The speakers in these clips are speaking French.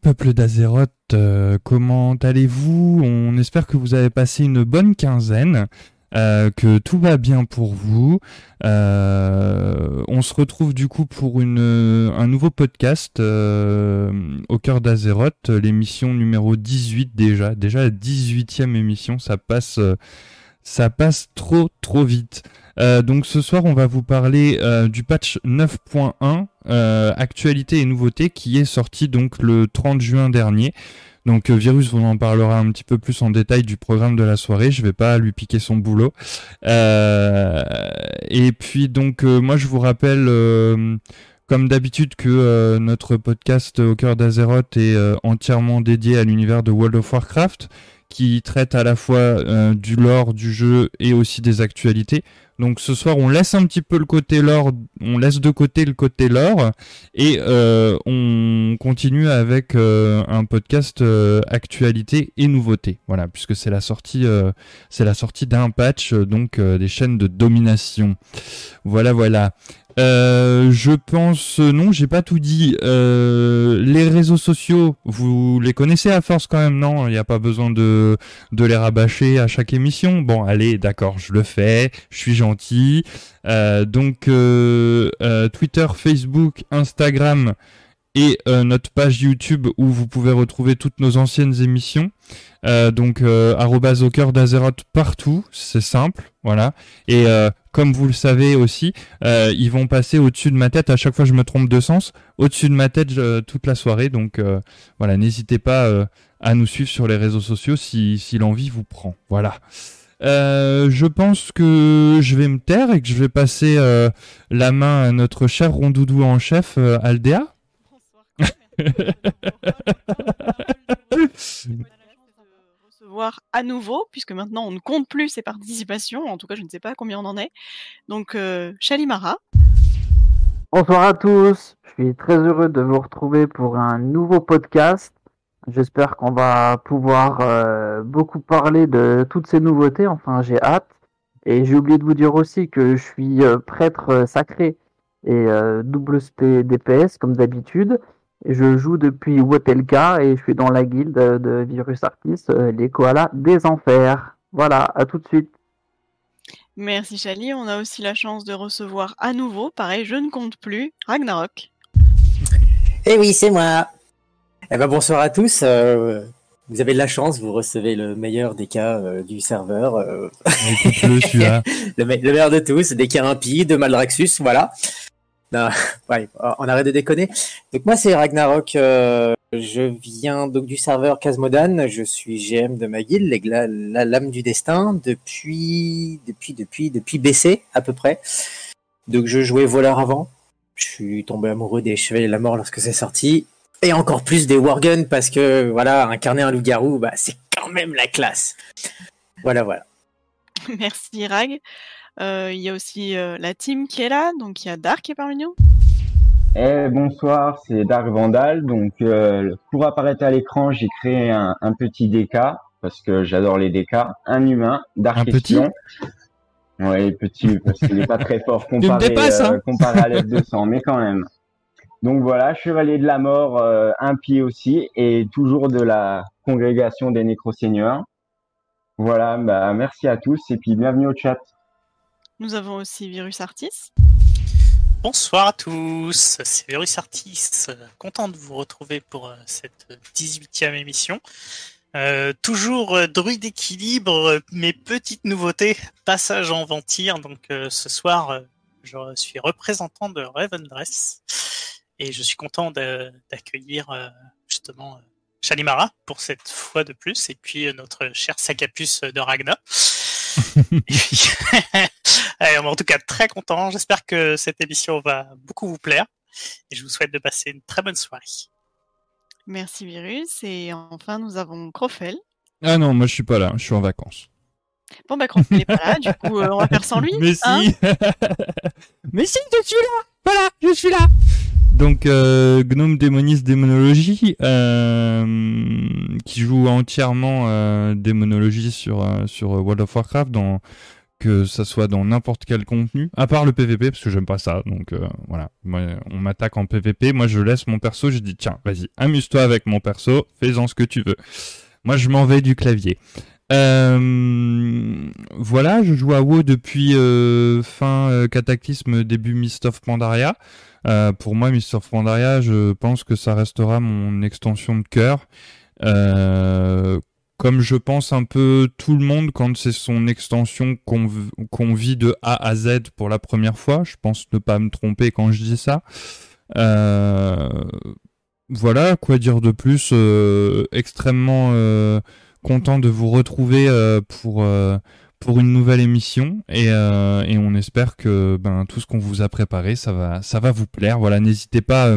Peuple d'Azeroth, euh, comment allez-vous? On espère que vous avez passé une bonne quinzaine, euh, que tout va bien pour vous. Euh, on se retrouve du coup pour une, un nouveau podcast au cœur d'Azeroth, l'émission numéro 18 déjà, déjà la 18e émission, ça passe, ça passe trop trop vite. Euh, donc ce soir, on va vous parler euh, du patch 9.1, euh, actualité et nouveautés, qui est sorti donc le 30 juin dernier. Donc Virus vous en parlera un petit peu plus en détail du programme de la soirée. Je vais pas lui piquer son boulot. et puis donc moi je vous rappelle comme d'habitude que notre podcast au cœur d'Azeroth est entièrement dédié à l'univers de World of Warcraft qui traite à la fois du lore du jeu et aussi des actualités. Donc ce soir, on laisse un petit peu le côté lore, on laisse de côté le côté lore et euh, on continue avec euh, un podcast euh, actualité et nouveautés. Voilà, puisque c'est la sortie, c'est la sortie d'un patch donc des chaînes de domination. Voilà, voilà. Je pense non, j'ai pas tout dit. Les réseaux sociaux, vous les connaissez à force quand même, non? Il n'y a pas besoin de de les rabâcher à chaque émission? Bon, allez, d'accord, je le fais. Je suis gentil. Euh, donc Twitter, Facebook, Instagram et notre page YouTube où vous pouvez retrouver toutes nos anciennes émissions. donc arrobas au cœur d'Azeroth partout, c'est simple, voilà. Et comme vous le savez aussi, euh, ils vont passer au-dessus de ma tête. À chaque fois, je me trompe de sens. Au-dessus de ma tête toute la soirée. Donc euh, voilà, n'hésitez pas euh, à nous suivre sur les réseaux sociaux si l'envie vous prend. Voilà. Je pense que je vais me taire et que je vais passer la main à notre cher rondoudou en chef, Aldea. Bonsoir voir à nouveau, puisque maintenant on ne compte plus ses participations, en tout cas je ne sais pas combien on en est. Donc euh, Chalimara. Bonsoir à tous, je suis très heureux de vous retrouver pour un nouveau podcast. J'espère qu'on va pouvoir euh, beaucoup parler de toutes ces nouveautés, enfin j'ai hâte. Et j'ai oublié de vous dire aussi que je suis euh, prêtre sacré et double DPS comme d'habitude. Je joue depuis Wotelka et je suis dans la guilde de Virus Artis, euh, les koalas des enfers. Voilà, à tout de suite. Merci Chali, on a aussi la chance de recevoir à nouveau, pareil, je ne compte plus, Ragnarok. Eh oui, c'est moi. Eh ben bonsoir à tous. Euh, vous avez de la chance, vous recevez le meilleur des cas euh, du serveur. le, le, meilleur de tous, des cas impies, de Maldraxus, voilà. Non, ouais, on arrête de déconner. Donc moi c'est Ragnarok, euh, je viens donc du serveur Casmodan, je suis GM de ma guilde, la, la, lame du destin, depuis depuis depuis depuis BC à peu près. Donc je jouais voleur avant, je suis tombé amoureux des chevaliers de la mort lorsque c'est sorti, et encore plus des warguns parce que voilà incarner un loup-garou, bah c'est quand même la classe. Voilà voilà. Merci Rag. Euh, il y a aussi euh, la team qui est là, donc il y a Dark qui est parmi nous. Eh, bonsoir, c'est Dark Vandal. Donc, euh, pour apparaître à l'écran, j'ai créé un, petit DK parce que j'adore les DK. Un humain, Dark un Question. Petit oui, petit parce qu'il n'est pas très fort comparé, hein comparé à l'F200, mais quand même. Donc voilà, Chevalier de la Mort, un pied aussi, et toujours de la congrégation des Nécro-Seigneurs. Voilà, bah, merci à tous, et puis bienvenue au chat. Nous avons aussi Virus Artis. Bonsoir à tous, c'est Virus Artis. Content de vous retrouver pour euh, cette 18e émission. Euh, toujours euh, druide d'équilibre, mes petites nouveautés, passage en Ventir. Donc ce soir, je suis représentant de Dress et je suis content d'accueillir justement Shalimara pour cette fois de plus et puis notre cher Sakapus de Ragna. Allez, en tout cas, très content. J'espère que cette émission va beaucoup vous plaire. Et je vous souhaite de passer une très bonne soirée. Merci Virus. Et enfin, nous avons Crofel. Ah non, moi je suis pas là, je suis en vacances. Bon bah Crofel n'est pas là, du coup euh, on va faire sans lui. Mais si hein Mais si, je suis là Voilà, je suis là donc euh, Gnome Démoniste Démonologie, euh, qui joue entièrement euh, démonologie sur, sur World of Warcraft dans que ça soit dans n'importe quel contenu, à part le PVP, parce que j'aime pas ça. Donc euh, voilà, on m'attaque en PVP, moi je laisse mon perso, je dis tiens, vas-y, amuse-toi avec mon perso, fais-en ce que tu veux. Moi je m'en vais du clavier. Euh, voilà, je joue à WoW depuis euh, fin Cataclysme, début Mist of Pandaria. Pour moi, Mist of Pandaria, je pense que ça restera mon extension de cœur. Euh, comme je pense un peu tout le monde quand c'est son extension qu'on vit de A à Z pour la première fois. Je pense ne pas me tromper quand je dis ça. Euh, voilà, quoi dire de plus. Euh, extrêmement euh, content de vous retrouver pour pour une nouvelle émission et, et on espère que ben, tout ce qu'on vous a préparé, ça va ça va vous plaire. Voilà, n'hésitez pas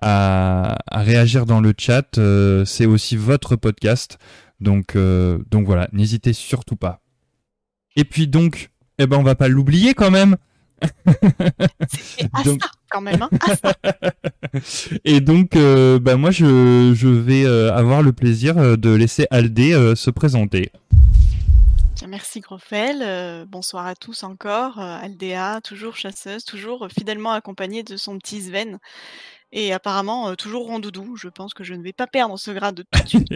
à, à, réagir dans le chat. c'est aussi votre podcast. Donc, euh, donc voilà, n'hésitez surtout pas. Et puis donc, eh ben on va pas l'oublier quand même. donc... quand même. Hein Et donc, euh, bah, moi je, je vais euh, avoir le plaisir de laisser Aldé se présenter. Merci Grofel, bonsoir à tous encore. Aldéa, toujours chasseuse, toujours fidèlement accompagnée de son petit Sven et apparemment toujours rondoudou. Je pense que je ne vais pas perdre ce grade tout de suite.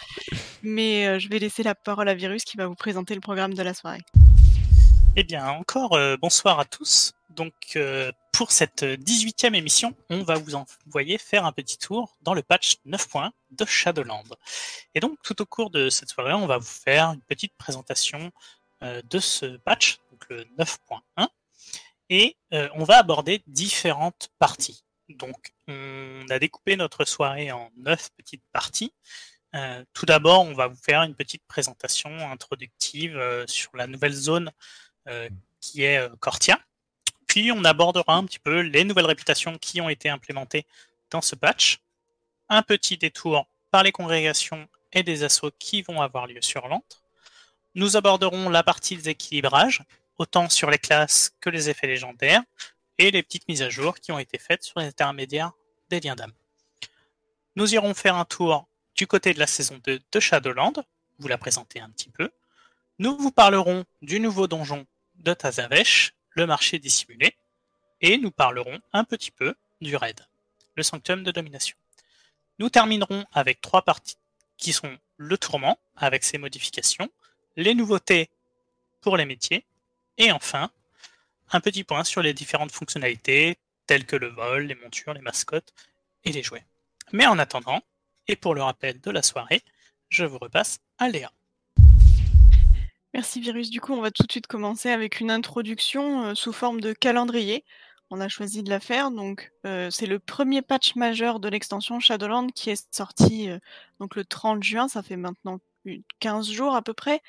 Mais je vais laisser la parole à Virus qui va vous présenter le programme de la soirée. Eh bien, encore bonsoir à tous. Donc, pour cette 18e émission, on va vous envoyer faire un petit tour dans le patch 9.1 de Shadowland. Et donc, tout au cours de cette soirée, on va vous faire une petite présentation de ce patch, donc le 9.1. Et on va aborder différentes parties. Donc, on a découpé notre soirée en neuf petites parties. Euh, tout d'abord, on va vous faire une petite présentation introductive euh, sur la nouvelle zone euh, qui est Cortia. On abordera un petit peu les nouvelles réputations qui ont été implémentées dans ce patch. Un petit détour par les congrégations et des assauts qui vont avoir lieu sur l'antre. Nous aborderons la partie des équilibrages, autant sur les classes que les effets légendaires, et les petites mises à jour qui ont été faites sur les intermédiaires des liens d'âme. Nous irons faire un tour du côté de la saison 2 de Shadowland, vous la présenter un petit peu. Nous vous parlerons du nouveau donjon de Tazavesh, le marché dissimulé, et nous parlerons un petit peu du raid, le sanctum de domination. Nous terminerons avec trois parties qui sont le tourment avec ses modifications, les nouveautés pour les métiers, et enfin un petit point sur les différentes fonctionnalités telles que le vol, les montures, les mascottes et les jouets. Mais en attendant, et pour le rappel de la soirée, je vous repasse à Léa. Merci Virus. Du coup, on va tout de suite commencer avec une introduction euh, sous forme de calendrier. On a choisi de la faire. Donc, euh, c'est le premier patch majeur de l'extension Shadowland qui est sorti euh, donc le 30 juin. Ça fait maintenant 15 jours à peu près.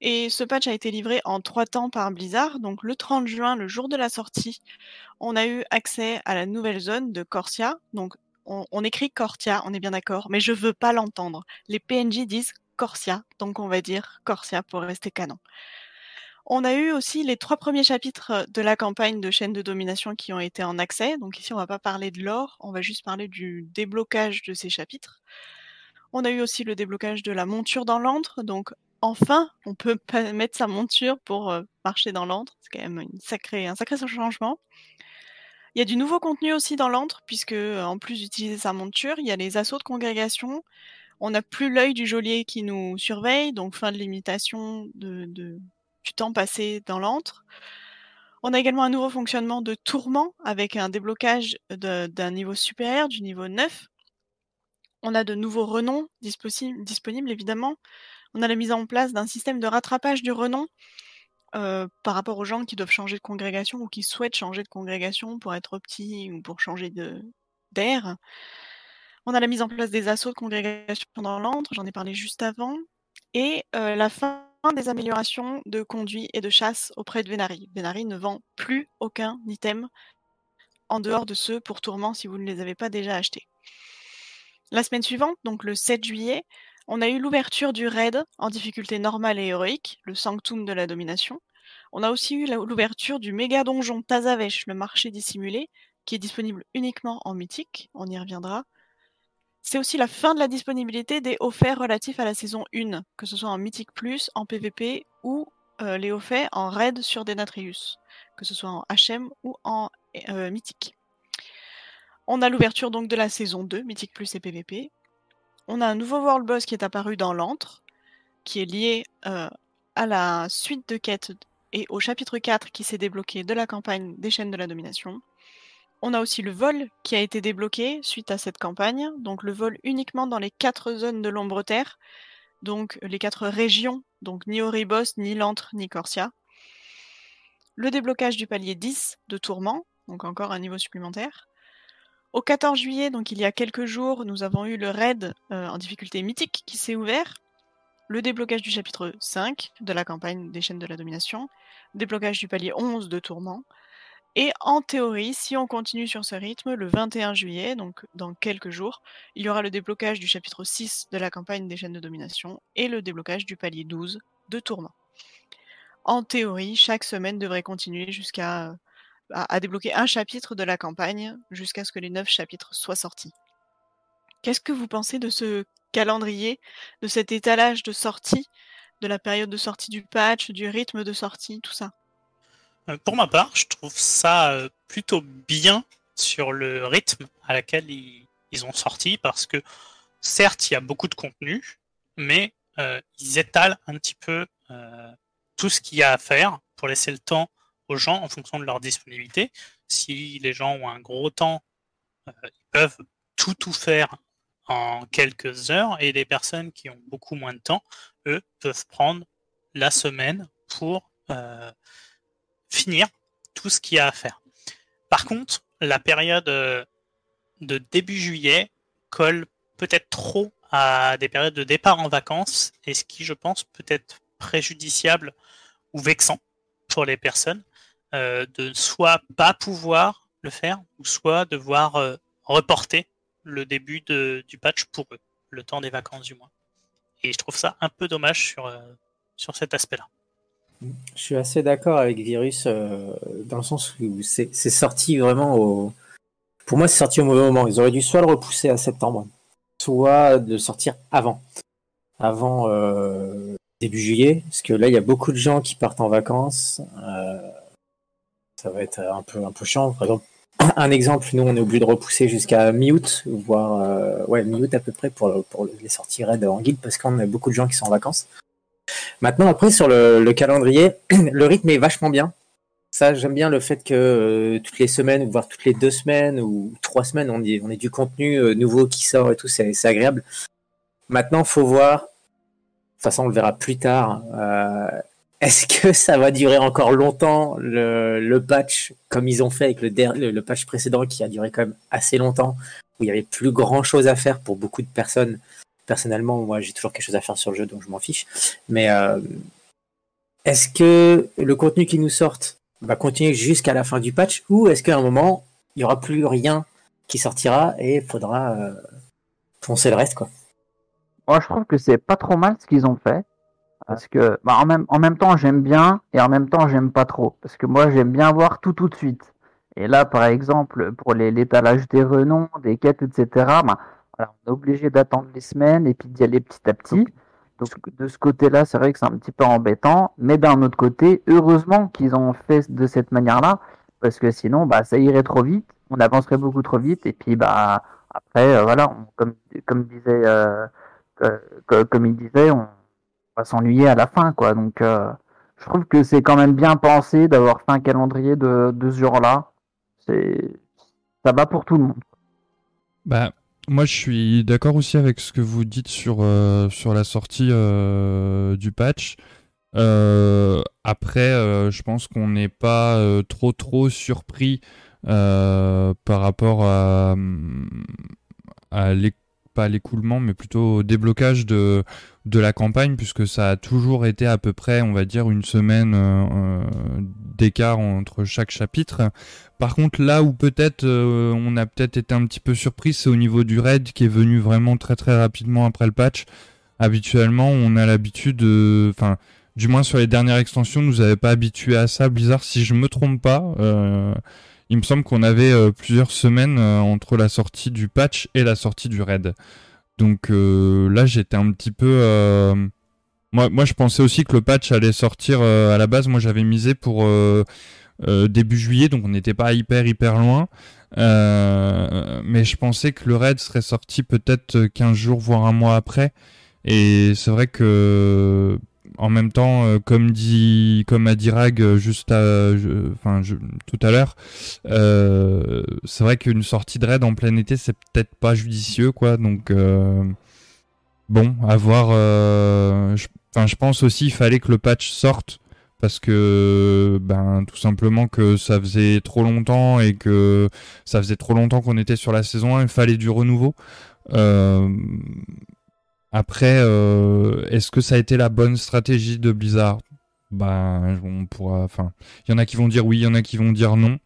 Et ce patch a été livré en trois temps par Blizzard. Donc le 30 juin, le jour de la sortie, on a eu accès à la nouvelle zone de Corsia. Donc on, écrit Corsia, on est bien d'accord, mais je veux pas l'entendre. Les PNJ disent Corsia, donc on va dire Corsia pour rester canon. On a eu aussi les trois premiers chapitres de la campagne de chaîne de domination qui ont été en accès. Donc ici, on va pas parler de l'or, on va juste parler du déblocage de ces chapitres. On a eu aussi le déblocage de la monture dans l'antre. Donc enfin, on peut mettre sa monture pour marcher dans l'antre. C'est quand même un sacré changement. Il y a du nouveau contenu aussi dans l'antre, puisque en plus d'utiliser sa monture, il y a les assauts de congrégation. On n'a plus l'œil du geôlier qui nous surveille, donc fin de limitation du temps passé dans l'antre. On a également un nouveau fonctionnement de tourment avec un déblocage d'un niveau supérieur, du niveau 9. On a de nouveaux renoms disponibles, évidemment. On a la mise en place d'un système de rattrapage du renom par rapport aux gens qui doivent changer de congrégation ou qui souhaitent changer de congrégation pour être petits ou pour changer d'air. On a la mise en place des assauts de congrégation dans l'antre, j'en ai parlé juste avant. Et la fin des améliorations de conduit et de chasse auprès de Venari. Venari ne vend plus aucun item en dehors de ceux pour tourment si vous ne les avez pas déjà achetés. La semaine suivante, donc le 7 juillet, on a eu l'ouverture du raid en difficulté normale et héroïque, le Sanctum de la domination. On a aussi eu l'ouverture du méga donjon Tazavesh, le marché dissimulé, qui est disponible uniquement en mythique, on y reviendra. C'est aussi la fin de la disponibilité des offerts relatifs à la saison 1, que ce soit en mythique plus, en PvP ou les hauts faits en raid sur Denatrius, que ce soit en HM ou en mythique. On a l'ouverture donc de la saison 2, mythique plus et PVP. On a un nouveau World Boss qui est apparu dans l'antre, qui est lié à la suite de quêtes et au chapitre 4 qui s'est débloqué de la campagne des chaînes de la domination. On a aussi le vol qui a été débloqué suite à cette campagne, donc le vol uniquement dans les quatre zones de l'ombre terre, donc les quatre régions, donc ni Oribos, ni Lantre, ni Corsia. Le déblocage du palier 10 de Tourment, donc encore un niveau supplémentaire. Au 14 juillet, donc il y a quelques jours, nous avons eu le raid euh, en difficulté mythique qui s'est ouvert. Le déblocage du chapitre 5 de la campagne des chaînes de la domination. Déblocage du palier 11 de Tourment. Et en théorie, si on continue sur ce rythme, le 21 juillet, donc dans quelques jours, il y aura le déblocage du chapitre 6 de la campagne des chaînes de domination et le déblocage du palier 12 de Tourment. En théorie, chaque semaine devrait continuer jusqu'à à, débloquer un chapitre de la campagne jusqu'à ce que les neuf chapitres soient sortis. Qu'est-ce que vous pensez de ce calendrier, de cet étalage de sortie, de la période de sortie du patch, du rythme de sortie, tout ça? Pour ma part, je trouve ça euh, plutôt bien sur le rythme à laquelle ils, ont sorti parce que certes, il y a beaucoup de contenu, mais euh, ils étalent un petit peu tout ce qu'il y a à faire pour laisser le temps aux gens en fonction de leur disponibilité. Si les gens ont un gros temps, euh, ils peuvent tout tout faire en quelques heures et les personnes qui ont beaucoup moins de temps, eux, peuvent prendre la semaine pour euh, finir tout ce qu'il y a à faire. Par contre, la période euh, de début juillet colle peut-être trop à des périodes de départ en vacances et ce qui, je pense, peut être préjudiciable ou vexant pour les personnes euh, de soit pas pouvoir le faire, ou soit devoir euh, reporter le début du patch pour eux, le temps des vacances du mois. Et je trouve ça un peu dommage sur, euh, sur cet aspect-là. Je suis assez d'accord avec Virus dans le sens où c'est sorti vraiment au. Pour moi, c'est sorti au mauvais moment. Ils auraient dû soit le repousser à septembre, soit de sortir avant. Avant début juillet, parce que là, il y a beaucoup de gens qui partent en vacances ça va être un peu, un peu chiant. Par exemple, un exemple, nous, on est obligé de repousser jusqu'à mi-août, voire euh, ouais, mi-août à peu près pour, pour les sorties raids en guide, parce qu'on a beaucoup de gens qui sont en vacances. Maintenant, après, sur le, calendrier, le rythme est vachement bien. Ça, j'aime bien le fait que euh, toutes les semaines, voire toutes les deux semaines ou trois semaines, on ait du contenu euh, nouveau qui sort et tout, c'est agréable. Maintenant, faut voir. De toute façon, on le verra plus tard. Est-ce que ça va durer encore longtemps le, patch comme ils ont fait avec le, le, patch précédent qui a duré quand même assez longtemps où il y avait plus grand chose à faire pour beaucoup de personnes? Personnellement, moi j'ai toujours quelque chose à faire sur le jeu donc je m'en fiche. Mais euh, est-ce que le contenu qui nous sortent va continuer jusqu'à la fin du patch ou est-ce qu'à un moment il y aura plus rien qui sortira et il faudra euh, foncer le reste quoi? Moi je trouve que c'est pas trop mal ce qu'ils ont fait parce que bah, en, même, en même temps j'aime bien et en même temps j'aime pas trop. Parce que moi j'aime bien voir tout de suite. Et là par exemple pour l'étalage des renoms, des quêtes, etc. on est obligé d'attendre les semaines et puis d'y aller petit à petit. Donc de ce côté-là c'est vrai que c'est un petit peu embêtant. Mais d'un autre côté, heureusement qu'ils ont fait de cette manière-là. Parce que sinon bah, ça irait trop vite. On avancerait beaucoup trop vite. Et puis bah après euh, voilà, comme, comme disait... Euh, euh, comme il disait, on, s'ennuyer à la fin, quoi. Donc, je trouve que c'est quand même bien pensé d'avoir fait un calendrier de, de ce genre-là. C'est, ça va pour tout le monde. Bah, moi, je suis d'accord aussi avec ce que vous dites sur, euh, sur la sortie euh, du patch. après, je pense qu'on n'est pas trop trop surpris par rapport à, à l'écoulement, mais plutôt au déblocage de, de la campagne, puisque ça a toujours été à peu près, on va dire, une semaine euh, euh, d'écart entre chaque chapitre. Par contre, là où peut-être euh, on a peut-être été un petit peu surpris, c'est au niveau du raid qui est venu vraiment très très rapidement après le patch. Habituellement, on a l'habitude, enfin, du moins sur les dernières extensions, nous avait pas habitué à ça. Blizzard, si je me trompe pas, il me semble qu'on avait plusieurs semaines entre la sortie du patch et la sortie du raid. Donc euh, là, j'étais un petit peu, euh, Moi, moi, je pensais aussi que le patch allait sortir à la base. Moi, j'avais misé pour début juillet, donc on n'était pas hyper hyper loin. mais je pensais que le raid serait sorti peut-être 15 jours, voire un mois après. Et c'est vrai que en même temps, euh, comme dit, comme a dit Rag euh, juste tout à l'heure, euh, c'est vrai qu'une sortie de raid en plein été, c'est peut-être pas judicieux, quoi. Donc, bon, à voir. Enfin, je pense aussi, il fallait que le patch sorte parce que ben tout simplement que ça faisait trop longtemps et que ça faisait trop longtemps qu'on était sur la saison 1, il fallait du renouveau. Euh, après, euh, est-ce que ça a été la bonne stratégie de Blizzard? Ben, on pourra. Enfin, il y en a qui vont dire oui, il y en a qui vont dire non.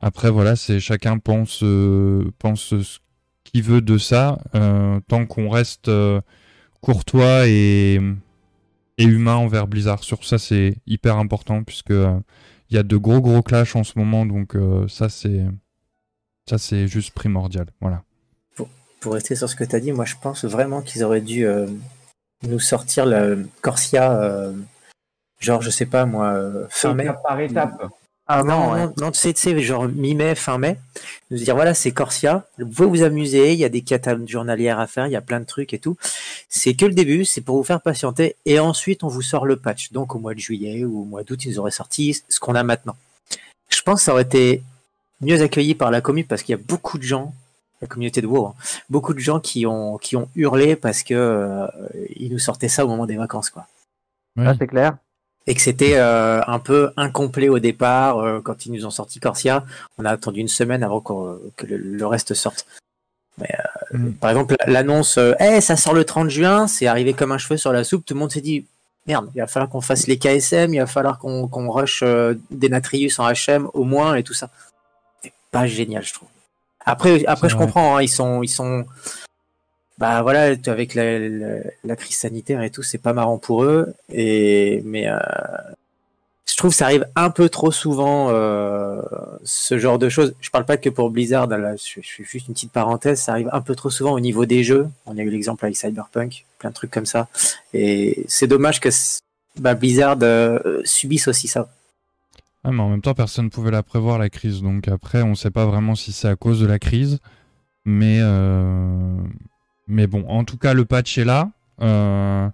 Après, voilà, c'est chacun pense euh, pense ce qu'il veut de ça, euh, tant qu'on reste courtois et et humain envers Blizzard. Sur ça, c'est hyper important puisque il y a de gros gros clashs en ce moment, donc ça c'est ça c'est juste primordial. Voilà pour rester sur ce que tu as dit, moi je pense vraiment qu'ils auraient dû euh, nous sortir le Corsia, euh, genre je sais pas moi, euh, fin mai. Par étape. Ah non, non, non, tu sais, genre mi-mai, fin mai, nous dire voilà, c'est Corsia, vous pouvez vous amuser, il y a des quêtes journalières à faire, il y a plein de trucs et tout. C'est que le début, c'est pour vous faire patienter, et ensuite on vous sort le patch. Donc au mois de juillet ou au mois d'août, ils auraient sorti ce qu'on a maintenant. Je pense que ça aurait été mieux accueilli par la commune parce qu'il y a beaucoup de gens la communauté de WoW, hein. beaucoup de gens qui ont qui ont hurlé parce que euh, ils nous sortaient ça au moment des vacances, quoi. Ah, c'est clair. Et que c'était euh, un peu incomplet au départ euh, quand ils nous ont sorti Corsia. On a attendu une semaine avant que le, reste sorte. Mais, mm. Par exemple, l'annonce hey, ça sort le 30 juin, c'est arrivé comme un cheveu sur la soupe. Tout le monde s'est dit merde, il va falloir qu'on fasse les KSM, il va falloir qu'on qu'on rush des Natrius en HM au moins et tout ça. C'est pas génial, je trouve. Après, après je comprends, hein, ils sont, ils sont, bah voilà, avec la, la, crise sanitaire et tout, c'est pas marrant pour eux. Et mais euh, je trouve que ça arrive un peu trop souvent euh, ce genre de choses. Je parle pas que pour Blizzard, là, je, fais juste une petite parenthèse. Ça arrive un peu trop souvent au niveau des jeux. On a eu l'exemple avec Cyberpunk, plein de trucs comme ça. Et c'est dommage que bah, Blizzard euh, subisse aussi ça. Ah, mais en même temps, personne ne pouvait la prévoir, la crise. Donc après, on ne sait pas vraiment si c'est à cause de la crise. Mais, euh, bon, en tout cas, le patch est là. Euh,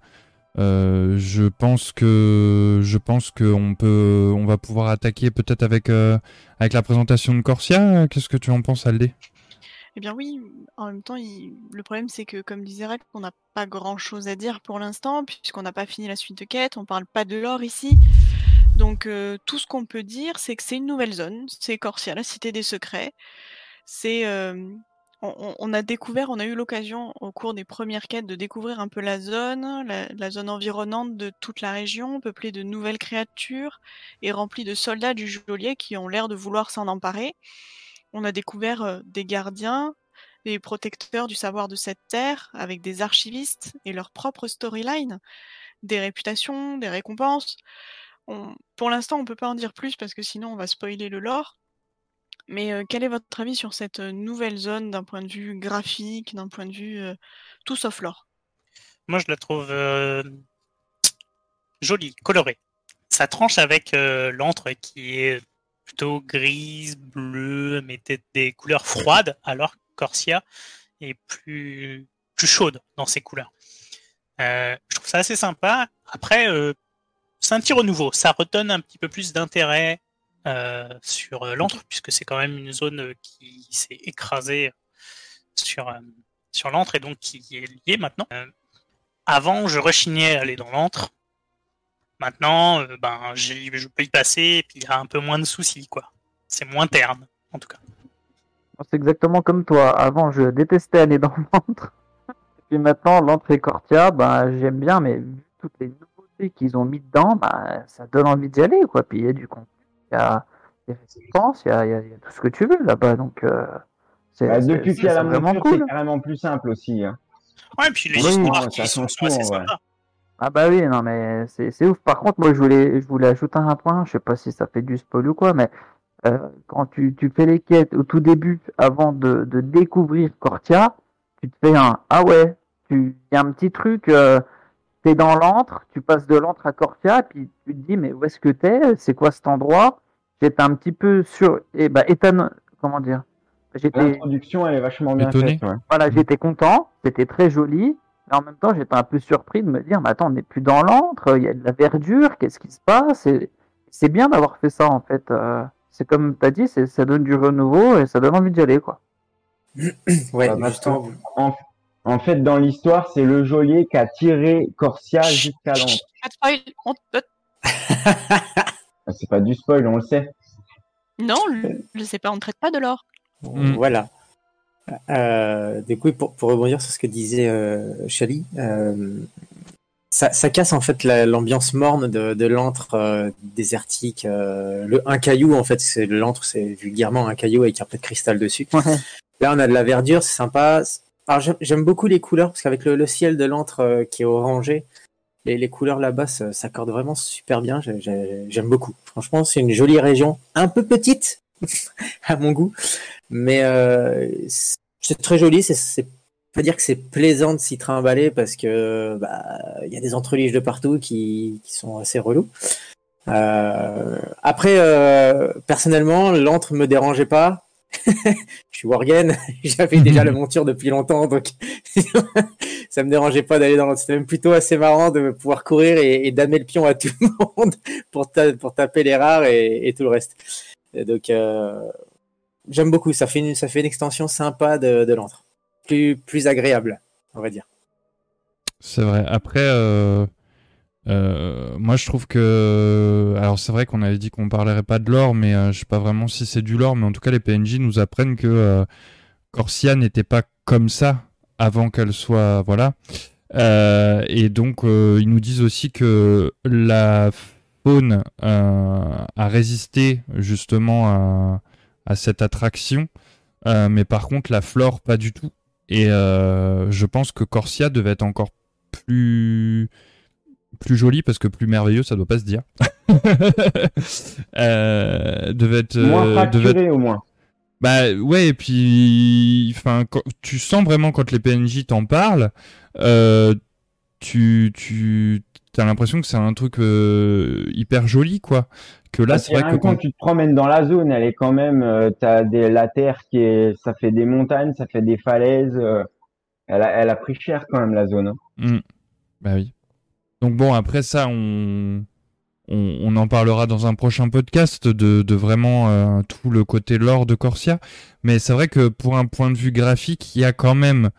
euh, je pense que je pense qu'on on va pouvoir attaquer peut-être avec avec la présentation de Corsia. Qu'est-ce que tu en penses, Aldé? Eh bien oui. En même temps, le problème c'est que, comme disait Rack, on n'a pas grand-chose à dire pour l'instant puisqu'on n'a pas fini la suite de quête. On parle pas de l'or ici. Donc tout ce qu'on peut dire, c'est que c'est une nouvelle zone, c'est Corsia, la cité des secrets. C'est on, a découvert, on a eu l'occasion au cours des premières quêtes de découvrir un peu la zone, la, zone environnante de toute la région, peuplée de nouvelles créatures et remplie de soldats du geôlier qui ont l'air de vouloir s'en emparer. On a découvert des gardiens, des protecteurs du savoir de cette terre, avec des archivistes et leur propre storyline, des réputations, des récompenses pour l'instant, on peut pas en dire plus parce que sinon on va spoiler le lore. Mais quel est votre avis sur cette nouvelle zone d'un point de vue graphique, d'un point de vue tout sauf lore? Moi, je la trouve jolie, colorée. Ça tranche avec l'antre qui est plutôt grise, bleue, mais des couleurs froides, alors que Corsia est plus, plus chaude dans ses couleurs. je trouve ça assez sympa. Après, c'est un petit renouveau. Ça redonne un petit peu plus d'intérêt euh, sur euh, l'antre, puisque c'est quand même une zone euh, qui s'est écrasée sur, sur l'antre et donc qui est liée maintenant. avant, je rechignais à aller dans l'antre. Maintenant, ben, je peux y passer et puis il y a un peu moins de soucis, quoi. C'est moins terne, en tout cas. C'est exactement comme toi. Avant, je détestais aller dans l'antre. Puis maintenant, l'antre et Cortia, ben, j'aime bien, mais toutes les qu'ils ont mis dedans, bah, ça donne envie d'y aller, quoi. Puis il y a du contenu, il y a des récompenses, il y a, y a, tout ce que tu veux là-bas. Donc, euh, c'est bah, depuis qu'il y a la monture, cool. c'est carrément plus simple aussi. Hein. Ouais, puis les histoires qui sont assez sympas. Ah bah oui, non mais c'est ouf. Par contre, moi je voulais, je voulais ajouter un point, je sais pas si ça fait du spoil ou quoi, mais euh, quand tu, tu, fais les quêtes au tout début, avant de, de découvrir Cortia, tu te fais un ah ouais, il y a un petit truc, euh, t'es dans l'antre, tu passes de l'antre à Corsia, puis tu te dis, mais où est-ce que t'es? C'est quoi cet endroit? J'étais un petit peu sur. Et eh bah, étonne. Comment dire? L'introduction, elle est vachement bien faite. Voilà, mm. j'étais content, c'était très joli. Mais en même temps, j'étais un peu surpris de me dire, mais attends, on n'est plus dans l'antre, il y a de la verdure, qu'est-ce qui se passe? C'est bien d'avoir fait ça, en fait. Euh, c'est comme tu as dit, ça donne du renouveau et ça donne envie d'y aller, quoi. ouais, en, en, fait, dans l'histoire, c'est le geôlier qui a tiré Corsia jusqu'à l'antre. c'est pas du spoil, on le sait. Non, je sais pas, on ne traite pas de l'or. Mm. Voilà. Euh, du coup, pour, pour, rebondir sur ce que disait euh, Chali, euh, ça, ça, casse en fait l'ambiance morne de, de l'antre euh, désertique. Euh, le un caillou, en fait, c'est l'antre, c'est vulgairement un caillou avec un peu de cristal dessus. Là, on a de la verdure, c'est sympa. Alors, j'aime beaucoup les couleurs parce qu'avec le, ciel de l'antre qui est orangé, les, les couleurs là-bas s'accordent vraiment super bien. J'aime beaucoup. Franchement, c'est une jolie région, un peu petite à mon goût, mais euh, c'est très joli. C'est pas dire que c'est plaisant de s'y trimballer parce que bah il y a des entreliges de partout qui, qui sont assez relous. Euh, après, euh, personnellement, l'antre me dérangeait pas. je suis Worgen, j'avais déjà la monture depuis longtemps, donc ça me dérangeait pas d'aller dans l'antre. C'était même plutôt assez marrant de pouvoir courir et, et damer le pion à tout le monde pour, pour taper les rares et, et tout le reste. donc, euh, j'aime beaucoup. Ça fait une, ça fait une extension sympa de, de l'antre. Plus, plus agréable, on va dire. C'est vrai. Après, euh, euh, moi je trouve que. Alors c'est vrai qu'on avait dit qu'on parlerait pas de l'or, mais euh, je sais pas vraiment si c'est du lore, mais en tout cas les PNJ nous apprennent que euh, Corsia n'était pas comme ça avant qu'elle soit. Voilà. Euh, et donc ils nous disent aussi que la faune a résisté justement à cette attraction. Mais par contre, la flore, pas du tout. Et je pense que Corsia devait être encore plus plus joli parce que plus merveilleux, ça doit pas se dire. euh, devait être moins fracturé au moins. Bah ouais, et puis enfin, tu sens vraiment quand les PNJ t'en parlent, euh, tu tu as l'impression que c'est un truc euh, hyper joli quoi que là, c'est vrai que quand tu te promènes dans la zone, elle est quand même, euh, t'as des, la terre qui est, ça fait des montagnes, ça fait des falaises. Euh, elle, a, elle a pris cher quand même la zone. Hein. Mmh. Bah oui. Donc bon, après ça, on, en parlera dans un prochain podcast de, de vraiment euh, tout le côté lore de Corsia. Mais c'est vrai que pour un point de vue graphique, il y a quand même,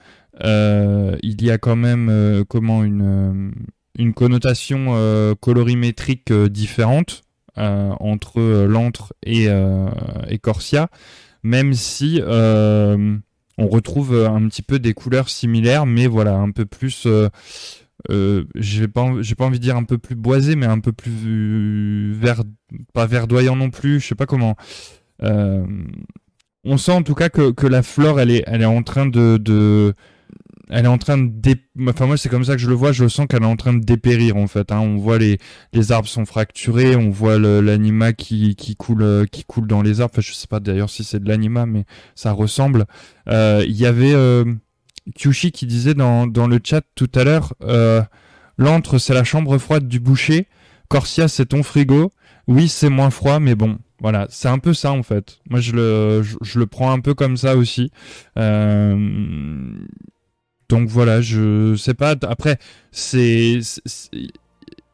euh, euh, comment une connotation colorimétrique différente entre l'antre et, Corsia, même si on retrouve un petit peu des couleurs similaires, mais voilà, un peu plus. Euh, j'ai pas, j'ai pas envie de dire un peu plus boisé, mais un peu plus vert, pas verdoyant non plus. Je sais pas comment. Euh, on sent en tout cas que, que la flore, elle est, elle est en train de, de elle est en train de dé... enfin moi c'est comme ça que je le vois je sens qu'elle est en train de dépérir en fait hein. on voit les les arbres sont fracturés on voit l'anima qui qui coule qui coule dans les arbres enfin je sais pas d'ailleurs si c'est de l'anima mais ça ressemble euh, il y avait euh, Kyushi qui disait dans dans le chat tout à l'heure euh, l'antre c'est la chambre froide du boucher Corsia c'est ton frigo oui c'est moins froid mais bon voilà, c'est un peu ça en fait. Moi, je le, je, le prends un peu comme ça aussi. Euh, donc voilà, je sais pas. Après, c'est,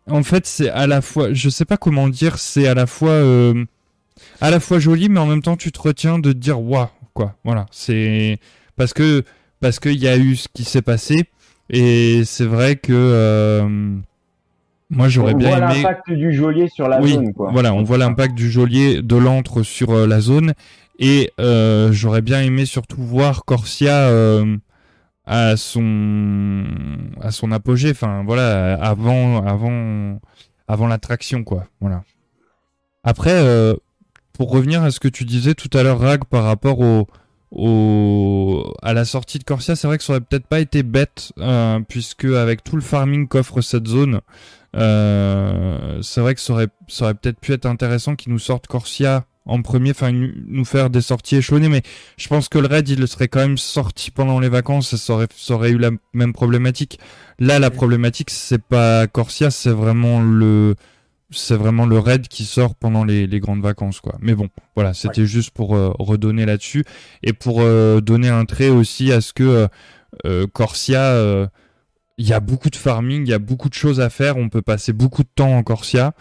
en fait, c'est à la fois, je sais pas comment dire, c'est à la fois, euh, à la fois joli, mais en même temps, tu te retiens de te dire waouh, quoi. Voilà, c'est parce que parce qu'il y a eu ce qui s'est passé et c'est vrai que. Euh, moi, j'aurais bien aimé. On voit l'impact du geôlier sur la zone, quoi. Voilà, on voit l'impact du geôlier de l'antre sur euh, la zone. Et euh, j'aurais bien aimé surtout voir Corsia à son à son apogée enfin voilà avant avant avant l'attraction quoi voilà après pour revenir à ce que tu disais tout à l'heure Rag par rapport au, au à la sortie de Corsia c'est vrai que ça aurait peut-être pas été bête euh, puisque avec tout le farming qu'offre cette zone euh, c'est vrai que ça aurait, ça aurait peut-être pu être intéressant qu'ils nous sortent Corsia en premier, enfin nous faire des sorties échelonnées. Mais je pense que le raid, il serait quand même sorti pendant les vacances, ça aurait, ça aurait eu la même problématique. Là, la problématique, c'est pas Corsia, c'est vraiment le c'est vraiment le raid qui sort pendant les, les, grandes vacances quoi. Mais bon, voilà, c'était juste pour euh, redonner là-dessus et pour euh, donner un trait aussi à ce que euh, Corsia il y a beaucoup de farming, il y a beaucoup de choses à faire, on peut passer beaucoup de temps en Corsia.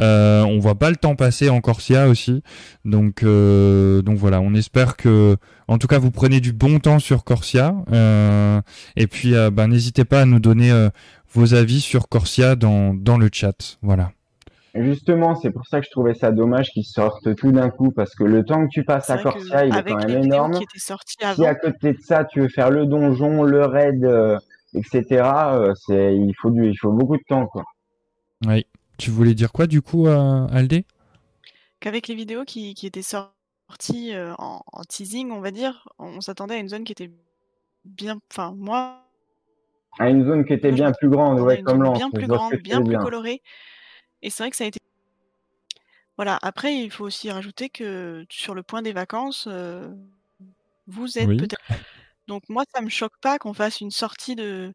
Euh, on voit pas le temps passer en Corsia aussi. Donc donc voilà, on espère que en tout cas vous prenez du bon temps sur Corsia et puis ben, n'hésitez pas à nous donner vos avis sur Corsia dans dans le chat. Voilà. Justement, c'est pour ça que je trouvais ça dommage qu'ils sortent tout d'un coup, parce que le temps que tu passes à Corsia, il est quand même énorme. Si à côté de ça, tu veux faire le donjon, le raid, euh, etc., euh, c'est, il faut du, il faut beaucoup de temps, quoi. Oui. Tu voulais dire quoi, du coup, euh, Aldé? Qu'avec les vidéos qui, qui étaient sorties en, teasing, on va dire, on s'attendait à une zone qui était bien, enfin, moi. À une zone qui était bien plus grande, ouais, comme l'an. Bien plus grande, bien plus colorée. Et c'est vrai que ça a été voilà, après il faut aussi rajouter que sur le point des vacances, vous êtes peut-être donc moi ça me choque pas qu'on fasse une sortie de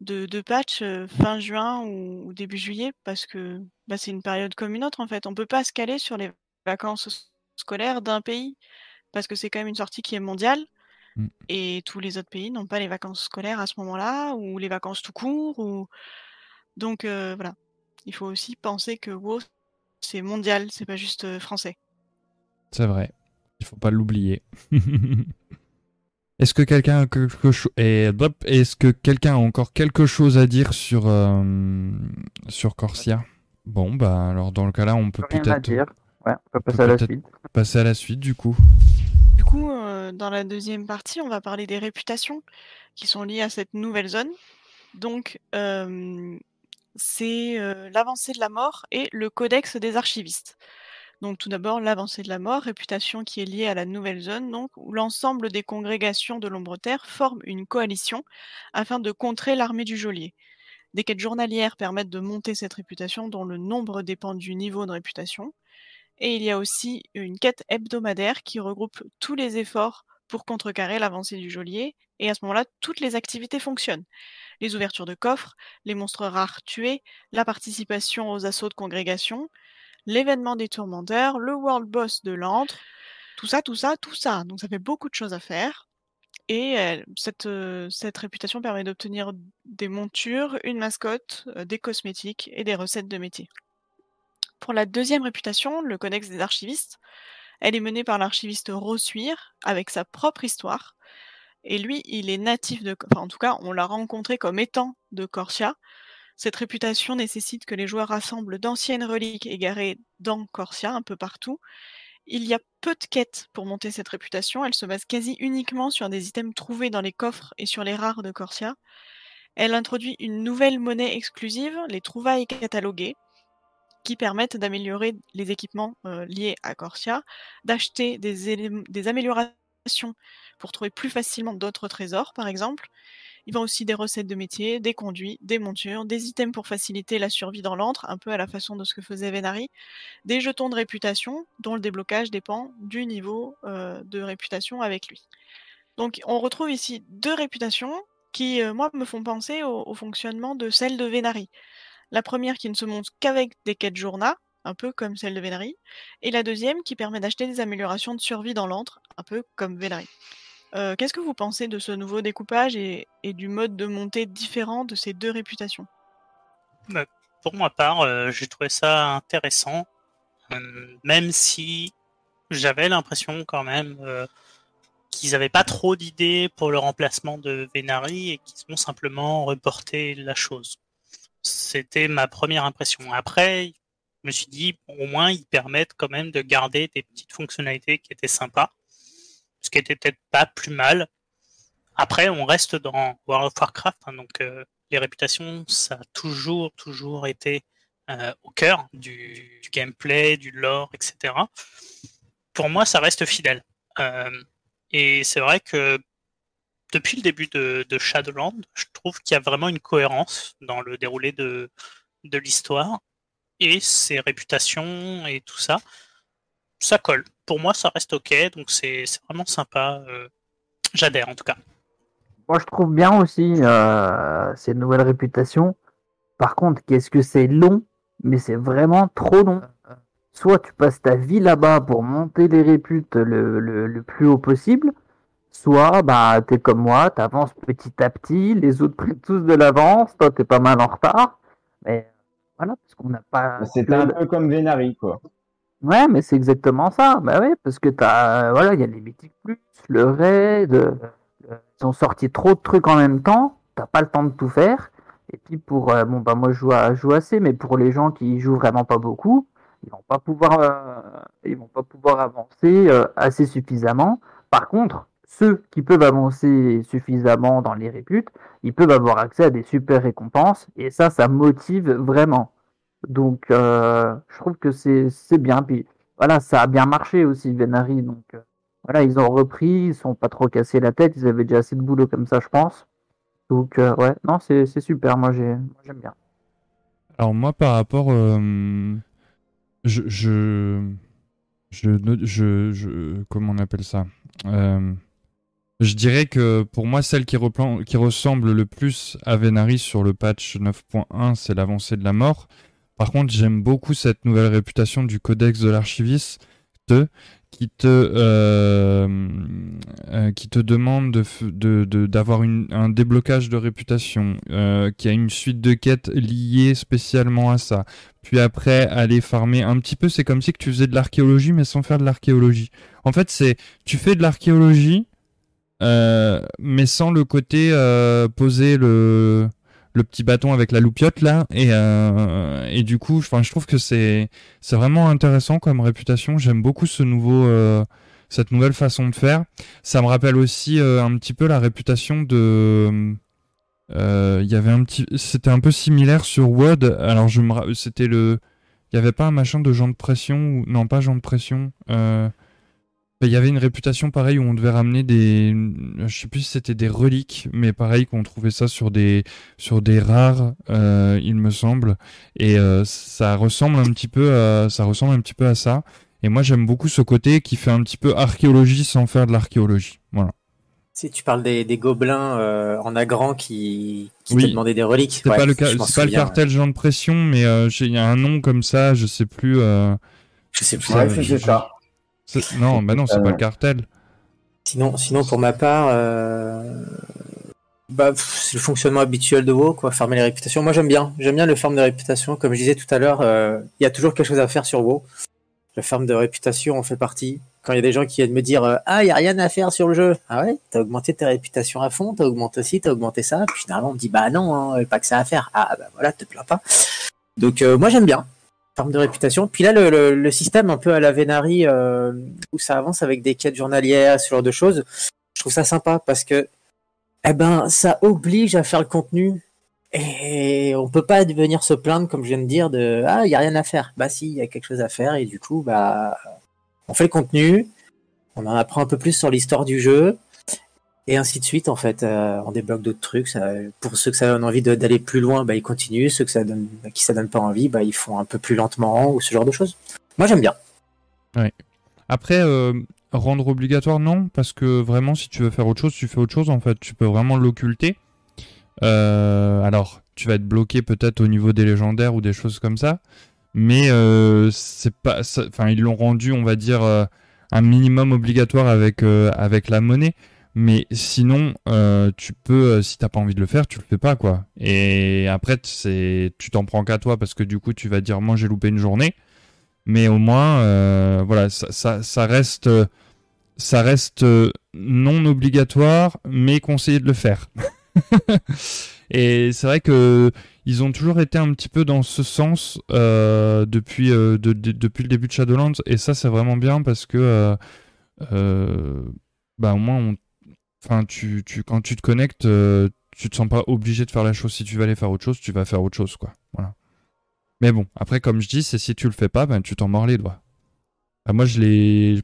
de de patch, fin juin ou début juillet parce que, bah, c'est une période comme une autre en fait. On peut pas se caler sur les vacances scolaires d'un pays parce que c'est quand même une sortie qui est mondiale mmh. et tous les autres pays n'ont pas les vacances scolaires à ce moment-là ou les vacances tout court ou donc voilà il faut aussi penser que WoW, c'est mondial, c'est pas juste euh, français. C'est vrai. Il faut pas l'oublier. Est-ce que quelqu'un a quelque chose est-ce que quelqu'un a encore quelque chose à dire sur euh, sur Corsia? Bon bah alors dans le cas là on peut peut-être ouais, on peut passer à la suite. Passer à la suite du coup. Du coup euh, dans la deuxième partie on va parler des réputations qui sont liées à cette nouvelle zone. Donc c'est l'avancée de la mort et le codex des archivistes. Donc tout d'abord l'avancée de la mort, réputation qui est liée à la nouvelle zone, donc où l'ensemble des congrégations de l'ombre terre forment une coalition afin de contrer l'armée du geôlier. Des quêtes journalières permettent de monter cette réputation dont le nombre dépend du niveau de réputation. Et il y a aussi une quête hebdomadaire qui regroupe tous les efforts pour contrecarrer l'avancée du geôlier, et à ce moment-là, toutes les activités fonctionnent les ouvertures de coffres, les monstres rares tués, la participation aux assauts de congrégation, l'événement des tourmenteurs, le world boss de l'antre, tout ça, tout ça, tout ça. Donc ça fait beaucoup de choses à faire. Et cette, cette réputation permet d'obtenir des montures, une mascotte, des cosmétiques et des recettes de métier. Pour la deuxième réputation, le Codex des archivistes, elle est menée par l'archiviste Rossuire avec sa propre histoire, et lui, il est natif de, enfin, en tout cas, on l'a rencontré comme étant de Corsia. Cette réputation nécessite que les joueurs rassemblent d'anciennes reliques égarées dans Corsia, un peu partout. Il y a peu de quêtes pour monter cette réputation. Elle se base quasi uniquement sur des items trouvés dans les coffres et sur les rares de Corsia. Elle introduit une nouvelle monnaie exclusive, les trouvailles cataloguées, qui permettent d'améliorer les équipements euh, liés à Corsia, d'acheter des, des améliorations pour trouver plus facilement d'autres trésors, par exemple. Il vend aussi des recettes de métier, des conduits, des montures, des items pour faciliter la survie dans l'antre, un peu à la façon de ce que faisait Venari, des jetons de réputation, dont le déblocage dépend du niveau euh, de réputation avec lui. Donc on retrouve ici deux réputations qui, euh, moi, me font penser au, fonctionnement de celle de Venari. La première qui ne se monte qu'avec des quêtes journaux, un peu comme celle de Venari, et la deuxième qui permet d'acheter des améliorations de survie dans l'antre, un peu comme Venari. Euh, qu'est-ce que vous pensez de ce nouveau découpage et, du mode de montée différent de ces deux réputations? Bah, Pour ma part, euh, j'ai trouvé ça intéressant, euh, même si j'avais l'impression quand même qu'ils n'avaient pas trop d'idées pour le remplacement de Venari et qu'ils ont simplement reporté la chose. C'était ma première impression. Après, je me suis dit, au moins, ils permettent quand même de garder des petites fonctionnalités qui étaient sympas ce qui était peut-être pas plus mal. Après, on reste dans World of Warcraft, hein, donc euh, les réputations, ça a toujours, toujours été euh, au cœur du, gameplay, du lore, etc. Pour moi, ça reste fidèle. Euh, et c'est vrai que depuis le début de, Shadowland, je trouve qu'il y a vraiment une cohérence dans le déroulé de, de l'histoire et ses réputations et tout ça ça colle. Pour moi, ça reste ok, donc c'est vraiment sympa. J'adhère en tout cas. Moi, je trouve bien aussi ces nouvelles réputations. Par contre, qu'est-ce que c'est long, mais c'est vraiment trop long. Soit tu passes ta vie là-bas pour monter les réputes le, le, plus haut possible, soit bah t'es comme moi, t'avances petit à petit, les autres prennent tous de l'avance, toi t'es pas mal en retard. Mais voilà, parce qu'on n'a pas. C'était un peu comme Venari, quoi. Ouais, mais c'est exactement ça. Bah oui, parce que t'as, voilà, il y a les mythiques plus, le raid, euh, ils ont sorti trop de trucs en même temps, t'as pas le temps de tout faire. Et puis pour, euh, bon bah moi je joue, à, joue assez, mais pour les gens qui jouent vraiment pas beaucoup, ils vont pas pouvoir, euh, ils vont pas pouvoir avancer assez suffisamment. Par contre, ceux qui peuvent avancer suffisamment dans les réputes, ils peuvent avoir accès à des super récompenses et ça, ça motive vraiment. Donc, euh, je trouve que c'est bien. Puis voilà, ça a bien marché aussi, Venari. Donc euh, voilà, ils ont repris, ils sont pas trop cassés la tête, ils avaient déjà assez de boulot comme ça, je pense. Donc euh, ouais, non, c'est super. Moi, j'aime bien. Alors moi, par rapport, je, je, je, je, comment on appelle ça? Je dirais que pour moi, celle qui, ressemble le plus à Venari sur le patch 9.1, c'est l'avancée de la mort. Par contre, j'aime beaucoup cette nouvelle réputation du codex de l'archiviste qui te, euh, euh, qui te demande d'avoir de, un déblocage de réputation, euh, qui a une suite de quêtes liées spécialement à ça. Puis après, aller farmer un petit peu, c'est comme si tu faisais de l'archéologie, mais sans faire de l'archéologie. En fait, c'est tu fais de l'archéologie, mais sans le côté euh, poser le, petit bâton avec la loupiote là et, euh, du coup je trouve que c'est c'est vraiment intéressant comme réputation. J'aime beaucoup ce nouveau cette nouvelle façon de faire. Ça me rappelle aussi un petit peu la réputation de il y avait un petit c'était un peu similaire sur Word. Alors je me c'était le il y avait pas un machin de genre de pression ou non pas genre de pression il y avait une réputation pareille où on devait ramener des, je sais plus si c'était des reliques, mais pareil qu'on trouvait ça sur des sur des rares, euh, il me semble, et euh, ça ressemble un petit peu, à, ça ressemble un petit peu à ça. Et moi j'aime beaucoup ce côté qui fait un petit peu archéologie sans faire de l'archéologie. Voilà. Si tu parles des, des gobelins euh, en agrand qui, qui te demandaient des reliques. C'est pas le, pas le cartel Jean de pression, mais il y a un nom comme ça, je sais plus. je sais plus. Ouais, c'est ça. Non, bah non, c'est pas le cartel. Sinon, sinon pour ma part, euh, bah, c'est le fonctionnement habituel de WoW, quoi, fermer les réputations. Moi, j'aime bien, j'aime bien le ferme de réputation. Comme je disais tout à l'heure, euh, il y a toujours quelque chose à faire sur WoW. Le ferme de réputation en fait partie. Quand il y a des gens qui viennent me dire euh, ah il y a rien à faire sur le jeu, ah ouais, t'as augmenté ta réputation à fond, t'as augmenté aussi, t'as augmenté ça. Puis finalement on me dit bah non, hein, pas que ça à faire. Ah bah voilà, te plains pas. Donc moi j'aime bien termes de réputation. Puis là, le, système un peu à la Venari, euh, où ça avance avec des quêtes journalières, ce genre de choses, je trouve ça sympa parce que, eh ben, ça oblige à faire le contenu. Et on peut pas venir se plaindre, comme je viens de dire, de ah, il y a rien à faire. Bah si, il y a quelque chose à faire et du coup, bah, on fait le contenu, on en apprend un peu plus sur l'histoire du jeu et ainsi de suite en fait euh, on débloque d'autres trucs. Pour ceux que ça donne envie d'aller plus loin bah ils continuent. Ceux que ça donne qui ça donne pas envie bah ils font un peu plus lentement ou ce genre de choses. Moi j'aime bien. Ouais. après euh, rendre obligatoire non parce que vraiment si tu veux faire autre chose tu fais autre chose en fait. Tu peux vraiment l'occulter. Euh, alors tu vas être bloqué peut-être au niveau des légendaires ou des choses comme ça. Mais c'est pas enfin ils l'ont rendu on va dire un minimum obligatoire avec avec la monnaie mais sinon, euh, tu peux, euh, si t'as pas envie de le faire, tu le fais pas, quoi. Et après, c'est, tu t'en prends qu'à toi parce que du coup, tu vas dire, moi, j'ai loupé une journée. Mais au moins, euh, voilà, ça, ça, reste, ça reste non obligatoire, mais conseillé de le faire. Et c'est vrai que ils ont toujours été un petit peu dans ce sens depuis, de, depuis le début de Shadowlands. Et ça, c'est vraiment bien parce que, bah, au moins, on Enfin, tu, tu, quand tu te connectes, euh, tu te sens pas obligé de faire la chose. Si tu veux aller faire autre chose, tu vas faire autre chose, quoi. Voilà. Mais bon, après, comme je dis, c'est si tu le fais pas, ben, tu t'en mords les doigts. moi, je l'ai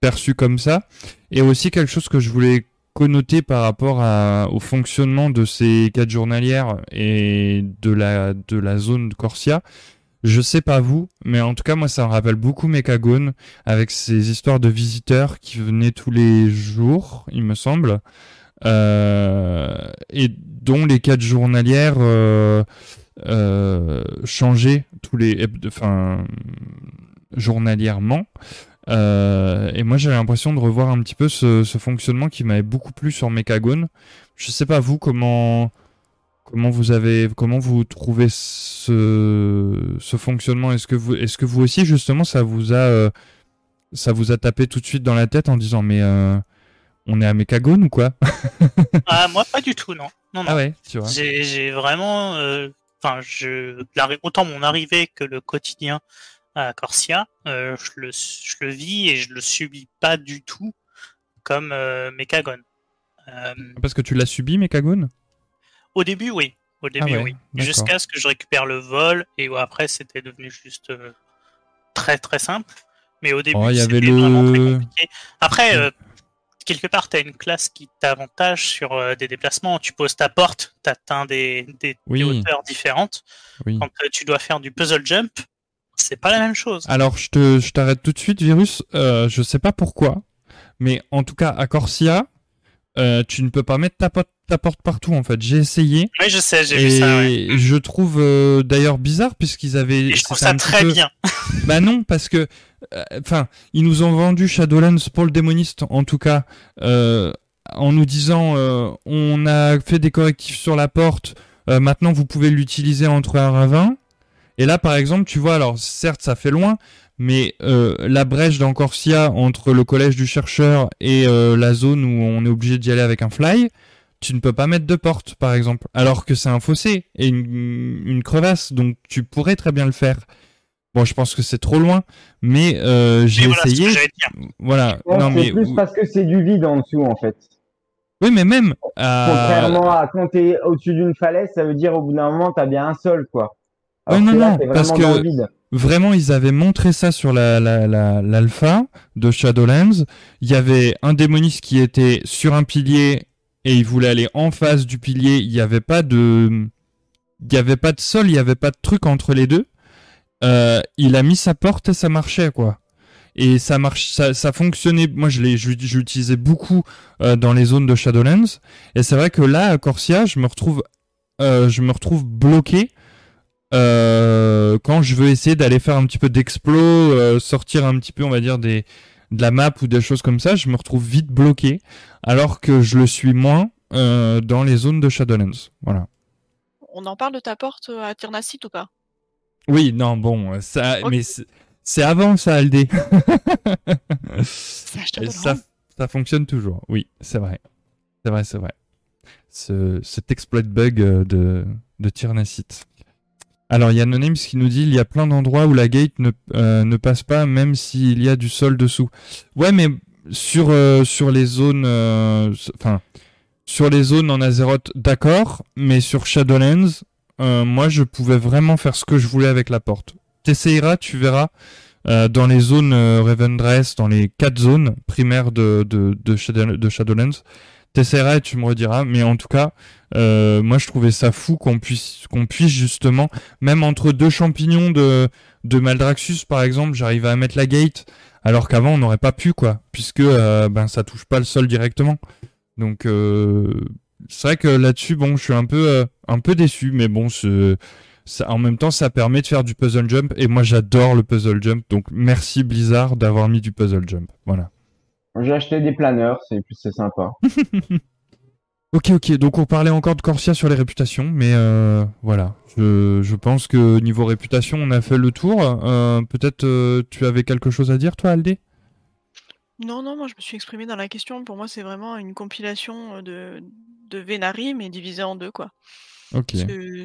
perçu comme ça. Et aussi quelque chose que je voulais connoter par rapport au fonctionnement de ces quêtes journalières et de la, de la zone de Corsia. Je sais pas vous, mais en tout cas moi ça me rappelle beaucoup Mekagone avec ces histoires de visiteurs qui venaient tous les jours, il me semble, euh, et dont les quêtes journalières euh, euh, changeaient tous les, enfin journalièrement. et moi j'avais l'impression de revoir un petit peu ce, fonctionnement qui m'avait beaucoup plu sur Mekagone. Je sais pas vous comment Comment vous avez, comment vous trouvez ce, ce fonctionnement? Est-ce que vous, est-ce que vous aussi justement ça vous a, euh, ça vous a tapé tout de suite dans la tête en disant mais euh, on est à Mekagone ou quoi? Ah moi pas du tout non. non, Ah ouais, tu vois. J'ai, vraiment, euh, enfin je, autant mon arrivée que le quotidien à Corsia, je le, je le vis et je le subis pas du tout comme Mekagone. Parce que tu l'as subi Mekagone au début, oui. Au début, ah oui. Jusqu'à ce que je récupère le vol et après c'était devenu juste euh, très très simple. Mais au début, oh, c'était vraiment très compliqué. Après, euh, quelque part, tu as une classe qui t'avantage sur euh, des déplacements. Tu poses ta porte, tu atteins des, des, hauteurs différentes. Quand tu dois faire du puzzle jump, c'est pas la même chose. Alors, je t'arrête tout de suite, Virus. je sais pas pourquoi, mais en tout cas, à Corsia, tu ne peux pas mettre ta, porte ta porte partout en fait. J'ai essayé. Oui, je sais, j'ai vu ça. Et je trouve euh, d'ailleurs bizarre puisqu'ils avaient. Et je trouve ça très bien. bah non, parce que, euh, enfin, ils nous ont vendu Shadowlands pour le démoniste en tout cas, euh, en nous disant on a fait des correctifs sur la porte. maintenant, vous pouvez l'utiliser entre un ravin. Et là, par exemple, tu vois, alors certes, ça fait loin, mais la brèche d'Encorsia entre le collège du chercheur et la zone où on est obligé d'y aller avec un fly, tu ne peux pas mettre de porte, par exemple, alors que c'est un fossé et une, crevasse, donc tu pourrais très bien le faire. Bon, je pense que c'est trop loin, mais euh, j'ai essayé. Voilà. non, mais plus parce que c'est du vide en dessous, en fait. Oui, mais même. Euh... Contrairement à quand t'es au-dessus d'une falaise, ça veut dire au bout d'un moment, t'as bien un sol, quoi. non, non, parce que vraiment, ils avaient montré ça sur la, l'alpha de Shadowlands. Il y avait un démoniste qui était sur un pilier et il voulait aller en face du pilier. Il n'y avait pas de, il y avait pas de sol, il n'y avait pas de truc entre les deux. Euh, il a mis sa porte et ça marchait quoi. Et ça marche, ça, fonctionnait. Moi, je l'ai, j'utilisais beaucoup euh, dans les zones de Shadowlands. Et c'est vrai que là, à Corsia, je me retrouve, euh, je me retrouve bloqué quand je veux essayer d'aller faire un petit peu d'explo, sortir un petit peu, on va dire des de la map ou des choses comme ça, je me retrouve vite bloqué, alors que je le suis moins euh, dans les zones de Shadowlands. Voilà. On en parle de ta porte à Tirnacite ou pas? Oui, non, bon, ça, mais c'est avant ça, Aldé. ça, ça fonctionne toujours. Oui, c'est vrai. C'est vrai, c'est vrai. Ce, cet exploit bug euh, de, de Tirnacite. Alors, il y a qui nous dit il y a plein d'endroits où la gate ne, euh, ne passe pas, même s'il y a du sol dessous. Ouais, mais sur, euh, les zones. Euh, sur les zones en Azeroth, d'accord, mais sur Shadowlands, moi je pouvais vraiment faire ce que je voulais avec la porte. T'essayeras, tu verras, dans les zones Revendreth, dans les quatre zones primaires de, de Shadowlands, t'essaieras et tu me rediras. Mais en tout cas, euh, moi je trouvais ça fou qu'on puisse qu'on puisse justement, même entre deux champignons de de Maldraxxus par exemple, j'arrivais à mettre la gate, alors qu'avant on n'aurait pas pu quoi, puisque euh, ben ça touche pas le sol directement. Donc euh, c'est vrai que là-dessus, bon, je suis un peu un peu déçu, mais bon, ça, en même temps, ça permet de faire du puzzle jump et moi j'adore le puzzle jump. Donc merci Blizzard d'avoir mis du puzzle jump. Voilà. J'ai acheté des planeurs, c'est plus c'est sympa. ok, ok. Donc on parlait encore de Corsia sur les réputations, mais euh, voilà. Je, je, pense que niveau réputation, on a fait le tour. Euh, peut-être euh, tu avais quelque chose à dire, toi, Aldé? Non, non, moi je me suis exprimé dans la question. Pour moi, c'est vraiment une compilation de, de Vénari, mais divisée en deux, quoi. Ok.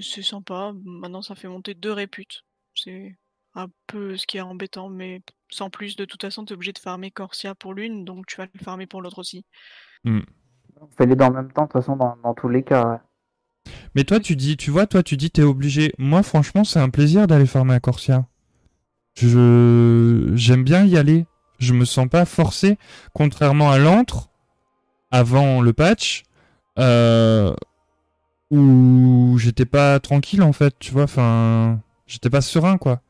C'est sympa. Maintenant, ça fait monter deux réputes. C'est un peu ce qui est embêtant, mais sans plus, de toute façon, tu es obligé de farmer Corsia pour l'une, donc tu vas le farmer pour l'autre aussi. Hmm. On fait les deux en même temps, de toute façon, dans, tous les cas. Mais toi, tu dis, tu vois, toi, tu dis, t'es obligé. Moi, franchement, c'est un plaisir d'aller farmer à Corsia. Je j'aime bien y aller. Je me sens pas forcé, contrairement à l'antre avant le patch, euh, où j'étais pas tranquille en fait, tu vois. Enfin, j'étais pas serein quoi.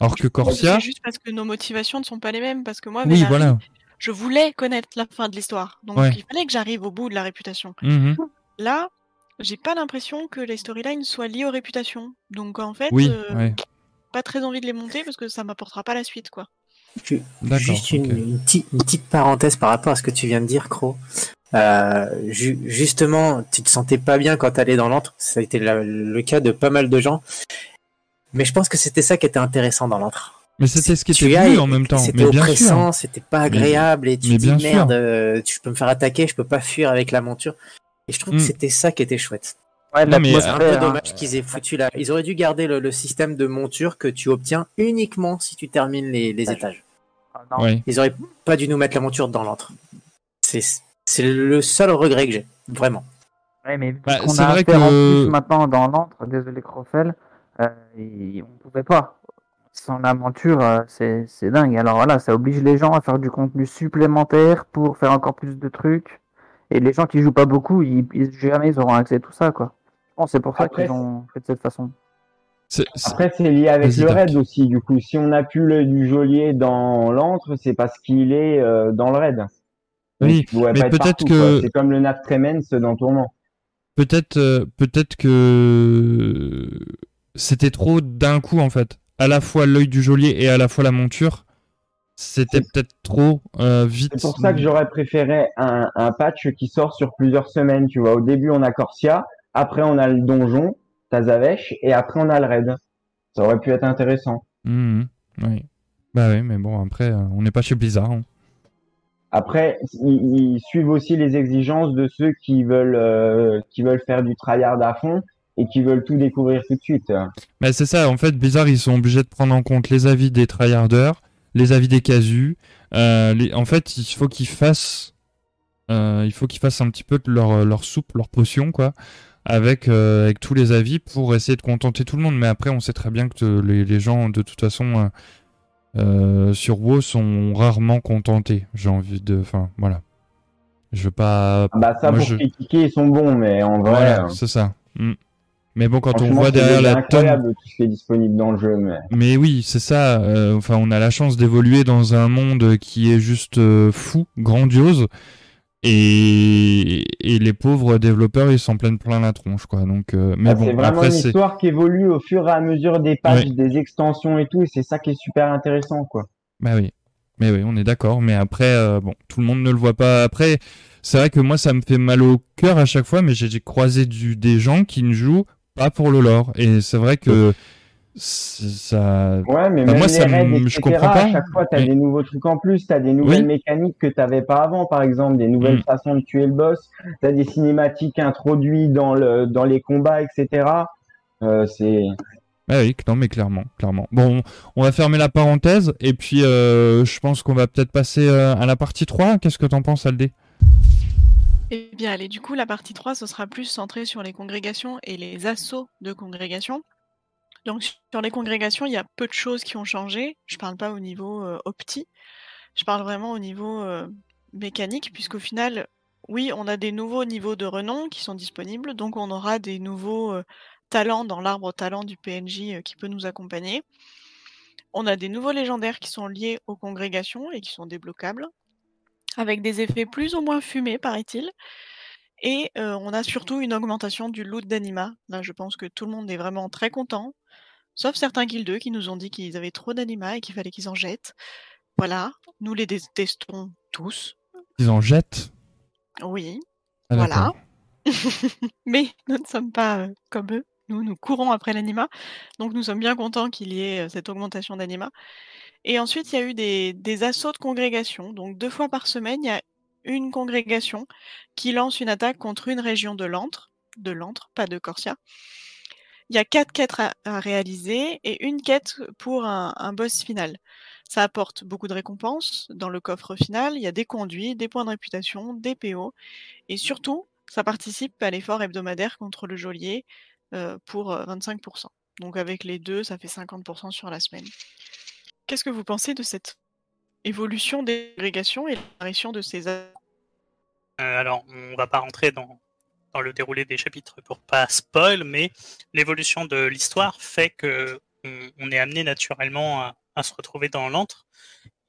Alors que Corsia. C'est juste parce que nos motivations ne sont pas les mêmes. Parce que moi, oui, voilà. je voulais connaître la fin de l'histoire. Donc il fallait que j'arrive au bout de la réputation. Mmh Là, j'ai pas l'impression que les storylines soient liées aux réputations. Donc en fait, euh, pas très envie de les monter parce que ça m'apportera pas la suite, quoi. Juste une, petite, parenthèse par rapport à ce que tu viens de dire, Cro. Euh, justement, tu te sentais pas bien quand t'allais dans l'antre. Ça a été le, cas de pas mal de gens. Mais je pense que c'était ça qui était intéressant dans l'antre. Mais c'était ce qui était voulu en même temps. C'était oppressant, c'était pas agréable et tu dis merde, euh, tu peux me faire attaquer, je peux pas fuir avec la monture. Et je trouve que mm. c'était ça qui était chouette. Ouais, c'est un peu dommage qu'ils aient foutu là. Ils auraient dû garder le, système de monture que tu obtiens uniquement si tu termines les, étages. Ah, Ils auraient pas dû nous mettre la monture dans l'antre. C'est le seul regret que j'ai, vraiment. Ouais, mais bah, on a vrai que... maintenant dans l'antre, désolé Crofel, euh, on pouvait pas. Sans la monture, euh, c'est dingue. Alors voilà, ça oblige les gens à faire du contenu supplémentaire pour faire encore plus de trucs. Et les gens qui jouent pas beaucoup, ils, jamais ils auront accès à tout ça, quoi. c'est pour ça qu'ils ont fait de cette façon. Après, c'est lié avec le raid aussi. Du coup, si on a plus le du geôlier dans l'antre, c'est parce qu'il est euh, dans le raid. oui, mais peut-être que c'est comme le Nat Tremens dans Tourment. Peut-être, euh, peut-être que c'était trop d'un coup en fait. À la fois l'œil du geôlier et à la fois la monture c'était peut-être trop euh, vite. C'est pour ça que j'aurais préféré un, patch qui sort sur plusieurs semaines. Tu vois, au début on a Corsia, après on a le donjon, Tazavesh, et après on a le raid. Ça aurait pu être intéressant. Mmh, oui. Bah oui, mais bon, après, euh, on n'est pas chez Blizzard. Hein. Après, ils, suivent aussi les exigences de ceux qui veulent, euh, qui veulent faire du tryhard à fond et qui veulent tout découvrir tout de suite. Mais c'est ça, en fait, Blizzard, ils sont obligés de prendre en compte les avis des tryharders, les avis des casus. Euh, en fait, il faut qu'ils fassent, euh, il faut qu'ils fassent un petit peu de leur, leur soupe, leur potion, quoi, avec, euh, avec tous les avis pour essayer de contenter tout le monde. Mais après, on sait très bien que les, les gens, de toute façon, sur WoW sont rarement contentés. J'ai envie de, enfin, voilà. Je veux pas. Bah ça pour critiquer, ils sont bons, mais en vrai. c'est ça. Mm. Mais bon, quand on voit derrière la incroyable tout ce qui est disponible dans le jeu. Mais, mais oui, c'est ça. Euh, enfin, on a la chance d'évoluer dans un monde qui est juste euh, fou, grandiose. Et... et, les pauvres développeurs, ils s'en plaignent plein la tronche, quoi. Donc, euh, mais ah, bon, c'est vraiment une histoire qui évolue au fur et à mesure des pages, des extensions et tout. Et c'est ça qui est super intéressant, quoi. Bah oui, mais oui, on est d'accord. Mais après, bon, tout le monde ne le voit pas. Après, c'est vrai que moi, ça me fait mal au cœur à chaque fois. Mais j'ai croisé du... des gens qui ne jouent pas pour le lore. Et c'est vrai que ça. Ouais, mais moi, ça je comprends pas. À chaque fois, tu as des nouveaux trucs en plus, tu as des nouvelles mécaniques que tu n'avais pas avant, par exemple, des nouvelles mm. façons de tuer le boss, tu as des cinématiques introduites dans, le, dans les combats, etc. Euh, c'est. Ah oui, non, mais clairement, clairement. Bon, on va fermer la parenthèse et puis euh, je pense qu'on va peut-être passer euh, à la partie 3. Qu'est-ce que t'en penses, Aldé? Eh bien, allez, du coup, la partie 3, ce sera plus centré sur les congrégations et les assauts de congrégations. Donc, sur les congrégations, il y a peu de choses qui ont changé. Je ne parle pas au niveau euh, opti, je parle vraiment au niveau euh, mécanique, puisqu'au final, oui, on a des nouveaux niveaux de renom qui sont disponibles, donc on aura des nouveaux euh, talents dans l'arbre talent du PNJ qui peut nous accompagner. On a des nouveaux légendaires qui sont liés aux congrégations et qui sont débloquables avec des effets plus ou moins fumés, paraît-il. Et on a surtout une augmentation du loot d'anima. Là, je pense que tout le monde est vraiment très content, sauf certains guildeux qui nous ont dit qu'ils avaient trop d'anima et qu'il fallait qu'ils en jettent. Voilà, nous les détestons tous. Ils en jettent? Oui, ah, voilà. Mais nous ne sommes pas comme eux. Nous, nous courons après l'anima. Donc nous sommes bien contents qu'il y ait cette augmentation d'anima. Et ensuite, il y a eu des, assauts de congrégation. Donc, deux fois par semaine, il y a une congrégation qui lance une attaque contre une région de l'antre, de l'antre, pas de Corsia. Il y a quatre quêtes à, réaliser et une quête pour un, boss final. Ça apporte beaucoup de récompenses dans le coffre final. Il y a des conduits, des points de réputation, des PO. Et surtout, ça participe à l'effort hebdomadaire contre le geôlier euh, pour 25%. Euh, Donc avec les deux, ça fait 50% sur la semaine. Qu'est-ce que vous pensez de cette évolution des et l'apparition de ces euh, Alors, on va pas rentrer dans, dans le déroulé des chapitres pour pas spoil, mais l'évolution de l'histoire fait que on, est amené naturellement à, se retrouver dans l'antre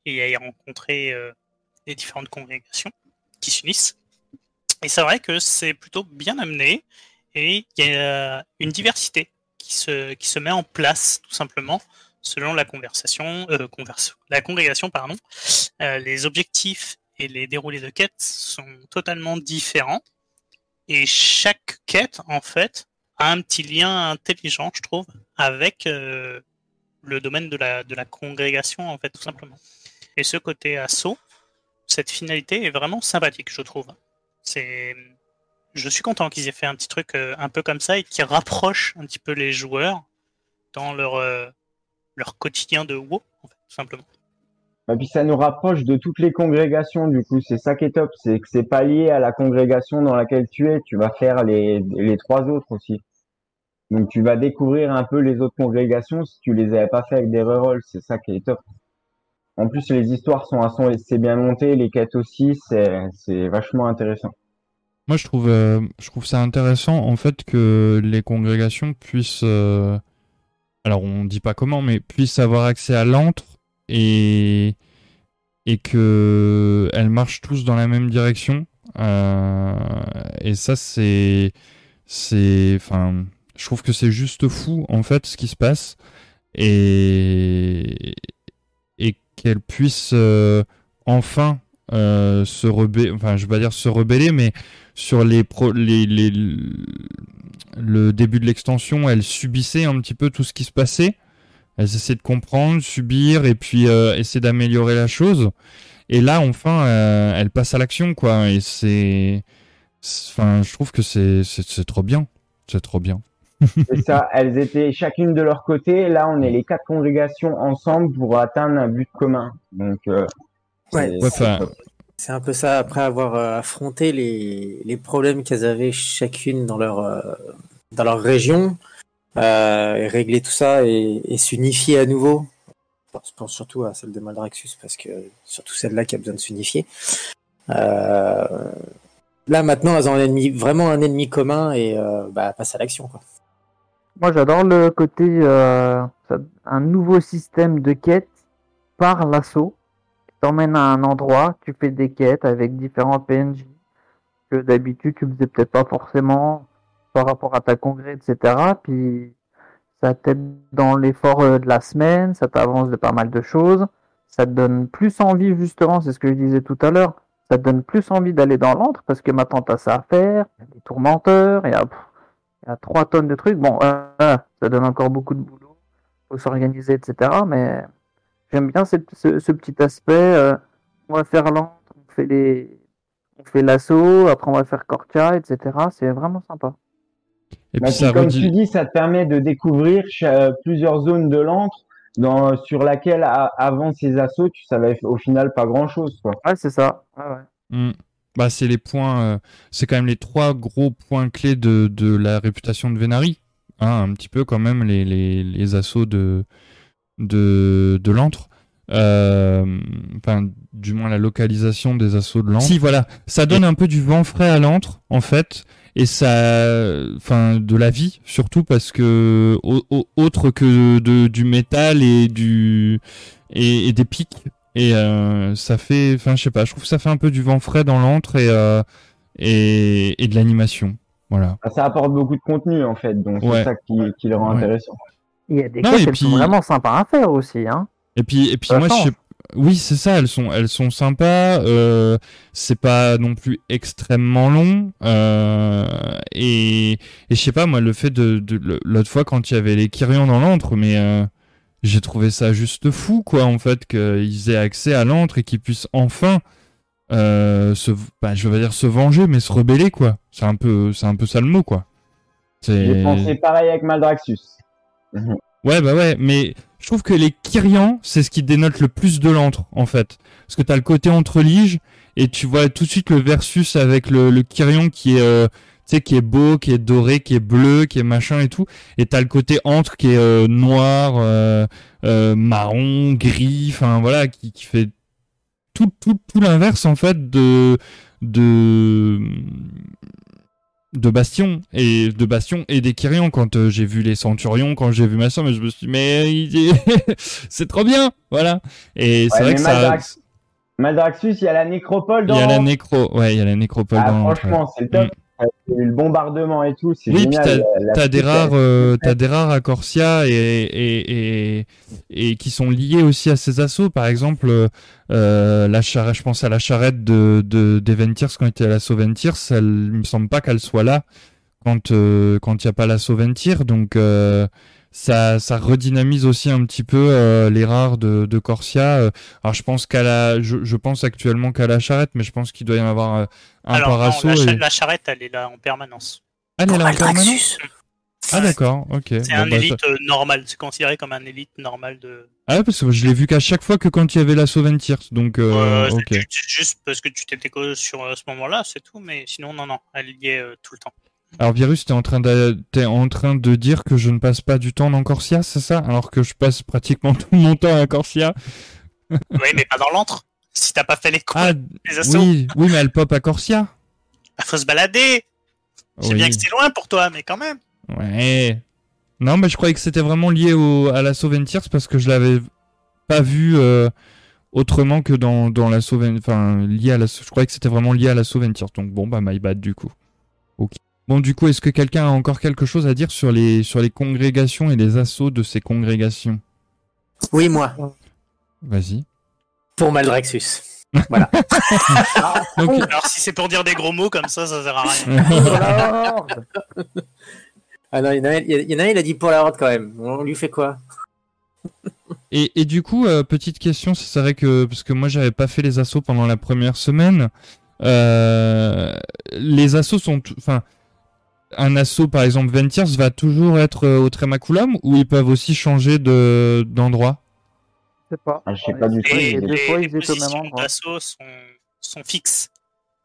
et à y rencontrer les différentes congrégations qui s'unissent. Et c'est vrai que c'est plutôt bien amené et il y a une diversité qui se, qui se met en place tout simplement selon la conversation, euh, la congrégation, pardon. Euh, les objectifs et les déroulés de quêtes sont totalement différents et chaque quête en fait a un petit lien intelligent, je trouve, avec euh, le domaine de la, de la congrégation en fait tout simplement. Et ce côté assaut, cette finalité est vraiment sympathique, je trouve. C'est je suis content qu'ils aient fait un petit truc euh, un peu comme ça et qui rapproche un petit peu les joueurs dans leur, euh, leur quotidien de WoW, en fait, tout simplement. Et puis ça nous rapproche de toutes les congrégations, du coup, c'est ça qui est top, c'est que c'est pas lié à la congrégation dans laquelle tu es, tu vas faire les, les trois autres aussi. Donc tu vas découvrir un peu les autres congrégations si tu les avais pas fait avec des rerolls, c'est ça qui est top. En plus, les histoires sont assez bien montées, les quêtes aussi, c'est vachement intéressant. Moi, je trouve, euh, je trouve ça intéressant, en fait, que les congrégations puissent, euh, alors on dit pas comment, mais puissent avoir accès à l'antre et et que elles marchent tous dans la même direction. Euh, et ça, c'est, c'est, enfin, je trouve que c'est juste fou, en fait, ce qui se passe et et qu'elles puissent enfin se rebeller, enfin, je vais dire se rebeller, mais sur les, les, le début de l'extension, elles subissaient un petit peu tout ce qui se passait. Elles essaient de comprendre, subir et puis euh, essayer d'améliorer la chose. Et là, enfin, euh, passent à l'action, quoi. Et c'est, enfin, je trouve que c'est, trop bien. C'est trop bien. ça. Elles étaient chacune de leur côté. Là, on est les quatre congrégations ensemble pour atteindre un but commun. Donc, euh, ouais, c'est un peu ça, après avoir euh, affronté les, les problèmes qu'elles avaient chacune dans leur, euh, dans leur région, euh, et régler tout ça et, s'unifier à nouveau. je pense surtout à celle de Maldraxus, parce que surtout celle-là qui a besoin de s'unifier. là, maintenant, elles ont un ennemi, vraiment un ennemi commun et bah, passe à l'action. Moi, j'adore le côté un nouveau système de quête par l'assaut t'emmènes à un endroit, tu fais des quêtes avec différents PNJ que d'habitude tu faisais peut-être pas forcément par rapport à ta congrès, etc. Puis ça t'aide dans l'effort euh, de la semaine, ça t'avance de pas mal de choses, ça te donne plus envie justement, c'est ce que je disais tout à l'heure, ça te donne plus envie d'aller dans l'antre parce que maintenant t'as ça à faire, il y a des tourmenteurs, il y a, trois tonnes de trucs. Bon, ça donne encore beaucoup de boulot, faut s'organiser, etc. Mais J'aime bien ce, petit aspect. Euh, on va faire l'antre, on fait les, on fait l'assaut, après on va faire Korka, etc. C'est vraiment sympa. Et puis comme tu dis, ça te permet de découvrir plusieurs zones de l'antre dans, sur laquelle avant ces assauts, tu savais au final pas grand chose. Quoi. Ouais, c'est ça. Hmm. Bah, c'est les points, euh, c'est quand même les trois gros points clés de, de la réputation de Venari. Hein, un petit peu quand même les, les, les assauts de, de, de l'antre. Euh, enfin, du moins la localisation des assauts de l'antre. Si, voilà, ça donne un peu du vent frais à l'antre, en fait, et ça, enfin, de la vie, surtout parce que autre que de, du métal et du et, des pics, et euh, ça fait, enfin, je sais pas, je trouve que ça fait un peu du vent frais dans l'antre et, euh, et, et de l'animation. Voilà. Ah, ça apporte beaucoup de contenu en fait, donc c'est ça qui, qui le rend intéressant. Il y a des quêtes qui sont vraiment sympas à faire aussi. Hein. Et puis, et puis moi, je oui, c'est ça, elles sont, elles sont sympas. Euh, c'est pas non plus extrêmement long. Euh, et, et je sais pas, moi, le fait de, de l'autre fois quand il y avait les Kyrians dans l'antre, mais euh, j'ai trouvé ça juste fou, quoi, en fait, qu'ils aient accès à l'antre et qu'ils puissent enfin euh, se, bah, je vais dire se venger, mais se rebeller, quoi. C'est un peu, c'est un peu ça le mot, quoi. J'ai pensé pareil avec Maldraxus. Mhm. Ouais, bah ouais, mais je trouve que les Kyrians, c'est ce qui dénote le plus de l'antre, en fait. Parce que t'as le côté entre lige et tu vois tout de suite le versus avec le, le Kyrian qui est, euh, qui est beau, qui est doré, qui est bleu, qui est machin et tout. Et t'as le côté entre qui est euh, noir, euh, euh, marron, gris, enfin voilà, qui, qui fait tout, tout, tout l'inverse, en fait, de, de, de Bastion et de Bastion et des Kyrians quand euh, j'ai vu les Centurions quand j'ai vu ma soeur mais je me suis dit mais c'est trop bien voilà. Et c'est vrai que ça Maldraxxus il y a la nécropole dans il y a la nécro ouais il y a la nécropole ah, dans franchement c'est le top. Mm le bombardement et tout, c'est oui, génial. T'as des rares, euh, des rares à Corsia et, et, et, qui sont liés aussi à ces assauts. Par exemple, euh, la charrette, je pense à la charrette de, de des Ventirs quand il était à l'assaut Ventirs, elle me semble pas qu'elle soit là quand euh, quand il n'y a pas l'assaut Ventir. Donc euh, ça, ça redynamise aussi un petit peu euh, les rares de, de Corsia. Euh, alors je pense qu'à la, je, je, pense actuellement qu'à la charrette, mais je pense qu'il doit y en avoir euh, un alors, par assaut. La, la, charrette, elle est là en permanence. Ah, elle est là en permanence? Ah d'accord, ok. C'est un bah, élite normal, c'est considéré comme un élite normal de. Ah ouais, parce que je l'ai vu qu'à chaque fois que quand il y avait la Sauventiers, donc euh. C'est juste parce que tu t'étais sur ce moment-là, c'est tout, mais sinon non non, elle y est tout le temps. Alors Virus, t'es en train de en train de dire que je ne passe pas du temps dans Corsia, c'est ça? Alors que je passe pratiquement tout mon temps à Corsia. oui, mais pas dans l'antre. Si t'as pas fait les, ah, les assauts. Oui, oui, mais elle pop à Corsia. Il faut se balader. C'est bien que c'est loin pour toi, mais quand même. Ouais. Non, mais je croyais que c'était vraiment lié au, à l'assaut Ventiers parce que je l'avais pas vu euh, autrement que dans, dans l'assaut Enfin, lié à la... Je croyais que c'était vraiment lié à l'assaut Ventiers. Donc bon, bah my bad du coup. Ok. Bon, du coup, est-ce que quelqu'un a encore quelque chose à dire sur les, sur les congrégations et les assauts de ces congrégations? Oui, moi. Vas-y. Pour Maldraxus. Voilà. Alors, si c'est pour dire des gros mots comme ça, ça sert à rien. ah non, il y, en a, il a dit pour la horde quand même. On lui fait quoi? Et, et, du coup, euh, petite question, c'est vrai que parce que moi j'avais pas fait les assauts pendant la première semaine. Euh, les assauts sont, enfin, un assaut, par exemple, Ventiers va toujours être euh, au Trémaculum ou ils peuvent aussi changer de, d'endroit? Je sais pas. Ah, je sais pas du tout. Les, les, les, les positions d'assaut sont, sont fixes,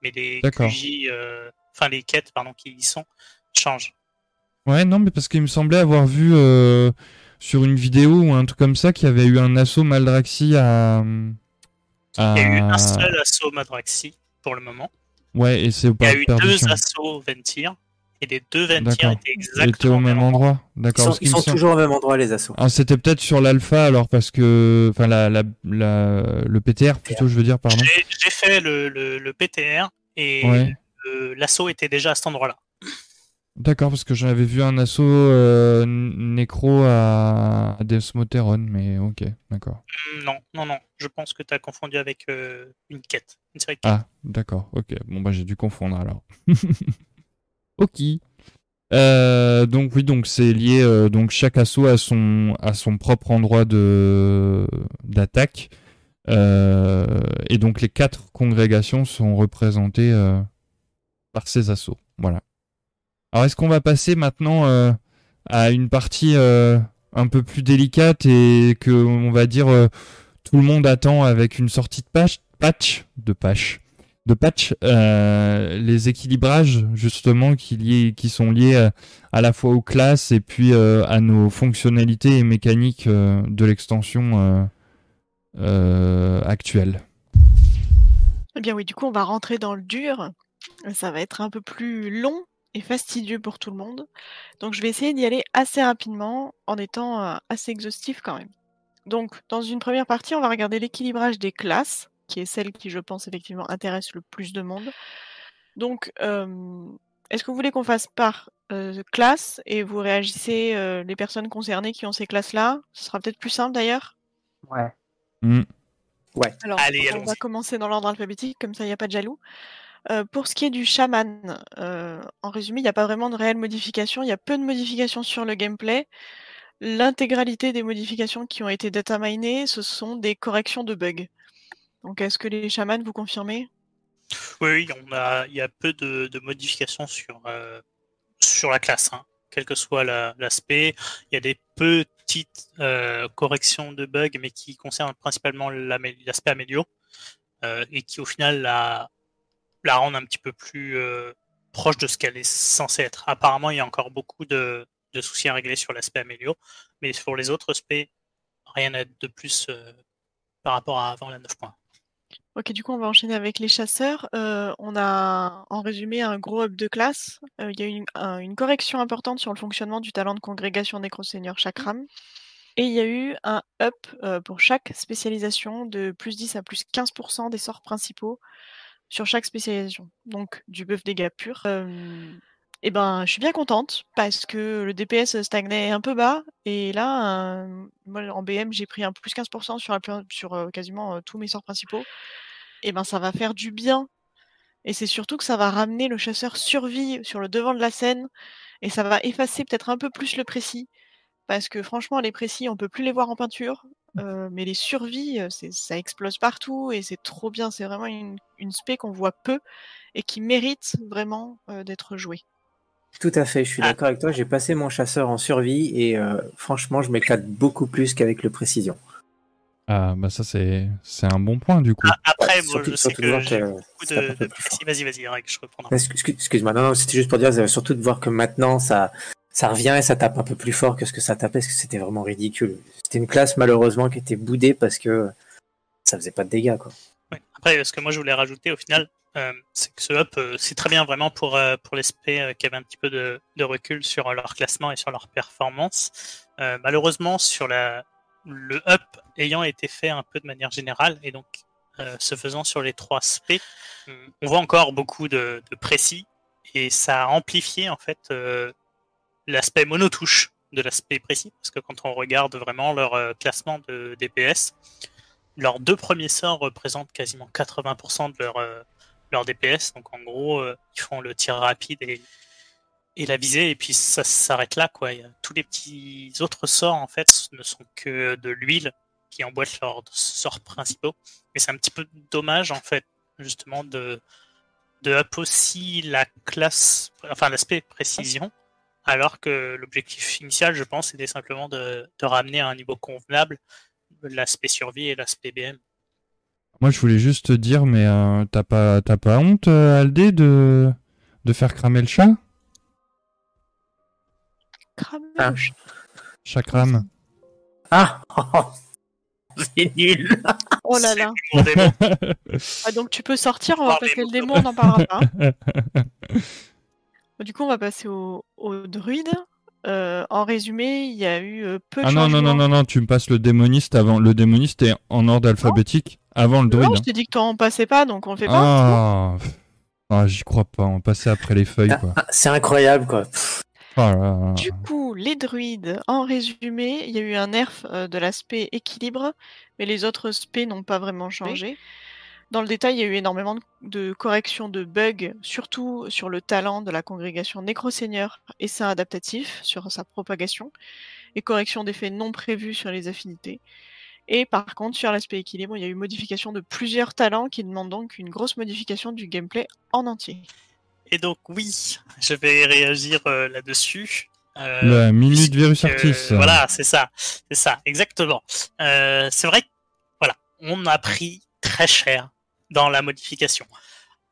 mais les QJ, euh, enfin les quêtes pardon, qui y sont changent. Ouais, non, mais parce qu'il me semblait avoir vu euh, sur une vidéo ou un truc comme ça qu'il y avait eu un assaut Maldraxi à, à... Il y a eu un seul assaut Maldraxi pour le moment. Ouais, et c'est Il y a eu deux assauts Ventir et les deux Ventir étaient exactement au même endroit. D'accord. Ils sont, toujours au même endroit les assauts. Ah, c'était peut-être sur l'alpha alors parce que, enfin la, la, le PTR plutôt, je veux dire, pardon. J'ai fait le, le, PTR et l'assaut était déjà à cet endroit-là. D'accord, parce que j'avais vu un assaut euh, nécro à, Desmoteron, mais ok, d'accord. Mm, non, non, non, je pense que tu as confondu avec euh, une quête, une série de quêtes. Ah, d'accord, ok. Bon, bah j'ai dû confondre alors. Ok. Euh, donc oui, donc c'est lié. Euh, donc chaque assaut a son a son propre endroit de d'attaque. Euh, et donc les quatre congrégations sont représentées par ces assauts. Voilà. Alors est-ce qu'on va passer maintenant à une partie un peu plus délicate et que on va dire tout le monde attend avec une sortie de patch, patch de patch de patch, euh, les équilibrages justement qui, qui sont liés euh, à, la fois aux classes et puis euh, à nos fonctionnalités et mécaniques de l'extension actuelle. Eh bien oui, du coup on va rentrer dans le dur. Ça va être un peu plus long et fastidieux pour tout le monde. Donc je vais essayer d'y aller assez rapidement en étant assez exhaustif quand même. Donc dans une première partie, on va regarder l'équilibrage des classes qui est celle qui, je pense, effectivement intéresse le plus de monde. Donc, est-ce que vous voulez qu'on fasse par classe et vous réagissez les personnes concernées qui ont ces classes-là? Ce sera peut-être plus simple d'ailleurs. Ouais. Mmh. Ouais. Alors, on va commencer dans l'ordre alphabétique, comme ça il n'y a pas de jaloux. pour ce qui est du chaman, en résumé, il n'y a pas vraiment de réelle modification. Il y a peu de modifications sur le gameplay. L'intégralité des modifications qui ont été data minées, ce sont des corrections de bugs. Donc, est-ce que les chamans, vous confirmez? Oui, il y a peu de, modifications sur, euh, sur la classe, hein. quel que soit l'aspect. il y a des petites euh, corrections de bugs, mais qui concernent principalement l'aspect améliore, euh, et qui au final la, la rendent un petit peu plus proche de ce qu'elle est censée être. Apparemment, il y a encore beaucoup de, soucis à régler sur l'aspect améliore, mais pour les autres aspects, rien de plus par rapport à avant la 9 points. Ok, du coup, on va enchaîner avec les chasseurs. Euh, on a, en résumé, un gros up de classe. Euh, il y a eu une, correction importante sur le fonctionnement du talent de congrégation nécro-seigneur Chakram. Et il y a eu un up euh, pour chaque spécialisation de plus 10 à plus 15% des sorts principaux sur chaque spécialisation. Donc, du buff dégâts pur. et ben, je suis bien contente parce que le DPS stagnait un peu bas. Et là, moi, en BM, j'ai pris un plus 15% sur, sur quasiment tous mes sorts principaux et ben ça va faire du bien. Et c'est surtout que ça va ramener le chasseur survie sur le devant de la scène et ça va effacer peut-être un peu plus le précis. Parce que franchement, les précis, on peut plus les voir en peinture, euh, mais les survies, euh, ça explose partout et c'est trop bien. C'est vraiment une, une spé qu'on voit peu et qui mérite vraiment euh, d'être jouée. Tout à fait, je suis ah. d'accord avec toi. J'ai passé mon chasseur en survie et franchement, je m'éclate beaucoup plus qu'avec le précision. Ah, bah ça, c'est, c'est un bon point, du coup. Ah, après, moi, je sais que j'ai beaucoup de, de... Vas-y, vas-y, je reprends. Excuse-moi, non, non, c'était juste pour dire, surtout de voir que maintenant, ça, ça revient et ça tape un peu plus fort que ce que ça tapait, parce que c'était vraiment ridicule. C'était une classe, malheureusement, qui était boudée parce que ça faisait pas de dégâts, quoi. Ouais. Après, ce que moi, je voulais rajouter, au final, euh, c'est que ce up, euh, c'est très bien vraiment pour, euh, pour les SP euh, qui avaient un petit peu de, de, recul sur leur classement et sur leur performance. malheureusement, sur la, le up ayant été fait un peu de manière générale et donc euh, se faisant sur les trois SP, on voit encore beaucoup de, précis et ça a amplifié en fait euh, l'aspect monotouche de l'aspect précis parce que quand on regarde vraiment leur euh, classement de DPS, leurs deux premiers sorts représentent quasiment 80% de leur, leur DPS. Donc en gros, ils font le tir rapide et et la visée, et puis ça s'arrête là, quoi. Tous les petits autres sorts, en fait, ne sont que de l'huile qui emboîte leurs sorts principaux. Et c'est un petit peu dommage, en fait, justement, de, de up aussi la classe, enfin l'aspect précision, alors que l'objectif initial, je pense, était simplement de, de ramener à un niveau convenable l'aspect survie et l'aspect BM. Moi, je voulais juste te dire, mais euh, t'as pas, pas honte, euh, Aldé, de, de faire cramer le chat? Ah. Chakram. Ah C'est nul Oh là là ah, Donc tu peux sortir, on va passer le démon, on n'en parlera pas. du coup, on va passer au, au druide. Euh, en résumé, il y a eu euh, peu de Ah non, non, non, non, non, tu me passes le démoniste avant. Le démoniste est en ordre alphabétique avant le druide. Non, je t'ai dit que t'en passais pas, donc on le fait pas. Ah, ah j'y crois pas, on passait après les feuilles, ah, quoi. c'est incroyable, quoi. Oh du coup, les druides, en résumé, il y a eu un nerf euh, de l'aspect équilibre, mais les autres aspects n'ont pas vraiment changé. Dans le détail, il y a eu énormément de corrections de bugs, surtout sur le talent de la congrégation Nécro-Seigneur et sa adaptatif sur sa propagation, et correction d'effets non prévus sur les affinités. Et par contre, sur l'aspect équilibre, il y a eu modification de plusieurs talents qui demandent donc une grosse modification du gameplay en entier. Et donc oui, je vais réagir euh, là-dessus. Euh, la minute virus artis. Voilà, c'est ça, c'est ça, exactement. Euh, c'est vrai que voilà, on a pris très cher dans la modification.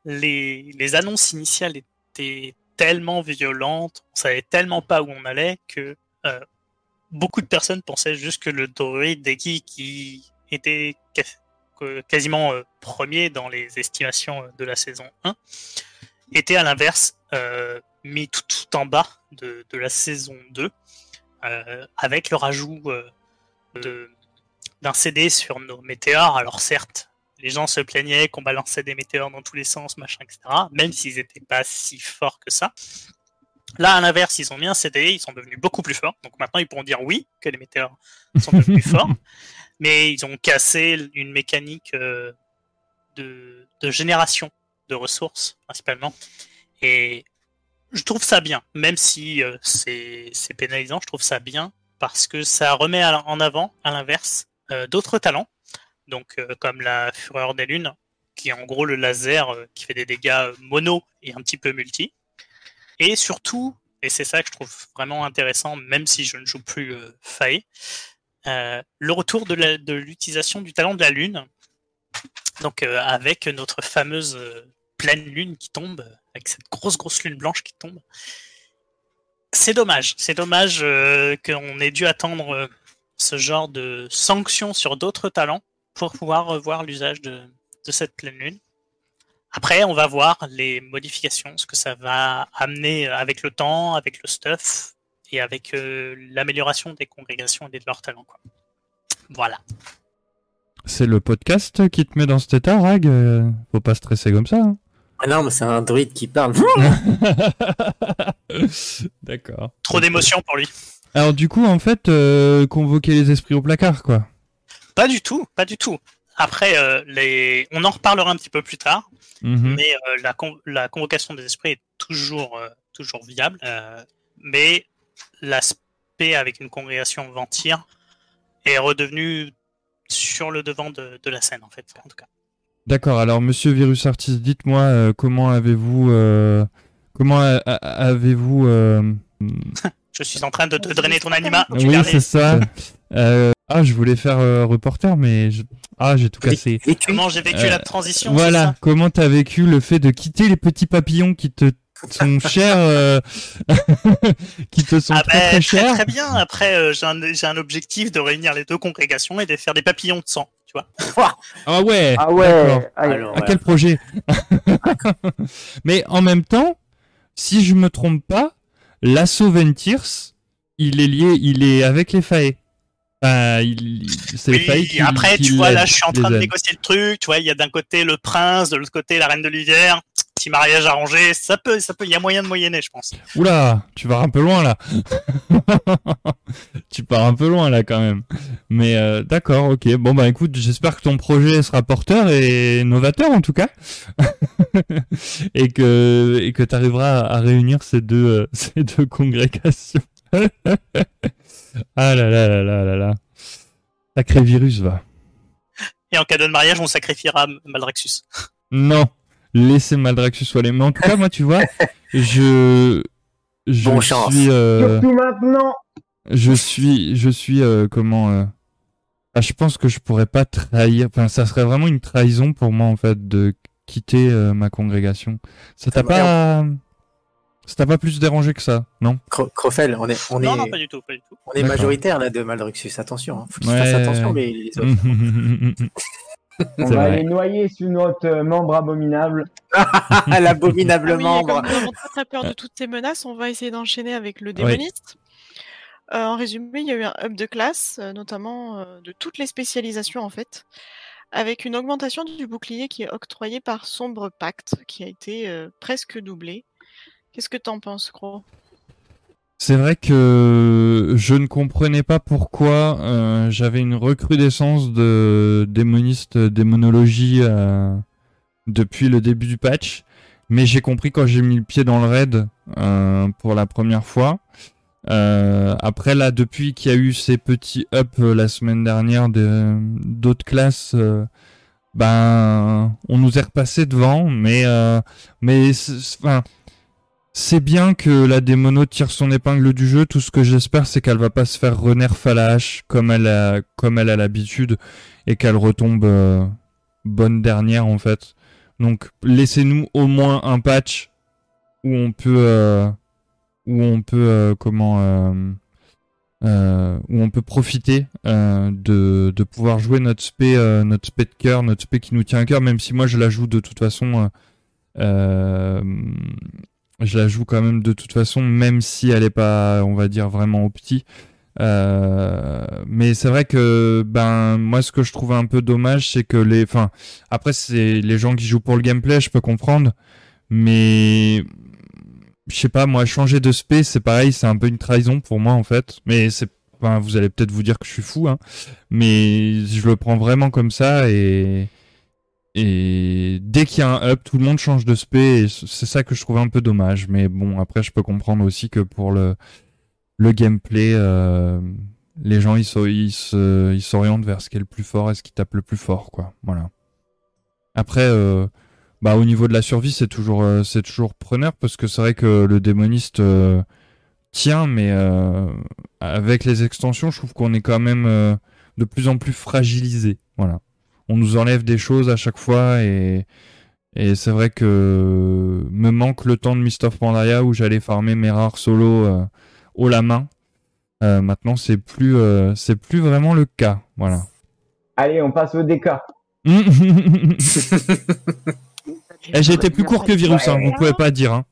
Les, les annonces initiales étaient tellement violentes, on savait tellement pas où on allait que euh, beaucoup de personnes pensaient juste que le droid Deki qui était quasiment euh, premier dans les estimations de la saison 1 était à l'inverse euh, mis tout, en bas de, la saison 2, euh, avec le rajout euh, d'un CD sur nos météores. Alors certes, les gens se plaignaient qu'on balançait des météores dans tous les sens, machin, etc., même s'ils n'étaient pas si forts que ça. Là, à l'inverse, ils ont mis un CD, ils sont devenus beaucoup plus forts. Donc maintenant, ils pourront dire oui, que les météores sont devenus forts. Mais ils ont cassé une mécanique de, de génération de ressources principalement. Et je trouve ça bien, même si euh, c'est pénalisant, je trouve ça bien parce que ça remet en avant, à l'inverse, euh, d'autres talents, donc euh, comme la Fureur des Lunes, qui est en gros le laser qui fait des dégâts mono et un petit peu multi. Et surtout, et c'est ça que je trouve vraiment intéressant, même si je ne joue plus Fae, le retour de l'utilisation du talent de la Lune, donc avec notre fameuse pleine lune qui tombe, avec cette grosse grosse lune blanche qui tombe. C'est dommage, c'est dommage euh, qu'on ait dû attendre euh, ce genre de sanctions sur d'autres talents pour pouvoir revoir l'usage de, de cette pleine lune. Après, on va voir les modifications, ce que ça va amener avec le temps, avec le stuff et avec euh, l'amélioration des congrégations et de leurs talents. Quoi. Voilà. C'est le podcast qui te met dans cet état, Rag? Faut pas stresser comme ça. Hein. Ah non, mais c'est un druide qui parle. D'accord. Trop d'émotions pour lui. Alors du coup, en fait, euh, convoquer les esprits au placard, quoi. Pas du tout, pas du tout. Après, euh, les... on en reparlera un petit peu plus tard, mhm. mais la, la, convocation des esprits est toujours, toujours viable. mais l'aspect avec une congrégation ventir est redevenu sur le devant de, la scène, en fait, en tout cas. D'accord. Alors, Monsieur Virus Artist, dites-moi euh, comment avez-vous, euh, comment avez-vous euh, Je suis en train de te drainer ton anima. Oui, c'est ça. ah, je voulais faire reporter, mais ah, j'ai tout cassé. comment j'ai vécu la transition Voilà. Comment t'as vécu le fait de quitter les petits papillons qui te sont chers, euh, qui te sont ah très, ben, très, chers? Très, bien. Après, euh, j'ai un, un, objectif de réunir les deux congrégations et de faire des papillons de sang. Vois. ah ouais. Ah ouais. à quel projet Mais en même temps, si je me trompe pas, l'assaut Ventirs, il est lié, il est avec les Fae. il, oui, qui, après, tu vois, là, je suis en train de négocier le truc. Tu vois, il y a d'un côté le prince, de l'autre côté la reine de l'hiver petit mariage arrangé, ça peut, ça peut, il y a moyen de moyenner, je pense. Oula, tu vas un peu loin là. tu pars un peu loin là quand même. Mais euh, d'accord, ok. Bon bah écoute, j'espère que ton projet sera porteur et novateur en tout cas, et que et que tu arriveras à réunir ces deux euh, ces deux congrégations. ah là là là là là là. Sacré virus va. Et en cadeau de mariage, on sacrifiera Maldraxus. Non laisser Maldraxus aller. Mais en tout cas, moi, tu vois, je. Je bon suis. Euh, Surtout maintenant Je suis. Je suis. Euh, comment. Euh, ah, je pense que je pourrais pas trahir. Enfin, ça serait vraiment une trahison pour moi, en fait, de quitter ma congrégation. Ça t'a pas. Ça t'a pas plus dérangé que ça, non? Crofel, on est, on est, non, non, pas du tout, pas du tout. On est majoritaire là de Maldruxus, attention, hein. faut qu'il fasse attention les, les autres. On va les noyer sous notre euh, membre abominable. L'abominable ah membre. Comme nous avons très peur de toutes ces menaces, on va essayer d'enchaîner avec le démoniste. Euh, en résumé, il y a eu un up de classe, euh, notamment de toutes les spécialisations en fait, avec une augmentation du bouclier qui est octroyé par Sombre Pacte, qui a été presque doublé. Qu'est-ce que t'en penses, Gros c'est vrai que je ne comprenais pas pourquoi euh, j'avais une recrudescence de démonistes, démonologie euh, depuis le début du patch, mais j'ai compris quand j'ai mis le pied dans le raid euh, pour la première fois. après là, depuis qu'il y a eu ces petits ups la semaine dernière d'autres classes, ben on nous est repassé devant, mais mais c'est bien que la démono tire son épingle du jeu. Tout ce que j'espère, c'est qu'elle va pas se faire renerf à la hache comme elle a, comme elle a l'habitude et qu'elle retombe euh, bonne dernière en fait. Donc laissez-nous au moins un patch où on peut, euh, où on peut euh, comment, où on peut profiter de, de pouvoir jouer notre spé, notre spé de cœur, notre spé qui nous tient à cœur. Même si moi je la joue de toute façon. Je la joue quand même de toute façon, même si elle est pas, on va dire, vraiment au petit. Euh, mais c'est vrai que ben moi ce que je trouve un peu dommage c'est que les enfin après c'est les gens qui jouent pour le gameplay je peux comprendre. Mais je sais pas moi changer de space c'est pareil c'est un peu une trahison pour moi en fait. Mais c'est enfin, vous allez peut-être vous dire que je suis fou hein. Mais je le prends vraiment comme ça et et dès qu'il y a un up, tout le monde change de spé. Et c'est ça que je trouve un peu dommage. Mais bon, après, je peux comprendre aussi que pour le, le gameplay, euh, les gens ils s'orientent vers ce qui est le plus fort et ce qui tape le plus fort, quoi. Voilà. Après, euh, bah au niveau de la survie, c'est toujours euh, c'est toujours preneur parce que c'est vrai que le démoniste tient, mais avec les extensions, je trouve qu'on est quand même de plus en plus fragilisé. Voilà on nous enlève des choses à chaque fois et, et c'est vrai que me manque le temps de Mist of Pandaria où j'allais farmer mes rares solos euh, haut la main. Euh, maintenant, c'est plus, euh, c'est plus vraiment le cas. Voilà. Allez, on passe au DK. Eh, j'ai été plus court que Virus, hein, vous pouvez pas dire. Hein.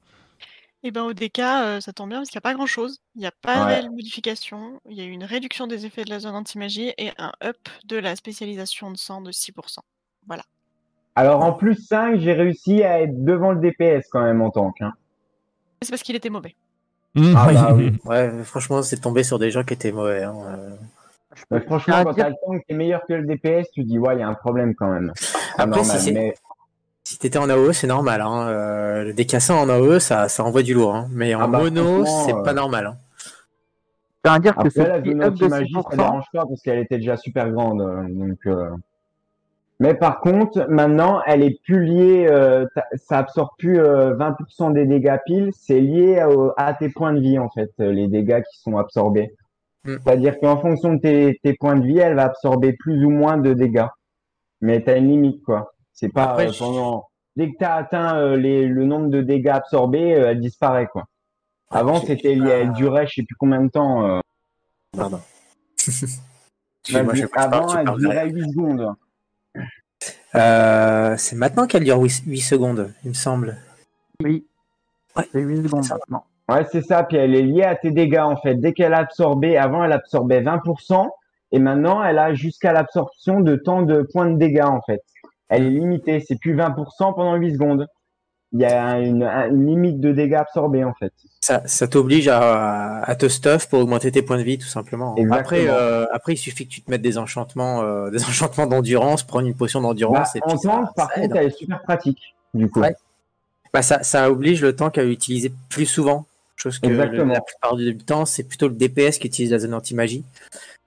Et eh ben au DK, euh, ça tombe bien parce qu'il n'y a pas grand chose. Il n'y a pas de réelle modification. Il y a eu une réduction des effets de la zone anti-magie et un up de la spécialisation de sang de 6%. Voilà. Alors en plus 5, j'ai réussi à être devant le DPS quand même en tank. Hein. C'est parce qu'il était mauvais. Ah bah oui. Ouais, franchement, c'est tombé sur des gens qui étaient mauvais. Hein. Euh. franchement, quand t'as le tank qui est meilleur que le DPS, tu dis ouais, il y a un problème quand même. Après, si mais... si t'étais en AOE, c'est normal. Hein. Euh, le décassant en AOE, ça, ça envoie du lourd. Hein. Mais en ah bah, mono, c'est pas euh, normal. Hein. à dire que Après, la zone magie, ça dérange pas parce qu'elle était déjà super grande. Donc, mais par contre, maintenant, elle est plus liée, euh, ça absorbe plus 20% euh, des dégâts pile, c'est lié à tes points de vie en fait, les dégâts qui sont absorbés. Hmm. C'est-à-dire qu'en fonction de tes, points de vie, elle va absorber plus ou moins de dégâts. Mais tu as une limite quoi. C'est pas euh, pendant dès que tu as atteint le nombre de dégâts absorbés, elle disparaît quoi. Avant, c'était lié, elle durait je sais plus combien de temps. Pardon. avant, elle durait 8 secondes. Euh, c'est maintenant qu'elle dure 8, secondes, il me semble. Oui. C'est 8 secondes maintenant. Ouais, c'est ça. Puis elle est liée à tes dégâts, en fait. Dès qu'elle a absorbé, avant, elle absorbait 20%. Et maintenant, elle a jusqu'à l'absorption de tant de points de dégâts, en fait. Elle est limitée. C'est plus 20% pendant 8 secondes il y a une, limite de dégâts absorbés en fait. Ça, ça t'oblige à, à, te stuff pour augmenter tes points de vie tout simplement. Après, euh, après il suffit que tu te mettes des enchantements, euh, des enchantements d'endurance, prendre une potion d'endurance. Bah, en tank, par contre, elle est super pratique du coup. Bah, ça, ça oblige le tank à l'utiliser plus souvent. Chose que la plupart du temps, c'est plutôt le DPS qui utilise la zone anti-magie.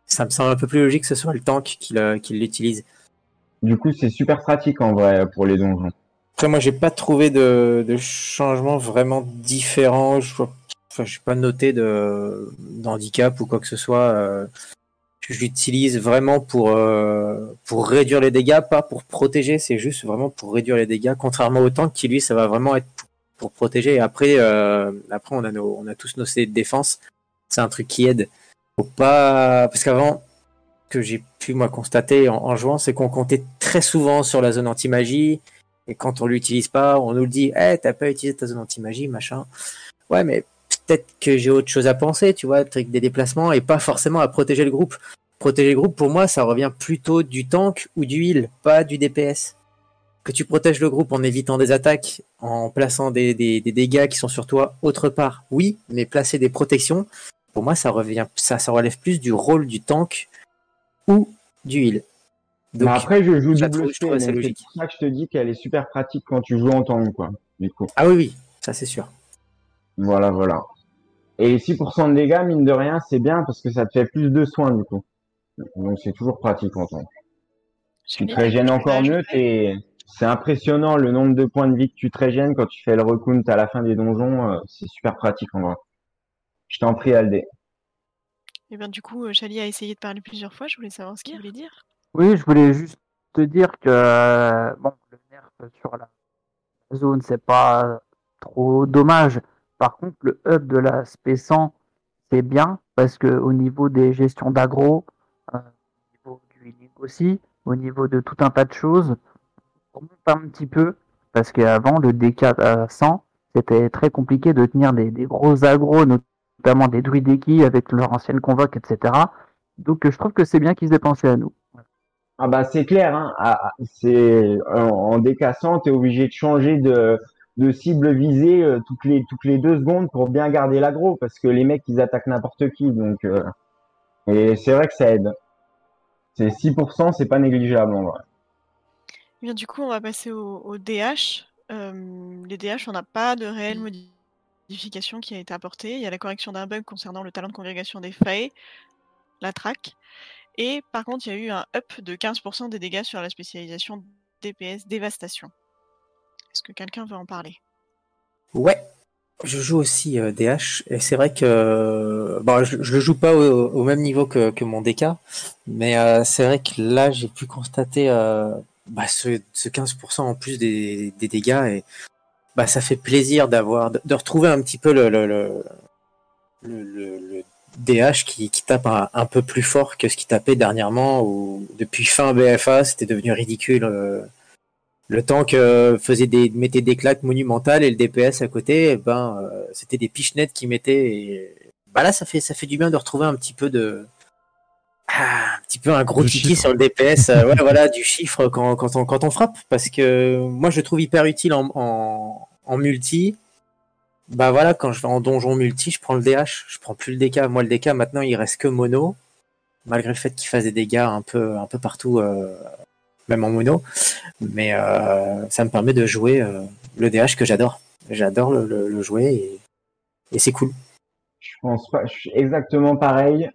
Ça me semble un peu plus logique que ce soit le tank qui l'utilise. Du coup, c'est super pratique en vrai pour les donjons. Après, moi, j'ai pas trouvé de, changement vraiment différent. Je enfin, pas noté de d'handicap ou quoi que ce soit. Euh, je l'utilise vraiment pour euh, pour réduire les dégâts, pas pour protéger. C'est juste vraiment pour réduire les dégâts. Contrairement au tank, qui lui, ça va vraiment être pour, protéger. Et après, euh, après, on a nos, on a tous nos CD de défense. C'est un truc qui aide. Faut pas parce qu'avant que j'ai pu moi constater en, jouant, c'est qu'on comptait très souvent sur la zone anti-magie et quand on l'utilise pas, on nous le dit, eh, t'as pas utilisé ta zone anti-magie, machin. Ouais, mais peut-être que j'ai autre chose à penser, tu vois, truc des déplacements et pas forcément à protéger le groupe. Protéger le groupe, pour moi, ça revient plutôt du tank ou du heal, pas du DPS. Que tu protèges le groupe en évitant des attaques, en plaçant des dégâts qui sont sur toi autre part, oui, mais placer des protections, pour moi, ça revient, ça, ça relève plus du rôle du tank ou du heal mais après, je joue double C, c'est pour ça que je te dis qu'elle est super pratique quand tu joues en tank, quoi. Du coup. Ah oui, oui, ça c'est sûr. Voilà, voilà. Et 6% de dégâts, mine de rien, c'est bien parce que ça te fait plus de soins, du coup. Donc c'est toujours pratique en tank. Tu te régènes encore mieux, et c'est impressionnant le nombre de points de vie que tu te régènes quand tu fais le recount à la fin des donjons. Euh, c'est super pratique en vrai. Je t'en prie, Aldé. Et eh bien, du coup, euh, Chali a essayé de parler plusieurs fois. Je voulais savoir ce qu'il voulait dire. Oui, je voulais juste te dire que bon, le nerf sur la zone, c'est pas trop dommage. Par contre, le hub de la SP100, c'est bien parce que au niveau des gestions d'agro, euh, au niveau du healing aussi, au niveau de tout un tas de choses, on monte un petit peu parce qu'avant le DK 100, c'était très compliqué de tenir des, gros agros, notamment des druideki avec leur ancienne convoque, etc. Donc je trouve que c'est bien qu'ils aient pensé à nous. Ah bah c'est clair, hein. Ah, ah, c'est en, décassant, tu es obligé de changer de, de cible visée euh, toutes les toutes les deux secondes pour bien garder l'agro parce que les mecs ils attaquent n'importe qui donc euh, et c'est vrai que ça aide. C'est 6%, c'est pas négligeable en vrai. Bien, du coup, on va passer au, DH. Euh, les DH, on n'a pas de réelle modification qui a été apportée. Il y a la correction d'un bug concernant le talent de congrégation des failles, la track. Et par contre, il y a eu un up de 15% des dégâts sur la spécialisation DPS dévastation. Est-ce que quelqu'un veut en parler? Ouais, je joue aussi DH euh, et c'est vrai que bon, je, je le joue pas au, même niveau que, mon DK, mais euh, c'est vrai que là j'ai pu constater euh, bah, ce, 15% en plus des, dégâts bah, ça fait plaisir d'avoir de, retrouver un petit peu le, le, DH qui, tape un, peu plus fort que ce qu'il tapait dernièrement, ou depuis fin BFA, c'était devenu ridicule. Euh, le tank faisait des, mettait des claques monumentales et le DPS à côté, eh ben, euh, c'était des pichenettes qui mettaient. Et, bah là, ça fait, ça fait du bien de retrouver un petit peu de. Ah, un petit peu un gros tiki sur le DPS, euh, ouais, voilà, du chiffre quand, quand, on, quand on frappe, parce que moi je le trouve hyper utile en, en, en multi bah voilà, quand je vais en donjon multi, je prends le DH, je prends plus le DK. Moi, le DK, maintenant, il reste que mono, malgré le fait qu'il fasse des dégâts un peu, un peu partout, euh, même en mono. Mais euh, ça me permet de jouer euh, le DH que j'adore. J'adore le, jouer et, c'est cool. Je pense pas, exactement pareil.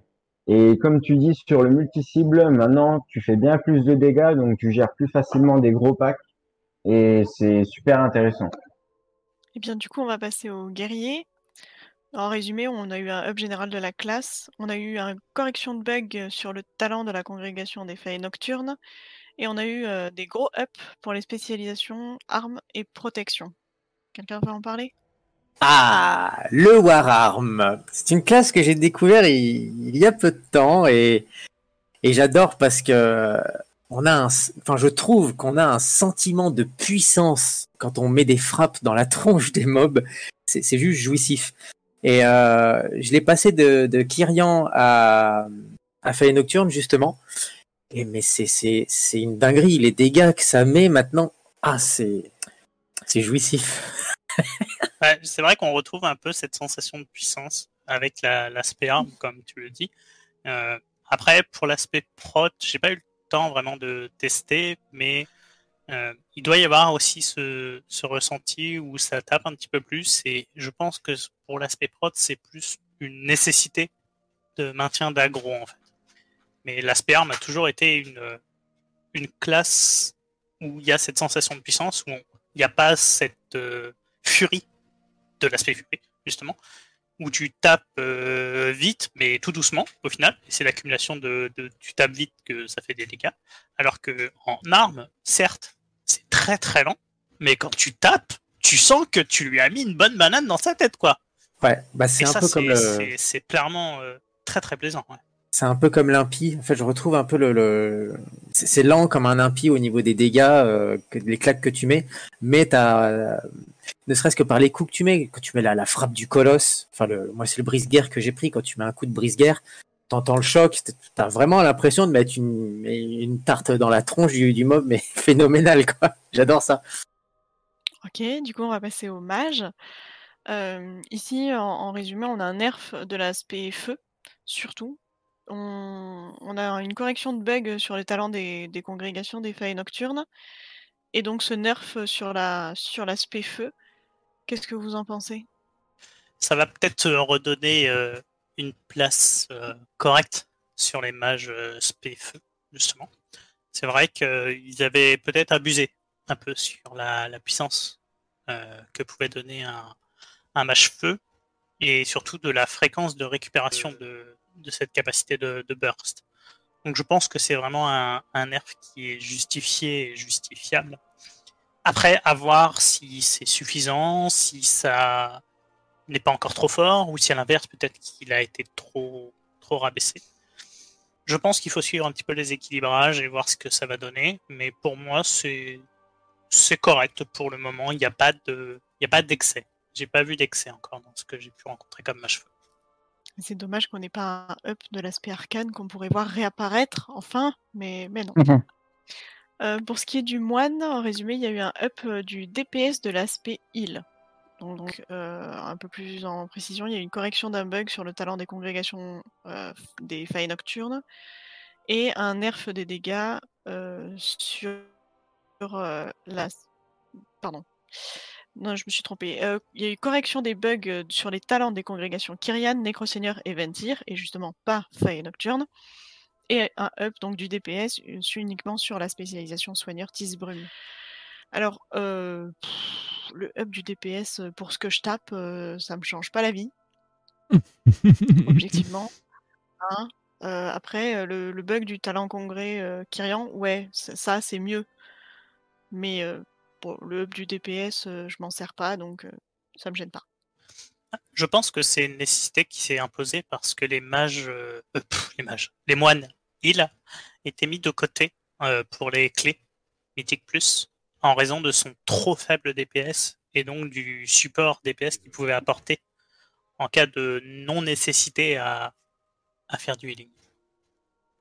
Et comme tu dis sur le multi-cible, maintenant tu fais bien plus de dégâts, donc tu gères plus facilement des gros packs. Et c'est super intéressant. Et eh bien, du coup, on va passer aux guerriers. En résumé, on a eu un up général de la classe, on a eu une correction de bug sur le talent de la congrégation des failles nocturnes, et on a eu euh, des gros up pour les spécialisations armes et protection. Quelqu'un veut en parler? Ah, le Wararm. C'est une classe que j'ai découvert il, y a peu de temps et, et j'adore parce que on a un, enfin, je trouve qu'on a un sentiment de puissance quand on met des frappes dans la tronche des mobs. C'est juste jouissif. Et euh, je l'ai passé de, de Kyrian à, à Nocturne, justement. Et mais c'est une dinguerie. Les dégâts que ça met maintenant, ah, c'est jouissif. c'est vrai qu'on retrouve un peu cette sensation de puissance avec l'aspect arme, comme tu le dis. Euh, après, pour l'aspect prot, j'ai pas eu vraiment de tester, mais euh, il doit y avoir aussi ce, ressenti où ça tape un petit peu plus. Et je pense que pour l'aspect prod, c'est plus une nécessité de maintien d'aggro en fait. Mais l'aspect arme a toujours été une, une classe où il y a cette sensation de puissance, où il n'y a pas cette euh, furie de l'aspect furie, justement où tu tapes euh, vite, mais tout doucement au final. Et c'est l'accumulation de, tu tapes vite que ça fait des dégâts. Alors que en arme, certes, c'est très très lent, mais quand tu tapes, tu sens que tu lui as mis une bonne banane dans sa tête, quoi. Ouais, bah c'est un peu comme le... C'est clairement euh, très très plaisant. C'est un peu comme l'impie. En fait, je retrouve un peu le. C'est lent comme un impie au niveau des dégâts, euh, les claques que tu mets, mais t'as ne serait-ce que par les coups que tu mets, quand tu mets la, frappe du colosse, enfin moi c'est le brise-guerre que j'ai pris, quand tu mets un coup de brise-guerre, t'entends le choc, t'as vraiment l'impression de mettre une, tarte dans la tronche du, mob, mais phénoménal quoi. J'adore ça. Ok, du coup on va passer au mage. Euh, ici, en, résumé, on a un nerf de l'aspect feu, surtout. On, a une correction de bug sur les talents des congrégations des failles nocturnes. Et donc ce nerf sur la sur l'aspect feu, Qu'est-ce que vous en pensez? Ça va peut-être redonner euh, une place euh, correcte sur les mages euh, feu, justement. C'est vrai qu'ils avaient peut-être abusé un peu sur la, puissance que pouvait donner un, un mage feu et surtout de la fréquence de récupération de, cette capacité de, burst. Donc je pense que c'est vraiment un, nerf qui est justifié et justifiable après, à voir si c'est suffisant, si ça n'est pas encore trop fort, ou si à l'inverse, peut-être qu'il a été trop, trop rabaissé. Je pense qu'il faut suivre un petit peu les équilibrages et voir ce que ça va donner, mais pour moi, c'est correct pour le moment. Il n'y a pas de, il y pas d'excès. J'ai pas vu d'excès encore dans ce que j'ai pu rencontrer comme match C'est dommage qu'on n'ait pas un up de l'aspect arcane qu'on pourrait voir réapparaître enfin, mais, mais non. Mhm. Euh, pour ce qui est du moine, en résumé, il y a eu un up euh, du DPS de l'aspect heal. Donc, euh, un peu plus en précision, il y a eu une correction d'un bug sur le talent des congrégations des failles nocturnes et un nerf des dégâts sur la. Pardon. Non, je me suis trompé. il y a eu correction des bugs sur les talents des congrégations Kyrian, Necroseigneur et Ventir, et justement pas Faille Nocturne et un up donc du DPS uniquement sur la spécialisation soigneur Tisbrume. Alors, le up du DPS, pour ce que je tape, ça me change pas la vie. Objectivement. Hein. après, le, bug du talent congrès Kyrian, ouais, ça, c'est mieux. Mais le up du DPS, je m'en sers pas, donc ça me gêne pas. Je pense que c'est une nécessité qui s'est imposée parce que les mages, euh, euh, les moines, ils étaient mis de côté euh, pour les clés Mythic Plus en raison de son trop faible DPS et donc du support DPS qu'il pouvait apporter en cas de non nécessité à, à faire du healing.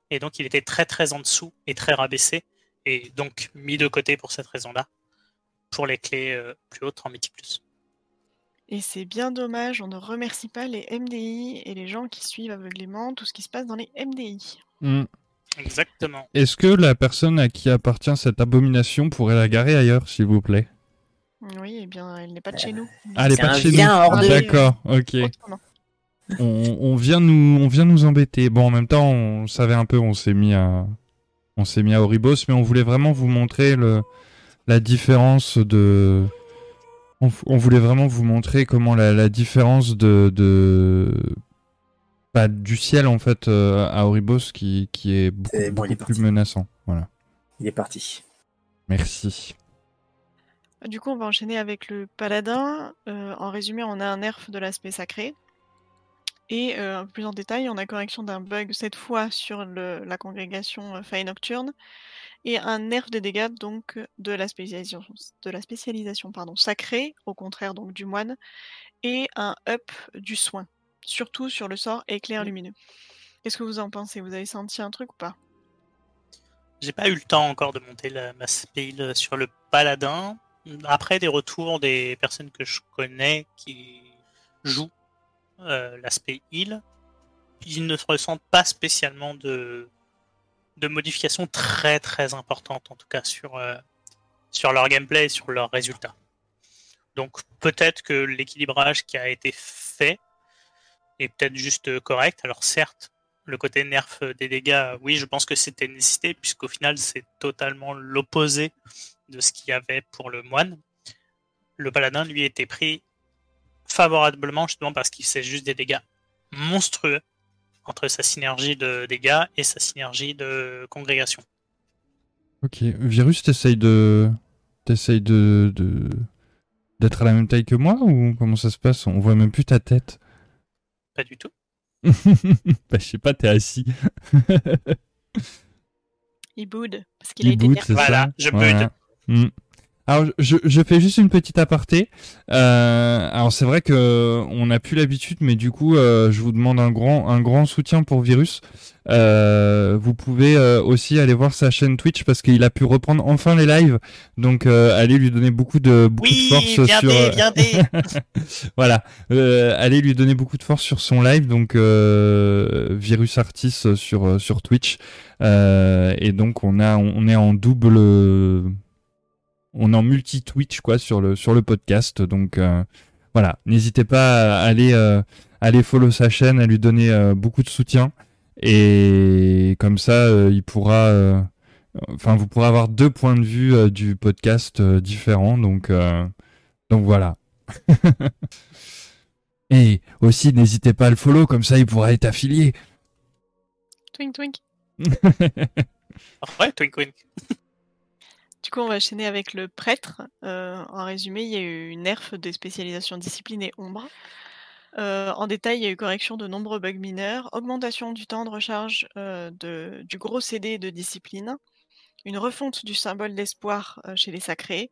Et donc il était très très en dessous et très rabaissé et donc mis de côté pour cette raison-là pour les clés plus hautes en Mythic Plus. Et c'est bien dommage, on ne remercie pas les MDI et les gens qui suivent aveuglément tout ce qui se passe dans les MDI. Hmm. Exactement. Est-ce que la personne à qui appartient cette abomination pourrait la garer ailleurs, s'il vous plaît? Oui, eh bien, elle n'est pas de chez nous. Ah, elle n'est pas de chez nous. D'accord, ok. On, vient nous, on vient nous embêter. Bon, en même temps, on savait un peu, on s'est mis à, on s'est mis à Oribos, mais on voulait vraiment vous montrer le, la différence de, on, voulait vraiment vous montrer comment la, différence de, Pas du ciel en fait euh, à Oribos qui, qui est beaucoup, plus menaçant. Voilà. Il est parti. Merci. Du coup, on va enchaîner avec le paladin. Euh, en résumé, on a un nerf de l'aspect sacré. Et euh, plus en détail, on a correction d'un bug cette fois sur la congrégation Faille Nocturne et un nerf des dégâts donc de la spécialisation, de la spécialisation pardon, sacrée, au contraire donc du moine, et un up du soin, surtout sur le sort éclair lumineux. Qu'est-ce que vous en pensez? Vous avez senti un truc ou pas? J'ai pas eu le temps encore de monter la, ma spell sur le paladin. Après des retours des personnes que je connais qui jouent euh, l'aspect heal, ils ne ressentent pas spécialement de de modifications très très importantes, en tout cas sur, euh, sur leur gameplay et sur leurs résultats. Donc peut-être que l'équilibrage qui a été fait est peut-être juste correct. Alors certes, le côté nerf des dégâts, oui, je pense que c'était nécessité, puisqu'au final, c'est totalement l'opposé de ce qu'il y avait pour le moine. Le paladin, lui, était pris favorablement, justement parce qu'il fait juste des dégâts monstrueux entre sa synergie de dégâts et sa synergie de congrégation. Ok, Virus, t'essayes de. T'essayes de. d'être à la même taille que moi ou comment ça se passe? On voit même plus ta tête. Pas du tout. bah, je sais pas, t'es assis. Il boude parce qu'il a été Voilà, je boude. Hmm. Alors, je, je, fais juste une petite aparté. Euh, alors, c'est vrai que on n'a plus l'habitude, mais du coup, euh, je vous demande un grand, un grand soutien pour Virus. Euh, vous pouvez euh, aussi aller voir sa chaîne Twitch parce qu'il a pu reprendre enfin les lives. Donc, euh, allez lui donner beaucoup de, beaucoup de force sur. Des, voilà, allez lui donner beaucoup de force sur son live. Donc, Virus Artis sur sur Twitch. et donc, on a, on est en double on est en multi-Twitch quoi sur le, sur le podcast. Donc euh, voilà, n'hésitez pas à aller, euh, aller follow sa chaîne, à lui donner euh, beaucoup de soutien. Et comme ça, il pourra. Enfin, vous pourrez avoir deux points de vue du podcast différents. Donc, donc voilà. Et aussi, n'hésitez pas à le follow, comme ça il pourra être affilié. Twink twink. ouais, twink twink. Du coup, on va enchaîner avec le prêtre. Euh, en résumé, il y a eu une nerf des spécialisations discipline et ombre. Euh, en détail, il y a eu correction de nombreux bugs mineurs, augmentation du temps de recharge euh, du gros CD de discipline, une refonte du symbole d'espoir chez les sacrés,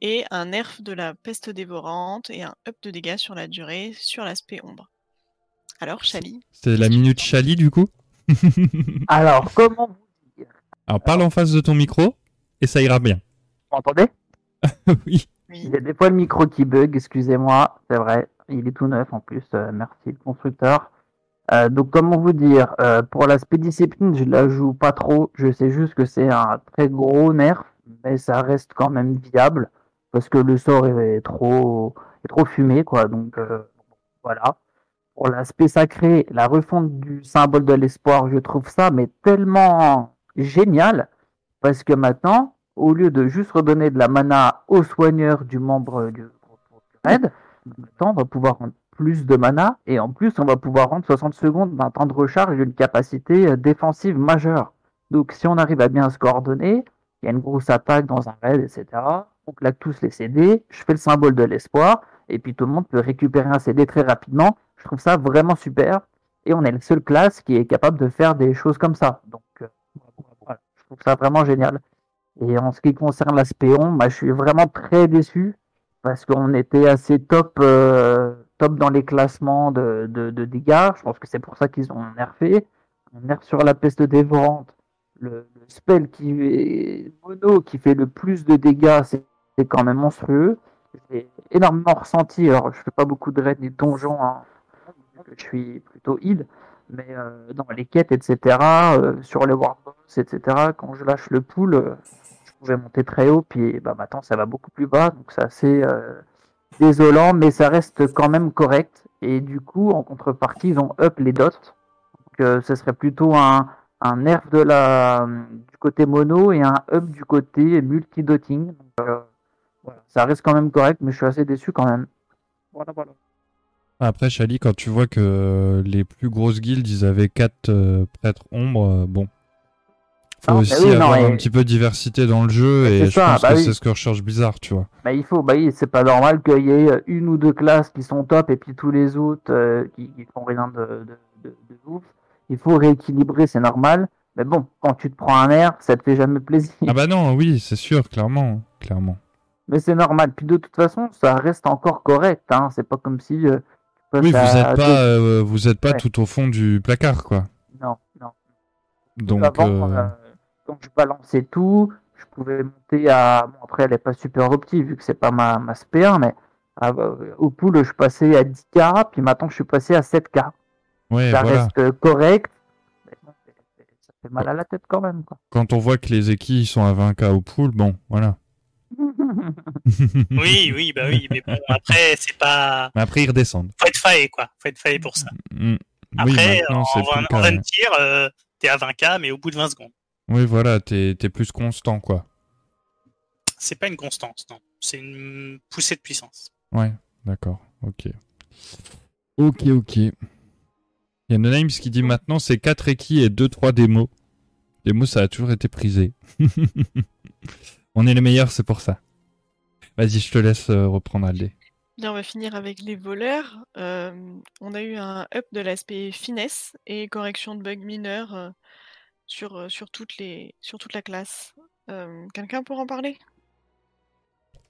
et un nerf de la peste dévorante et un up de dégâts sur la durée sur l'aspect ombre. Alors, Chali C'est la minute Chali du coup? Alors, comment vous dire? Alors, parle en face de ton micro et ça ira bien. Vous m'entendez Oui. Il y a des fois le micro qui bug, excusez-moi, c'est vrai. Il est tout neuf en plus, euh, merci le constructeur. Euh, donc comment vous dire, euh, pour l'aspect discipline, je la joue pas trop, je sais juste que c'est un très gros nerf, mais ça reste quand même viable, parce que le sort est trop, est trop fumé, quoi, donc voilà. Pour l'aspect sacré, la refonte du symbole de l'espoir, je trouve ça mais tellement génial, parce que maintenant, au lieu de juste redonner de la mana au soigneur du membre du raid, maintenant on va pouvoir rendre plus de mana et en plus on va pouvoir rendre 60 secondes d'un temps de recharge et une capacité euh, défensive majeure. Donc si on arrive à bien se coordonner, il y a une grosse attaque dans un raid, etc. On claque tous les CD, je fais le symbole de l'espoir et puis tout le monde peut récupérer un CD très rapidement. Je trouve ça vraiment super. Et on est la seule classe qui est capable de faire des choses comme ça. Donc, euh, je trouve ça vraiment génial. Et en ce qui concerne l'aspect bah, je suis vraiment très déçu parce qu'on était assez top, euh, dans les classements de, dégâts. Je pense que c'est pour ça qu'ils ont nerfé. On nerf sur la peste dévorante. Le, le spell qui est mono qui fait le plus de dégâts, c'est quand même monstrueux. J'ai énormément ressenti. Alors, je fais pas beaucoup de raids ni de donjons. Hein, je suis plutôt heal. Mais euh, dans les quêtes, etc., euh, sur les warboss, etc., quand je lâche le pool, euh, je pouvais monter très haut, puis bah, maintenant ça va beaucoup plus bas, donc c'est assez désolant, mais ça reste quand même correct. Et du coup, en contrepartie, ils ont up les dots. Donc ce serait plutôt un, un nerf de la, du côté mono et un up du côté multi-dotting. voilà. Ça reste quand même correct, mais je suis assez déçu quand même. Voilà, voilà. Après, Chali, quand tu vois que les plus grosses guildes, ils avaient 4 euh, prêtres ombres, euh, bon. Faut ah, aussi avoir un petit peu de diversité dans le jeu et je pense bah que c'est ce que recherche Blizzard, tu vois. Bah, il faut, bah oui, c'est pas normal qu'il y ait euh, une ou deux classes qui sont top et puis tous les autres qui, font rien de, de, de, ouf. Il faut rééquilibrer, c'est normal. Mais bon, quand tu te prends un air, ça te fait jamais plaisir. Ah bah non, oui, c'est sûr, clairement, clairement. Mais c'est normal. Puis de toute façon, ça reste encore correct. Hein. C'est pas comme si oui, vous n'êtes pas, euh, vous êtes pas tout au fond du placard, quoi. Non, non. Donc, Avant, euh, quand je balançais tout, je pouvais monter à. Bon, après, elle n'est pas super optique vu que c'est pas ma, ma SP1, mais euh, au pool, je passais à 10K, puis maintenant, je suis passé à 7K. Ouais, ça reste correct. Mais ça fait mal à la tête quand même. Quoi. Quand on voit que les équipes sont à 20K au pool, bon, voilà. oui, oui, bah oui, mais bon, après, c'est pas. Mais après, ils redescendent. Faut être faillé, quoi. Faut être faillé pour ça. Mm, mm. Après, en, en, 20 tirs, euh, t'es à 20k, mais au bout de 20 secondes. Oui, voilà, t'es es plus constant, quoi. C'est pas une constance, non. C'est une poussée de puissance. Ouais, d'accord, ok. Ok, ok. Il y a Nonames qui dit maintenant c'est 4 équipes et 2-3 démos. Démos, ça a toujours été prisé. On est les meilleurs, c'est pour ça. Vas-y, je te laisse euh, reprendre Aldé. Bien, on va finir avec les voleurs. Euh, on a eu un up de l'aspect finesse et correction de bugs mineurs euh, sur, sur, toutes les, sur toute la classe. Quelqu'un pour en parler?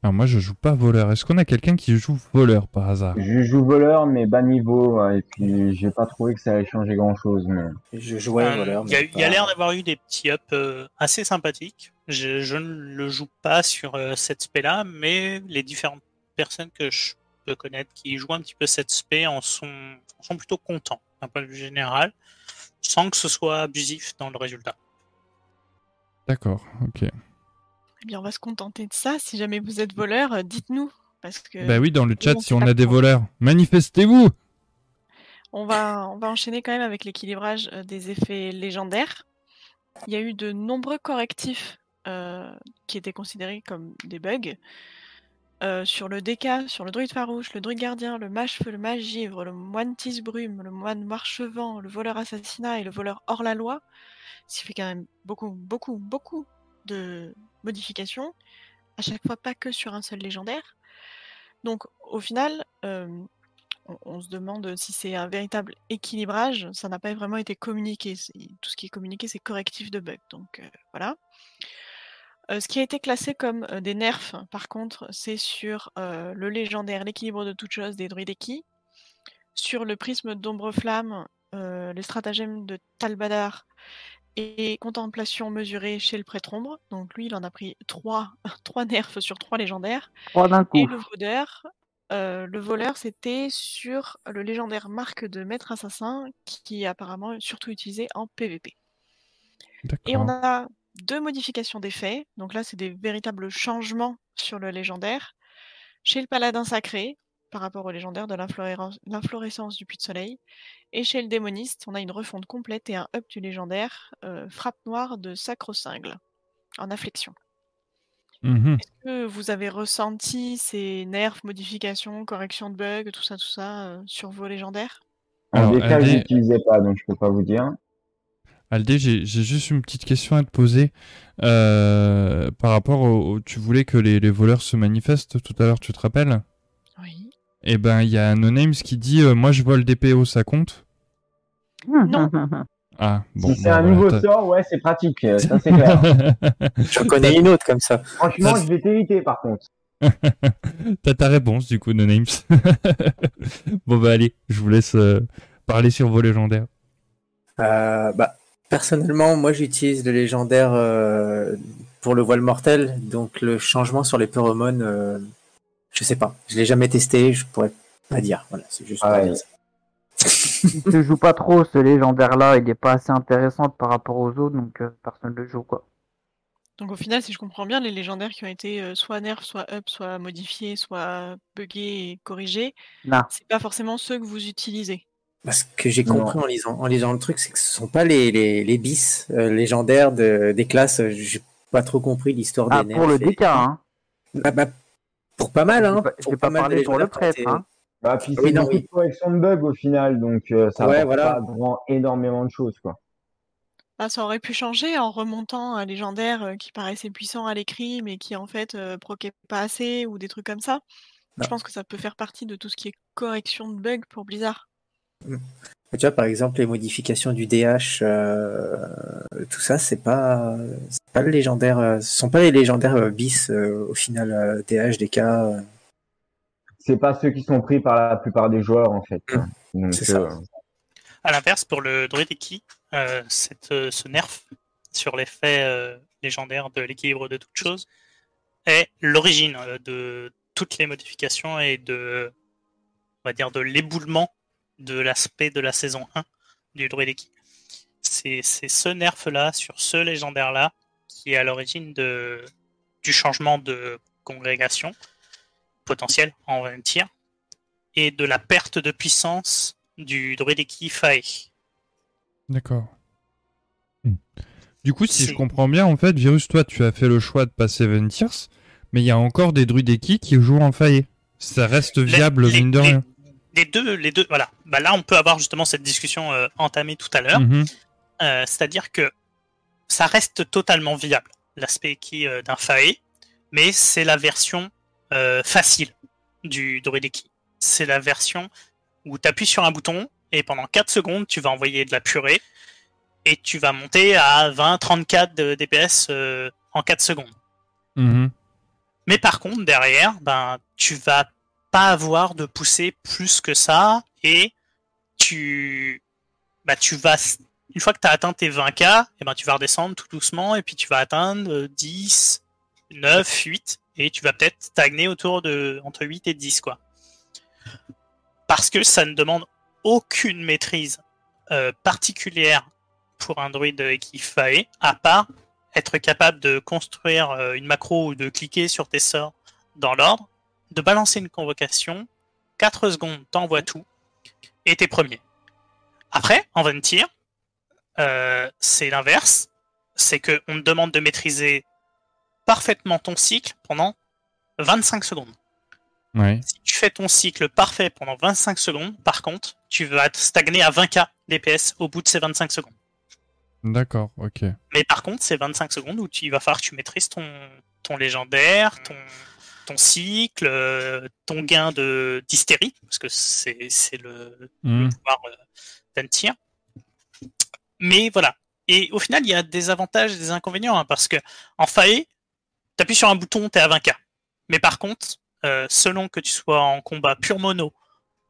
Alors moi je joue pas voleur. Est-ce qu'on a quelqu'un qui joue voleur par hasard? Je joue voleur mais bas niveau et puis j'ai pas trouvé que ça allait changer grand chose. Mais... Je jouais voleur. Il y a, l'air d'avoir eu des petits ups assez sympathiques. Je, ne le joue pas sur euh, cette spé là, mais les différentes personnes que je peux connaître qui jouent un petit peu cette spé en sont, sont plutôt contents d'un point de vue général, sans que ce soit abusif dans le résultat. D'accord, ok. Eh bien, on va se contenter de ça. Si jamais vous êtes voleur, euh, dites-nous. Parce que bah oui, dans le chat, si on a des voleurs, manifestez-vous on va, on va enchaîner quand même avec l'équilibrage euh, des effets légendaires. Il y a eu de nombreux correctifs euh, qui étaient considérés comme des bugs. Euh, sur le DK, sur le druide farouche, le druide gardien, le mage-feu, le mage-givre, le moine tisse-brume, le moine marchevent, le voleur assassinat et le voleur hors-la-loi, ce qui fait quand même beaucoup, beaucoup, beaucoup de modifications, à chaque fois pas que sur un seul légendaire. Donc au final, euh, on, se demande si c'est un véritable équilibrage, ça n'a pas vraiment été communiqué. Tout ce qui est communiqué, c'est correctif de bugs. Donc voilà. Euh, ce qui a été classé comme euh, des nerfs, par contre, c'est sur euh, le légendaire, l'équilibre de toutes choses des druides sur le prisme d'ombre flamme, les stratagèmes de Talbadar et contemplation mesurée chez le prêtre ombre. Donc lui, il en a pris 3, nerfs sur 3 légendaires. Et le voleur, le voleur, c'était sur le légendaire marque de maître assassin qui est apparemment surtout utilisé en PvP. Et on a deux modifications d'effets. Donc là, c'est des véritables changements sur le légendaire. Chez le paladin sacré, par rapport au légendaire de l'inflorescence du puits de soleil. Et chez le démoniste, on a une refonte complète et un up du légendaire, euh, frappe noire de sacro-cingle, en affliction. Mmh Est-ce que vous avez ressenti ces nerfs, modifications, corrections de bugs, tout ça, tout ça, euh, sur vos légendaires? En détail, je n'utilisais pas, donc je peux pas vous dire. Aldé, j'ai juste une petite question à te poser. Euh, par rapport au, Tu voulais que les, voleurs se manifestent tout à l'heure, tu te rappelles? Oui. Eh ben, il y a No Names qui dit Moi, je vole des PO, ça compte Non. Ah, bon. Si c'est un nouveau sort, ouais, c'est pratique. Ça, c'est clair. J'en connais une autre comme ça. Franchement, je vais t'éviter par contre. T'as ta réponse, du coup, No Names. bon, bah, allez, je vous laisse parler sur vos légendaires. bah, personnellement, moi, j'utilise le légendaire pour le voile mortel, donc le changement sur les phéromones, euh, je sais pas. Je l'ai jamais testé, je pourrais pas dire. Voilà, c'est juste. Ah ne joue pas trop ce légendaire-là, il est pas assez intéressant par rapport aux autres, donc euh, personne ne le joue quoi. Donc au final, si je comprends bien, les légendaires qui ont été euh, soit nerfs, soit up, soit modifiés, soit buggés et corrigés, c'est pas forcément ceux que vous utilisez. Ce que j'ai compris en lisant, en lisant le truc, c'est que ce sont pas les, les, bis légendaires de, des classes pas trop compris l'histoire ah, des Pour le DK, hein. Bah, bah, pour pas mal, hein. J'ai pas, pas parlé pour le prêtre, hein. Bah, puis c'est une correction de bugs au final, donc euh, ça ouais, voilà. pas grand, énormément de choses, quoi. Ah, ça aurait pu changer en remontant un légendaire euh, qui paraissait puissant à l'écrit, mais qui en fait euh, proquait pas assez, ou des trucs comme ça. Je pense que ça peut faire partie de tout ce qui est correction de bugs pour Blizzard. Tu vois, par exemple, les modifications du DH, euh, tout ça, c'est pas, pas le légendaire, euh, ce sont pas les légendaires euh, bis au final DH, DK. C'est pas ceux qui sont pris par la plupart des joueurs en fait. Mmh. c'est ça. À l'inverse, pour le Druideki, cette, ce nerf sur l'effet légendaire de l'équilibre de toutes choses est l'origine de toutes les modifications et de, on va dire, de l'éboulement de l'aspect de la saison 1 du Druideki. C'est ce nerf-là, sur ce légendaire-là, qui est à l'origine du changement de congrégation potentiel en 20 tirs et de la perte de puissance du Druideki Fae. D'accord. Hmm. Du coup, si je comprends bien, en fait, Virus, toi, tu as fait le choix de passer 20 tirs, mais il y a encore des Druideki qui jouent en Fae. Ça reste viable, mine de rien les deux, les deux, voilà. Bah là, on peut avoir justement cette discussion euh, entamée tout à l'heure. Mhm. Euh, c'est-à-dire que ça reste totalement viable, l'aspect qui euh, d'un Fae, mais c'est la version facile du Druideki. C'est la version où tu appuies sur un bouton et pendant 4 secondes, tu vas envoyer de la purée et tu vas monter à 20-34 de DPS en 4 secondes. Mhm. Mais par contre, derrière, ben, tu vas pas avoir de pousser plus que ça et tu bah tu vas une fois que tu as atteint tes 20k et eh ben tu vas redescendre tout doucement et puis tu vas atteindre 10 9 8 et tu vas peut-être stagner autour de entre 8 et 10 quoi. Parce que ça ne demande aucune maîtrise euh, particulière pour un druide qui faille à part être capable de construire euh, une macro ou de cliquer sur tes sorts dans l'ordre de balancer une convocation, 4 secondes, t'envoies tout, et t'es premier. Après, en 20 tirs, euh, c'est l'inverse. C'est qu'on te demande de maîtriser parfaitement ton cycle pendant 25 secondes. Si tu fais ton cycle parfait pendant 25 secondes, par contre, tu vas stagner à 20k DPS au bout de ces 25 secondes. D'accord, ok. Mais par contre, c'est 25 secondes où tu, il va falloir que tu maîtrises ton, ton légendaire, ton, ton cycle, euh, ton gain de d'hystérie, parce que c'est, le, mmh. pouvoir euh, d'un tir. Mais voilà. Et au final, il y a des avantages et des inconvénients, hein, parce que en FAE, appuies sur un bouton, tu es à 20k. Mais par contre, euh, selon que tu sois en combat pur mono,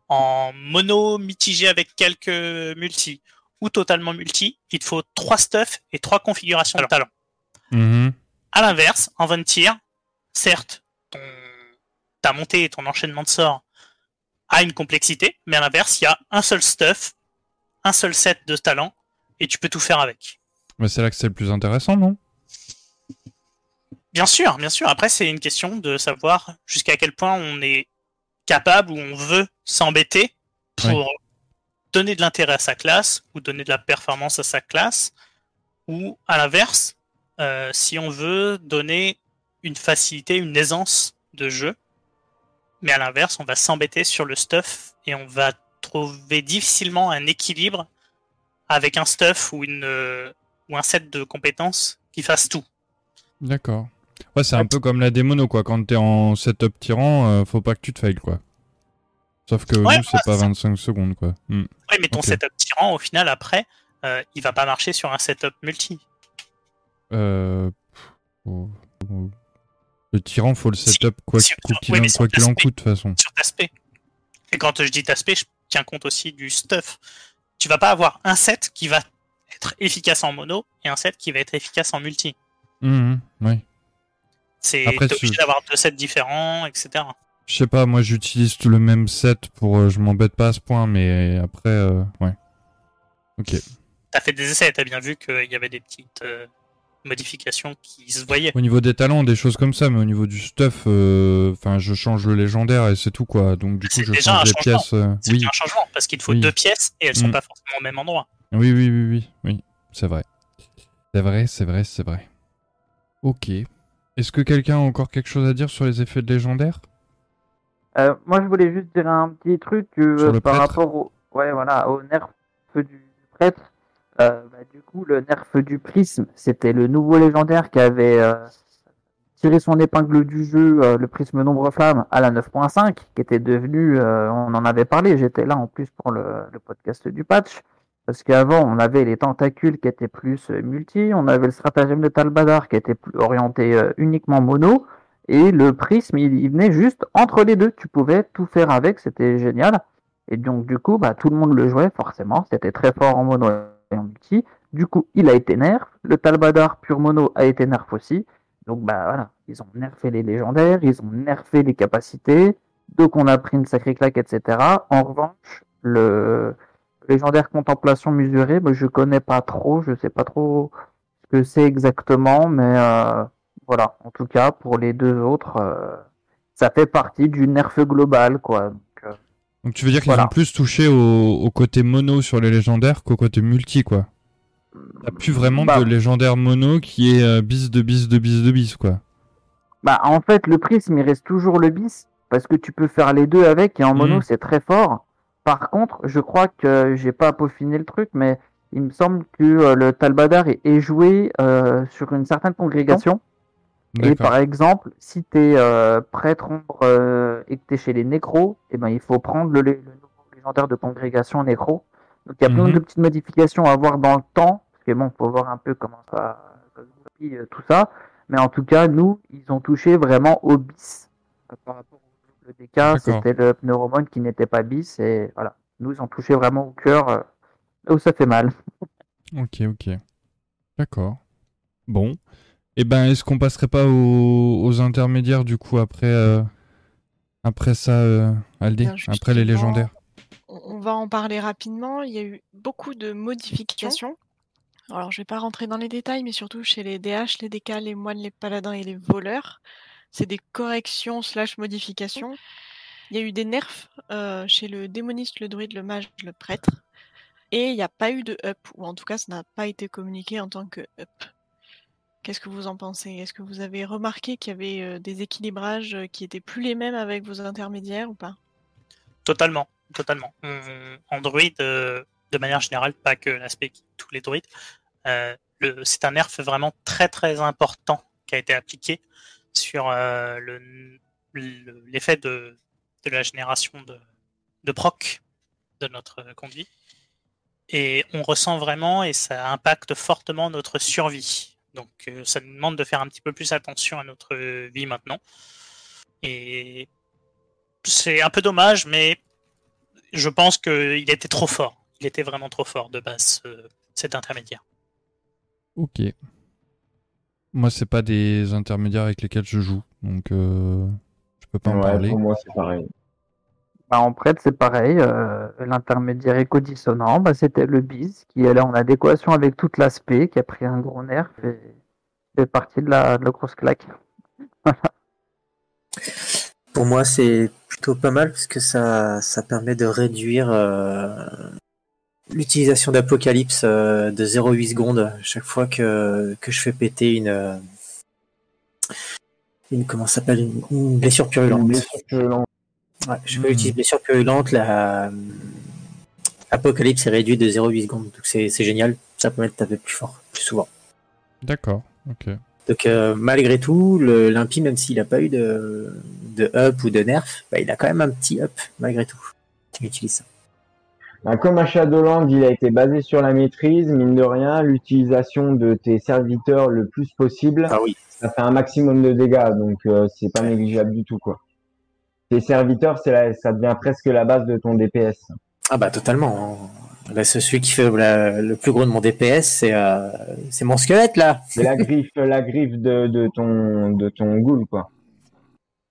en mono mitigé avec quelques multi, ou totalement multi, il te faut 3 stuff et 3 configurations de talent. Mmh. À l'inverse, en 20 tirs, certes, ta montée et ton enchaînement de sorts a une complexité, mais à l'inverse, il y a un seul stuff, un seul set de talents, et tu peux tout faire avec. Mais c'est là que c'est le plus intéressant, non? Bien sûr, bien sûr. Après, c'est une question de savoir jusqu'à quel point on est capable ou on veut s'embêter pour donner de l'intérêt à sa classe ou donner de la performance à sa classe, ou à l'inverse, euh, si on veut donner une facilité, une aisance de jeu. Mais à l'inverse, on va s'embêter sur le stuff et on va trouver difficilement un équilibre avec un stuff ou, une, euh, ou un set de compétences qui fasse tout. D'accord. Ouais, c'est un peu comme la démono, quoi. Quand t'es en setup tyran, euh, faut pas que tu te failles, quoi. Sauf que ouais, c'est pas 25 secondes, quoi. Hmm. Oui, mais ton setup tyran, au final, après, euh, il va pas marcher sur un setup multi. Euh... Le tyran, faut le setup quoi qu'il en, en, coûte, de toute façon. Sur Taspé. Et quand je dis Taspé, je tiens compte aussi du stuff. Tu vas pas avoir un set qui va être efficace en mono et un set qui va être efficace en multi. Mmh, oui. C'est obligé d'avoir deux sets différents, etc. Je sais pas, moi j'utilise le même set pour. Euh, je m'embête pas à ce point, mais après, euh, ouais. Ok. T'as fait des essais, t'as bien vu qu'il y avait des petites euh, modifications qui se voyaient. Au niveau des talents, des choses comme ça, mais au niveau du stuff, enfin, je change le légendaire et c'est tout quoi. Donc du coup, je change les pièces. C'est oui. un changement parce qu'il faut deux pièces et elles sont mm. pas forcément au même endroit. Oui, oui, oui, oui, oui, c'est vrai. C'est vrai, c'est vrai, c'est vrai. Ok. Est-ce que quelqu'un a encore quelque chose à dire sur les effets de légendaire euh, moi, je voulais juste dire un petit truc euh, par rapport au, ouais, voilà, au nerf du prêtre. Euh, bah, du coup, le nerf du prisme, c'était le nouveau légendaire qui avait tiré son épingle du jeu, le prisme nombre flamme, à la 9.5, qui était devenu, on en avait parlé, j'étais là en plus pour le, le podcast du patch. Parce qu'avant, on avait les tentacules qui étaient plus multi, on avait le stratagème de Talbadar qui était plus orienté uniquement mono, et le prisme, il, venait juste entre les deux. Tu pouvais tout faire avec, c'était génial. Et donc, du coup, bah, tout le monde le jouait, forcément. C'était très fort en mono Du coup, il a été nerf. Le Talbadar pur mono a été nerf aussi. Donc, bah voilà, ils ont nerfé les légendaires, ils ont nerfé les capacités. Donc, on a pris une sacrée claque, etc. En revanche, le légendaire contemplation mesurée, bah, je connais pas trop, je sais pas trop ce que c'est exactement, mais euh, voilà, en tout cas, pour les deux autres, euh, ça fait partie du nerf global, quoi. Donc, euh, tu veux dire qu'ils ont plus touché au, côté mono sur les légendaires qu'au côté multi, quoi T'as plus vraiment bah. de légendaire mono qui est euh, bis de bis de bis de bis, quoi. Bah, en fait, le prisme, il reste toujours le bis, parce que tu peux faire les deux avec, et en mono, mhm. c'est très fort. Par contre, je crois que j'ai pas peaufiné le truc, mais il me semble que le Talbadar est, joué sur une certaine congrégation. Et par exemple, si tu es euh, prêtre ombre euh, et que tu es chez les nécros, eh ben, il faut prendre le, le nouveau légendaire de congrégation nécro. Donc il y a plein de mhm. petites modifications à voir dans le temps, parce que bon, faut voir un peu comment ça, euh, tout ça. Mais en tout cas, nous, ils ont touché vraiment au bis. Par rapport au DK, c'était le pneuromone qui n'était pas bis. Et voilà, nous, ils ont touché vraiment au cœur, où ça fait mal. ok, ok. D'accord. Bon. Eh ben, est-ce qu'on passerait pas aux, intermédiaires du coup après, euh, après ça, euh, Aldé, après les légendaires On va en parler rapidement. Il y a eu beaucoup de modifications. Alors, je vais pas rentrer dans les détails, mais surtout chez les DH, les DK, les moines, les paladins et les voleurs. C'est des corrections slash modifications. Il y a eu des nerfs euh, chez le démoniste, le druide, le mage, le prêtre. Et il n'y a pas eu de up, ou en tout cas, ça n'a pas été communiqué en tant que up. Qu'est-ce que vous en pensez? Est-ce que vous avez remarqué qu'il y avait euh, des équilibrages euh, qui étaient plus les mêmes avec vos intermédiaires ou pas? Totalement, totalement. Android, euh, de manière générale, pas que l'aspect tous les druides, c'est un nerf vraiment très très important qui a été appliqué sur l'effet de, la génération de, de proc de notre conduit. Et on ressent vraiment, et ça impacte fortement notre survie donc euh, ça nous demande de faire un petit peu plus attention à notre vie maintenant. Et c'est un peu dommage, mais je pense qu'il était trop fort. Il était vraiment trop fort de base, cet intermédiaire. Ok. Moi, c'est pas des intermédiaires avec lesquels je joue, donc euh, je peux pas en parler. Pour moi, c'est pareil. Bah, en prête, c'est pareil. Euh, l'intermédiaire éco-dissonant, bah, c'était le bis qui est là en adéquation avec tout l'aspect, qui a pris un gros nerf et fait partie de la, grosse claque. Pour moi, c'est plutôt pas mal parce que ça, ça permet de réduire euh, l'utilisation d'Apocalypse euh, de 0,8 secondes chaque fois que, que je fais péter une. une comment s'appelle une, blessure purulente. Une blessure purulente. Ouais, je peux utiliser blessure purulente, la Apocalypse est réduit de 0,8 secondes, donc c'est génial, ça permet de taper plus fort, plus souvent. D'accord, ok. Donc euh, malgré tout, l'impie, même s'il n'a pas eu de, de up ou de nerf, bah, il a quand même un petit up malgré tout. Il utilise ça. Bah, comme à Shadowland, il a été basé sur la maîtrise, mine de rien, l'utilisation de tes serviteurs le plus possible. Ah oui. Ça fait un maximum de dégâts, donc euh, c'est pas négligeable du tout, quoi. Tes serviteurs, c'est ça devient presque la base de ton DPS. Ah bah totalement. Bah, celui qui fait le plus gros de mon DPS, c'est euh, c'est mon squelette là. C'est la griffe, la griffe de, de ton de ton ghoul quoi.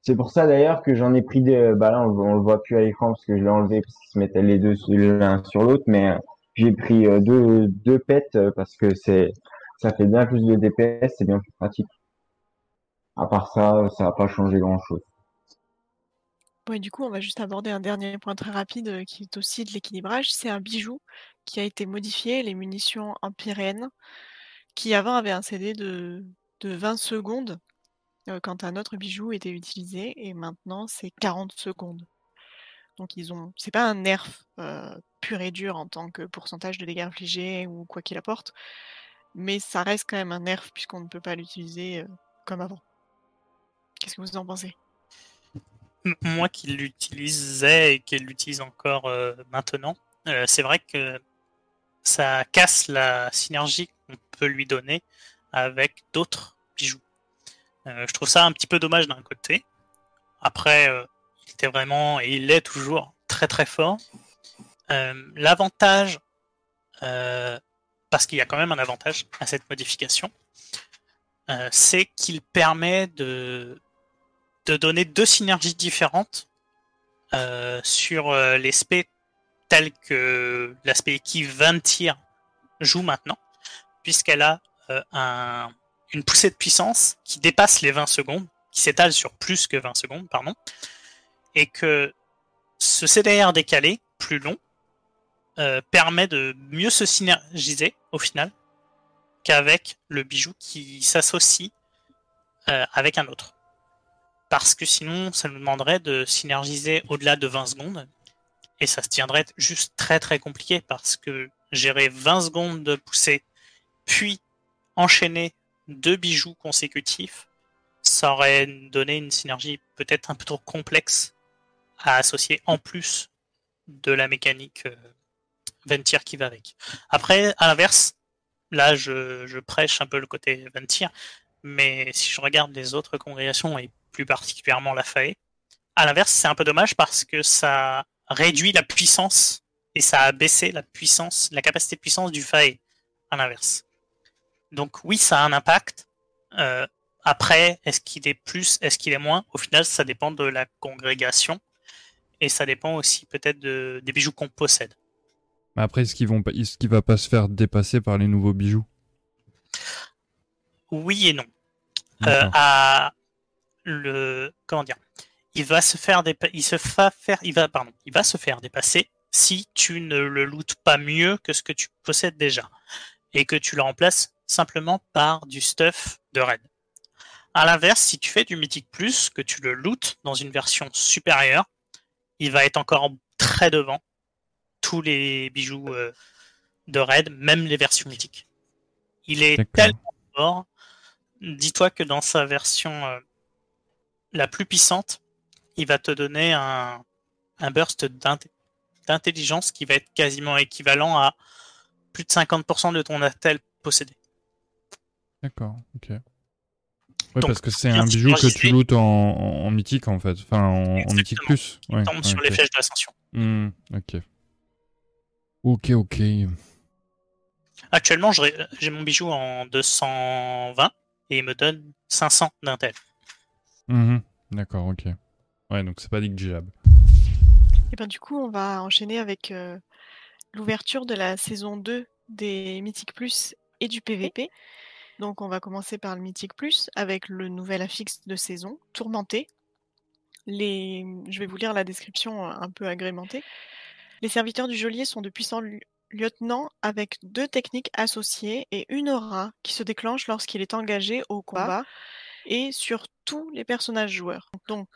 C'est pour ça d'ailleurs que j'en ai pris des. Bah là, on, le voit plus à l'écran parce que je l'ai enlevé parce qu'ils se mettaient les deux l'un sur l'autre, mais euh, j'ai pris euh, deux deux pets parce que c'est ça fait bien plus de DPS, c'est bien plus pratique. À part ça, ça n'a pas changé grand chose. Du coup, on va juste aborder un dernier point très rapide euh, qui est aussi de l'équilibrage. C'est un bijou qui a été modifié, les munitions empyréennes, qui avant avait un CD de, de 20 secondes euh, quand un autre bijou était utilisé, et maintenant c'est 40 secondes. Donc ils ont, c'est pas un nerf euh, pur et dur en tant que pourcentage de dégâts infligés ou quoi qu'il apporte, mais ça reste quand même un nerf puisqu'on ne peut pas l'utiliser comme avant. Qu'est-ce que vous en pensez? Moi qui l'utilisais et qui l'utilise encore euh, maintenant, euh, c'est vrai que ça casse la synergie qu'on peut lui donner avec d'autres bijoux. Euh, je trouve ça un petit peu dommage d'un côté. Après, il était vraiment, et il est toujours, très très fort. L'avantage, parce qu'il y a quand même un avantage à cette modification, c'est qu'il permet de de donner deux synergies différentes euh, sur euh, l'aspect tel que l'aspect qui Ventir joue maintenant, puisqu'elle a euh, une poussée de puissance qui dépasse les 20 secondes, qui s'étale sur plus que 20 secondes, pardon, et que ce CDR décalé, plus long, permet de mieux se synergiser au final qu'avec le bijou qui s'associe avec un autre parce que sinon ça nous demanderait de synergiser au-delà de 20 secondes et ça se tiendrait juste très très compliqué parce que gérer 20 secondes de poussée puis enchaîner deux bijoux consécutifs ça aurait donné une synergie peut-être un peu trop complexe à associer en plus de la mécanique euh, Ventir qui va avec. Après, à l'inverse, là je, prêche un peu le côté Ventir, mais si je regarde les autres congrégations et plus particulièrement la FAE. À l'inverse, c'est un peu dommage parce que ça réduit la puissance et ça a baissé la puissance, la capacité de puissance du FAE. À l'inverse. Donc oui, ça a un impact. Euh, après, est-ce qu'il est plus, est-ce qu'il est moins? Au final, ça dépend de la congrégation et ça dépend aussi peut-être de, des bijoux qu'on possède. après, est-ce qu'il vont, est-ce qu'il va pas se faire dépasser par les nouveaux bijoux? Oui et non. Euh, à, le comment dire il va se faire il se fa faire il va pardon il va se faire dépasser si tu ne le lootes pas mieux que ce que tu possèdes déjà et que tu le remplaces simplement par du stuff de raid. À l'inverse, si tu fais du mythique plus, que tu le lootes dans une version supérieure, il va être encore très devant tous les bijoux euh, de raid, même les versions mythiques. Il est tellement fort. Dis-toi que dans sa version euh, la plus puissante, il va te donner un, burst d'intelligence qui va être quasiment équivalent à plus de 50% de ton attel possédé. D'accord, ok. Ouais, parce que c'est un bijou que tu lootes en, mythique en fait, enfin en, mythique plus. Il tombe sur les flèches d'ascension. Hmm, ok. Ok, ok. Actuellement, j'ai mon bijou en 220 et il me donne 500 d'intel. Mhm. D'accord, ok. Ouais, donc c'est pas négligeable. Et ben du coup, on va enchaîner avec euh, l'ouverture de la saison 2 des Mythic Plus et du PVP. Donc on va commencer par le Mythic Plus avec le nouvel affixe de saison, Tourmenté. Les... Je vais vous lire la description euh, un peu agrémentée. Les serviteurs du geôlier sont de puissants lieutenants avec deux techniques associées et une aura qui se déclenche lorsqu'il est engagé au combat et sur tous les personnages joueurs. Donc,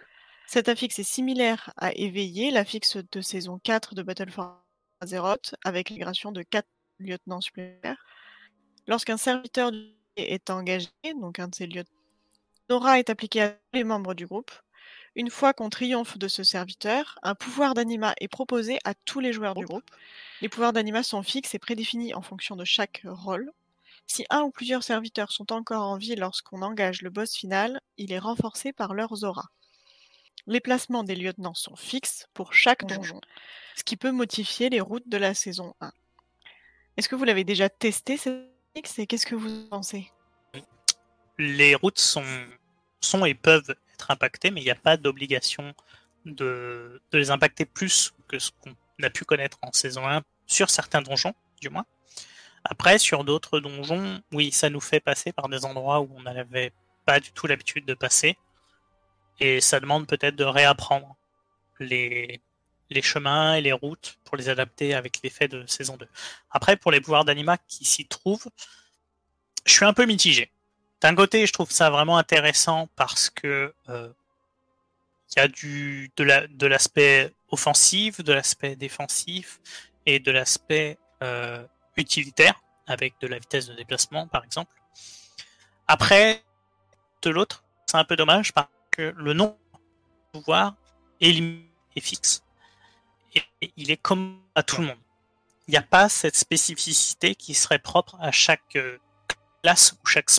cet affixe est similaire à Éveillé, l'affixe de saison 4 de Battle for Azeroth, avec l'intégration de 4 lieutenants supplémentaires. Lorsqu'un serviteur est engagé, donc un de ces lieutenants, Nora est appliqué à tous les membres du groupe. Une fois qu'on triomphe de ce serviteur, un pouvoir d'anima est proposé à tous les joueurs du groupe. Les pouvoirs d'anima sont fixes et prédéfinis en fonction de chaque rôle. Si un ou plusieurs serviteurs sont encore en vie lorsqu'on engage le boss final, il est renforcé par leurs auras. Les placements des lieutenants sont fixes pour chaque donjon, ce qui peut modifier les routes de la saison 1. Est-ce que vous l'avez déjà testé, et qu'est-ce que vous en pensez? Les routes sont, sont et peuvent être impactées, mais il n'y a pas d'obligation de, de, les impacter plus que ce qu'on a pu connaître en saison 1, sur certains donjons, du moins. Après, sur d'autres donjons, oui, ça nous fait passer par des endroits où on n'avait pas du tout l'habitude de passer. Et ça demande peut-être de réapprendre les, les chemins et les routes pour les adapter avec l'effet de saison 2. Après, pour les pouvoirs d'anima qui s'y trouvent, je suis un peu mitigé. D'un côté, je trouve ça vraiment intéressant parce que euh, il y a du de l'aspect offensif, de l'aspect défensif et de l'aspect euh, utilitaire avec de la vitesse de déplacement, par exemple. Après, de l'autre, c'est un peu dommage parce que le nom pouvoir est fixe il est comme à tout le monde. Il n'y a pas cette spécificité qui serait propre à chaque euh, classe ou chaque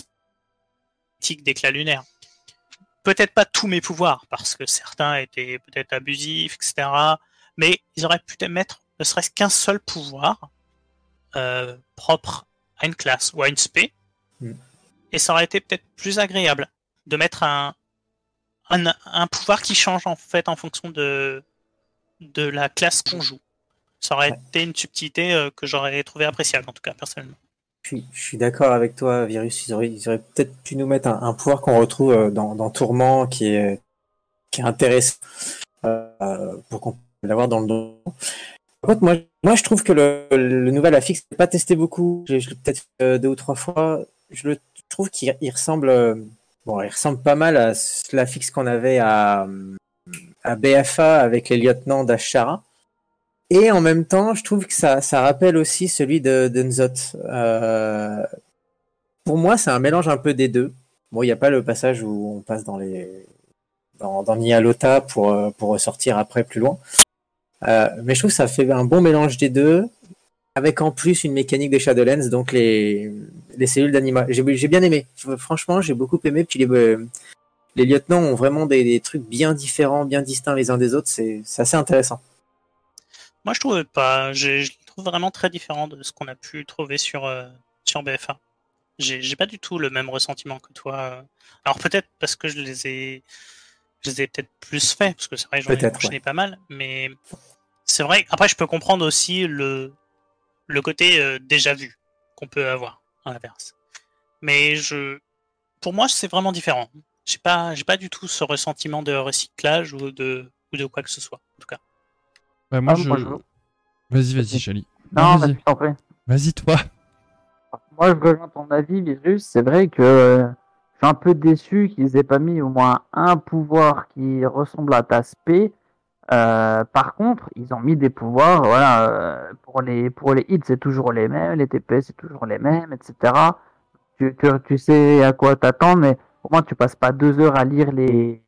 tic d'éclat lunaire. Peut-être pas tous mes pouvoirs, parce que certains étaient peut-être abusifs, etc. Mais ils auraient pu mettre ne serait-ce qu'un seul pouvoir euh, propre à une classe ou à une spé. Hmm. Et ça aurait été peut-être plus agréable de mettre un, un, un, pouvoir qui change en fait en fonction de, de la classe qu'on joue. Ça aurait été une subtilité euh, que j'aurais trouvé appréciable, en tout cas, personnellement. Je suis, d'accord avec toi, Virus. Ils auraient, peut-être pu nous mettre un, pouvoir qu'on retrouve euh, dans, Tourment qui est, qui est intéressant euh, pour qu'on puisse l'avoir dans le don. Par contre, moi, moi, je trouve que le, nouvel affixe, je pas testé beaucoup. Je, l'ai peut-être fait deux ou trois fois. Je, le, trouve qu'il ressemble, bon, il ressemble pas mal à l'affixe qu'on avait à, à BFA avec les lieutenants d'Ashara. Et en même temps, je trouve que ça, ça rappelle aussi celui de, de Nzot. Euh, pour moi, c'est un mélange un peu des deux. Bon, il n'y a pas le passage où on passe dans les dans, dans Nialota pour, euh, pour ressortir après plus loin. Euh, mais je trouve que ça fait un bon mélange des deux, avec en plus une mécanique des Shadowlands, donc les, les cellules d'anima. J'ai bien aimé. Franchement, j'ai beaucoup aimé. Puis les, les lieutenants ont vraiment des, trucs bien différents, bien distincts les uns des autres. C'est assez intéressant. Moi, je trouve pas. Je, trouve vraiment très différents de ce qu'on a pu trouver sur, euh, sur BFA. J'ai pas du tout le même ressentiment que toi. Alors peut-être parce que je les ai, je les ai peut-être plus fait, parce que c'est vrai, j'en ai pas mal, mais c'est vrai. Après, je peux comprendre aussi le, le côté euh, déjà vu qu'on peut avoir à l'inverse. Mais je, pour moi, c'est vraiment différent j'ai pas, j'ai pas du tout ce ressentiment de recyclage ou de, ou de quoi que ce soit, en tout cas. moi, ah, je... Vas-y, vas-y, Chali. Non, vas-y, vas Vas-y, toi. Moi, je rejoins ton avis, Virus. C'est vrai que euh, suis un peu déçu qu'ils aient pas mis au moins un pouvoir qui ressemble à ta spé. Euh, par contre, ils ont mis des pouvoirs, voilà, euh, pour les pour les hits, c'est toujours les mêmes, les TP, c'est toujours les mêmes, etc. Tu, tu, tu sais à quoi t'attendre, mais au moins tu passes pas deux heures à lire les,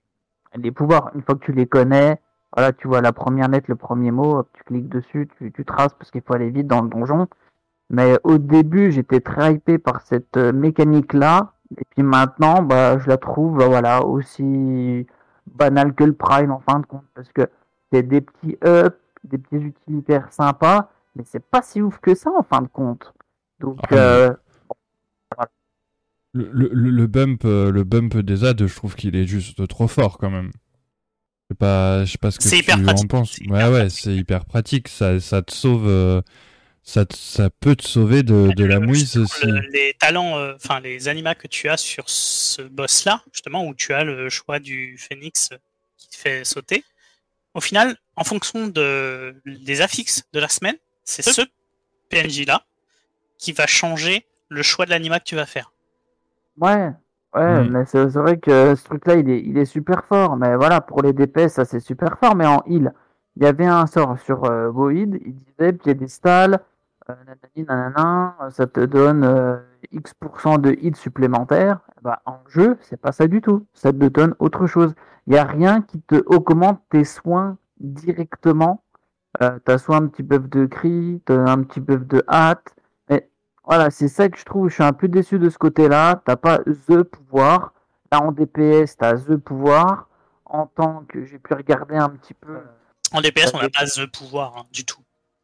les pouvoirs. Une fois que tu les connais, voilà, tu vois la première lettre, le premier mot, tu cliques dessus, tu, tu traces parce qu'il faut aller vite dans le donjon. Mais au début, j'étais très hypé par cette euh, mécanique-là. Et puis maintenant, bah, je la trouve voilà, aussi banale que le Prime en fin de compte. Parce que c'est des petits up, des petits utilitaires sympas, mais c'est pas si ouf que ça en fin de compte. Donc, ah, euh, le, le, bump, euh, le bump des ads, je trouve qu'il est juste trop fort quand même. Je sais pas, je sais pas ce que tu en penses. Ouais, ouais, c'est hyper pratique. Ça, ça te sauve, euh, ça, ça peut te sauver de, de la mouise aussi. les talents, euh, enfin les animas que tu as sur ce boss-là, justement, où tu as le choix du phénix qui te fait sauter. Au final, en fonction de, des affixes de la semaine, c'est ce PNJ-là qui va changer le choix de l'anima que tu vas faire. Ouais, ouais, hmm. mais c'est vrai que ce truc-là, il est, il est super fort. Mais voilà, pour les DPS, ça c'est super fort. Mais en heal, il y avait un sort sur euh, Void, il disait piédestal, euh, nanani, nanana, ça te donne euh, X% de hits supplémentaires, bah, en jeu, c'est pas ça du tout. Ça te donne autre chose. Il n'y a rien qui te augmente tes soins directement. Euh, t'as soit un petit buff de cri, t'as un petit buff de hâte. Mais voilà, c'est ça que je trouve. Je suis un peu déçu de ce côté-là. T'as pas the pouvoir. Là, en DPS, t'as the pouvoir. En tant que j'ai pu regarder un petit peu. En DPS, on n'a pas the pouvoir hein, du tout.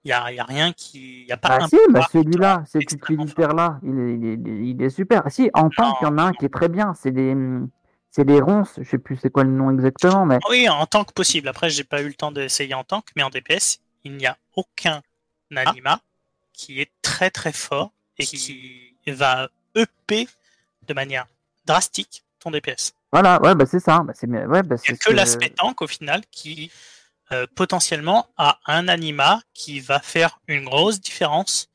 Il n'y a, y a, rien qui. Y a pas ah si, bah celui-là, cet utilitaire-là, il est, il, il est, super. Si, en tank, il y en a un qui est très bien. C'est des, c'est des ronces. Je sais plus c'est quoi le nom exactement, mais. Oui, en tank possible. Après, j'ai pas eu le temps d'essayer en tank, mais en DPS, il n'y a aucun anima qui est très très fort et qui va EP de manière drastique ton DPS. Voilà, ouais, bah c'est ça. Bah, c'est, ouais, bah, il n'y a que l'aspect tank au final qui euh, potentiellement a un anima qui va faire une grosse différence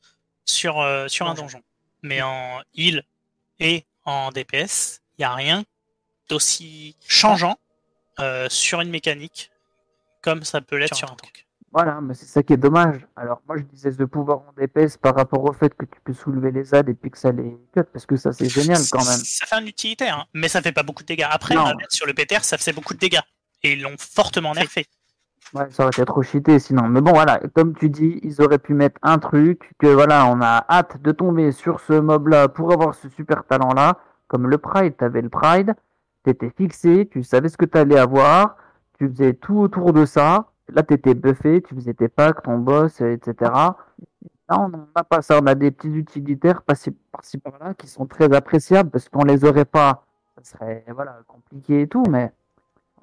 sur, euh, sur un donjon. Mais en heal et en DPS, il n'y a rien d'aussi changeant euh, sur une mécanique comme ça peut l'être sur un tank. Voilà, mais c'est ça qui est dommage. Alors moi je disais de pouvoir en DPS par rapport au fait que tu peux soulever les ZAD et puis que ça les cut, parce que ça c'est génial quand même. Ça fait un utilitaire, hein, mais ça fait pas beaucoup de dégâts. Après, sur le PTR, ça faisait beaucoup de dégâts. Et ils l'ont fortement nerfé. Ouais, ça aurait été trop cheaté sinon. Mais bon, voilà, comme tu dis, ils auraient pu mettre un truc que voilà, on a hâte de tomber sur ce mob-là pour avoir ce super talent-là. Comme le Pride, t'avais le Pride, t'étais fixé, tu savais ce que t'allais avoir, tu faisais tout autour de ça. Là, t'étais buffé, tu faisais tes packs, ton boss, etc. Là, on n'a pas ça. On a des petits utilitaires par-ci par-là qui sont très appréciables parce qu'on les aurait pas. Ça serait voilà, compliqué et tout, mais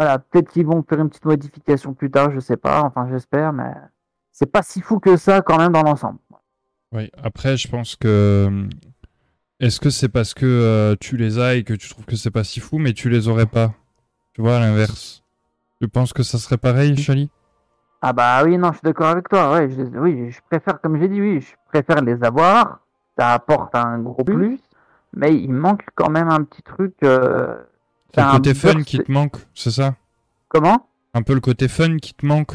voilà, peut-être qu'ils vont faire une petite modification plus tard, je sais pas, enfin j'espère, mais c'est pas si fou que ça quand même dans l'ensemble. Oui, après je pense que est-ce que c'est parce que euh, tu les as et que tu trouves que c'est pas si fou, mais tu les aurais pas? Tu vois, à l'inverse. Tu penses que ça serait pareil, Chali Ah bah oui, non, je suis d'accord avec toi. Ouais, je, oui, je préfère, comme j'ai dit, oui, je préfère les avoir. Ça apporte un gros plus, mais il manque quand même un petit truc. Euh, c'est le côté fun qui te manque, c'est ça? Comment? Un peu le côté fun qui te manque.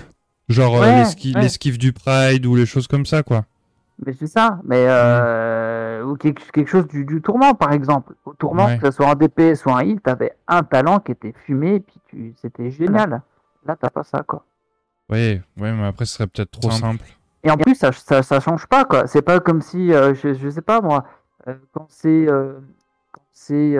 Genre euh, l'esquive du Pride ou les choses comme ça, quoi. Mais c'est ça. Mais euh, ou quelque, chose du, du, tourment, par exemple. Au tourment, que ce soit en DP, soit en heal, t'avais un talent qui était fumé, et puis tu... c'était génial. Là, t'as pas ça, quoi. Oui, oui, mais après, ce serait peut-être trop simple. Et en plus, ça, ça, ça change pas, quoi. C'est pas comme si, euh, je, je sais pas moi, quand c'est, quand c'est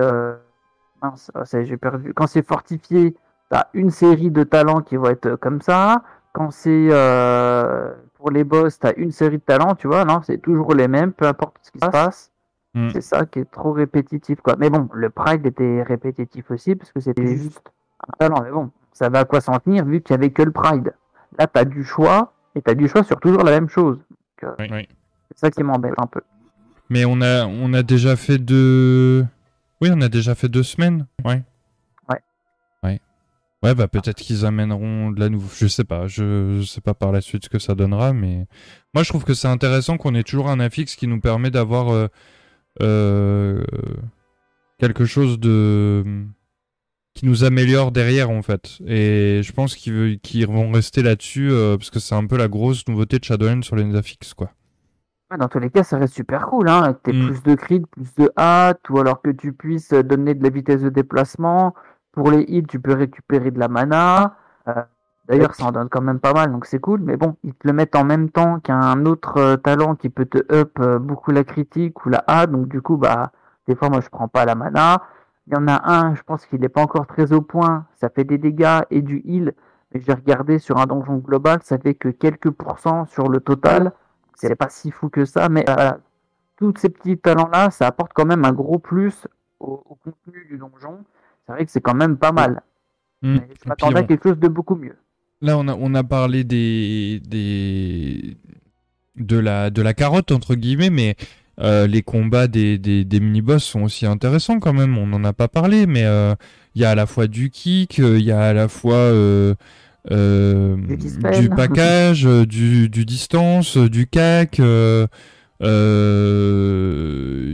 Oh, j'ai perdu. Quand c'est fortifié, tu as une série de talents qui vont être comme ça. Quand c'est euh, pour les boss, tu as une série de talents, tu vois. Non, c'est toujours les mêmes, peu importe ce qui se passe. Hmm. C'est ça qui est trop répétitif, quoi. Mais bon, le Pride était répétitif aussi, parce que c'était juste un talent. Mais bon, ça va à quoi s'en tenir, vu qu'il n'y avait que le Pride. Là, tu as du choix, et tu as du choix sur toujours la même chose. Euh, c'est ça qui m'embête un peu. Mais on a, on a déjà fait deux oui, on a déjà fait deux semaines. Ouais. Ouais. Ouais. Ouais, bah peut-être qu'ils amèneront de la nouvelle. Je sais pas. Je... sais pas par la suite ce que ça donnera, mais moi je trouve que c'est intéressant qu'on ait toujours un affixe qui nous permet d'avoir euh, euh, quelque chose de qui nous améliore derrière en fait. Et je pense qu'ils vont rester là-dessus euh, parce que c'est un peu la grosse nouveauté de Shadowlands sur les affixes quoi dans tous les cas, ça reste super cool, hein, que tu mm. plus de crit, plus de hâte, ou alors que tu puisses donner de la vitesse de déplacement. Pour les hits, tu peux récupérer de la mana. Euh, d'ailleurs, ça en donne quand même pas mal, donc c'est cool. Mais bon, ils te le mettent en même temps qu'un autre euh, talent qui peut te up euh, beaucoup la critique ou la hâte. Donc du coup, bah, des fois, moi, je prends pas la mana. Il y en a un, je pense qu'il n'est pas encore très au point. Ça fait des dégâts et du heal. Mais j'ai regardé sur un donjon global, ça fait que quelques pourcents sur le total c'est pas si fou que ça, mais euh, tous ces petits talents-là, ça apporte quand même un gros plus au, contenu du donjon. C'est vrai que c'est quand même pas mal. Mmh. je m'attendais à quelque chose de beaucoup mieux. Là, on a, on a parlé des, des... De, la, de la carotte, entre guillemets, mais euh, les combats des, des, des mini-boss sont aussi intéressants quand même. On n'en a pas parlé, mais euh, il y a à la fois du kick, il y a à la fois euh, du, package, euh, du, du, distance, euh, du CAC. Il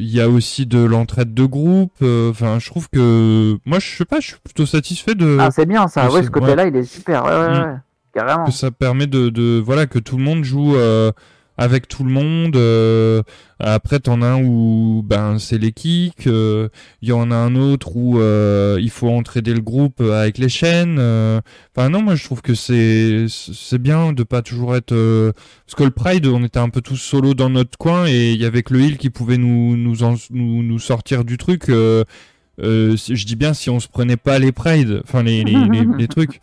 y a aussi de l'entraide de groupe. Enfin, je trouve que moi, je sais pas, je suis plutôt satisfait de. Ah, c'est bien ça. Ouais, ce côté-là, il est super. Ouais, ouais, mm. Carrément. Que ça permet de, de, voilà que tout le monde joue avec tout le monde. Euh, après, t'en as un où ben c'est les kicks. Il euh, y en a un autre où euh, il faut entraider le groupe avec les chaînes. Enfin non, moi je trouve que c'est c'est bien de pas toujours être parce que le Pride, on était un peu tous solo dans notre coin et il y avait que le heal qui pouvait nous nous nous, nous sortir du truc. je dis bien si on se prenait pas les Pride, enfin les, les, les, les trucs.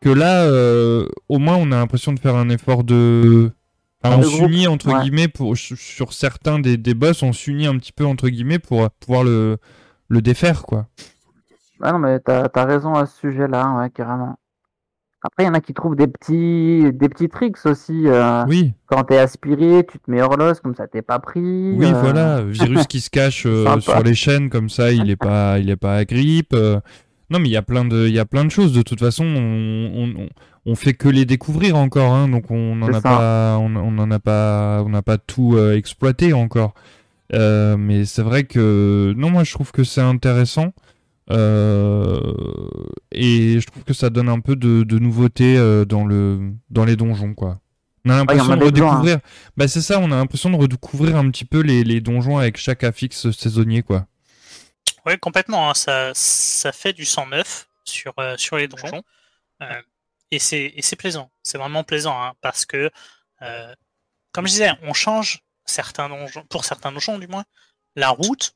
Que là, au moins, on a l'impression de faire un effort de on s'unit entre guillemets pour sur certains des, des boss, on s'unit un petit peu entre guillemets pour pouvoir le, le défaire quoi. Ah non mais t'as as raison à ce sujet-là, ouais, carrément. Après, il y en a qui trouvent des petits, des petits tricks aussi. Euh, oui. Quand t'es aspiré, tu te mets hors comme ça t'es pas pris. Oui, euh. voilà. Virus qui se cache euh, sur les chaînes, comme ça, il est pas, il est pas à grippe. Non, mais il y a plein de, il y a plein de choses. De toute façon, on, on fait que les découvrir encore, hein, donc on n'en a pas, on, on a pas, on n'a pas tout euh, exploité encore. Euh, mais c'est vrai que non, moi je trouve que c'est intéressant euh, et je trouve que ça donne un peu de, de nouveauté dans le, dans les donjons, quoi. On a l'impression de redécouvrir. Bah c'est ça, on a l'impression de redécouvrir un petit peu les, les donjons avec chaque affixe saisonnier, quoi. Oui, complètement. Hein. Ça, ça fait du 109 sur, sur les donjons et c'est plaisant. C'est vraiment plaisant hein, parce que, euh, comme je disais, on change certains donjons, pour certains donjons du moins, la route.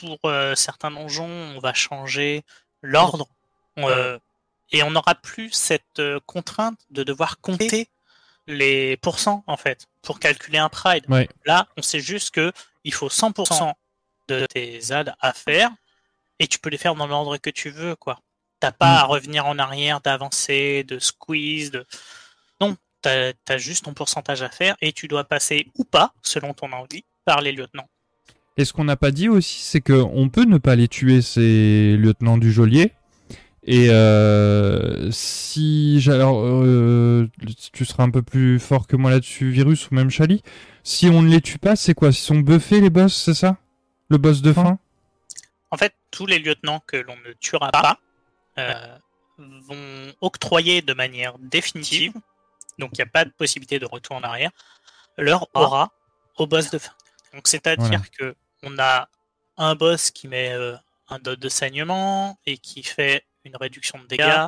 Pour euh, certains donjons, on va changer l'ordre. Euh, et on n'aura plus cette contrainte de devoir compter les pourcents en fait pour calculer un pride. Là, on sait juste que il faut 100% de tes ZAD à faire et tu peux les faire dans l'ordre que tu veux quoi. T'as pas mm. à revenir en arrière, d'avancer, de squeeze, de... Non, t'as as juste ton pourcentage à faire et tu dois passer ou pas, selon ton envie, par les lieutenants. Et ce qu'on n'a pas dit aussi, c'est qu'on peut ne pas les tuer, ces lieutenants du geôlier. Et euh, si alors euh, tu seras un peu plus fort que moi là-dessus, Virus ou même Chali. Si on ne les tue pas, c'est quoi? Ils sont buffés les boss, c'est ça? Le boss de fin? En fait, tous les lieutenants que l'on ne tuera pas euh, vont octroyer de manière définitive, donc il n'y a pas de possibilité de retour en arrière, leur ah. aura au boss de fin. Donc c'est-à-dire que on a un boss qui met euh, un dot de saignement et qui fait une réduction de dégâts,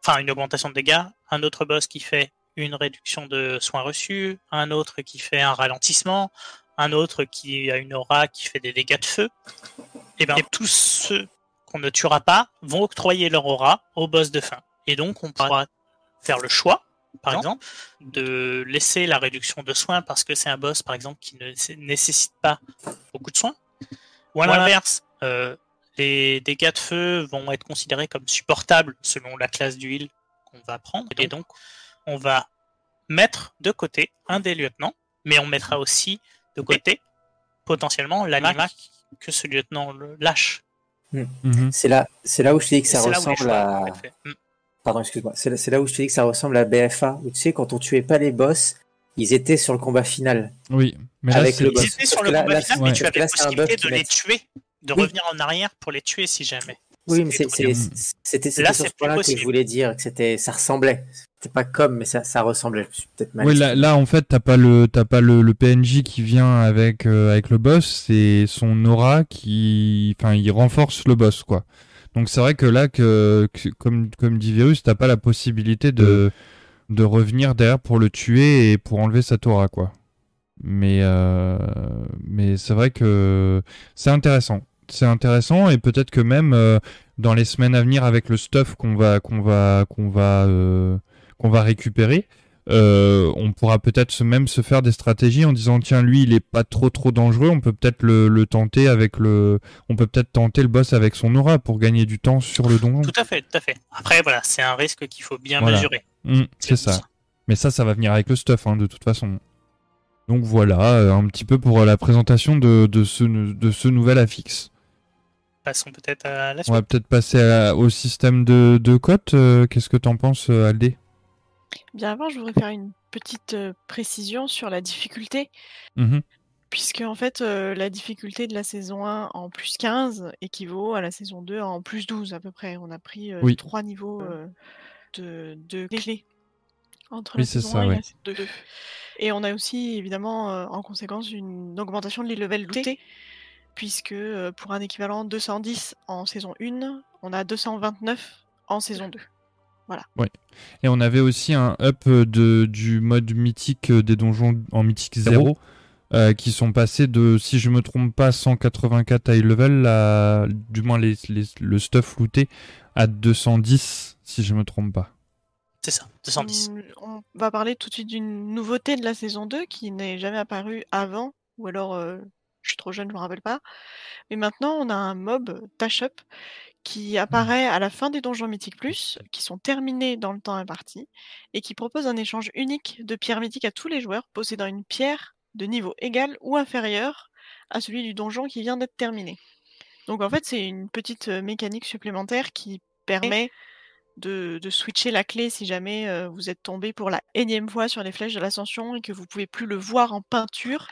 enfin une augmentation de dégâts, un autre boss qui fait une réduction de soins reçus, un autre qui fait un ralentissement, un autre qui a une aura qui fait des dégâts de feu. Et bien tous ceux qu'on ne tuera pas vont octroyer leur aura au boss de fin. Et donc on pourra faire le choix, par exemple, de laisser la réduction de soins parce que c'est un boss, par exemple, qui ne nécessite pas beaucoup de soins. Ou à l'inverse, euh, les dégâts de feu vont être considérés comme supportables selon la classe d'huile qu'on va prendre. Et donc, on va mettre de côté un des lieutenants, mais on mettra aussi de côté potentiellement l'animal que ce lieutenant lâche. Hmm. Mhm. C'est là, c'est là où je te dis que ça ressemble à. Pardon, excuse-moi. C'est là, où je te dis que ça ressemble à BFA, où tu sais, quand on tuait pas les boss, ils étaient sur le combat final. Oui, mais là, Avec le boss. Ils étaient sur le combat final, mais tu avais la possibilité de les tuer, de revenir en arrière pour les tuer si jamais. Oui, mais c'était sur ce point-là que je voulais dire que c'était, ça ressemblait. C'était pas comme, mais ça, ça ressemblait. Peut-être mal. Oui, là, là, en fait, t'as pas le, t'as pas le, le, PNJ qui vient avec euh, avec le boss, c'est son aura qui, enfin, il renforce le boss, quoi. Donc c'est vrai que là, que, comme comme dit Virus, t'as pas la possibilité de de revenir derrière pour le tuer et pour enlever sa aura, quoi. Mais euh, mais c'est vrai que c'est intéressant c'est intéressant et peut-être que même euh, dans les semaines à venir avec le stuff qu'on va qu'on va qu'on va euh, qu'on va récupérer. Euh, on pourra peut-être même se faire des stratégies en disant tiens lui il est pas trop trop dangereux. On peut peut-être le, tenter avec le on peut peut-être tenter le boss avec son aura pour gagner du temps sur le donjon. Tout à fait tout à fait. Après voilà c'est un risque qu'il faut bien mesurer. Mmh, c'est ça. mais ça ça va venir avec le stuff hein, de toute façon. Donc voilà un petit peu pour la présentation de, de ce de ce nouvel affixe passons peut-être à la suite. On va peut-être passer au système de, de cotes. Euh, qu'est-ce que tu en penses, euh, Aldé? Bien avant, je voudrais faire une petite euh, précision sur la difficulté. Mmh Puisque en fait, la difficulté de la saison 1 en plus 15 équivaut à la saison 2 en plus 12 à peu près. On a pris trois niveaux de, de clés. Entre oui, c'est ça, et Et on a aussi, évidemment, en conséquence, une augmentation de les levels lootés, puisque pour un équivalent 210 en saison 1, on a 229 en saison 2. Voilà. Ouais. Et on avait aussi un up de, du mode mythique des donjons en mythique 0 euh, qui sont passés de, si je me trompe pas, 184 high level, à, du moins les, le stuff looté, à 210, si je me trompe pas. C'est ça, 210. On, va parler tout de suite d'une nouveauté de la saison 2 qui n'est jamais apparue avant, ou alors euh, je suis trop jeune, je me rappelle pas. Mais maintenant, on a un mob Tash Up qui apparaît à la fin des donjons mythiques plus, qui sont terminés dans le temps imparti, et qui propose un échange unique de pierres mythiques à tous les joueurs possédant une pierre de niveau égal ou inférieur à celui du donjon qui vient d'être terminé. Donc en fait, c'est une petite mécanique supplémentaire qui permet de, switcher la clé si jamais vous êtes tombé pour la énième fois sur les flèches de l'ascension et que vous pouvez plus le voir en peinture.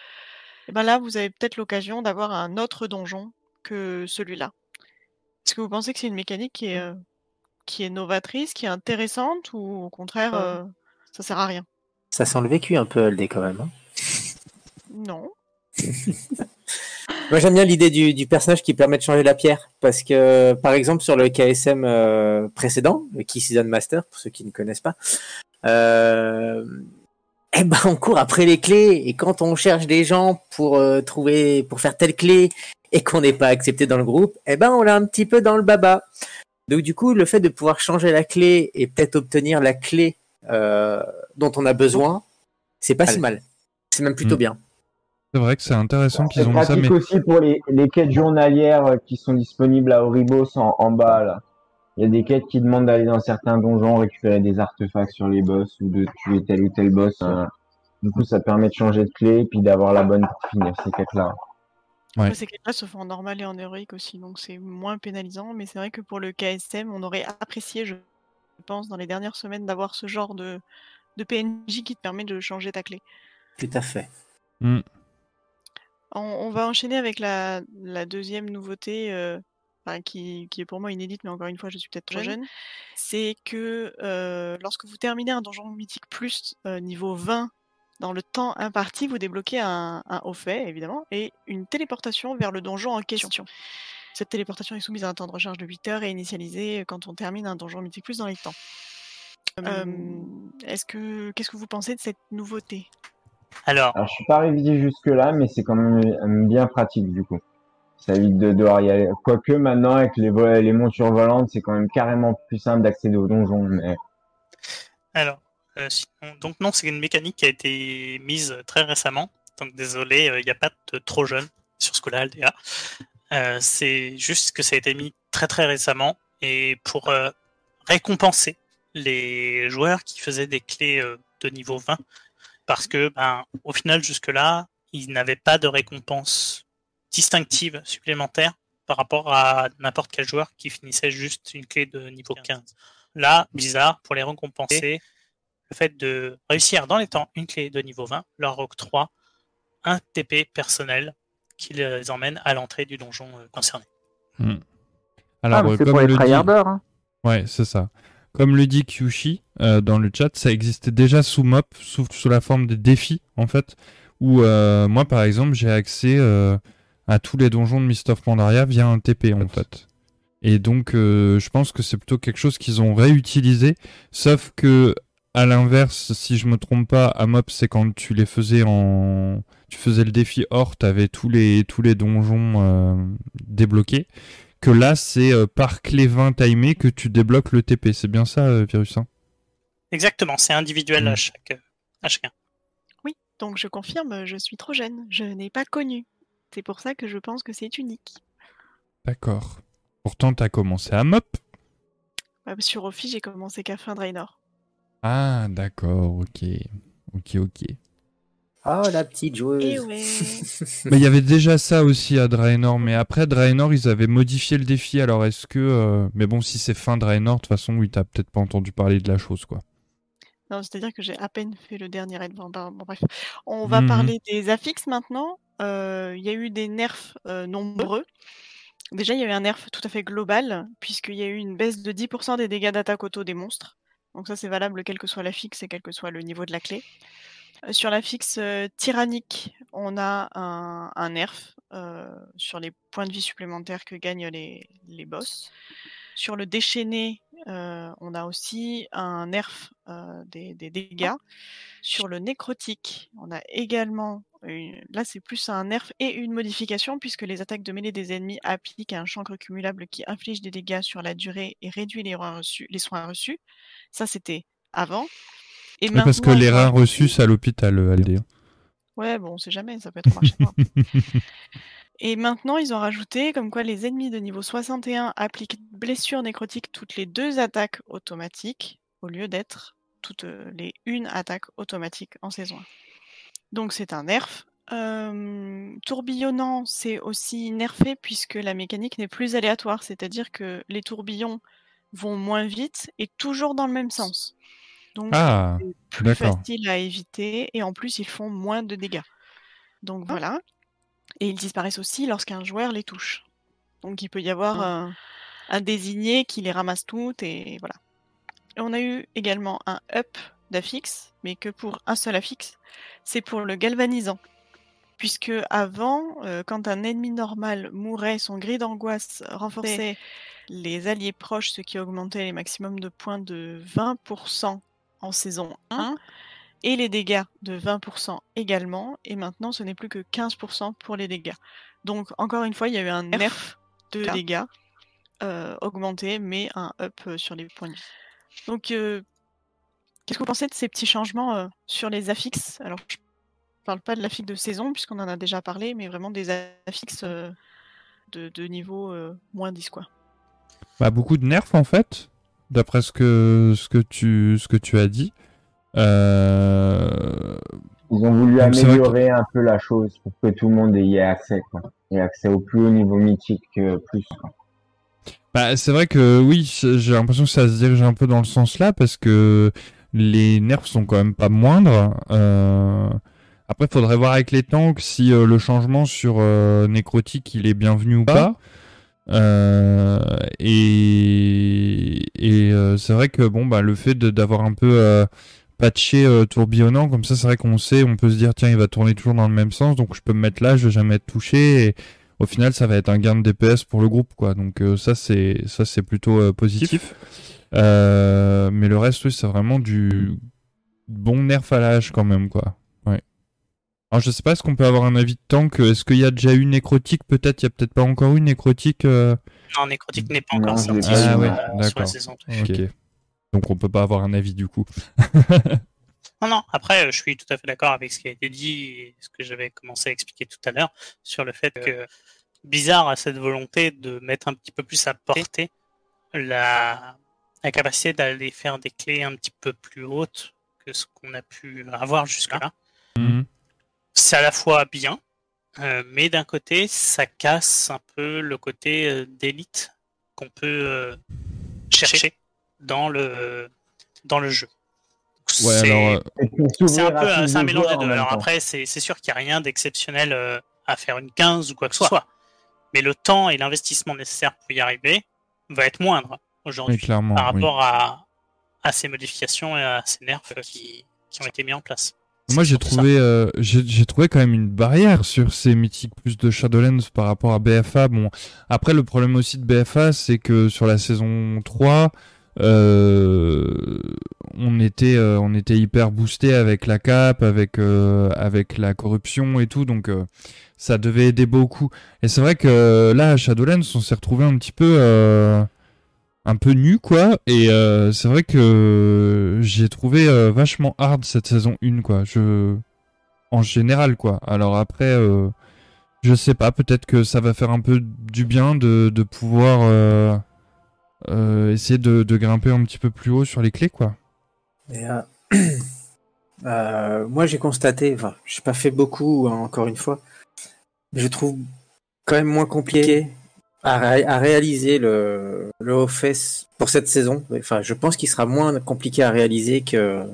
Et ben là, vous avez peut-être l'occasion d'avoir un autre donjon que celui-là. Est-ce que vous pensez que c'est une mécanique qui est, qui est novatrice, qui est intéressante, ou au contraire, ça sert à rien? Ça sent le vécu un peu, LD, quand même. Hein. Non. Moi j'aime bien l'idée du, personnage qui permet de changer la pierre parce que par exemple sur le KSM euh, précédent, le Key Season Master, pour ceux qui ne connaissent pas, euh, eh ben on court après les clés et quand on cherche des gens pour euh, trouver pour faire telle clé et qu'on n'est pas accepté dans le groupe, eh ben on l'a un petit peu dans le baba. Donc du coup le fait de pouvoir changer la clé et peut-être obtenir la clé dont on a besoin, c'est pas si mal. C'est même plutôt mm. bien. C'est vrai que c'est intéressant qu'ils ont ça. Mais... aussi pour les, quêtes journalières euh, qui sont disponibles à Oribos en, bas. Là. Il y a des quêtes qui demandent d'aller dans certains donjons récupérer des artefacts sur les boss ou de tuer tel ou tel boss. Euh. Du coup, ça permet de changer de clé et puis d'avoir la bonne pour finir ces quêtes-là. Ouais. Ces quêtes-là se font en normal et en héroïque aussi, donc c'est moins pénalisant. Mais c'est vrai que pour le KSM, on aurait apprécié, je pense, dans les dernières semaines, d'avoir ce genre de, de PNJ qui te permet de changer ta clé. Tout à fait. Hmm. On, va enchaîner avec la, deuxième nouveauté, euh, qui, est pour moi inédite, mais encore une fois, je suis peut-être trop jeune. C'est que euh, lorsque vous terminez un donjon mythique plus euh, niveau 20 dans le temps imparti, vous débloquez un, haut fait, évidemment, et une téléportation vers le donjon en question. Cette téléportation est soumise à un temps de recharge de 8 heures et initialisée quand on termine un donjon mythique plus dans les temps. Est-ce que qu'est-ce que vous pensez de cette nouveauté? Alors, Alors, je suis pas révisé jusque-là, mais c'est quand même bien pratique du coup. Ça évite de devoir y aller. Quoique maintenant, avec les, les montures volantes, c'est quand même carrément plus simple d'accéder au donjon. Mais... Alors, euh, donc non, c'est une mécanique qui a été mise très récemment. Donc désolé, euh, il n'y a pas de trop jeune sur ce coup-là, LDA. Euh, c'est juste que ça a été mis très très récemment et pour récompenser les joueurs qui faisaient des clés de niveau 20 parce que, ben, au final, jusque-là, il n'avait pas de récompense distinctive supplémentaire par rapport à n'importe quel joueur qui finissait juste une clé de niveau 15. Là, bizarre, pour les récompenser, le fait de réussir dans les temps une clé de niveau 20 leur octroie un TP personnel qui les emmène à l'entrée du donjon euh, concerné. Hmm. Alors, ah, c'est pour les tryharders. Hein. Ouais, c'est ça. Comme le dit Kyushi euh, dans le chat, ça existait déjà sous MOP, sous, sous la forme des défis, en fait, où euh, moi, par exemple, j'ai accès euh, à tous les donjons de Mist of Pandaria via un TP, en fait. Et donc, je pense que c'est plutôt quelque chose qu'ils ont réutilisé, sauf que, à l'inverse, si je me trompe pas, à MOP, c'est quand tu les faisais en... Tu faisais le défi hors, t'avais tous les, tous les donjons débloqués que là, c'est euh, par clé 20 timé que tu débloques le TP. C'est bien ça, euh, Virus hein? Exactement, c'est individuel à, hmm. chaque, à chacun. Oui, donc je confirme, je suis trop jeune. Je n'ai pas connu. C'est pour ça que je pense que c'est unique. D'accord. Pourtant, tu as commencé à MOP bah, Sur Ophi, j'ai commencé qu'à fin Draenor. Ah, d'accord, ok. Ok, ok. Oh, la petite joueuse. Eh mais il y avait déjà ça aussi à Draenor. Mais après Draenor, ils avaient modifié le défi. Alors est-ce que. Euh, mais bon, si c'est fin Draenor, de toute façon, oui, t'as peut-être pas entendu parler de la chose, quoi. Non, c'est-à-dire que j'ai à peine fait le dernier raid. Bon, bref. On va mhm. parler des affixes maintenant. Euh, il y a eu des nerfs euh, nombreux. Déjà, il y a eu un nerf tout à fait global, puisqu'il y a eu une baisse de 10% des dégâts d'attaque auto des monstres. Donc ça c'est valable quelle que soit la fixe et quel que soit le niveau de la clé. Sur la fixe tyrannique, on a un, nerf sur les points de vie supplémentaires que gagnent les, les boss. Sur le déchaîné, on a aussi un nerf des, dégâts. Sur le nécrotique, on a également, là c'est plus un nerf et une modification puisque les attaques de mêlée des ennemis appliquent un chancre cumulable qui inflige des dégâts sur la durée et réduit les, les soins reçus. Ça c'était avant parce que les reins reçus, c'est à l'hôpital, euh, Aldé. Ouais, bon, on sait jamais, ça peut être marché. Et maintenant, ils ont rajouté comme quoi les ennemis de niveau 61 appliquent blessure nécrotique toutes les deux attaques automatiques au lieu d'être toutes euh, les une attaque automatique en saison 1. Donc c'est un nerf. Euh, tourbillonnant, c'est aussi nerfé puisque la mécanique n'est plus aléatoire, c'est-à-dire que les tourbillons vont moins vite et toujours dans le même sens. Donc ah, c'est plus facile à éviter et en plus ils font moins de dégâts. Donc ah. voilà. Et ils disparaissent aussi lorsqu'un joueur les touche. Donc il peut y avoir ah. un, désigné qui les ramasse toutes et voilà. on a eu également un up d'affix, mais que pour un seul affix. C'est pour le galvanisant. Puisque avant, euh, quand un ennemi normal mourait, son gris d'angoisse renforçait les alliés proches, ce qui augmentait les maximums de points de 20% en saison 1 et les dégâts de 20% également. Et maintenant, ce n'est plus que 15% pour les dégâts. Donc, encore une fois, il y a eu un nerf de dégâts euh, augmenté, mais un up euh, sur les points de vie. Donc, euh, qu'est-ce que vous pensez de ces petits changements sur les affixes? Alors, je parle pas de l'affixe de saison, puisqu'on en a déjà parlé, mais vraiment des affixes de, de, niveau moins 10, quoi. Bah, beaucoup de nerfs, en fait d'après ce que, ce, que tu, ce que tu as dit. Euh, Ils ont voulu améliorer un peu la chose pour que tout le monde y ait accès, quoi. Et accès au plus haut niveau mythique que plus. Bah, c'est vrai que oui, j'ai l'impression que ça se dirige un peu dans le sens là parce que les nerfs sont quand même pas moindres. Euh... Après, faudrait voir avec les tanks si euh, le changement sur euh, nécrotique il est bienvenu ou pas. Euh, et, et c'est vrai que bon bah le fait d'avoir un peu euh, patché tourbillonnant. Comme ça c'est vrai qu'on sait on peut se dire tiens il va tourner toujours dans le même sens. Donc je peux me mettre là je vais jamais être touché. Et au final ça va être un gain de DPS pour le groupe quoi. Donc ça c'est ça c'est plutôt positif. Mais le reste oui c'est vraiment du bon nerf à l'âge quand même quoi. Alors je sais pas, est-ce qu'on peut avoir un avis de tank? Est-ce qu'il y a déjà eu nécrotique? Peut-être, il y a peut-être pas encore eu nécrotique euh... Non, nécrotique n'est pas encore sorti ah, sur, ouais, la saison. Ok. Donc on peut pas avoir un avis du coup. non, non, après je suis tout à fait d'accord avec ce qui a été dit et ce que j'avais commencé à expliquer tout à l'heure sur le fait que Bizarre a cette volonté de mettre un petit peu plus à portée la, la capacité d'aller faire des clés un petit peu plus hautes que ce qu'on a pu avoir jusque-là. Mhm c'est à la fois bien, euh, mais d'un côté, ça casse un peu le côté euh, d'élite qu'on peut euh, chercher dans le, dans le jeu. c'est un peu un mélange des deux. Alors après, c'est sûr qu'il n'y a rien d'exceptionnel à faire une 15 ou quoi que ce soit. Mais le temps et l'investissement nécessaire pour y arriver va être moindre aujourd'hui par rapport à, à ces modifications et à ces nerfs qui, qui ont été mis en place. Moi, j'ai trouvé, euh, j'ai trouvé quand même une barrière sur ces mythiques plus de Shadowlands par rapport à BFA. Bon, après, le problème aussi de BFA, c'est que sur la saison 3, euh, on était, euh, on était hyper boosté avec la cap, avec, avec la corruption et tout, donc ça devait aider beaucoup. Et c'est vrai que là, à Shadowlands, on s'est retrouvé un petit peu un peu nu quoi. Et euh, c'est vrai que j'ai trouvé euh, vachement hard cette saison 1 quoi. Je en général quoi. Alors après euh, je sais pas peut-être que ça va faire un peu du bien de, de pouvoir essayer de, de, grimper un petit peu plus haut sur les clés quoi moi j'ai constaté enfin j'ai pas fait beaucoup hein, encore une fois mais je trouve quand même moins compliqué à, réaliser le, le OFS pour cette saison. Enfin, je pense qu'il sera moins compliqué à réaliser que,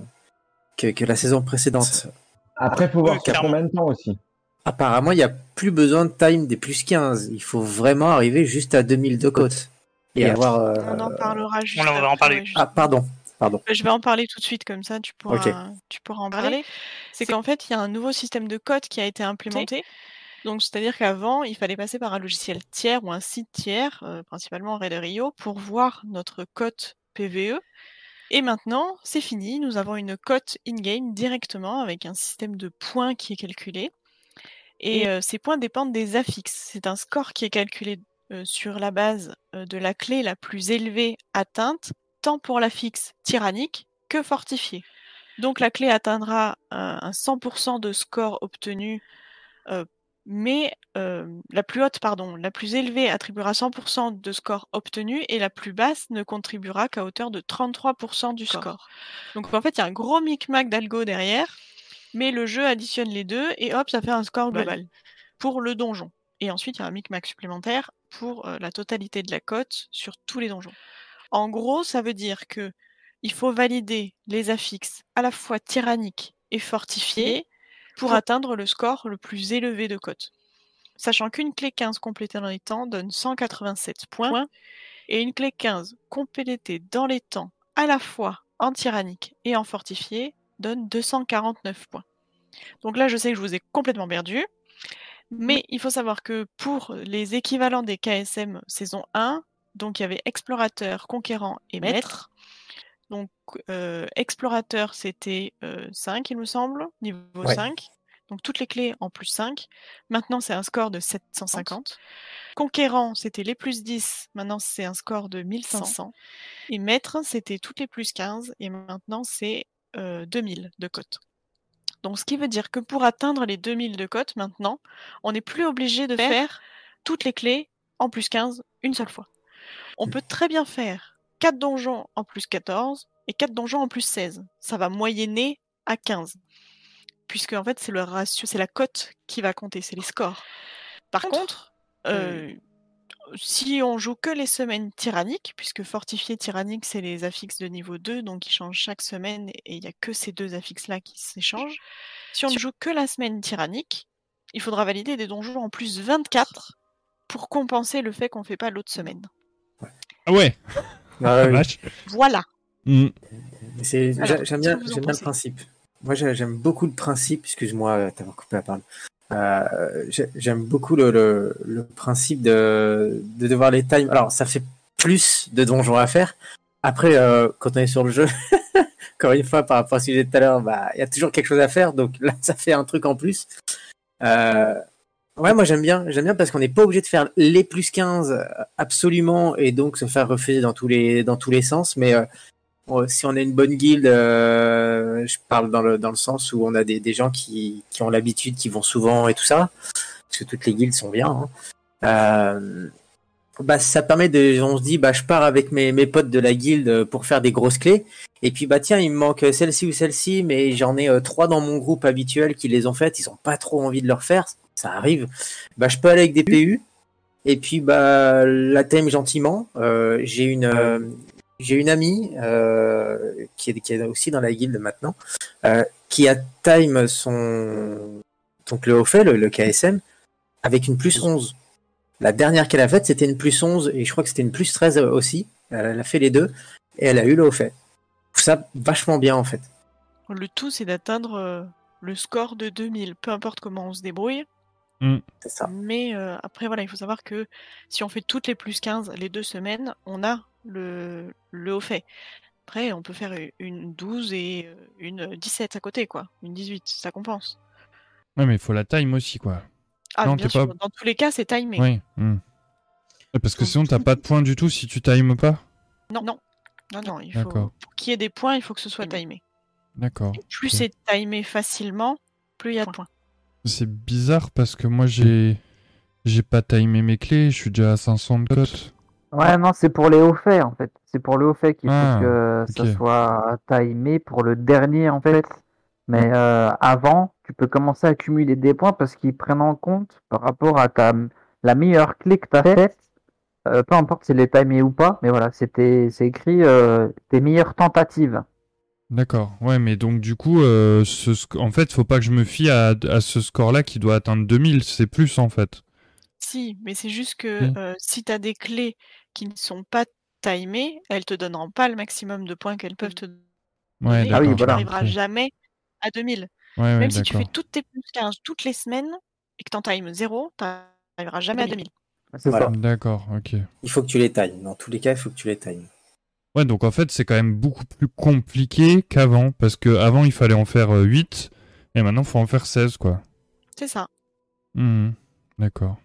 que, la saison précédente. Après, il faut voir combien de temps aussi. Apparemment, il n'y a plus besoin de time des plus 15. Il faut vraiment arriver juste à 2000 de côte. Et avoir, euh, On en parlera juste. On va en parler. Ah, pardon. Pardon. Je vais en parler tout de suite, comme ça tu pourras, tu pourras en parler. C'est qu'en fait, il y a un nouveau système de code qui a été implémenté. Donc, c'est-à-dire qu'avant, il fallait passer par un logiciel tiers ou un site tiers, euh, principalement Rio, pour voir notre cote PVE. Et maintenant, c'est fini. Nous avons une cote in-game directement avec un système de points qui est calculé. Et euh, ces points dépendent des affixes. C'est un score qui est calculé euh, sur la base de la clé la plus élevée atteinte, tant pour l'affixe tyrannique que fortifié. Donc la clé atteindra un 100% de score obtenu mais la plus haute, pardon, la plus élevée attribuera 100% de score obtenu et la plus basse ne contribuera qu'à hauteur de 33% du score. Donc en fait, il y a un gros micmac d'algo derrière, mais le jeu additionne les deux et hop, ça fait un score global pour le donjon. Et ensuite, il y a un micmac supplémentaire pour la totalité de la cote sur tous les donjons. En gros, ça veut dire que il faut valider les affixes à la fois tyranniques et fortifiés pour atteindre le score le plus élevé de cote. Sachant qu'une clé 15 complétée dans les temps donne 187 points, et une clé 15 complétée dans les temps à la fois en tyrannique et en fortifié donne 249 points. Donc là, je sais que je vous ai complètement perdu, mais il faut savoir que pour les équivalents des KSM saison 1, donc il y avait explorateur, conquérant et maître, donc, explorateur, c'était 5, il me semble, niveau 5. Donc, toutes les clés en plus 5. Maintenant, c'est un score de 750. Conquérant, c'était les plus 10. Maintenant, c'est un score de 1500. Et maître, c'était toutes les plus 15. Et maintenant, c'est 2000 de cote. Donc, ce qui veut dire que pour atteindre les 2000 de cote, maintenant, on n'est plus obligé de faire toutes les clés en plus 15 une seule fois. On peut très bien faire 4 donjons en plus 14 et 4 donjons en plus 16. Ça va moyenner à 15. Puisque en fait, c'est le ratio, c'est la cote qui va compter, c'est les scores. Par contre, euh, si on joue que les semaines tyranniques, puisque fortifié tyrannique, c'est les affixes de niveau 2, donc ils changent chaque semaine et il n'y a que ces deux affixes-là qui s'échangent. Si on ne joue que la semaine tyrannique, il faudra valider des donjons en plus 24 pour compenser le fait qu'on ne fait pas l'autre semaine. Ah ouais ah voilà. Mm. J'aime bien, le principe. Moi, j'aime beaucoup le principe. Excuse-moi d'avoir coupé la parole. Euh, j'aime beaucoup le, principe de, devoir les time. Alors, ça fait plus de donjons à faire. Après, euh, quand on est sur le jeu, encore une fois, par rapport à ce que j'ai dit tout à l'heure, bah, il y a toujours quelque chose à faire. Donc là, ça fait un truc en plus. Euh, Ouais, moi j'aime bien, j'aime bien parce qu'on n'est pas obligé de faire les plus 15 euh, absolument et donc se faire refuser dans tous les dans tous les sens. Mais euh, si on a une bonne guilde, euh, je parle dans le dans le sens où on a des, des gens qui, qui ont l'habitude, qui vont souvent et tout ça, parce que toutes les guildes sont bien. Hein. Euh, bah ça permet de, on se dit bah je pars avec mes mes potes de la guilde pour faire des grosses clés. Et puis bah tiens, il me manque celle-ci ou celle-ci, mais j'en ai trois dans mon groupe habituel qui les ont faites, ils ont pas trop envie de leur faire ça arrive. Bah, je peux aller avec des PU. Et puis, bah, la thème gentiment. Euh, j'ai une, euh, j'ai une amie euh, qui, est, qui est aussi dans la guilde maintenant, qui a time son, donc le haut fait, le, KSM, avec une plus 11. La dernière qu'elle a faite, c'était une plus 11 et je crois que c'était une plus 13 aussi. Elle a fait les deux et elle a eu le haut fait. Ça vachement bien en fait. Le tout, c'est d'atteindre le score de 2000, peu importe comment on se débrouille. Mmh. Mais après, voilà, il faut savoir que si on fait toutes les plus 15 les deux semaines, on a le, le haut fait. Après, on peut faire une 12 et une 17 à côté, quoi. Une 18, ça compense. Ouais, mais il faut la time aussi, quoi. Ah, bien sûr, dans tous les cas, c'est timé. Oui. Mmh. Parce que sinon, t'as pas de points du tout si tu times pas Non, non. Non, non, il faut... pour qu'il y ait des points, il faut que ce soit timé. D'accord. Plus c'est timé facilement, plus il y a de points. C'est bizarre parce que moi j'ai j'ai pas timé mes clés, je suis déjà à 500 de cote. Ouais, non, c'est pour les hauts faits en fait. C'est pour le haut fait qu'il faut ah, que ça soit timé pour le dernier en fait. Mais euh, avant, tu peux commencer à accumuler des points parce qu'ils prennent en compte par rapport à ta la meilleure clé que tu as faite. Euh, peu importe si elle est timée ou pas, mais voilà, c'était c'est écrit euh, tes meilleures tentatives. D'accord. Ouais, mais donc du coup, ce en fait, faut pas que je me fie à, ce score-là qui doit atteindre 2000. C'est plus en fait. Si, mais c'est juste que euh, si tu as des clés qui ne sont pas timées, elles te donneront pas le maximum de points qu'elles peuvent te donner. Ouais, ah oui, tu n'arriveras jamais à 2000. Même si tu fais toutes tes plus 15 toutes les semaines et que tu en times 0, tu n'arriveras jamais à 2000. C'est ça. D'accord, ok. Il faut que tu les times. Dans tous les cas, il faut que tu les times. Ouais, donc en fait, c'est quand même beaucoup plus compliqué qu'avant. Parce qu'avant, il fallait en faire 8. Et maintenant, il faut en faire 16, quoi. C'est ça. Mmh, d'accord.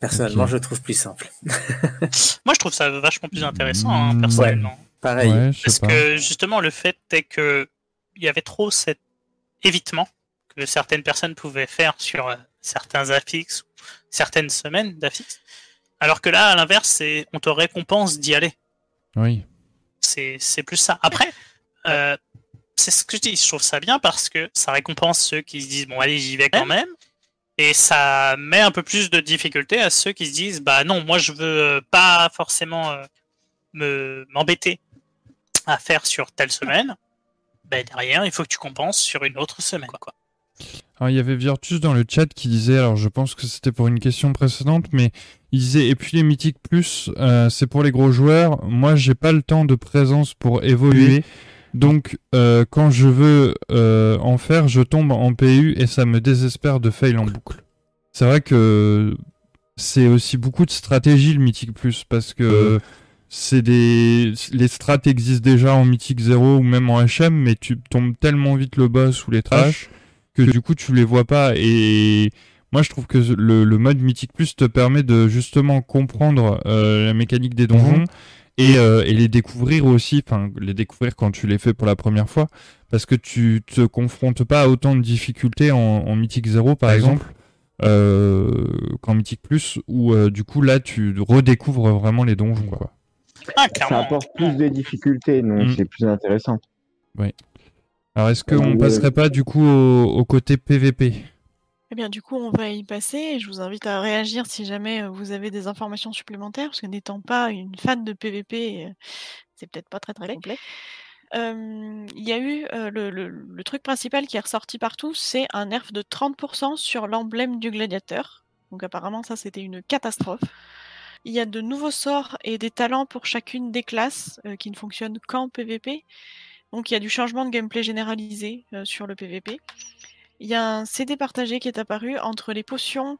Personnellement, je trouve plus simple. Moi, je trouve ça vachement plus intéressant, hein, personnellement. pareil. Parce que justement, le fait est que il y avait trop cet évitement que certaines personnes pouvaient faire sur euh, certains affixes, certaines semaines d'affixes. Alors que là, à l'inverse, c'est on te récompense d'y aller. Oui. C'est plus ça. Après, euh, c'est ce que je dis, je trouve ça bien parce que ça récompense ceux qui se disent bon allez j'y vais quand même et ça met un peu plus de difficulté à ceux qui se disent bah non moi je veux pas forcément euh, me m'embêter à faire sur telle semaine ben derrière il faut que tu compenses sur une autre semaine quoi. Alors, il y avait Virtus dans le chat qui disait, alors je pense que c'était pour une question précédente, mais il disait, et puis les mythiques plus, euh, c'est pour les gros joueurs. Moi, j'ai pas le temps de présence pour évoluer. Donc, euh, quand je veux euh, en faire, je tombe en PU et ça me désespère de fail en boucle. C'est vrai que c'est aussi beaucoup de stratégie le Mythic Plus parce que c'est des les strats existent déjà en Mythic 0 ou même en HM, mais tu tombes tellement vite le boss ou les trash que du coup tu les vois pas. Et moi je trouve que le, mode Mythic Plus te permet de justement comprendre euh, la mécanique des donjons. Euh, et, les découvrir aussi, enfin les découvrir quand tu les fais pour la première fois, parce que tu te confrontes pas à autant de difficultés en, en Mythic 0 par, exemple, euh, qu'en Mythic Plus, où euh, du coup là tu redécouvres vraiment les donjons. Quoi. Ah, ça apporte plus de difficultés, donc mm. c'est plus intéressant. Oui. Alors est-ce qu'on passerait pas du coup au côté PVP eh bien, du coup, on va y passer. Je vous invite à réagir si jamais euh, vous avez des informations supplémentaires, parce que n'étant pas une fan de PVP, euh, c'est peut-être pas très très complet. il y a eu euh, le, truc principal qui est ressorti partout, c'est un nerf de 30% sur l'emblème du gladiateur. Donc apparemment ça c'était une catastrophe. Il y a de nouveaux sorts et des talents pour chacune des classes qui ne fonctionnent qu'en PVP. Donc il y a du changement de gameplay généralisé sur le PVP. Il y a un CD partagé qui est apparu entre les potions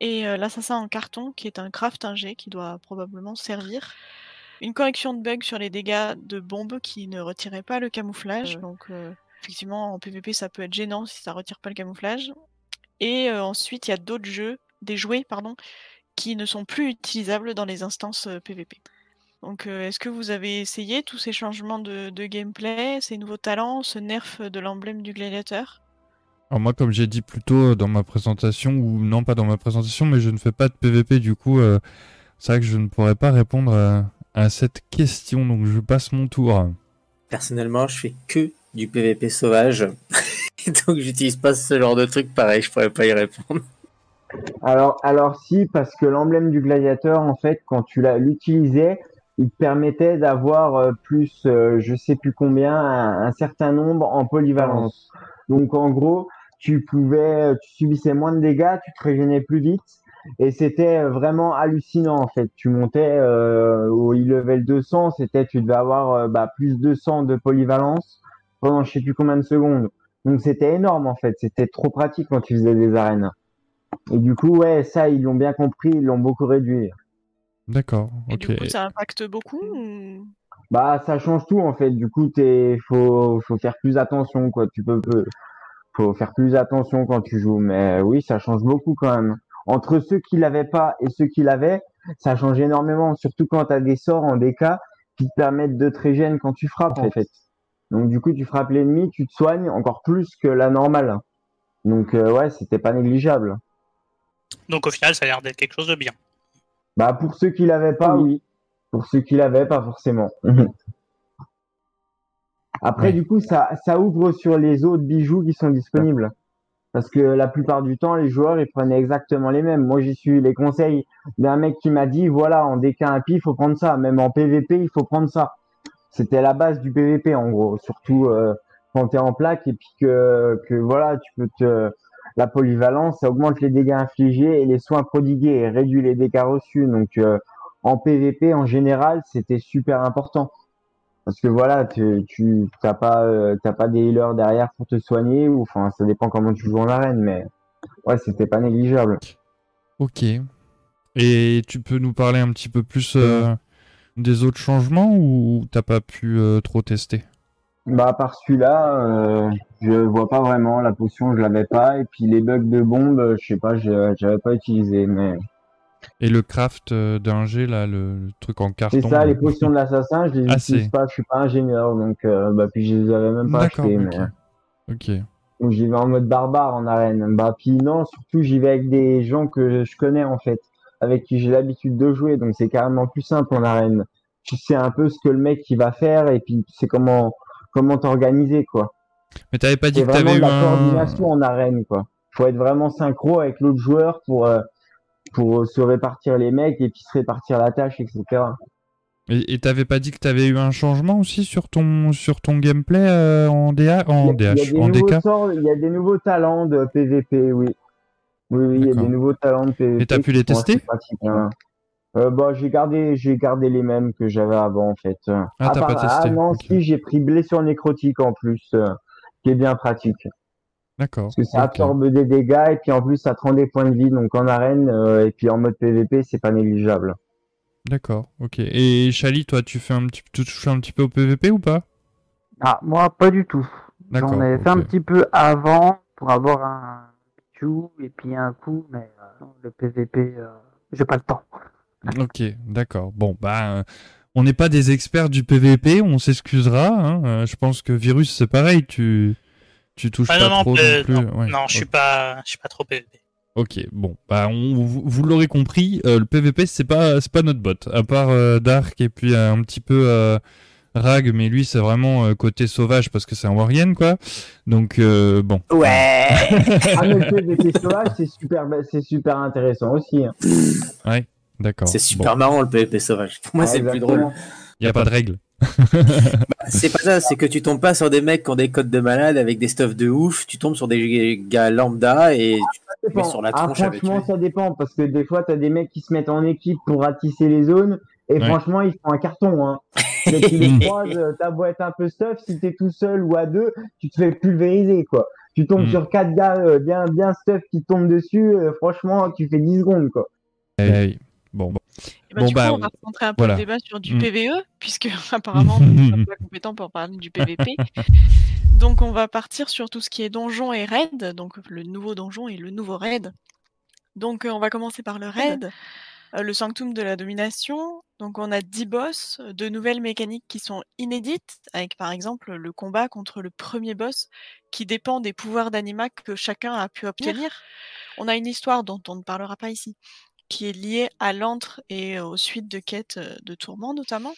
et euh, l'assassin en carton, qui est un craft ingé qui doit probablement servir. Une correction de bugs sur les dégâts de bombes qui ne retiraient pas le camouflage. Donc euh, effectivement en PvP ça peut être gênant si ça retire pas le camouflage. Et euh, ensuite il y a d'autres jeux, des jouets pardon, qui ne sont plus utilisables dans les instances PvP. Donc est-ce que vous avez essayé tous ces changements de, de gameplay, ces nouveaux talents, ce nerf de l'emblème du gladiateur? Alors moi, comme j'ai dit plus tôt dans ma présentation, ou non pas dans ma présentation, mais je ne fais pas de PVP, du coup, euh, c'est vrai que je ne pourrais pas répondre à, cette question, donc je passe mon tour. Personnellement, je fais que du PVP sauvage, donc j'utilise pas ce genre de truc pareil, je pourrais pas y répondre. Alors, alors si, parce que l'emblème du gladiateur, en fait, quand tu l'utilisais, il te permettait d'avoir euh, plus, euh, je sais plus combien, un, certain nombre en polyvalence. Donc en gros, tu pouvais, tu subissais moins de dégâts, tu te régénérais plus vite. Et c'était vraiment hallucinant en fait. Tu montais euh, au e-level 200, c'était tu devais avoir euh, bah, plus 200 de polyvalence pendant je sais plus combien de secondes. Donc c'était énorme en fait. C'était trop pratique quand tu faisais des arènes. Et du coup, ouais, ça ils l'ont bien compris, ils l'ont beaucoup réduit. D'accord. Et du coup, ça impacte beaucoup Bah, ça change tout en fait. Du coup, il faut, faut faire plus attention quoi. Tu peux, peux faut faire plus attention quand tu joues. Mais oui, ça change beaucoup quand même. Entre ceux qui l'avaient pas et ceux qui l'avaient, ça change énormément. Surtout quand tu as des sorts en DK qui te permettent de te régénérer quand tu frappes en fait. Donc du coup, tu frappes l'ennemi, tu te soignes encore plus que la normale. Donc euh, ouais, c'était pas négligeable. Donc au final, ça a l'air d'être quelque chose de bien. Bah pour ceux qui l'avaient pas, oui. Pour ceux qui l'avaient, pas forcément. Après, du coup, ça, ça ouvre sur les autres bijoux qui sont disponibles. Parce que la plupart du temps, les joueurs, ils prenaient exactement les mêmes. Moi, j'ai su les conseils d'un mec qui m'a dit, voilà, en DK IP, il faut prendre ça. Même en PVP, il faut prendre ça. C'était la base du PVP, en gros. Surtout euh, quand tu es en plaque et puis que, que, voilà, tu peux te... La polyvalence, ça augmente les dégâts infligés et les soins prodigués et réduit les dégâts reçus. Donc, euh, en PVP en général, c'était super important. Parce que voilà, tu, t'as pas, euh, pas des healers derrière pour te soigner, ou enfin, ça dépend comment tu joues en arène, mais ouais, c'était pas négligeable. Ok. Et tu peux nous parler un petit peu plus euh, des autres changements ou t'as pas pu euh, trop tester? Bah, à part celui-là, je vois pas vraiment. La potion, je l'avais pas. Et puis les bugs de bombe, je sais pas, j'avais pas utilisé, mais. Et le craft euh, d'un G, là, le, truc en carton. C'est ça, les potions de l'assassin, je les ah, utilise pas, je suis pas ingénieur, donc euh, bah, puis je les avais même pas achetés. Mais... Ok. Donc j'y vais en mode barbare en arène. Bah puis non, surtout j'y vais avec des gens que je connais en fait, avec qui j'ai l'habitude de jouer, donc c'est carrément plus simple en arène. Tu sais un peu ce que le mec il va faire et puis tu sais comment comment t'organiser quoi. Mais t'avais pas dit que t'avais eu la coordination en arène quoi. Faut être vraiment synchro avec l'autre joueur pour euh, pour se répartir les mecs et puis se répartir la tâche, etc. Et t'avais pas dit que t'avais eu un changement aussi sur ton sur ton gameplay euh, en DA en DH en DK Il y a des nouveaux talents de PVP, oui. Oui, oui, il y a des nouveaux talents de PVP. Et t'as pu les tester? hein. euh, bah, j'ai gardé j'ai gardé les mêmes que j'avais avant en fait. Ah, t'as pas testé. Ah non, si j'ai pris blessure nécrotique en plus, euh, qui est bien pratique. D'accord. Parce que ça absorbe des dégâts et puis en plus ça te rend des points de vie. Donc en arène euh, et puis en mode PVP, c'est pas négligeable. D'accord, ok. Et Chali, toi, tu fais un petit, tu touches un petit peu au PVP ou pas? Ah, moi, pas du tout. J'en ai fait un petit peu avant pour avoir un Q et puis un coup, mais euh, le PVP, euh, j'ai pas le temps. Ok, d'accord. Bon, bah, on n'est pas des experts du PVP, on s'excusera. Hein. je pense que Virus, c'est pareil. Tu tu touches ah, pas non, trop non, plus. non, je suis pas, je suis pas trop PVP. Ok, bon, bah vous, l'aurez compris, euh, le PVP c'est pas c'est pas notre bot, à part euh, Dark et puis euh, un petit peu Rag, mais lui c'est vraiment côté sauvage parce que c'est un Warrior quoi. Donc bon. Ouais. ah mais le PVP sauvage c'est super c'est super intéressant aussi. Hein. Ouais, d'accord. C'est super marrant le PVP sauvage. Pour moi c'est le plus drôle. Il y a pas de règles. Bah, c'est pas ça, c'est que tu tombes pas sur des mecs qui ont des codes de malade avec des stuffs de ouf, tu tombes sur des gars lambda et tu mets sur la ah, tronche Franchement, ça dépend parce que des fois, tu as des mecs qui se mettent en équipe pour ratisser les zones et franchement, ils font un carton. Hein. Mais tu les croises, t'as beau être un peu stuff, si t'es tout seul ou à deux, tu te fais pulvériser quoi. Tu tombes mm. sur quatre gars euh, bien, bien stuff qui tombent dessus, euh, franchement, tu fais 10 secondes quoi. Eh bon, bon. Ben, du bah, coup, on va concentrer un peu le débat sur du mm. PVE, puisque apparemment, on n'est pas compétent pour parler du PVP. donc, on va partir sur tout ce qui est donjon et raid, donc le nouveau donjon et le nouveau raid. Donc, euh, on va commencer par le raid, euh, le sanctum de la domination. Donc, on a 10 boss, de nouvelles mécaniques qui sont inédites, avec par exemple le combat contre le premier boss, qui dépend des pouvoirs d'anima que chacun a pu obtenir. On a une histoire dont on ne parlera pas ici, qui est lié à l'antre et aux suites de quêtes de tourment notamment.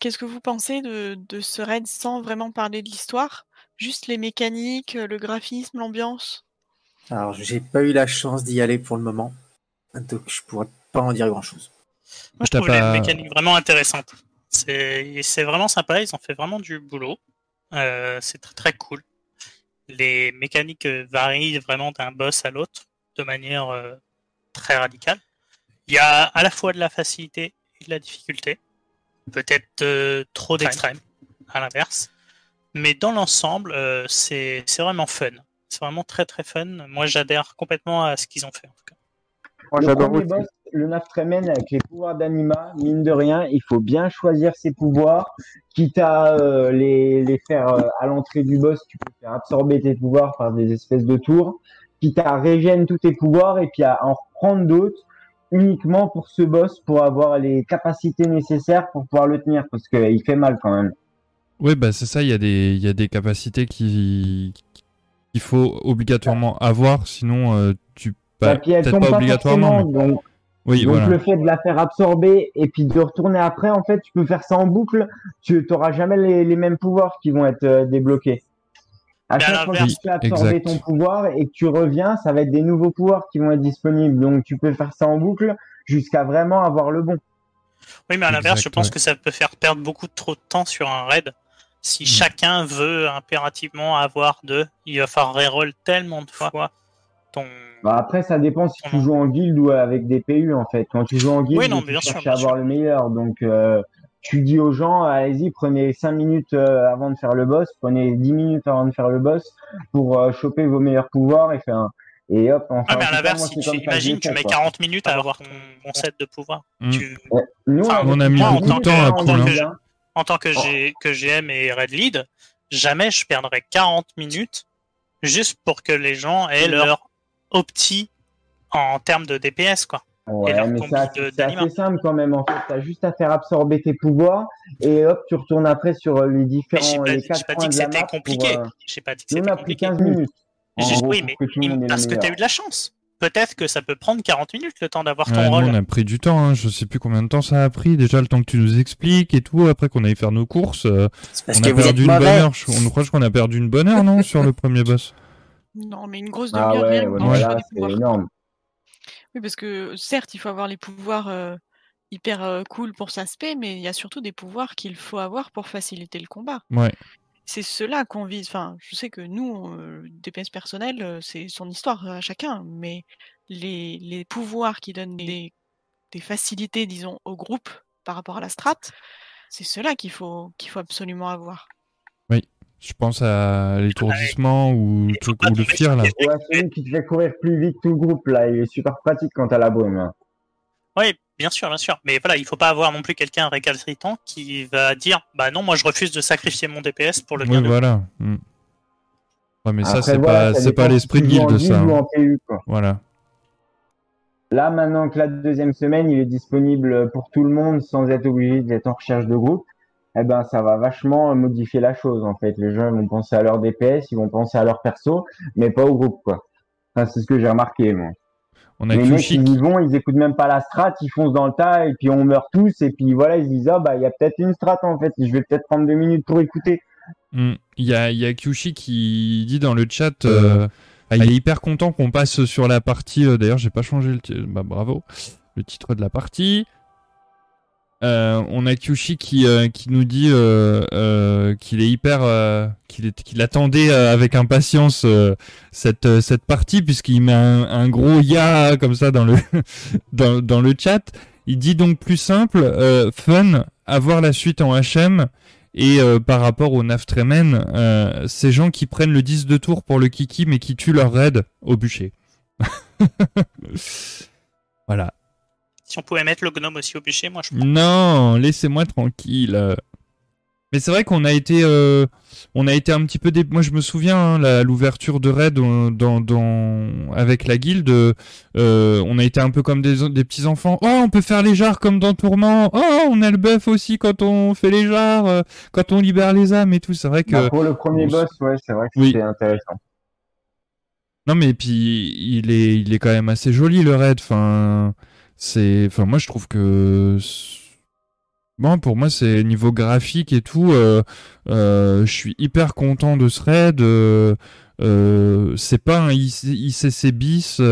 Qu'est-ce que vous pensez de, ce raid sans vraiment parler de l'histoire? Juste les mécaniques, le graphisme, l'ambiance? Alors, j'ai pas eu la chance d'y aller pour le moment, donc je pourrais pas en dire grand-chose. Moi, je trouve les mécaniques vraiment intéressantes. C'est vraiment sympa, ils ont fait vraiment du boulot. Euh, c'est très, très cool. Les mécaniques varient vraiment d'un boss à l'autre de manière très radical. Il y a à la fois de la facilité et de la difficulté. Peut-être euh, trop d'extrême, à l'inverse. Mais dans l'ensemble, euh, c'est vraiment fun. C'est vraiment très très fun. Moi, j'adhère complètement à ce qu'ils ont fait, en tout cas. Moi, j'adore le, boss, le Naftremen avec les pouvoirs d'anima, mine de rien, il faut bien choisir ses pouvoirs. Quitte à euh, les, les, faire à l'entrée du boss, tu peux faire absorber tes pouvoirs par des espèces de tours qui t'a régène tous tes pouvoirs et puis à en reprendre d'autres uniquement pour ce boss pour avoir les capacités nécessaires pour pouvoir le tenir parce qu'il fait mal quand même. Oui, bah c'est ça, il y, a des, y a des capacités qui qu'il faut obligatoirement avoir, sinon euh, tu bah, peut-être pas, obligatoirement. Donc, oui, donc le fait de la faire absorber et puis de retourner après, en fait, tu peux faire ça en boucle, tu n'auras jamais les, les, mêmes pouvoirs qui vont être euh, débloqués. À chaque fois que tu as absorbé ton pouvoir et que tu reviens, ça va être des nouveaux pouvoirs qui vont être disponibles. Donc tu peux faire ça en boucle jusqu'à vraiment avoir le bon. Oui, mais à l'inverse, je pense que ça peut faire perdre beaucoup trop de temps sur un raid. Si mm. chacun veut impérativement avoir deux, il va falloir reroll tellement de fois ton, Bah, après, ça dépend si tu joues en guild ou avec des PU en fait. Quand tu joues en guild, tu cherches à avoir le meilleur. Donc, euh, tu dis aux gens, allez-y, prenez 5 minutes euh, avant de faire le boss, prenez 10 minutes avant de faire le boss pour euh, choper vos meilleurs pouvoirs et faire Et hop, enfin, ah, mais à l'inverse, si tu imagines, tu mets 40 minutes à avoir ton, set de pouvoir. Mm. Tu... Nous, on a mis beaucoup de temps à prendre. En tant que, que GM et Red Lead, jamais je perdrais 40 minutes juste pour que les gens aient leur opti en termes de DPS, quoi. Ouais, mais c'est assez, simple quand même. En fait, t'as juste à faire absorber tes pouvoirs et hop, tu retournes après sur euh, les différents. Mais pas, pas dit que c'était compliqué. Euh, j'ai pas dit que c'était compliqué. On a pris 15 minutes. oui, mais parce que t'as eu de la chance. Peut-être que ça peut prendre 40 minutes le temps d'avoir ton rôle. on a pris du temps, hein. je sais plus combien de temps ça a pris. Déjà le temps que tu nous expliques et tout. Après qu'on aille faire nos courses, euh, on a perdu une bonne heure. On croit qu'on a perdu une bonne heure, non, sur le premier boss? Non, mais une grosse ah demi-heure. Ah ouais, c'est énorme. Oui, parce que certes, il faut avoir les pouvoirs hyper cool pour s'aspect, mais il y a surtout des pouvoirs qu'il faut avoir pour faciliter le combat. Ouais. C'est cela qu'on vise. Enfin, je sais que nous, DPS personnel, c'est son histoire à chacun, mais les, les pouvoirs qui donnent des, des facilités, disons, au groupe par rapport à la strat, c'est cela qu'il faut, qu'il faut absolument avoir. Je pense à l'étourdissement ou, tout, ou le fir là. Ouais, celui qui te fait courir plus vite tout le groupe là, il est super pratique quand t'as la brume. Oui, bien sûr, bien sûr. Mais voilà, il faut pas avoir non plus quelqu'un récalcitrant qui va dire bah non, moi je refuse de sacrifier mon DPS pour le bien. Oui, voilà. Hmm. Ouais, mais ça, c'est pas, c'est pas l'esprit de guild, ça. Hein. Voilà. Là, maintenant que la deuxième semaine, il est disponible pour tout le monde sans être obligé d'être en recherche de groupe eh ben ça va vachement modifier la chose en fait. Les gens vont penser à leur DPS, ils vont penser à leur perso, mais pas au groupe quoi. Enfin, c'est ce que j'ai remarqué moi. On a les mecs ils y vont, ils écoutent même pas la strat, ils foncent dans le tas et puis on meurt tous et puis voilà ils se disent ah bah il y a peut-être une strat en fait, je vais peut-être prendre deux minutes pour écouter. Hmm. Il y a il y a Kyushi qui dit dans le chat. Euh, ah, il est hyper content qu'on passe sur la partie. Euh, d'ailleurs, j'ai pas changé le. Bah, bravo. Le titre de la partie. Euh, on a Kyushi qui, euh, qui nous dit euh, qu'il est hyper, qu'il attendait avec impatience cette cette partie puisqu'il met un, gros ya comme ça dans le dans, dans le chat. Il dit donc plus simple, fun, avoir la suite en HM et par rapport au Naftremen, ces gens qui prennent le 10 de tour pour le Kiki mais qui tuent leur raid au bûcher. voilà. Si on pouvait mettre le gnome aussi au bûcher, moi je Non, laissez-moi tranquille. Mais c'est vrai qu'on a été, euh, on a été un petit peu. Moi, je me souviens hein, l'ouverture de raid dans, dans, avec la guilde. Euh, on a été un peu comme des, des petits enfants. Oh, on peut faire les jarres comme dans Tourment. Oh, on a le buff aussi quand on fait les jarres, euh, quand on libère les âmes et tout. C'est vrai que. Bah, pour le premier boss, ouais, c'est vrai que c'était intéressant. Non, mais puis il est, il est quand même assez joli le raid. Enfin. C'est, enfin, moi, je trouve que Bon, pour moi, c'est niveau graphique et tout. Euh, euh, je suis hyper content de ce raid. Euh, c'est pas un ICC bis,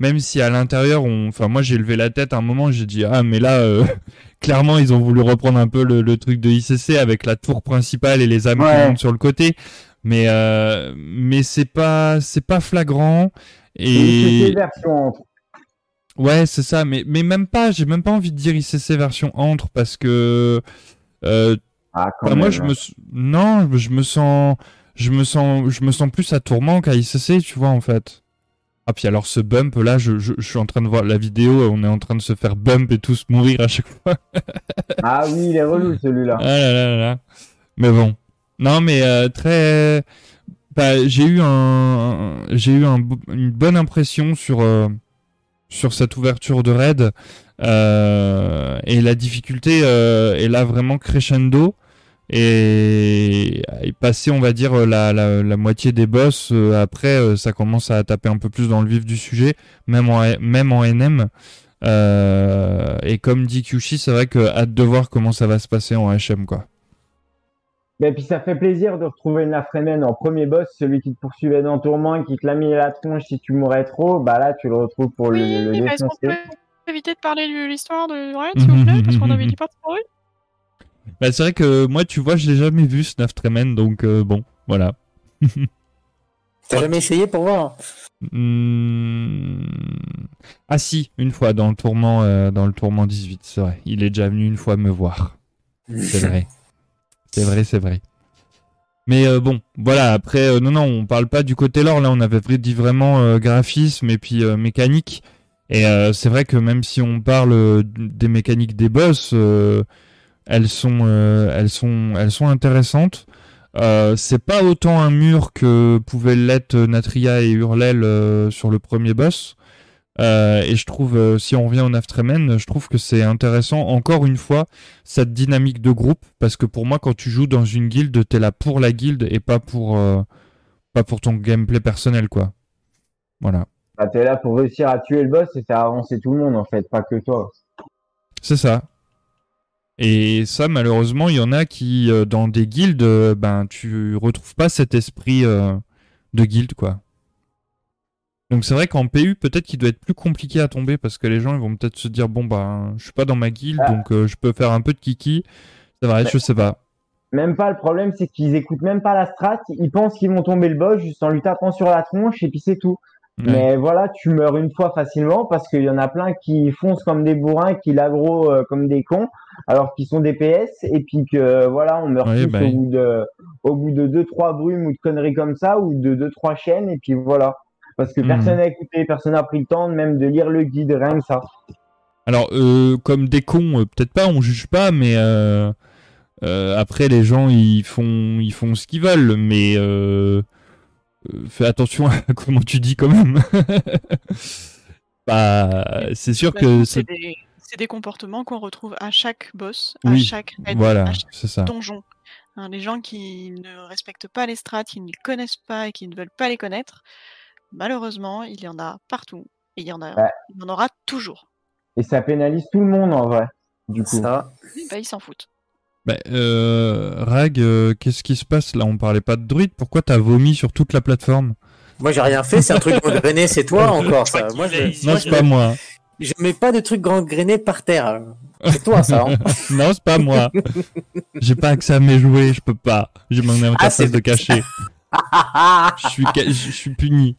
même si à l'intérieur, on... enfin, moi, j'ai levé la tête à un moment, j'ai dit ah, mais là, clairement, ils ont voulu reprendre un peu le, truc de ICC avec la tour principale et les âmes sur le côté. Mais mais c'est pas c'est pas flagrant. Et, version Ouais, c'est ça, mais, mais même pas, j'ai même pas envie de dire ICC version entre parce que euh, ah, moi je me non, je me sens je me sens je me sens plus à tourment qu'à ICC, tu vois en fait. Ah puis alors ce bump là, je, je, suis en train de voir la vidéo, on est en train de se faire bump et tous mourir à chaque fois. ah oui, il est relou celui-là. Ah là là là. Mais bon. Non mais euh, très bah, j'ai eu un j'ai eu un, une bonne impression sur euh, sur cette ouverture de raid. Euh, et la difficulté euh, est là vraiment crescendo. Et, passer, on va dire, la, la, moitié des boss, euh, après, ça commence à taper un peu plus dans le vif du sujet, même en, même en NM. et comme dit Kyushi, c'est vrai que hâte de voir comment ça va se passer en HM, quoi. Et puis ça fait plaisir de retrouver Nafremen en premier boss, celui qui te poursuivait dans Tourment et qui te l'a mis à la tronche si tu mourais trop. Bah là, tu le retrouves pour le, le défoncer. Est-ce peut éviter de parler de l'histoire de Red, s'il vous plaît Parce qu'on avait dit pas trop. Bah, c'est vrai que moi, tu vois, je l'ai jamais vu ce Naftremen, donc euh, bon, voilà. T'as jamais essayé pour voir hmm. Ah si, une fois dans le tourment, euh, dans le tourment 18, c'est vrai. Il est déjà venu une fois me voir. C'est vrai. c'est vrai, c'est vrai. Mais euh, bon, voilà, après, euh, non, non, on parle pas du côté lore, là, on avait dit vraiment graphisme et puis mécanique. Et c'est vrai que même si on parle des mécaniques des boss, elles, sont, elles, sont, elles sont intéressantes. Euh, c'est pas autant un mur que pouvaient l'être Natria et Hurlel euh, sur le premier boss. Euh, et je trouve, si on revient au Naftremen, je trouve que c'est intéressant, encore une fois, cette dynamique de groupe, parce que pour moi, quand tu joues dans une guilde, t'es là pour la guilde et pas pour, pas pour ton gameplay personnel, quoi. Voilà. Bah, t'es là pour réussir à tuer le boss et faire avancer tout le monde, en fait, pas que toi. C'est ça. Et ça, malheureusement, il y en a qui, euh, dans des guildes, euh, ben, tu retrouves pas cet esprit euh, de guilde, quoi. Donc c'est vrai qu'en PU, peut-être qu'il doit être plus compliqué à tomber parce que les gens ils vont peut-être se dire bon bah je suis pas dans ma guilde ah. donc je peux faire un peu de kiki. C'est vrai, je sais pas. Même pas le problème, c'est qu'ils écoutent même pas la strat. Ils pensent qu'ils vont tomber le boss juste en lui tapant sur la tronche et puis c'est tout. Mais voilà, tu meurs une fois facilement parce qu'il y en a plein qui foncent comme des bourrins, qui l'aggro euh, comme des cons, alors qu'ils sont des PS et puis que voilà, on meurt tous bah au bout de au bout de deux trois brumes ou de conneries comme ça ou de deux trois chaînes et puis voilà. Parce que hmm. personne n'a écouté, personne n'a pris le temps même de lire le guide, rien que ça. Alors euh, comme des cons, euh, peut-être pas, on juge pas, mais après les gens ils font ils font ce qu'ils veulent, mais euh, fais attention à comment tu dis quand même. bah, c'est sûr bah, que c'est des, comportements qu'on retrouve à chaque boss, à chaque donjon. Hein, les gens qui ne respectent pas les strats, qui ne les connaissent pas et qui ne veulent pas les connaître, malheureusement, il y en a partout. Et il y en, a, il y en aura toujours. Et ça pénalise tout le monde en vrai. Du coup. Ça. Bah, ils s'en foutent. Bah, euh, Rag, euh, qu'est-ce qui se passe là? On parlait pas de druide. Pourquoi t'as vomi sur toute la plateforme? Moi, j'ai rien fait. C'est un truc gangréné. C'est toi encore ça. Moi, je... Non, c'est pas moi. Je mets pas de trucs gangrénés par terre. C'est toi ça. Hein non, c'est pas moi. J'ai pas accès à mes jouets. Je peux pas. J'ai mon interface ah, de cacher. je suis, je suis puni.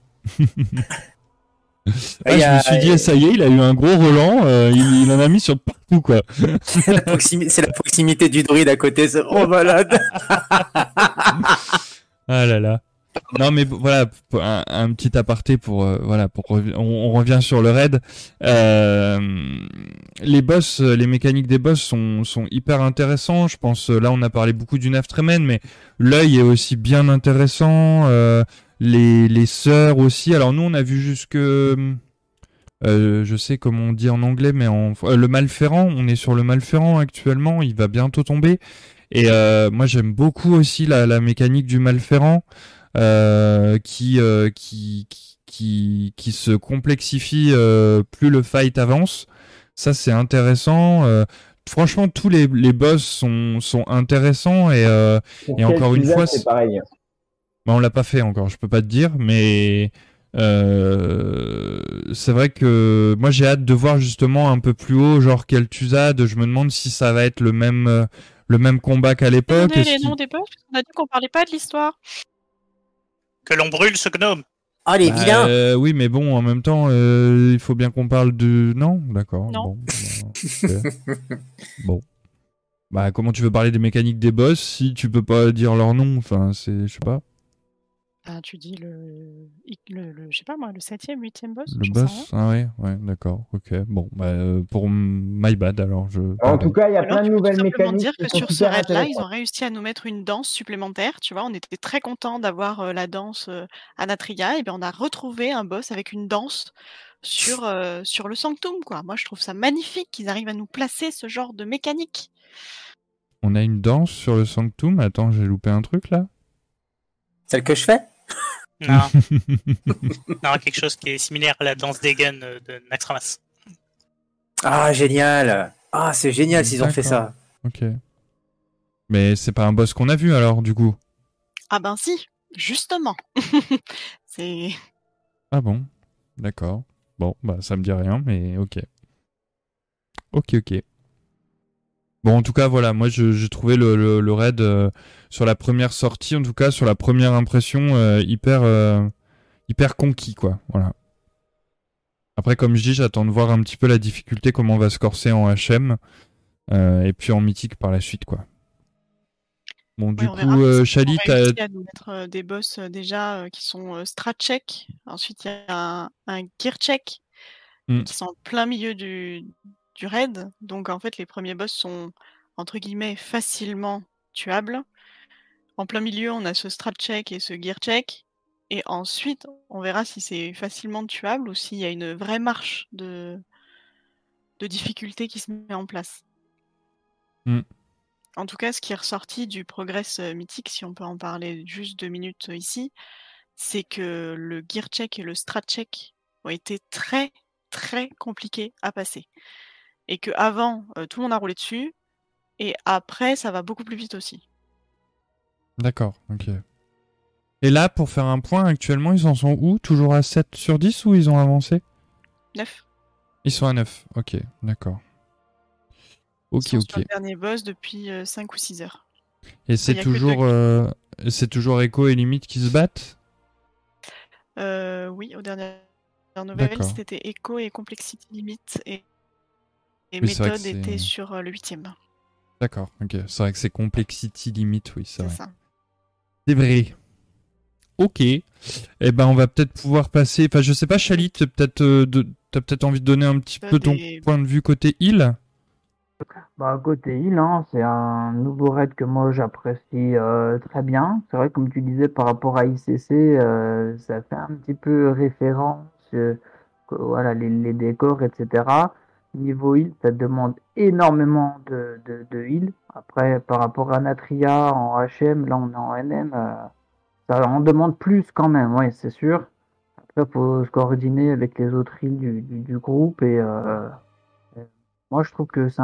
Ah, je me suis dit, ça y est, il a eu un gros Roland, euh, il, en a mis sur partout, quoi. c'est la, proximité du druide à côté, c'est oh malade. ah là là. Non mais voilà un, petit aparté pour euh, voilà pour on, revient sur le raid. Euh, les boss, les mécaniques des boss sont, sont hyper intéressants. Je pense là on a parlé beaucoup du Naftremen, mais l'œil est aussi bien intéressant. Euh, les, les sœurs aussi. Alors nous, on a vu jusque... Euh, je sais comment on dit en anglais, mais en, euh, le Malferrand, on est sur le Malferrand actuellement, il va bientôt tomber. Et euh, moi j'aime beaucoup aussi la, la, mécanique du Malferrand qui, qui, qui, qui, se complexifie plus le fight avance. Ça c'est intéressant. franchement, tous les, les boss sont, sont intéressants et, et encore une fois, c'est pareil. Bah, on l'a pas fait encore, je peux pas te dire, mais euh, c'est vrai que moi j'ai hâte de voir justement un peu plus haut, genre quel Tuzad. Je me demande si ça va être le même euh, le même combat qu'à l'époque. On les noms des On a dit qu'on parlait pas de l'histoire. Que l'on brûle ce gnome. Ah les bah, euh, Oui, mais bon, en même temps, il faut bien qu'on parle de. Non, d'accord. Non. Bon, bon. Bah, comment tu veux parler des mécaniques des boss si tu peux pas dire leur nom? Enfin, c'est, je sais pas. Ah, tu dis le, le, je sais pas moi, le septième, huitième boss Le boss Ah ouais, ouais, d'accord, ok. Bon, bah, euh, pour My Bad, alors je... En tout cas, il y a plein de nouvelles mécaniques. dire que sur ce raid-là, ils ont réussi à nous mettre une danse supplémentaire, tu vois, on était très contents d'avoir euh, la danse euh, Anatria, et bien on a retrouvé un boss avec une danse sur, sur le Sanctum, quoi. Moi, je trouve ça magnifique qu'ils arrivent à nous placer ce genre de mécanique. On a une danse sur le Sanctum? Attends, j'ai loupé un truc, là? Celle que je fais? Non. non, quelque chose qui est similaire à la danse d'Egen euh, de Naxxramas. Ah, génial Ah, c'est génial s'ils ont fait ça. Ok. Mais c'est pas un boss qu'on a vu alors, du coup Ah ben si, justement. c'est... Ah bon D'accord. Bon, bah ça me dit rien, mais ok. Ok, ok. Bon, en tout cas, voilà, moi j'ai trouvé le, raid euh, sur la première sortie, en tout cas sur la première impression, euh, hyper, euh, hyper conquis, quoi. Voilà. Après, comme je dis, j'attends de voir un petit peu la difficulté, comment on va se corser en HM, et puis en mythique par la suite, quoi. Bon, du coup, euh, Chali, tu as. à nous mettre des boss euh, déjà qui sont strat check. Ensuite, il y a un, gear check mmh. qui sont en plein milieu du, du raid. Donc, en fait, les premiers boss sont entre guillemets facilement tuables. En plein milieu, on a ce strat check et ce gear check. Et ensuite, on verra si c'est facilement tuable ou s'il y a une vraie marche de, de difficulté qui se met en place. Mmh. En tout cas, ce qui est ressorti du Progress mythique, si on peut en parler juste deux minutes ici, c'est que le gear check et le strat check ont été très très compliqués à passer. Et que avant, tout le monde a roulé dessus, et après, ça va beaucoup plus vite aussi. D'accord, ok. Et là, pour faire un point, actuellement, ils en sont où? Toujours à 7 sur 10 ou ils ont avancé? 9. Ils sont à 9, ok, d'accord. Ok, ok. le dernier boss depuis 5 euh, ou 6 heures. Et c'est toujours, euh, c'est toujours Echo et Limite qui se battent? Euh, Oui, aux dernières nouvelles, c'était Echo et Complexity Limite et, et Méthode était sur le 8 D'accord, ok. C'est vrai que c'est Complexity Limite, oui, c'est vrai. C'est vrai. Ok. Eh ben, on va peut-être pouvoir passer. Enfin, je sais pas, Chalit, peut-être, de... t'as peut-être envie de donner un petit peu ton point de vue côté île? Bah, côté île, hein, c'est un nouveau raid que moi j'apprécie euh, très bien. C'est vrai, comme tu disais, par rapport à ICC, euh, ça fait un petit peu référence, euh, voilà, les, décors, etc. Niveau île, ça demande énormément de, de, de île. Après, par rapport à Natria en HM, là on est en NM, ça en demande plus quand même, ouais, c'est sûr. Après, faut se coordonner avec les autres îles du, du, du groupe et moi, je trouve que c'est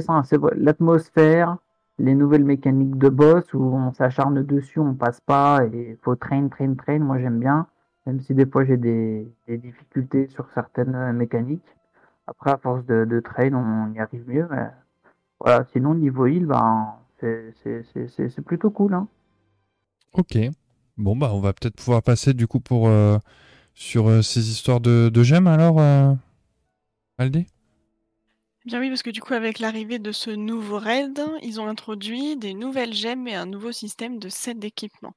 ça, c'est l'atmosphère, les nouvelles mécaniques de boss où on s'acharne dessus, on passe pas et il faut train, train, train. Moi, j'aime bien, même si des fois j'ai des, difficultés sur certaines euh, mécaniques. Après, à force de, train, on y arrive mieux. Mais voilà, sinon, niveau heal, ben, c'est plutôt cool. Hein. Ok. Bon, bah, on va peut-être pouvoir passer du coup pour euh, sur euh, ces histoires de, de gemmes alors, Aldé? Bien oui, parce que du coup, avec l'arrivée de ce nouveau raid, ils ont introduit des nouvelles gemmes et un nouveau système de set d'équipement.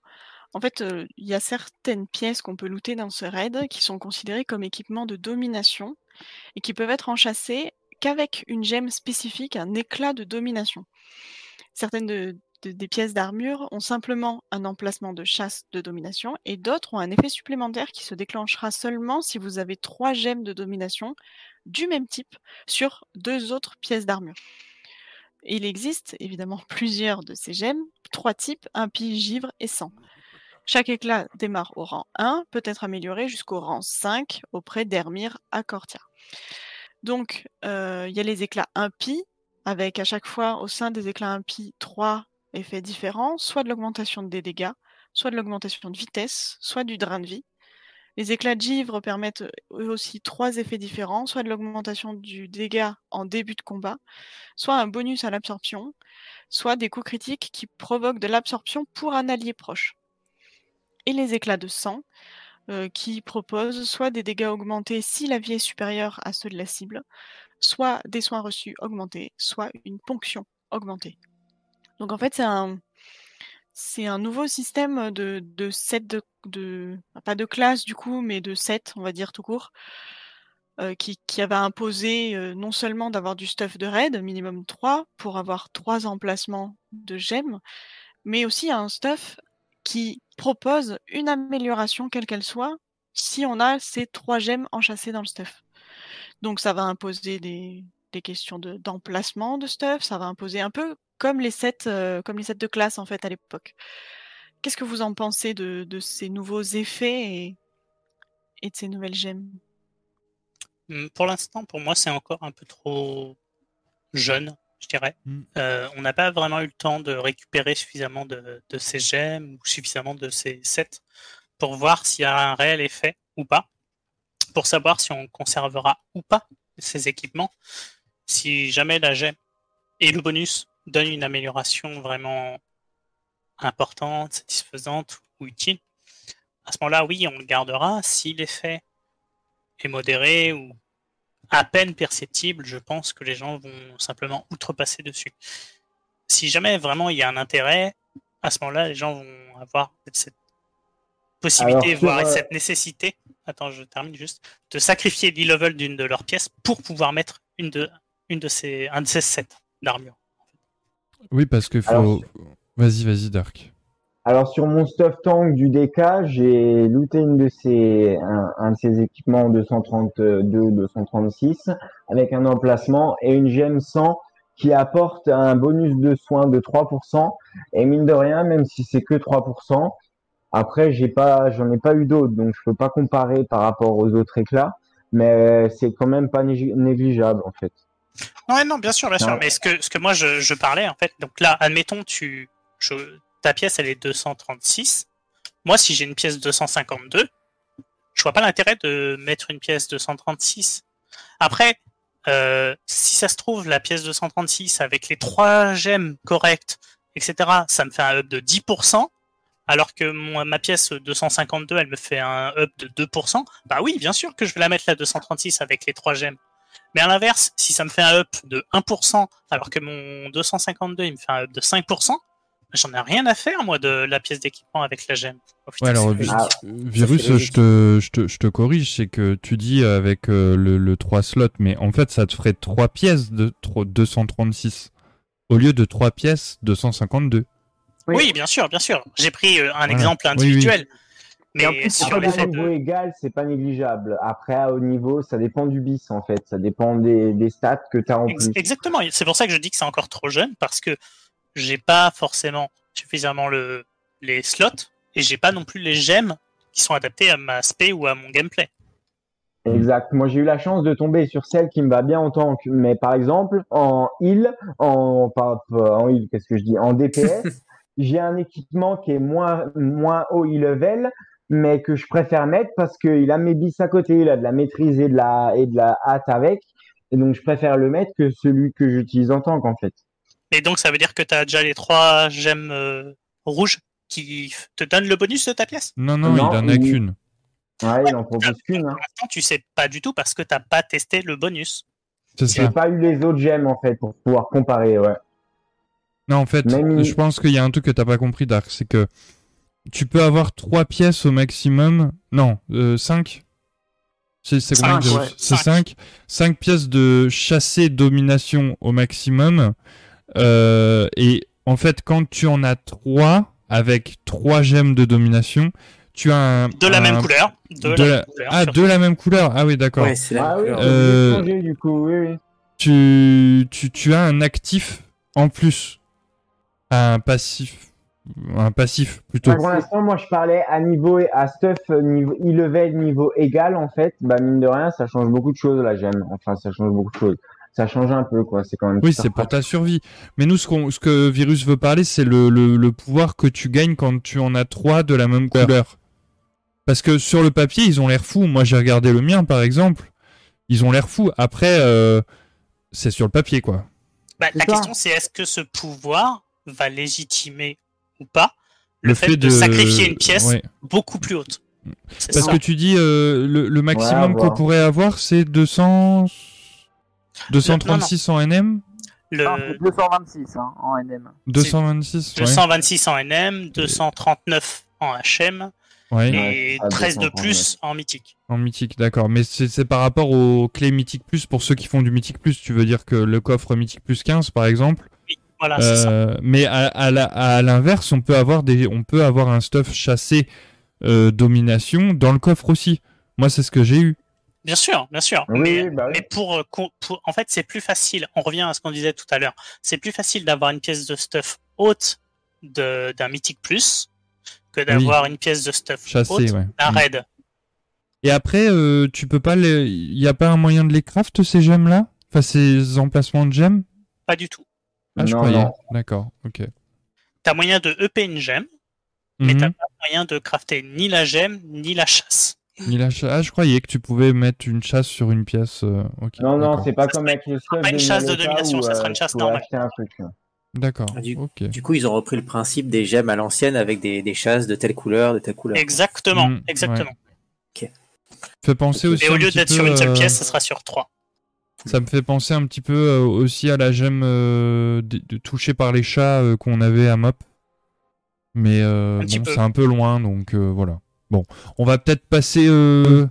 En fait, euh, il y a certaines pièces qu'on peut looter dans ce raid qui sont considérées comme équipements de domination et qui peuvent être enchâssés qu'avec une gemme spécifique, un éclat de domination. Certaines des pièces d'armure ont simplement un emplacement de chasse de domination et d'autres ont un effet supplémentaire qui se déclenchera seulement si vous avez trois gemmes de domination du même type sur deux autres pièces d'armure. Il existe évidemment plusieurs de ces gemmes, trois types, impie, givre et sang. Chaque éclat démarre au rang 1, peut être amélioré jusqu'au rang 5 auprès d'Hermir à Cortia. Donc, euh, il y a les éclats impies, avec à chaque fois au sein des éclats impies trois effets différents, soit de l'augmentation des dégâts, soit de l'augmentation de vitesse, soit du drain de vie. Les éclats de givre permettent eux aussi trois effets différents, soit de l'augmentation du dégât en début de combat, soit un bonus à l'absorption, soit des coups critiques qui provoquent de l'absorption pour un allié proche. Et les éclats de sang, qui proposent soit des dégâts augmentés si la vie est supérieure à ceux de la cible, soit des soins reçus augmentés, soit une ponction augmentée. Donc en fait, c'est un, nouveau système de, de set de, pas de classe du coup, mais de set, on va dire tout court, qui, qui, avait imposé non seulement d'avoir du stuff de raid, minimum 3, pour avoir trois emplacements de gemmes, mais aussi un stuff qui propose une amélioration quelle qu'elle soit, si on a ces trois gemmes enchâssées dans le stuff. Donc ça va imposer des, questions d'emplacement de, stuff, ça va imposer un peu comme les sets, euh, comme les sets de classe en fait à l'époque. Qu'est-ce que vous en pensez de, ces nouveaux effets et, de ces nouvelles gemmes? Mmh, Pour l'instant, pour moi, c'est encore un peu trop jeune, je dirais. Mmh. Euh, on n'a pas vraiment eu le temps de récupérer suffisamment de, de, ces gemmes ou suffisamment de ces sets pour voir s'il y a un réel effet ou pas, pour savoir si on conservera ou pas ces équipements. Si jamais la gemme et le bonus donne une amélioration vraiment importante, satisfaisante ou utile. à ce moment-là, oui, on le gardera. Si l'effet est modéré ou à peine perceptible, je pense que les gens vont simplement outrepasser dessus. Si jamais vraiment il y a un intérêt, à ce moment-là, les gens vont avoir cette possibilité, voire euh, cette nécessité, attends, je termine juste, de sacrifier l'e-level d'une de leurs pièces pour pouvoir mettre une de, une de ces, un de ces sets d'armure. Oui, parce que faut. Vas-y, vas-y, Dark. Alors sur mon stuff tank du DK, j'ai looté une de ces, un, de ces équipements 232-236 avec un emplacement et une gemme 100 qui apporte un bonus de soins de 3%. Et mine de rien, même si c'est que 3%, après j'ai pas, j'en ai pas eu d'autres, donc je peux pas comparer par rapport aux autres éclats, mais c'est quand même pas négligeable en fait. Ouais, non, bien sûr, bien sûr. Mais ce que, ce que moi je, je parlais en fait, donc là, admettons, tu, je, pièce elle est 236. Moi, si j'ai une pièce 252, je vois pas l'intérêt de mettre une pièce 236. Après, euh, si ça se trouve, la pièce 236 avec les trois gemmes correctes, etc., ça me fait un up de 10%, alors que ma pièce 252, elle me fait un up de 2%. Bah oui, bien sûr que je vais la mettre la 236 avec les trois gemmes. Mais à l'inverse, si ça me fait un up de 1%, alors que mon 252, il me fait un up de 5%, J'en ai rien à faire, moi, de la pièce d'équipement avec la gemme. ouais, alors, ah, Virus, je te, je, te, je te, corrige, c'est que tu dis avec euh, le, le, 3 slots, mais en fait, ça te ferait 3 pièces de 236 au lieu de 3 pièces 252. Oui, oui bien sûr, bien sûr. J'ai pris euh, un exemple individuel. Mais en plus, sur le niveau égal, c'est pas négligeable. Après, à haut niveau, ça dépend du bis, en fait. Ça dépend des, des stats que tu as en plus. Exactement. C'est pour ça que je dis que c'est encore trop jeune, parce que j'ai pas forcément suffisamment le, les slots et j'ai pas non plus les gemmes qui sont adaptées à ma spé ou à mon gameplay. Exact. Moi, j'ai eu la chance de tomber sur celle qui me va bien en tank. Mais par exemple, en heal, en, en heal, qu'est-ce que je dis, en DPS, j'ai un équipement qui est moins, moins haut e-level, mais que je préfère mettre parce qu'il a mes bis à côté, il a de la maîtrise et de la, et de la hâte avec. Et donc, je préfère le mettre que celui que j'utilise en tank, en fait. Et donc, ça veut dire que tu as déjà les trois gemmes euh, rouges qui te donnent le bonus de ta pièce? Non, non, il en a qu'une. Ouais, il en propose qu'une. Hein. tu sais pas du tout parce que t'as pas testé le bonus. J'ai pas eu les autres gemmes en fait pour pouvoir comparer, ouais. Non, en fait, je pense qu'il y a un truc que t'as pas compris, Dark, c'est que tu peux avoir trois pièces au maximum. Non, euh, 5 C'est combien C'est 5 5 pièces de chassé domination au maximum. Euh, et en fait, quand tu en as trois, avec trois gemmes de domination, tu as un. De la même couleur. De, la, couleur, ah, de la même couleur. Ah oui, d'accord. Ouais, ah, oui, euh, du coup, oui, oui. Tu, tu, tu as un actif en plus. Un passif. Un passif plutôt. Pour l'instant, moi je parlais à niveau à stuff niveau e-level niveau égal en fait. Bah mine de rien, ça change beaucoup de choses la gemme. Enfin, ça change beaucoup de choses ça change un peu, quoi. C'est quand même. Oui, c'est pour ta survie. Mais nous, ce, que Virus veut parler, c'est le, le, pouvoir que tu gagnes quand tu en as trois de la même couleur. Parce que sur le papier, ils ont l'air fous. Moi, j'ai regardé le mien, par exemple. Ils ont l'air fous. Après, euh, c'est sur le papier, quoi. Bah, la question, c'est est-ce que ce pouvoir va légitimer ou pas le, fait, de... sacrifier une pièce beaucoup plus haute? Parce que tu dis euh, le, maximum qu'on pourrait avoir, c'est 200. 236 en NM le... 226 hein, en NM. 226 226 en NM, 239 en HM et 13 de plus en mythique. En mythique, d'accord. Mais c'est par rapport aux clés mythique plus pour ceux qui font du mythique plus. Tu veux dire que le coffre mythique plus 15 par exemple Oui, voilà, c'est ça. Euh, mais à, l'inverse, on peut avoir des, on peut avoir un stuff chassé euh, domination dans le coffre aussi. Moi, c'est ce que j'ai eu. Bien sûr, bien sûr. mais, bah mais euh, pour, en fait, c'est plus facile. On revient à ce qu'on disait tout à l'heure. C'est plus facile d'avoir une pièce de stuff haute d'un mythique plus que d'avoir une pièce de stuff Chassé, haute d'un mm. raid. Et après, euh, tu peux pas il y a pas un moyen de les craft ces gemmes là, enfin ces emplacements de gemmes? Pas du tout. Ah, je croyais. D'accord, ok. T'as moyen de EP une gemme, mais mhm. t'as pas moyen de crafter ni la gemme ni la chasse. Ah, je croyais que tu pouvais mettre une chasse sur une pièce. Euh, non, non, c'est pas comme avec le pas une chasse de domination, ça sera une chasse normale. Un truc. D'accord. Du, du, coup, ils ont repris le principe des gemmes à l'ancienne avec des, des, chasses de telle couleur, de telle couleur. Exactement, mmh, exactement. Ok. Fait penser aussi. Et au lieu d'être sur une seule pièce, ça sera sur trois. Ça me fait penser un petit peu aussi à la gemme de, de, touchée par les chats qu'on avait à Mop. Mais bon, c'est un peu loin, donc voilà. Bon, on va peut-être passer. Euh,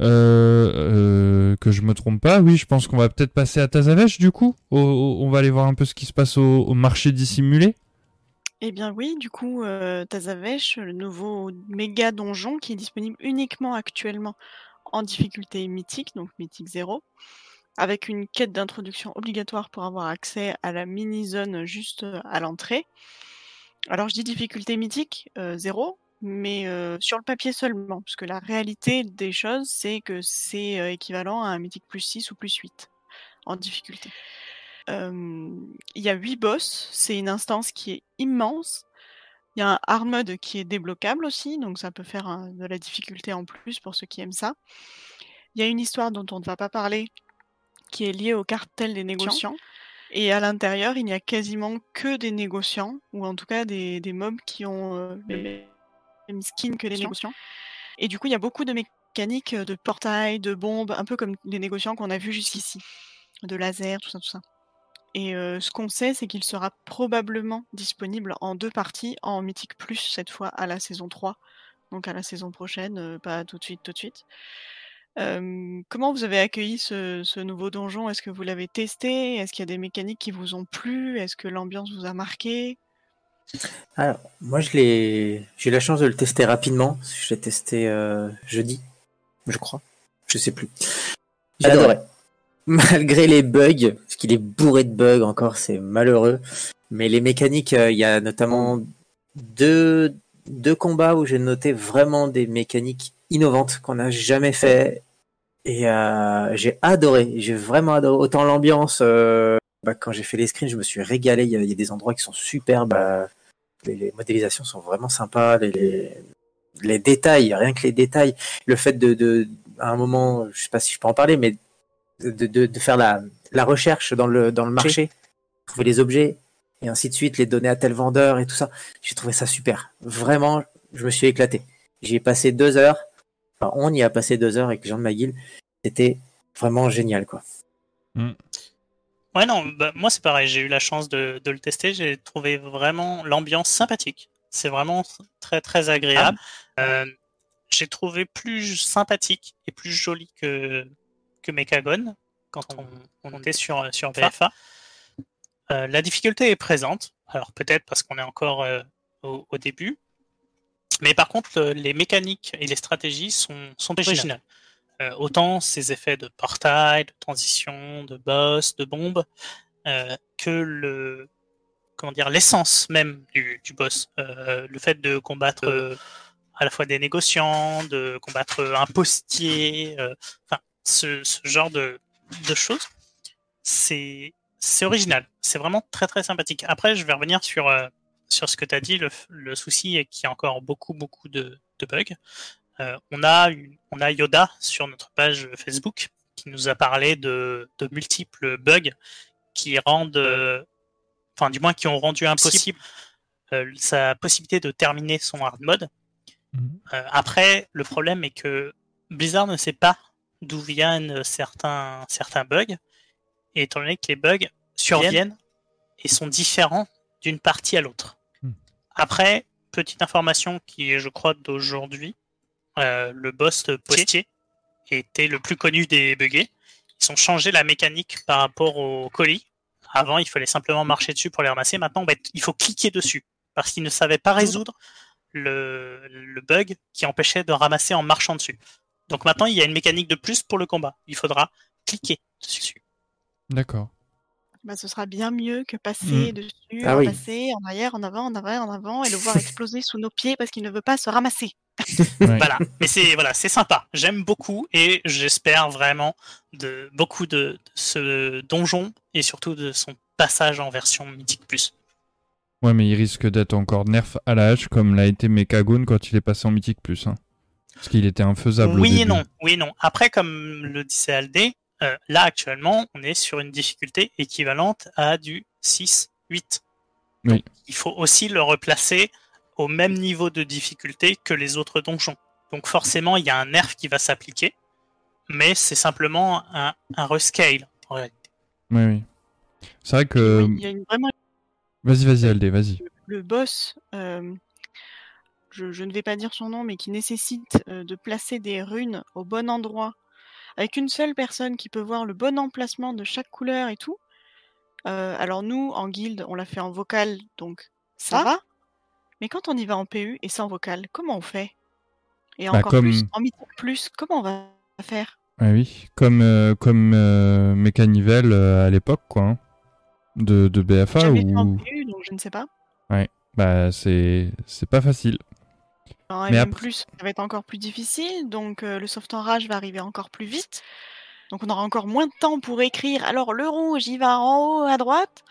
euh, euh, que je me trompe pas, oui, je pense qu'on va peut-être passer à Tazavesh du coup. on va aller voir un peu ce qui se passe au, marché dissimulé. Eh bien oui, du coup, Tazavesh, le nouveau méga donjon qui est disponible uniquement actuellement en difficulté mythique, donc mythique 0, avec une quête d'introduction obligatoire pour avoir accès à la mini-zone juste à l'entrée. Alors je dis difficulté mythique 0, mais sur le papier seulement, parce que la réalité des choses, c'est que c'est équivalent à un mythique plus 6 ou plus 8 en difficulté. Il y a 8 boss, c'est une instance qui est immense. Il y a un hard mode qui est débloquable aussi, donc ça peut faire de la difficulté en plus pour ceux qui aiment ça. Il y a une histoire dont on ne va pas parler, qui est liée au cartel des négociants. Et à l'intérieur, il n'y a quasiment que des négociants, ou en tout cas des, mobs qui ont même skin que les négociants. Et du coup, il y a beaucoup de mécaniques de portail, de bombes, un peu comme les négociants qu'on a vus jusqu'ici. De laser, tout ça, tout ça. Et ce qu'on sait, c'est qu'il sera probablement disponible en deux parties, en Mythique Plus cette fois à la saison 3, donc à la saison prochaine, pas tout de suite, tout de suite. comment vous avez accueilli ce, ce nouveau donjon? Est-ce que vous l'avez testé? Est-ce qu'il y a des mécaniques qui vous ont plu? Est-ce que l'ambiance vous a marqué? Alors, moi, je l'ai, j'ai eu la chance de le tester rapidement. Je l'ai testé euh, jeudi, je crois. Je sais plus. J'ai adoré. Malgré les bugs, parce qu'il est bourré de bugs encore, c'est malheureux. Mais les mécaniques, euh, il y a notamment deux, deux combats où j'ai noté vraiment des mécaniques innovantes qu'on n'a jamais fait. Et euh, j'ai adoré, j'ai vraiment adoré. Autant l'ambiance, bah, quand j'ai fait les screens, je me suis régalé. Il y, a, des endroits qui sont superbes les, modélisations sont vraiment sympas, les, les, détails, rien que les détails, le fait de, de, à un moment, je sais pas si je peux en parler, mais de, de, de faire la, la recherche dans le, dans le marché, trouver les objets, et ainsi de suite, les donner à tel vendeur et tout ça. J'ai trouvé ça super. Vraiment, je me suis éclaté. J'y ai passé deux heures. Enfin, on y a passé deux heures avec Jean de Maguil. C'était vraiment génial, quoi. Mm. Ouais, non, bah, moi c'est pareil, j'ai eu la chance de, le tester, j'ai trouvé vraiment l'ambiance sympathique. C'est vraiment très très agréable. Ah. Euh, j'ai trouvé plus sympathique et plus joli que, que Mechagon quand on, on était sur, sur VFA. Euh, la difficulté est présente, alors peut-être parce qu'on est encore euh, au, début, mais par contre les mécaniques et les stratégies sont, sont originales. Euh, autant ces effets de portail, de transition, de boss, de bombe, euh, que le comment dire l'essence même du, boss, euh, le fait de combattre à la fois des négociants, de combattre un postier, enfin ce, genre de, choses, c'est c'est original, c'est vraiment très très sympathique. Après, je vais revenir sur sur ce que tu as dit. Le, souci est qu'il y a encore beaucoup beaucoup de, de bugs. Euh, on, a on a Yoda sur notre page Facebook qui nous a parlé de, multiples bugs qui rendent, euh, enfin du moins qui ont rendu impossible euh, sa possibilité de terminer son hard mode. Mhm. après, le problème est que Blizzard ne sait pas d'où viennent certains, certains bugs, et étant donné que les bugs surviennent et sont différents d'une partie à l'autre. Hmm. Après, petite information qui est, je crois, d'aujourd'hui, euh, le boss postier était le plus connu des buggés. Ils ont changé la mécanique par rapport au colis. Avant, il fallait simplement marcher dessus pour les ramasser. Maintenant, il faut cliquer dessus parce qu'ils ne savaient pas résoudre le, bug qui empêchait de ramasser en marchant dessus. Donc maintenant, il y a une mécanique de plus pour le combat. Il faudra cliquer dessus. D'accord. Bah, ce sera bien mieux que passer mmh. dessus, ah passer en arrière, en avant, en arrière, en avant, et le voir exploser sous nos pieds parce qu'il ne veut pas se ramasser. Voilà, mais c'est voilà, c'est sympa. J'aime beaucoup et j'espère vraiment de beaucoup de, ce donjon et surtout de son passage en version mythique plus. Ouais, mais il risque d'être encore nerf à la hache comme l'a été Mekagon quand il est passé en mythique plus. Hein. Parce qu'il était infaisable. Oui et non, oui et non. Après, comme le disait Aldé, euh, là actuellement, on est sur une difficulté équivalente à du 6-8. 8. il faut aussi le replacer au même niveau de difficulté que les autres donjons. Donc forcément, il y a un nerf qui va s'appliquer, mais c'est simplement un, un rescale en réalité. Oui, oui. C'est vrai que. il y a une vraiment... Vas-y, vas-y, Aldé, vas-y. Le, boss, euh, je, ne vais pas dire son nom, mais qui nécessite euh, de placer des runes au bon endroit, avec une seule personne qui peut voir le bon emplacement de chaque couleur et tout. Euh, alors nous, en guilde, on l'a fait en vocal, donc ça ah. va. Mais quand on y va en PU et sans vocal, comment on fait? Et bah, encore plus, en mythique plus, comment on va faire? Ah Oui, comme, euh, comme Mécanivel à l'époque, quoi. Hein, de, de BFA ou... en PU, donc je ne sais pas. Ouais, bah c'est pas facile mais après... plus, ça va être encore plus difficile, donc le soft enrage va arriver encore plus vite. Donc on aura encore moins de temps pour écrire. Alors le rouge, il va en haut à droite.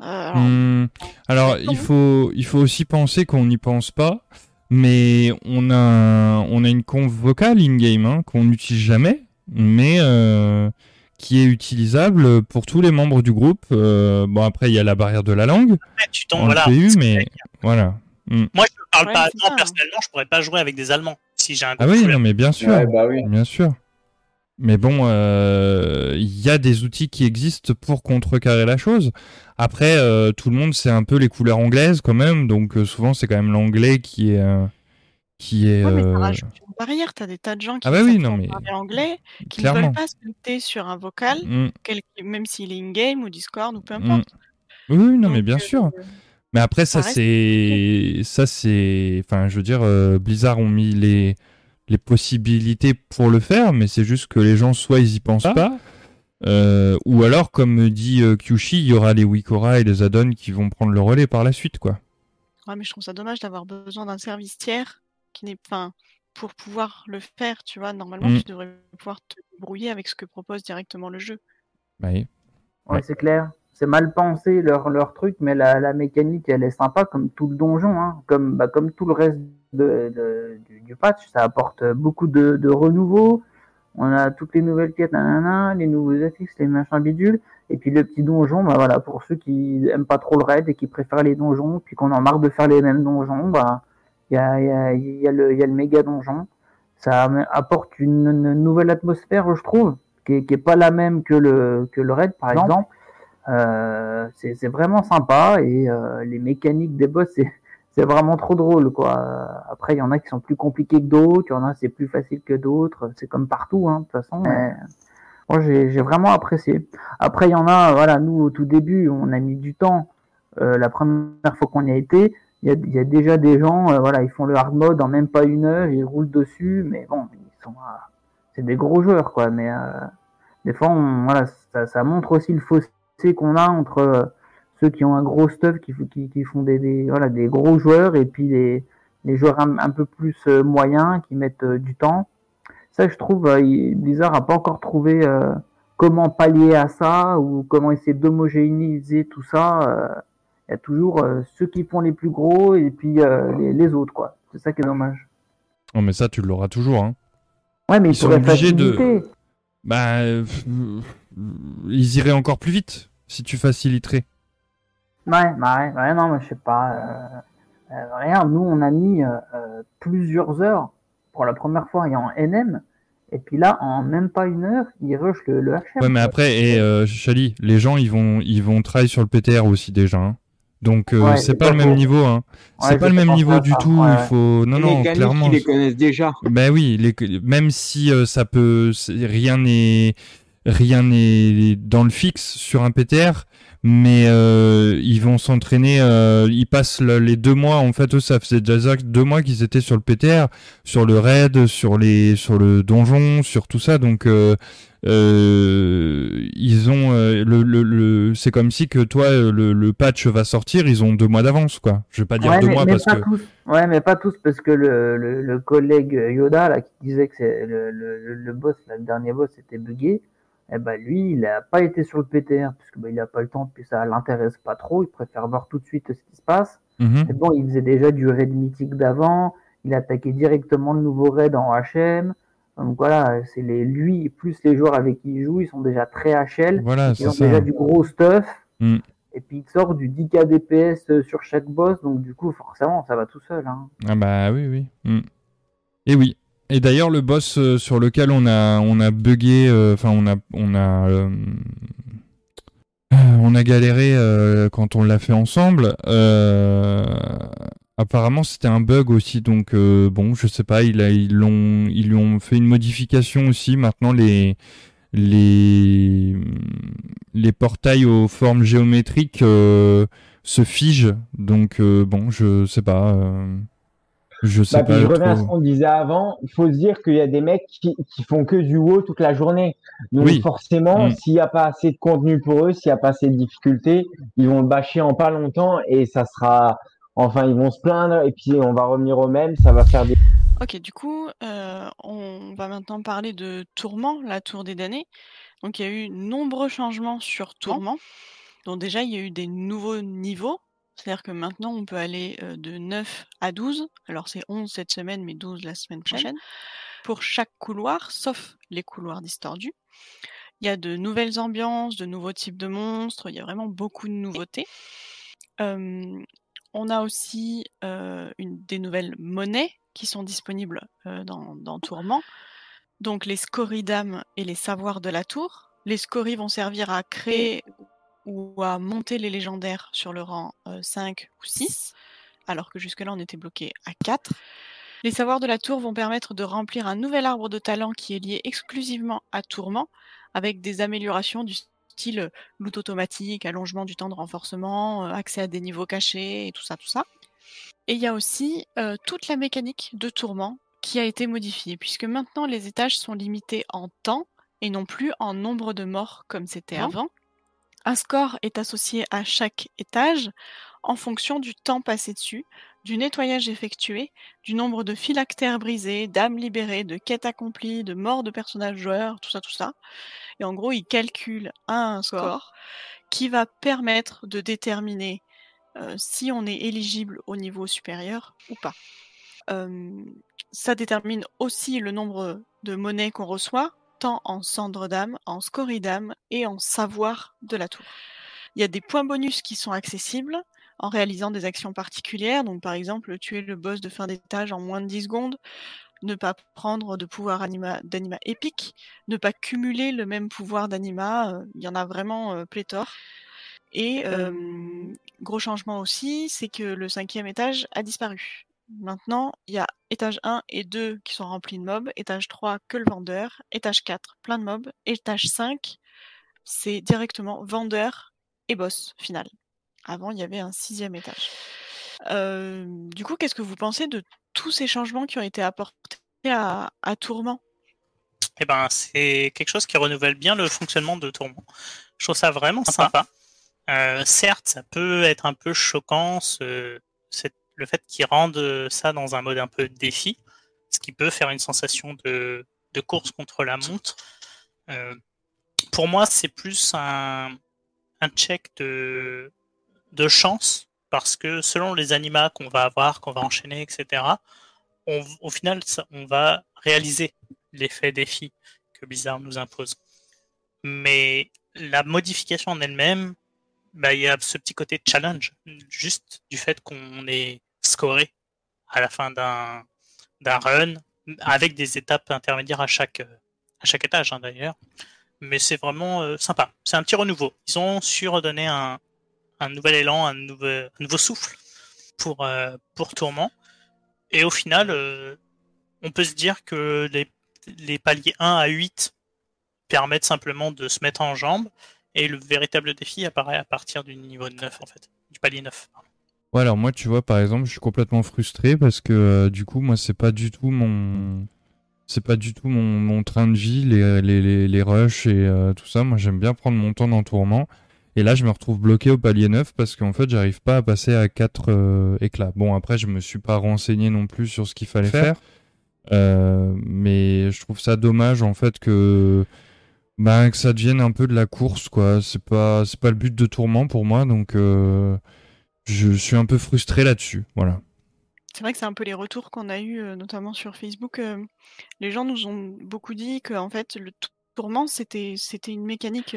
Euh, alors, mmh. il faut, il faut aussi penser qu'on n'y pense pas, mais on a, on a une conf vocale in-game hein, qu'on n'utilise jamais, mais qui est utilisable pour tous les membres du groupe. bon, après, il y a la barrière de la langue. tu tombes, voilà, PU, mais voilà. Mmh. Moi, je ne parle pas allemand personnellement, je pourrais pas jouer avec des Allemands si j'ai un. Ah oui, non, mais bien sûr, bah oui. bien sûr. Mais bon, euh, il y a des outils qui existent pour contrecarrer la chose. Après, euh, tout le monde sait un peu les couleurs anglaises quand même, donc euh, souvent c'est quand même l'anglais qui est qui est. Ouais, mais ça rajoute une barrière. T'as des tas de gens qui ah bah oui, non, mais... anglais, qui ne veulent pas se sur un vocal, mmh. même s'il est in-game ou Discord ou peu mmh. importe. Oui, non, mais bien sûr. Mais après, ça, c'est. Ça, c'est. Enfin, je veux dire, euh, Blizzard ont mis les... les possibilités pour le faire, mais c'est juste que les gens, soit ils y pensent ah. pas, euh, ou alors, comme dit euh, Kyushi, il y aura les Wikora et les add-ons qui vont prendre le relais par la suite, quoi. Ouais, mais je trouve ça dommage d'avoir besoin d'un service tiers qui n'est. Enfin, pour pouvoir le faire, tu vois, normalement, mm. tu devrais pouvoir te brouiller avec ce que propose directement le jeu. Bah oui. Ouais, c'est clair c'est mal pensé leur, leur truc, mais la, la, mécanique, elle est sympa comme tout le donjon, hein. comme, bah, comme tout le reste de, de, du, patch. Ça apporte beaucoup de, de renouveau. On a toutes les nouvelles quêtes, nanana, les nouveaux affixes, les machins bidules. Et puis le petit donjon, bah voilà, pour ceux qui aiment pas trop le raid et qui préfèrent les donjons, puis qu'on en marre de faire les mêmes donjons, bah il y a, y, a, y, a le, y a le méga donjon. Ça apporte une, nouvelle atmosphère, je trouve, qui est, qui est pas la même que le, que le raid, par exemple euh, c'est vraiment sympa et euh, les mécaniques des boss, c'est vraiment trop drôle quoi. Après, il y en a qui sont plus compliqués que d'autres, il y en a c'est plus facile que d'autres. C'est comme partout, hein, de toute façon. Mais moi, j'ai vraiment apprécié. Après, il y en a, voilà, nous au tout début, on a mis du temps. Euh, la première fois qu'on y a été, il y a, y a, déjà des gens, euh, voilà, ils font le hard mode en même pas une heure, ils roulent dessus, mais bon, ils sont, c'est des gros joueurs quoi. Mais des fois, on, voilà, ça, ça montre aussi le fossé qu'on a entre euh, ceux qui ont un gros stuff, qui, qui, font des, voilà, des gros joueurs, et puis les, les joueurs un, peu plus euh, moyens qui mettent euh, du temps. Ça, je trouve, Blizzard n'a pas encore trouvé comment pallier à ça ou comment essayer d'homogénéiser tout ça. Il y a toujours ceux qui font les plus gros et puis les, autres, quoi. C'est ça qui est dommage. Non, mais ça, tu l'auras toujours, hein. Ouais, mais ils, sont obligés de. Bah, ils iraient encore plus vite si tu faciliterais. Ouais, bah ouais, non, mais je sais pas. Euh, euh, regarde, nous, on a mis euh, plusieurs heures pour la première fois et en NM. Et puis là, en même pas une heure, ils rushent le, le HM. Ouais, mais après, et Chali, les gens, ils vont, ils vont travailler sur le PTR aussi déjà. Hein. Donc c'est pas le même niveau, hein. c'est pas le même niveau du tout. Il faut non non clairement. Ils les connaissent déjà. Ben oui, les... même si ça peut, rien n'est rien n'est dans le fixe sur un PTR, mais euh, ils vont s'entraîner. Euh, ils passent les deux mois. En fait, eux, ça faisait déjà deux mois qu'ils étaient sur le PTR, sur le raid, sur les, sur le donjon, sur tout ça. Donc euh, ils ont le, le, le c'est comme si que toi le, le, patch va sortir, ils ont deux mois d'avance quoi. Je vais pas dire deux mois parce que tous. ouais mais pas tous parce que le, le, collègue Yoda là qui disait que c'est le, le, boss le dernier boss était buggé eh ben lui, il n'a pas été sur le PTR puisque ben, il n'a pas le temps, puis ça l'intéresse pas trop. Il préfère voir tout de suite ce qui se passe. Mhm. bon, il faisait déjà du raid mythique d'avant. Il attaquait directement le nouveau raid en HM. Donc voilà, c'est les lui plus les joueurs avec qui il joue, ils sont déjà très HL. Voilà, ils ont déjà du gros stuff. Mm. et puis il sort du 10k DPS sur chaque boss, donc du coup, forcément, ça va tout seul. Hein. Ah bah oui, oui. Mm. Et oui. Et d'ailleurs, le boss euh, sur lequel on a, on a bugué, euh, enfin, on a, on a, euh, on a galéré quand on l'a fait ensemble. apparemment, c'était un bug aussi, donc bon, je sais pas. Ils l'ont, ils lui ont fait une modification aussi. Maintenant, les les, les portails aux formes géométriques se figent. Donc, bon, je sais pas. Je sais bah, pas. je reviens à ce qu'on disait avant. Il faut se dire qu'il y a des mecs qui, qui font que du WoW toute la journée. Donc, forcément, mm. s'il n'y a pas assez de contenu pour eux, s'il n'y a pas assez de difficultés, ils vont le bâcher en pas longtemps et ça sera. Enfin, ils vont se plaindre et puis on va revenir au même. Ça va faire des. Ok, du coup, euh, on va maintenant parler de Tourment, la tour des damnés. Donc il y a eu nombreux changements sur Tourment. Donc déjà, il y a eu des nouveaux niveaux. C'est-à-dire que maintenant, on peut aller euh, de 9 à 12. Alors c'est 11 cette semaine, mais 12 la semaine prochaine. Pour chaque couloir, sauf les couloirs distordus. Il y a de nouvelles ambiances, de nouveaux types de monstres. Il y a vraiment beaucoup de nouveautés. on a aussi euh, une, des nouvelles monnaies qui sont disponibles dans, Tourment. Donc les scoridam et les savoirs de la tour. Les scories vont servir à créer ou à monter les légendaires sur le rang 5 ou 6, alors que jusque-là on était bloqué à 4. Les savoirs de la tour vont permettre de remplir un nouvel arbre de talent qui est lié exclusivement à Tourment, avec des améliorations du style loot automatique, allongement du temps de renforcement, accès à des niveaux cachés et tout ça, tout ça. Et il y a aussi toute la mécanique de tourment qui a été modifiée, puisque maintenant les étages sont limités en temps et non plus en nombre de morts comme c'était ah. avant. Un score est associé à chaque étage en fonction du temps passé dessus, du nettoyage effectué, du nombre de phylactères brisés, d'âmes libérées, de quêtes accomplies, de morts de personnages joueurs, tout ça, tout ça. Et en gros, il calcule un score qui va permettre de déterminer si on est éligible au niveau supérieur ou pas. ça détermine aussi le nombre de monnaies qu'on reçoit, tant en cendre d'âme, en scorie d'âme et en savoir de la tour. Il y a des points bonus qui sont accessibles en réalisant des actions particulières, donc par exemple tuer le boss de fin d'étage en moins de 10 secondes, ne pas prendre de pouvoir d'anima épique, ne pas cumuler le même pouvoir d'anima, il y en a vraiment pléthore. Et gros changement aussi, c'est que le cinquième étage a disparu. Maintenant, il y a étage 1 et 2 qui sont remplis de mobs, étage 3 que le vendeur, étage 4 plein de mobs, étage 5 c'est directement vendeur et boss final. Avant, il y avait un sixième étage. du coup, qu'est-ce que vous pensez de tous ces changements qui ont été apportés à, à Tourment? Eh ben, c'est quelque chose qui renouvelle bien le fonctionnement de Tourment. Je trouve ça vraiment sympa. Euh, certes, ça peut être un peu choquant, ce, le fait qu'ils rendent ça dans un mode un peu défi, ce qui peut faire une sensation de, de course contre la montre. Euh, pour moi, c'est plus un, un check de, de chance, parce que selon les animats qu'on va avoir, qu'on va enchaîner, etc., on, au final, on va réaliser l'effet défi que Blizzard nous impose. Mais la modification en elle-même, bah, il y a ce petit côté challenge, juste du fait qu'on est scoré à la fin d'un run, avec des étapes intermédiaires à chaque à chaque étage hein, d'ailleurs. Mais c'est vraiment euh, sympa. C'est un petit renouveau. Ils ont su redonner un, un nouvel élan, un nouveau, un nouveau souffle pour, euh, pour Tourment. Et au final, euh, on peut se dire que les, les paliers 1 à 8 permettent simplement de se mettre en jambes et le véritable défi apparaît à partir du niveau 9, en fait, du palier 9. Ouais, alors moi, tu vois, par exemple, je suis complètement frustré parce que euh, du coup, moi, c'est pas du tout mon. C'est pas du tout mon, mon, train de vie, les, les, les, rushs et euh, tout ça. Moi, j'aime bien prendre mon temps dans tourment. Et là, je me retrouve bloqué au palier 9 parce qu'en fait, j'arrive pas à passer à 4 euh, éclats. Bon, après, je me suis pas renseigné non plus sur ce qu'il fallait faire. mais je trouve ça dommage, en fait, que bah, que ça devienne un peu de la course, quoi. C'est pas, c'est pas le but de tourment pour moi, donc euh, je suis un peu frustré là-dessus. Voilà. C'est vrai que c'est un peu les retours qu'on a eu, euh, notamment sur Facebook. Euh, les gens nous ont beaucoup dit que en fait, le tourment, c'était c'était une mécanique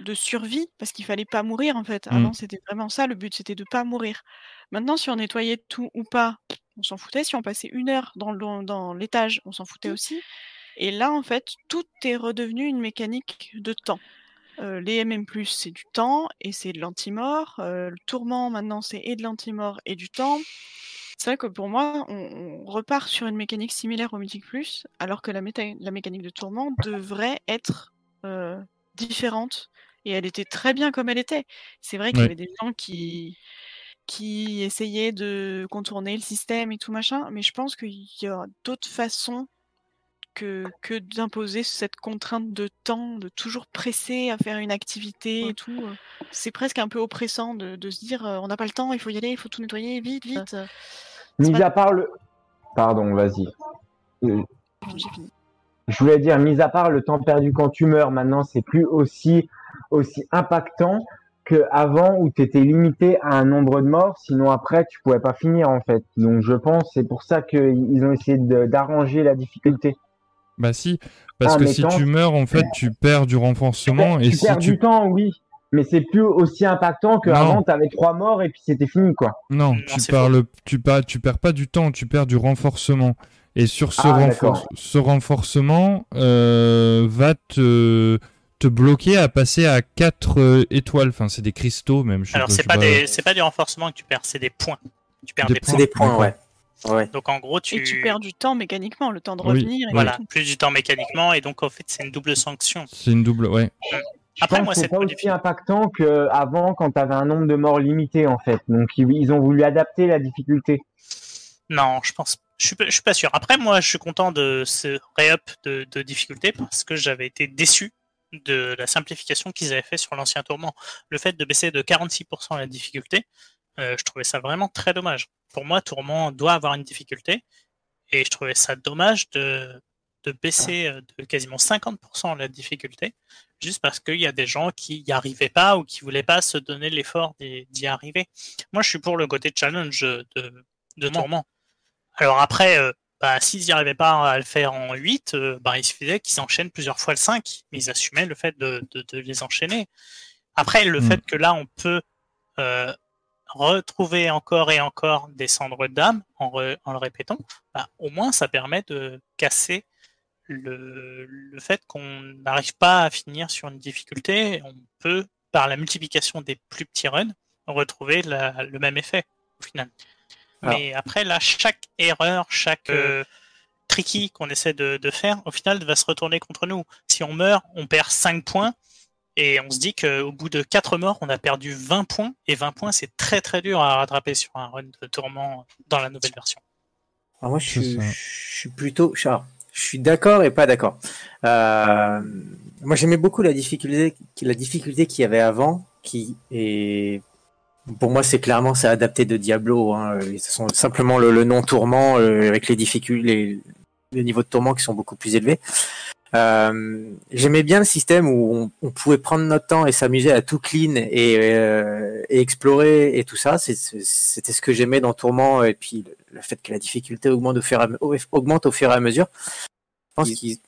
de survie parce qu'il fallait pas mourir en fait. Avant, mmh. c'était vraiment ça le but, c'était de pas mourir. Maintenant, si on nettoyait tout ou pas, on s'en foutait. Si on passait une heure dans, dans l'étage, on s'en foutait mmh. aussi. Et là, en fait, tout est redevenu une mécanique de temps. Les MM+, c'est du temps et c'est de l'anti-mort. le tourment, maintenant, c'est et de l'anti-mort et du temps. C'est vrai que pour moi, on, repart sur une mécanique similaire au Mythic Plus, alors que la, la mécanique de tourment devrait être différente. Et elle était très bien comme elle était. C'est vrai qu'il y avait des gens qui, qui essayaient de contourner le système et tout machin, mais je pense qu'il y a d'autres façons que, que d'imposer cette contrainte de temps, de toujours presser à faire une activité et tout. C'est presque un peu oppressant de, de se dire on n'a pas le temps, il faut y aller, il faut tout nettoyer, vite, vite. Mis à part le. Pardon, vas-y. Je voulais dire, mis à part le temps perdu quand tu meurs, maintenant, c'est plus aussi, aussi impactant qu'avant où tu étais limité à un nombre de morts, sinon après, tu pouvais pas finir, en fait. Donc, je pense, c'est pour ça qu'ils ont essayé d'arranger la difficulté. Bah si, parce ah, que si tu meurs, en fait, tu perds du renforcement. Tu, et tu perds du temps, oui mais c'est plus aussi impactant qu'avant, tu avais trois morts et puis c'était fini, quoi. Non, tu, parles, tu, pas, tu perds pas du temps, tu perds du renforcement. Et sur ce, ah, ce renforcement euh, va te, te bloquer à passer à 4 euh, étoiles. Enfin, c'est des cristaux même. Je Alors, c'est pas, des... pas du renforcement que tu perds, c'est des points. Tu perds des, points. des points, ouais. Ouais. Donc en gros, tu... Et tu perds du temps mécaniquement, le temps de revenir. voilà, plus du temps mécaniquement, et donc en fait, c'est une double sanction. C'est une double, ouais. Mm. Après, moi, c'est pas aussi impactant qu'avant quand tu avais un nombre de morts limité en fait. Donc ils ont voulu adapter la difficulté. Non, je pense. Je suis, je suis pas sûr. Après, moi, je suis content de ce ré-up de, de, difficulté parce que j'avais été déçu de la simplification qu'ils avaient fait sur l'ancien tourment. Le fait de baisser de 46% la difficulté, euh, je trouvais ça vraiment très dommage. Pour moi, tourment doit avoir une difficulté et je trouvais ça dommage de, de baisser euh, de quasiment 50% la difficulté juste parce qu'il y a des gens qui n'y arrivaient pas ou qui voulaient pas se donner l'effort d'y arriver. Moi, je suis pour le côté challenge de, de Tourment. Alors après, euh, bah, s'ils n'y arrivaient pas à le faire en 8, euh, bah, il suffisait qu'ils enchaînent plusieurs fois le 5, mais ils assumaient le fait de, de, les enchaîner. Après, le mm. fait que là, on peut euh, retrouver encore et encore des cendres d'âme en, en, le répétant, bah, au moins ça permet de casser le, le fait qu'on n'arrive pas à finir sur une difficulté, on peut, par la multiplication des plus petits runs, retrouver le même effet au final. Mais après, là, chaque erreur, chaque euh, tricky qu'on essaie de, de, faire, au final, va se retourner contre nous. Si on meurt, on perd 5 points. Et on se dit qu'au bout de 4 morts, on a perdu 20 points. Et 20 points, c'est très très dur à rattraper sur un run de tourment dans la nouvelle version. Alors moi, je suis, je suis plutôt. Je suis d'accord et pas d'accord. Euh, moi, j'aimais beaucoup la difficulté, la difficulté qu'il y avait avant, qui est pour moi, c'est clairement c'est adapté de Diablo. Hein. Ce sont simplement le, nom tourment euh, avec les difficultés, les, niveaux de tourment qui sont beaucoup plus élevés. Euh, J'aimais bien le système où on, on, pouvait prendre notre temps et s'amuser à tout clean et, euh, et, explorer et tout ça. C'était ce que j'aimais dans Tourment et puis le, fait que la difficulté augmente au fur et à, augmente au fur et à mesure. Je pense qu'ils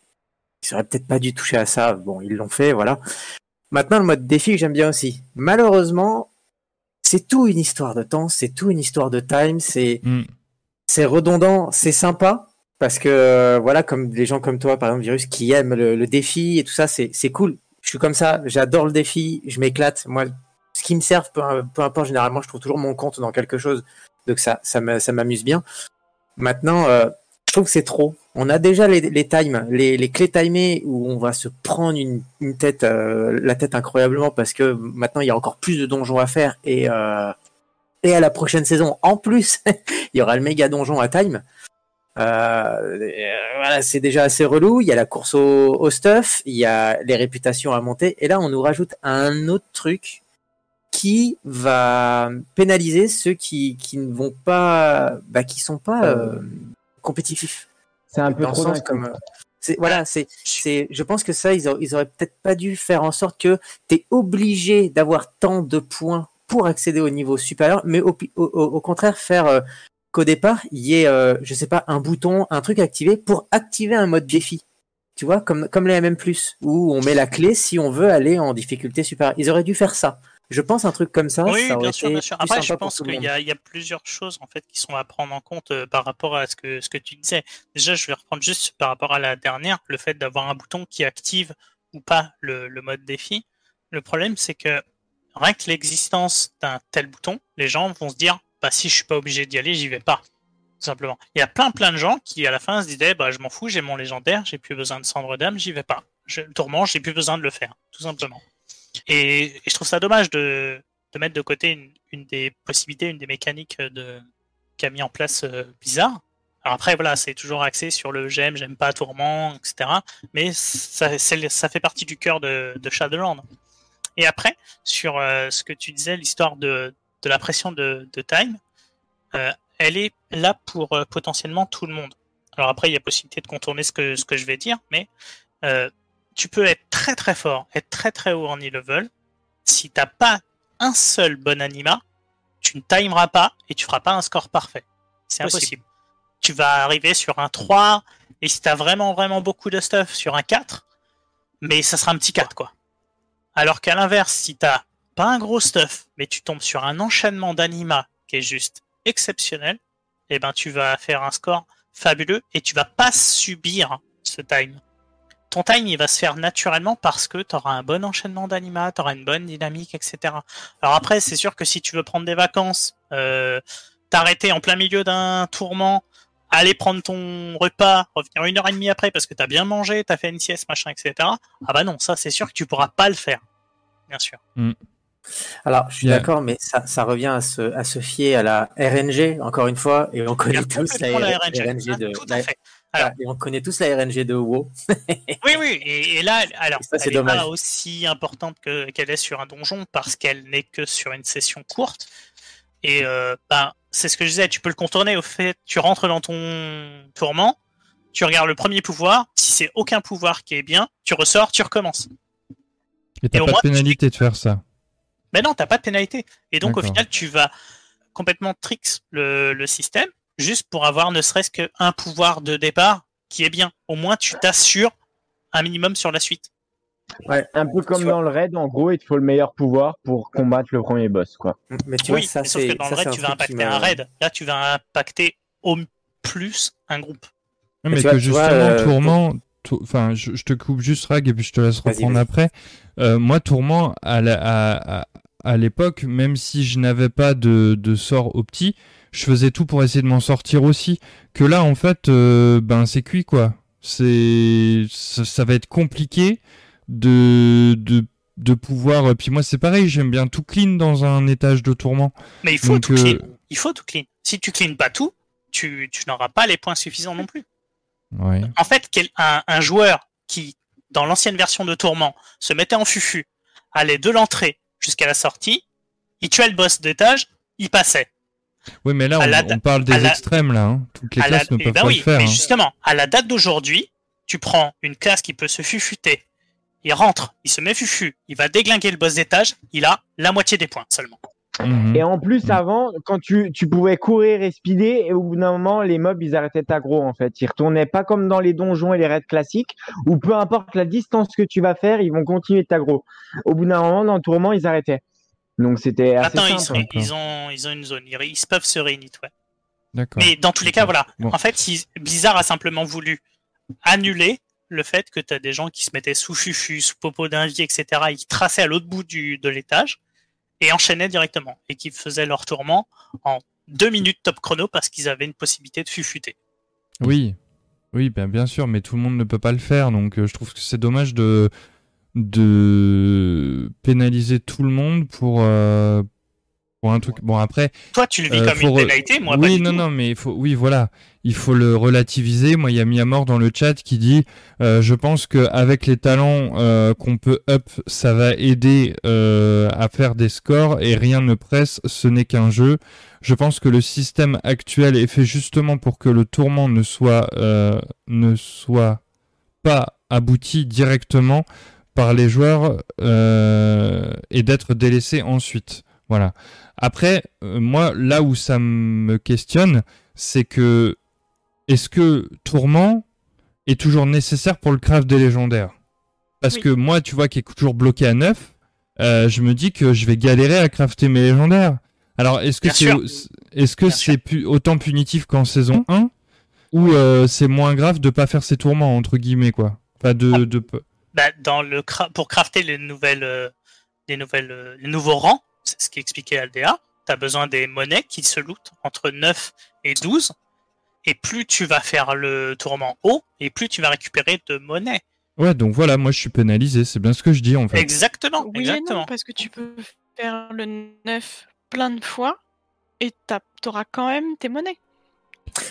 auraient peut-être pas dû toucher à ça. Bon, ils l'ont fait, voilà. Maintenant, le mode défi que j'aime bien aussi. Malheureusement, c'est tout une histoire de temps, c'est tout une histoire de time, c'est mm. c'est redondant, c'est sympa, parce que euh, voilà, comme des gens comme toi, par exemple, Virus, qui aiment le, défi et tout ça, c'est cool. Je suis comme ça, j'adore le défi, je m'éclate. Moi, ce qui me sert, peu, importe, généralement, je trouve toujours mon compte dans quelque chose, donc ça, ça m'amuse bien. Maintenant, euh, je trouve que c'est trop. On a déjà les, times, les, clés timées où on va se prendre une, tête, euh, la tête incroyablement parce que maintenant il y a encore plus de donjons à faire et à la prochaine saison, en plus, il y aura le méga donjon à time. Euh, voilà, c'est déjà assez relou. Il y a la course au, stuff, il y a les réputations à monter, et là on nous rajoute un autre truc qui va pénaliser ceux qui, qui ne vont pas, bah, qui sont pas euh, compétitifs. C'est un peu trop comme. C'est, voilà, c'est, c'est, je pense que ça, ils, ils auraient peut-être pas dû faire en sorte que tu es obligé d'avoir tant de points pour accéder au niveau supérieur, mais au, au, au contraire faire euh, qu'au départ, il y ait, euh, je sais pas, un bouton, un truc activé pour activer un mode défi. tu vois, comme, comme les MM+, où on met la clé si on veut aller en difficulté supérieure. Ils auraient dû faire ça. Je pense un truc comme ça. Oui, ça bien sûr, bien sûr. Après, je pense qu'il y, y, a plusieurs choses en fait qui sont à prendre en compte euh, par rapport à ce que ce que tu disais. Déjà, je vais reprendre juste par rapport à la dernière, le fait d'avoir un bouton qui active ou pas le, le mode défi. Le problème, c'est que rien que l'existence d'un tel bouton, les gens vont se dire, bah si je suis pas obligé d'y aller, j'y vais pas. Tout simplement. Il y a plein plein de gens qui à la fin se disaient, bah je m'en fous, j'ai mon légendaire, j'ai plus besoin de cendre d'âme, j'y vais pas. Je, le tourment, j'ai plus besoin de le faire, tout simplement. Et, je trouve ça dommage de, mettre de côté une, des possibilités, une des mécaniques de qu'a mis en place euh, Blizzard. Alors après, voilà, c'est toujours axé sur le j'aime, j'aime pas Tourment, etc. Mais ça, fait partie du cœur de, de. Et après, sur euh, ce que tu disais, l'histoire de, de la pression de, de time, euh, elle est là pour euh, potentiellement tout le monde. Alors après, il y a possibilité de contourner ce que, ce que je vais dire, mais euh, tu peux être très très fort, être très très haut en e-level. Si t'as pas un seul bon anima, tu ne timeras pas et tu feras pas un score parfait. C'est impossible. Tu vas arriver sur un 3 et si t'as vraiment vraiment beaucoup de stuff sur un 4, mais ça sera un petit 4 quoi. Alors qu'à l'inverse, si t'as pas un gros stuff, mais tu tombes sur un enchaînement d'anima qui est juste exceptionnel, eh ben tu vas faire un score fabuleux et tu vas pas subir ce time. Ton time il va se faire naturellement parce que tu auras un bon enchaînement d'anima, tu auras une bonne dynamique, etc. Alors après, c'est sûr que si tu veux prendre des vacances, euh, t'arrêter en plein milieu d'un tourment, aller prendre ton repas, revenir une heure et demie après parce que t'as bien mangé, t'as fait une sieste, machin, etc. Ah bah non, ça c'est sûr que tu pourras pas le faire, bien sûr. Mm. Alors, je suis d'accord, mais ça, ça, revient à se, à se fier à la RNG, encore une fois, et on connaît tous la, RNG, de. et on connaît tous la RNG de WoW. oui, oui, et, là, alors, elle n'est pas aussi importante qu'elle est sur un donjon parce qu'elle n'est que sur une session courte. Et euh, ben, c'est ce que je disais, tu peux le contourner au fait, tu rentres dans ton tourment, tu regardes le premier pouvoir, si c'est aucun pouvoir qui est bien, tu ressors, tu recommences. Et t'as pas de pénalité de faire ça. Mais non, t'as pas de pénalité. Et donc au final, tu vas complètement tricks le, le système juste pour avoir ne serait-ce qu'un pouvoir de départ qui est bien. Au moins, tu t'assures un minimum sur la suite. Ouais, un peu comme dans le raid, en gros, il te faut le meilleur pouvoir pour combattre le premier boss, quoi. Mais tu oui, vois, ça, sauf que dans le raid, tu vas impacter un raid. Là, tu vas impacter au plus un groupe. mais que justement, euh, Tourment, enfin, je, te coupe juste Rag et puis je te laisse reprendre après. Euh, moi, Tourment, à, à, à l'époque, même si je n'avais pas de, de sort opti, je faisais tout pour essayer de m'en sortir aussi. Que là, en fait, euh, ben c'est cuit quoi. C'est ça, va être compliqué de, de de pouvoir. Puis moi, c'est pareil, j'aime bien tout clean dans un étage de tourment. Mais il faut tout clean. Euh, il faut tout clean. Si tu clean pas tout, tu, tu n'auras pas les points suffisants non plus. Ouais. En fait, un, un joueur qui, dans l'ancienne version de Tourment, se mettait en fufu, allait de l'entrée jusqu'à la sortie, il tuait le boss d'étage, il passait. Oui, mais là, on, parle des extrêmes, là. Hein. Toutes les classes ne eh peuvent ben pas le faire. Mais hein. justement, à la date d'aujourd'hui, tu prends une classe qui peut se fufuter, il rentre, il se met fufu, il va déglinguer le boss d'étage, il a la moitié des points seulement. Mhm. Et en plus, mhm. avant, quand tu, tu, pouvais courir et speeder, et au bout d'un moment, les mobs, ils arrêtaient gros en fait. Ils retournaient pas comme dans les donjons et les raids classiques, où peu importe la distance que tu vas faire, ils vont continuer de t'aggro. Au bout d'un moment, dans le tourment, ils arrêtaient. Donc c'était assez Attends, simple. Ils, ils, ont, ils ont une zone, ils, ils peuvent se réunir, ouais. Mais dans tous les cas, voilà. En fait, si Blizzard a simplement voulu annuler le fait que tu as des gens qui se mettaient sous fufu, sous popo d'invie, etc., et qui traçaient à l'autre bout du, de l'étage, et enchaînaient directement, et qui faisaient leur tourment en deux minutes top chrono parce qu'ils avaient une possibilité de fufuter. Oui, oui, bien, bien sûr, mais tout le monde ne peut pas le faire, donc euh, je trouve que c'est dommage de, de pénaliser tout le monde pour, euh, pour un truc. Bon après. Toi tu le vis euh, comme une pénalité, moi oui, pas non non mais il faut oui voilà il faut le relativiser. Moi il y a Miamor dans le chat qui dit euh, je pense que avec les talents euh, qu'on peut up ça va aider à faire des scores et rien ne presse ce n'est qu'un jeu. Je pense que le système actuel est fait justement pour que le tourment ne soit ne soit pas abouti directement par les joueurs et d'être délaissé ensuite. Voilà. Après, euh, moi, là où ça me questionne, c'est que est-ce que Tourment est toujours nécessaire pour le craft des légendaires? Parce que moi, tu vois, qui est toujours bloqué à 9, euh, je me dis que je vais galérer à crafter mes légendaires. Alors, est-ce que c'est est-ce que c'est autant punitif qu'en saison 1 ou euh, c'est moins grave de pas faire ces tourments entre guillemets quoi? Pas de, ah. de... Bah, dans le pour crafter les nouvelles euh, les nouvelles les nouveaux rangs, c'est ce qu'expliquait Aldea, tu as besoin des monnaies qui se lootent entre 9 et 12 et plus tu vas faire le tourment haut et plus tu vas récupérer de monnaie. Ouais, donc voilà, moi je suis pénalisé, c'est bien ce que je dis en fait. Exactement, exactement. parce que tu peux faire le 9 plein de fois et tu auras quand même tes monnaies.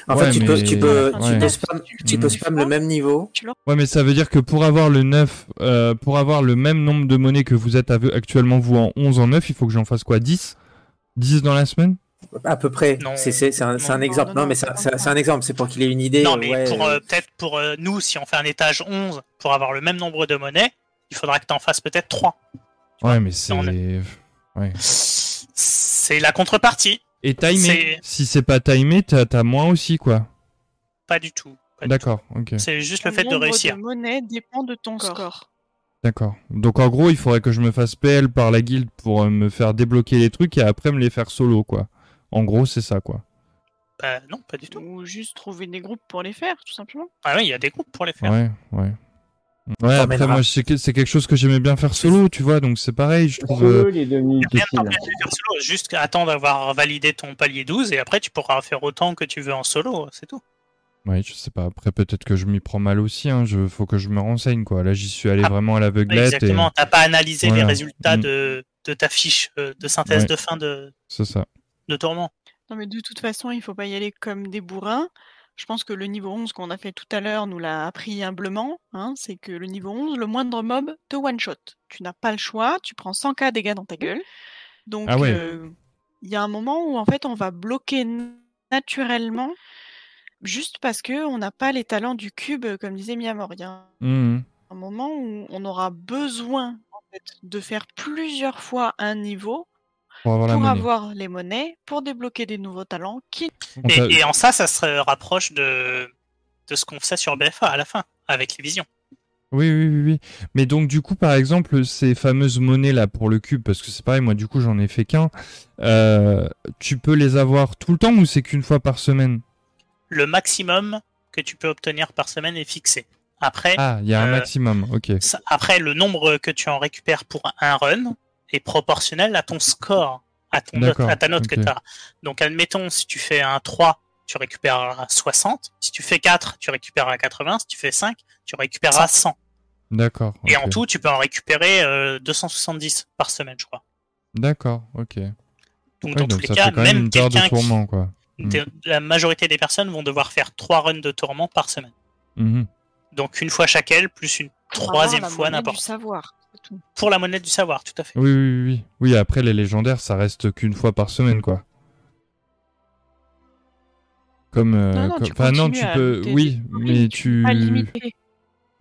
En fait, tu peux, tu peux, tu peux, spam, le même niveau. Ouais, mais ça veut dire que pour avoir le 9, euh, pour avoir le même nombre de monnaies que vous êtes actuellement vous en 11 en 9, il faut que j'en fasse quoi 10 10 dans la semaine? À peu près. C'est un, un, exemple. Non, mais c'est un exemple. C'est pour qu'il ait une idée. Non, mais euh, peut-être pour euh, nous, si on fait un étage 11 pour avoir le même nombre de monnaies, il faudra que tu en fasses peut-être 3. Ouais, mais c'est. C'est la contrepartie. Et timé. Si c'est pas timé, t'as as moins aussi, quoi. Pas du tout. D'accord, ok. C'est juste le, fait de réussir. Le monnaie dépend de ton score. D'accord. Donc en gros, il faudrait que je me fasse PL par la guilde pour euh, me faire débloquer les trucs et après me les faire solo, quoi. En gros, c'est ça, quoi. Bah non, pas du tout. Ou juste trouver des groupes pour les faire, tout simplement. Ah oui, il y a des groupes pour les faire. Ouais, ouais. Ouais, après, moi, c'est quelque chose que j'aimais bien faire solo, tu vois, donc c'est pareil, je trouve. Euh... Les faire solo, juste attendre d'avoir validé ton palier 12 et après tu pourras faire autant que tu veux en solo, c'est tout. Oui, je sais pas. Après, peut-être que je m'y prends mal aussi. Hein. Je faut que je me renseigne, quoi. Là, j'y suis allé ah, vraiment à l'aveuglette. Exactement. Et... T'as pas analysé les résultats mm. de, de, ta fiche euh, de synthèse de fin de. C'est ça. De tourment. Non, mais de toute façon, il faut pas y aller comme des bourrins. Je pense que le niveau 11 qu'on a fait tout à l'heure nous l'a appris humblement. Hein, c'est que le niveau 11, le moindre mob te one-shot. Tu n'as pas le choix, tu prends 100k dégâts dans ta gueule. Donc, ah euh, il y a un moment où en fait on va bloquer naturellement juste parce que on n'a pas les talents du cube, comme disait Miyamor. Il y a mmh un, moment où on aura besoin de faire plusieurs fois un niveau pour avoir, les monnaies, pour débloquer des nouveaux talents. Qui... Et, en ça, ça se rapproche de, de ce qu'on fait sur BFA à la fin, avec les visions. Oui, oui, oui, oui. Mais donc, du coup, par exemple, ces fameuses monnaies là pour le cube, parce que c'est pareil, moi, du coup, j'en ai fait qu'un. Euh, tu peux les avoir tout le temps ou c'est qu'une fois par semaine? Le maximum que tu peux obtenir par semaine est fixé. Après, ah, il y a un euh, maximum, ok. après, le nombre que tu en récupères pour un run, est proportionnel à ton score, à, ton à ta note que tu as. Donc, admettons, si tu fais un 3, tu récupéreras 60. Si tu fais 4, tu récupéreras 80. Si tu fais 5, tu récupéreras 100. D'accord. Et en tout, tu peux en récupérer 270 euh, par semaine, je crois. D'accord, ok. Donc, dans tous les cas, même, quelqu'un qui... Hmm. La majorité des personnes vont devoir faire 3 runs de tourment par semaine. Mhm. Donc une fois chaque aile, plus une troisième fois n'importe. savoir. Pour la monnaie du savoir, tout à fait. Oui, oui, oui. Oui, après, les légendaires, ça reste qu'une fois par semaine, quoi. Comme. Euh, non, non, Tu enfin, non, tu peux. Oui, mais tu.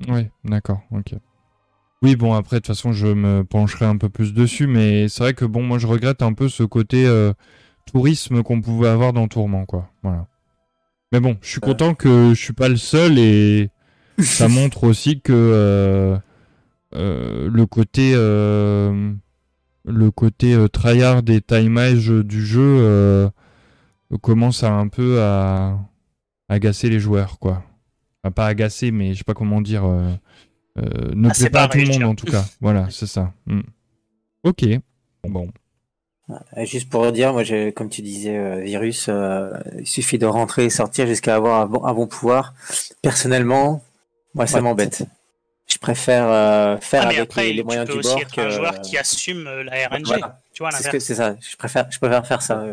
Oui, d'accord, ok. Oui, bon, après, de toute façon, je me pencherai un peu plus dessus, mais c'est vrai que, bon, moi, je regrette un peu ce côté euh, tourisme qu'on pouvait avoir dans Tourment, quoi. Voilà. Mais bon, je suis content que je suis pas le seul et ça montre aussi que. Euh, euh, le côté euh, le côté euh, tryhard et timage du jeu commence à un peu à, agacer les joueurs quoi. pas agacer mais je sais pas comment dire ne ah, plaît pas à tout le monde en tout cas. voilà, c'est ça. Hmm. Ok. Bon. Juste pour dire, moi, comme tu disais, Virus, il suffit de rentrer et sortir jusqu'à avoir un bon, un bon pouvoir. Personnellement, moi, ça m'embête préfère euh, faire ah, avec après, les, moyens du bord. Être que... un joueur qui assume euh, la RNG. Tu vois, c'est ça. Je préfère, je préfère faire ça.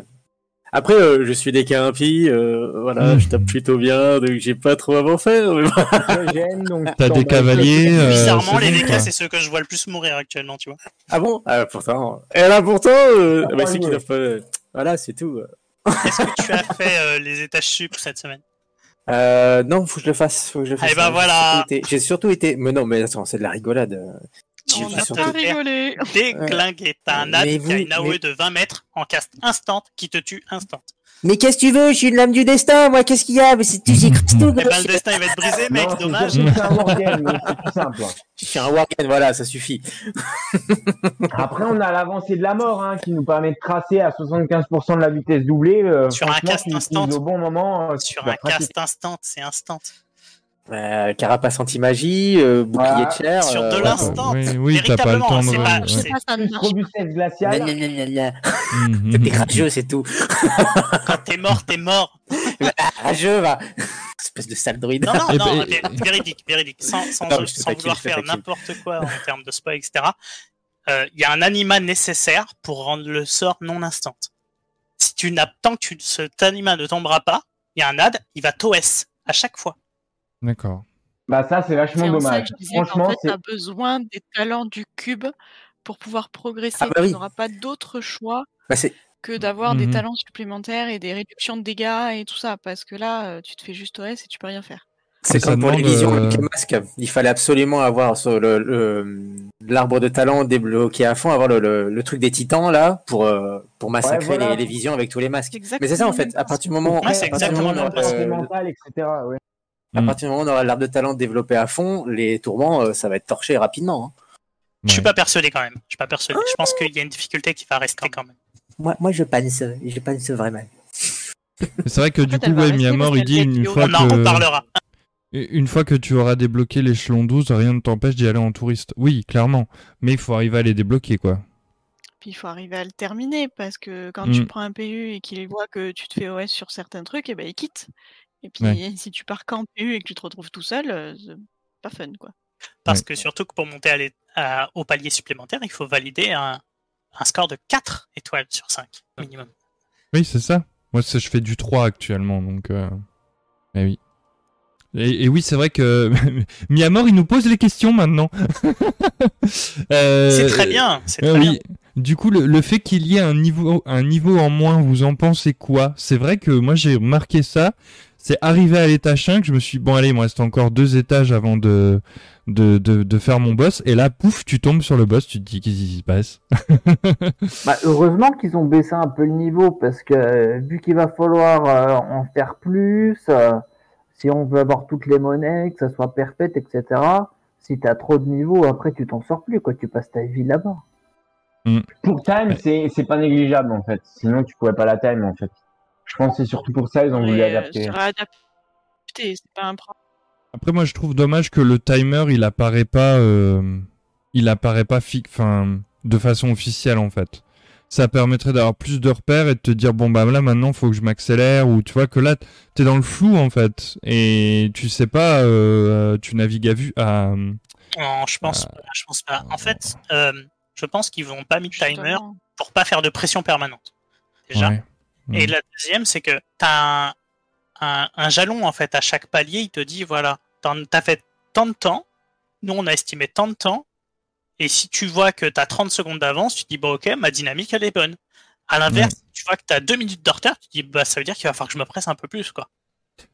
Après, euh, je suis des KMP, euh, voilà, mmh. je tape plutôt bien, donc j'ai pas trop avant faire. T'as des cavaliers. Euh, Bizarrement, les DK, c'est ceux que je vois le plus mourir actuellement, tu vois. Ah bon? Ah pourtant. Et là pourtant, euh... bah, c'est qu'ils doivent pas. Voilà, c'est tout. Est-ce que tu as fait les étages sup cette semaine? Euh, non, faut que je le fasse. Faut que je le fasse. Eh ben voilà. J'ai surtout, été... Mais non, mais attends, c'est de la rigolade. On n'a pas rigolé. Déglingué. T'as un ad qui a une AOE de 20 mètres en cast instant qui te tue instant. Mais qu'est-ce que tu veux? Je suis une lame du destin, moi, qu'est-ce qu'il y a? Mais c'est tu tout. Eh ben, le destin, il va être brisé, mec, dommage. C'est un wargame, c'est plus simple. Je suis un wargame, voilà, ça suffit. Après, on a l'avancée de la mort, hein, qui nous permet de tracer à 75% de la vitesse doublée. Euh, sur un cast instant. Au bon moment. Euh, sur un cast instant, c'est instant. Euh, carapace anti-magie, euh, bouclier de chair. Sur de l'instant. Oui, oui t'as pas le temps de. C'est pas, robustesse glaciale. Mhm. T'es rageux, c'est tout. Quand t'es mort, t'es mort. rageux, va. Espèce de sale druide. Non, non, non, véridique, véridique. Sans, sans, sans vouloir faire n'importe quoi en termes de spoil, etc. Il euh, y a un anima nécessaire pour rendre le sort non instant. Si tu n'as tant que tu, cet anima ne tombera pas, il y a un ad, il va t'OS à chaque fois. D'accord. Bah ça c'est vachement dommage. Franchement, tu as besoin des talents du cube pour pouvoir progresser. Ah bah tu n'auras pas d'autre choix bah, que d'avoir des mhm. talents supplémentaires et des réductions de dégâts et tout ça, parce que là, euh, tu te fais juste OS et tu peux rien faire. C'est comme pour les visions euh... masque. Il fallait absolument avoir sur l'arbre de talent débloqué à fond, avoir le, truc des titans là pour euh, pour massacrer les, visions avec tous les masques. Mais c'est ça en fait. À partir du moment, ouais, c'est exactement etc. À mm. partir du moment où on aura l'arbre de talent développé à fond, les tourments, euh, ça va être torché rapidement. Hein. Je suis pas persuadé quand même. Je suis pas persuadé. Je pense qu'il y a une difficulté qui va rester quand même. Moi, moi je pense, je pense vraiment. C'est vrai que du coup, ouais, Miyamor, il dit une fois on en parlera. Une fois que tu auras débloqué l'échelon 12, rien ne t'empêche d'y aller en touriste. Oui, clairement. Mais il faut arriver à les débloquer, quoi. Puis il faut arriver à le terminer, parce que quand tu mm. prends un PU et qu'il voit que tu te fais OS sur certains trucs, et eh ben il quitte. Et puis si tu pars qu'en PU et que tu te retrouves tout seul, euh, c'est pas fun quoi. Parce que surtout que pour monter au palier supplémentaire, il faut valider un, score de 4 étoiles sur 5 minimum. Oui, c'est ça. Moi, je fais du 3 actuellement, donc. Euh... Mais oui. Et, oui, c'est vrai que Miamor, il nous pose les questions maintenant. Euh, c'est très bien. Très oui. Bien. Du coup, le, fait qu'il y ait un niveau, un niveau en moins, vous en pensez quoi? C'est vrai que moi j'ai remarqué ça. C'est arrivé à l'étage 5, je me suis dit, bon allez, il me reste encore deux étages avant de, de, de, faire mon boss. Et là, pouf, tu tombes sur le boss, tu te dis, qu'est-ce qui se passe bah, Heureusement qu'ils ont baissé un peu le niveau, parce que vu qu'il va falloir euh, en faire plus, euh, si on veut avoir toutes les monnaies, que ça soit perpète, etc., si tu as trop de niveaux, après tu t'en sors plus, quoi. tu passes ta vie là-bas. Mm. Pour time, c'est pas négligeable en fait. Sinon, tu pourrais pas la time en fait. Je pense que c'est surtout pour ça qu'ils ont voulu euh, adapter. Après, moi, je trouve dommage que le timer, il apparaît pas, euh, il apparaît pas enfin, de façon officielle en fait. Ça permettrait d'avoir plus de repères et de te dire bon bah là maintenant faut que je m'accélère ou tu vois que là t'es dans le flou en fait et tu sais pas, euh, tu navigues à vue à. Non, je pense, je pense pas. En fait, je pense qu'ils vont pas mis timer pour pas faire de pression permanente. Déjà. Et la deuxième, c'est que tu as un, jalon en fait à chaque palier. Il te dit voilà, t'as fait tant de temps. Nous, on a estimé tant de temps. Et si tu vois que tu as 30 secondes d'avance, tu te dis bon, ok, ma dynamique elle est bonne. À l'inverse, tu vois que tu as 2 minutes de retard, tu te dis bah ça veut dire qu'il va falloir que je me presse un peu plus quoi.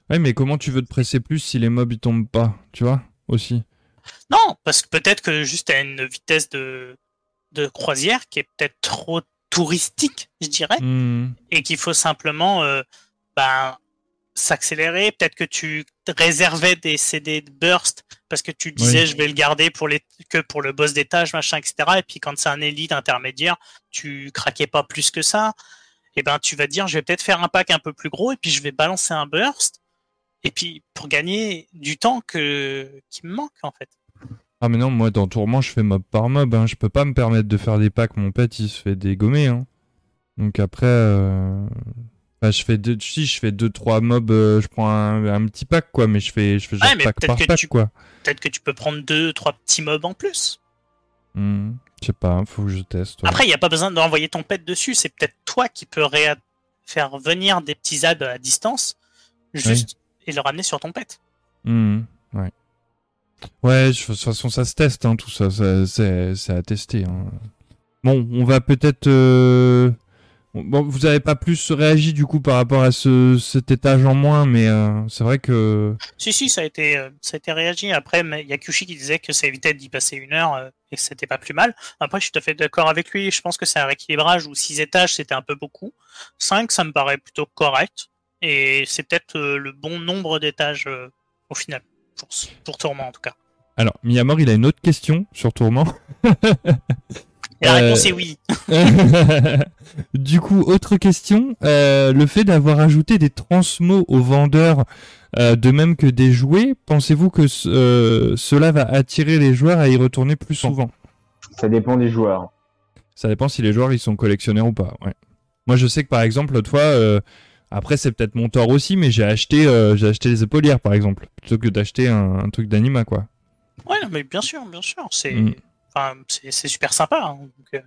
Ouais, mais comment tu veux te presser plus si les mobs ils tombent pas, tu vois aussi? Non, parce que peut-être que juste à une vitesse de, de croisière qui est peut-être trop touristique, je dirais, hmm. et qu'il faut simplement euh, ben, s'accélérer. Peut-être que tu réservais des CD de burst parce que tu disais je vais le garder pour les que pour le boss d'étage, machin, etc. Et puis quand c'est un élite intermédiaire, tu craquais pas plus que ça. Et ben tu vas dire je vais peut-être faire un pack un peu plus gros et puis je vais balancer un burst. Et puis pour gagner du temps que qui me manque en fait. Ah mais non, moi dans Tourment je fais mob par mob, hein. je peux pas me permettre de faire des packs, mon pet il se fait dégommer. Hein. Donc après, euh... je fais deux, si je fais deux trois mobs, euh, je prends un, petit pack quoi, mais je fais je fais genre pack par pack quoi. Peut-être que tu peux prendre deux trois petits mobs en plus. Hmm, je sais pas, faut que je teste. Après il y a pas besoin d'envoyer ton pet dessus, c'est peut-être toi qui peux faire venir des petits abs à distance, juste et le ramener sur ton pet. Hmm, ouais. Ouais, de toute façon, ça se teste, hein, tout ça, c'est à tester. Hein. Bon, on va peut-être euh, Bon, vous avez pas plus réagi du coup par rapport à ce, cet étage en moins, mais euh, c'est vrai que. Si si, ça a été euh, ça a été réagi. Après, il y a Kushi qui disait que ça évitait d'y passer une heure euh, et que c'était pas plus mal. Après, je suis tout à fait d'accord avec lui. Je pense que c'est un rééquilibrage où six étages c'était un peu beaucoup. Cinq, ça me paraît plutôt correct et c'est peut-être le bon nombre d'étages au final pour pour Tourment en tout cas. Alors, Miyamor, il a une autre question sur Tourment. la réponse est oui. du coup, autre question. Euh, le fait d'avoir ajouté des transmos aux vendeurs, euh, de même que des jouets, pensez-vous que euh, cela va attirer les joueurs à y retourner plus souvent? Ça dépend des joueurs. Ça dépend si les joueurs ils sont collectionneurs ou pas. Ouais. Moi, je sais que par exemple, l'autre fois, après c'est peut-être mon tort aussi, mais j'ai acheté, j'ai acheté les épaulières par exemple, plutôt que d'acheter un, truc d'anima quoi. Ouais, mais bien sûr, bien sûr, c'est. Mm. C'est super sympa. Hein, euh.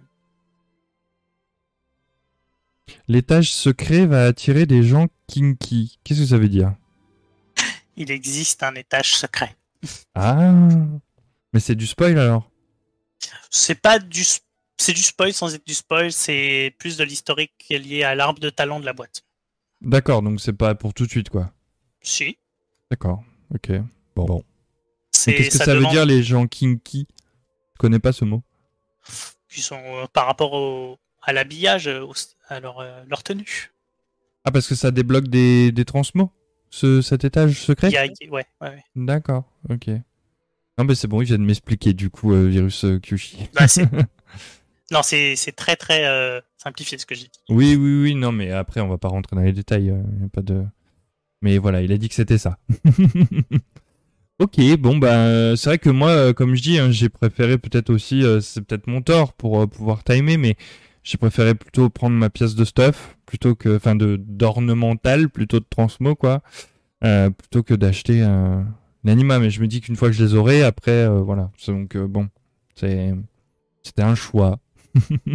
L'étage secret va attirer des gens kinky. Qu'est-ce que ça veut dire? Il existe un étage secret. Ah Mais c'est du spoil alors? C'est pas du c'est du spoil sans être du spoil, c'est plus de l'historique qui est lié à l'arbre de talent de la boîte. D'accord, donc c'est pas pour tout de suite quoi. Si. D'accord, ok. Bon. bon. Qu'est-ce que ça, veut dire les gens kinky je connais pas ce mot. Qui sont euh, par rapport au, à l'habillage, euh, à leur, euh, leur, tenue. Ah, parce que ça débloque des, des transmos ce, cet étage secret Ouais, ouais, D'accord, ok. Non, mais c'est bon, il vient de m'expliquer du coup, Virus Kyushi. Bah, non, c'est très très simplifié ce que j'ai dit. Oui, oui, oui, non, mais après, on va pas rentrer dans les détails. a pas de... Mais voilà, il a dit que c'était ça. Ok, bon bah c'est vrai que moi, euh, comme je dis, hein, j'ai préféré peut-être aussi, euh, c'est peut-être mon tort pour euh, pouvoir timer, mais j'ai préféré plutôt prendre ma pièce de stuff plutôt que, enfin de d'ornemental plutôt de transmo quoi, plutôt que d'acheter un, anima. Mais je me dis qu'une fois que je les aurai, après voilà, donc bon, c'est c'était un choix.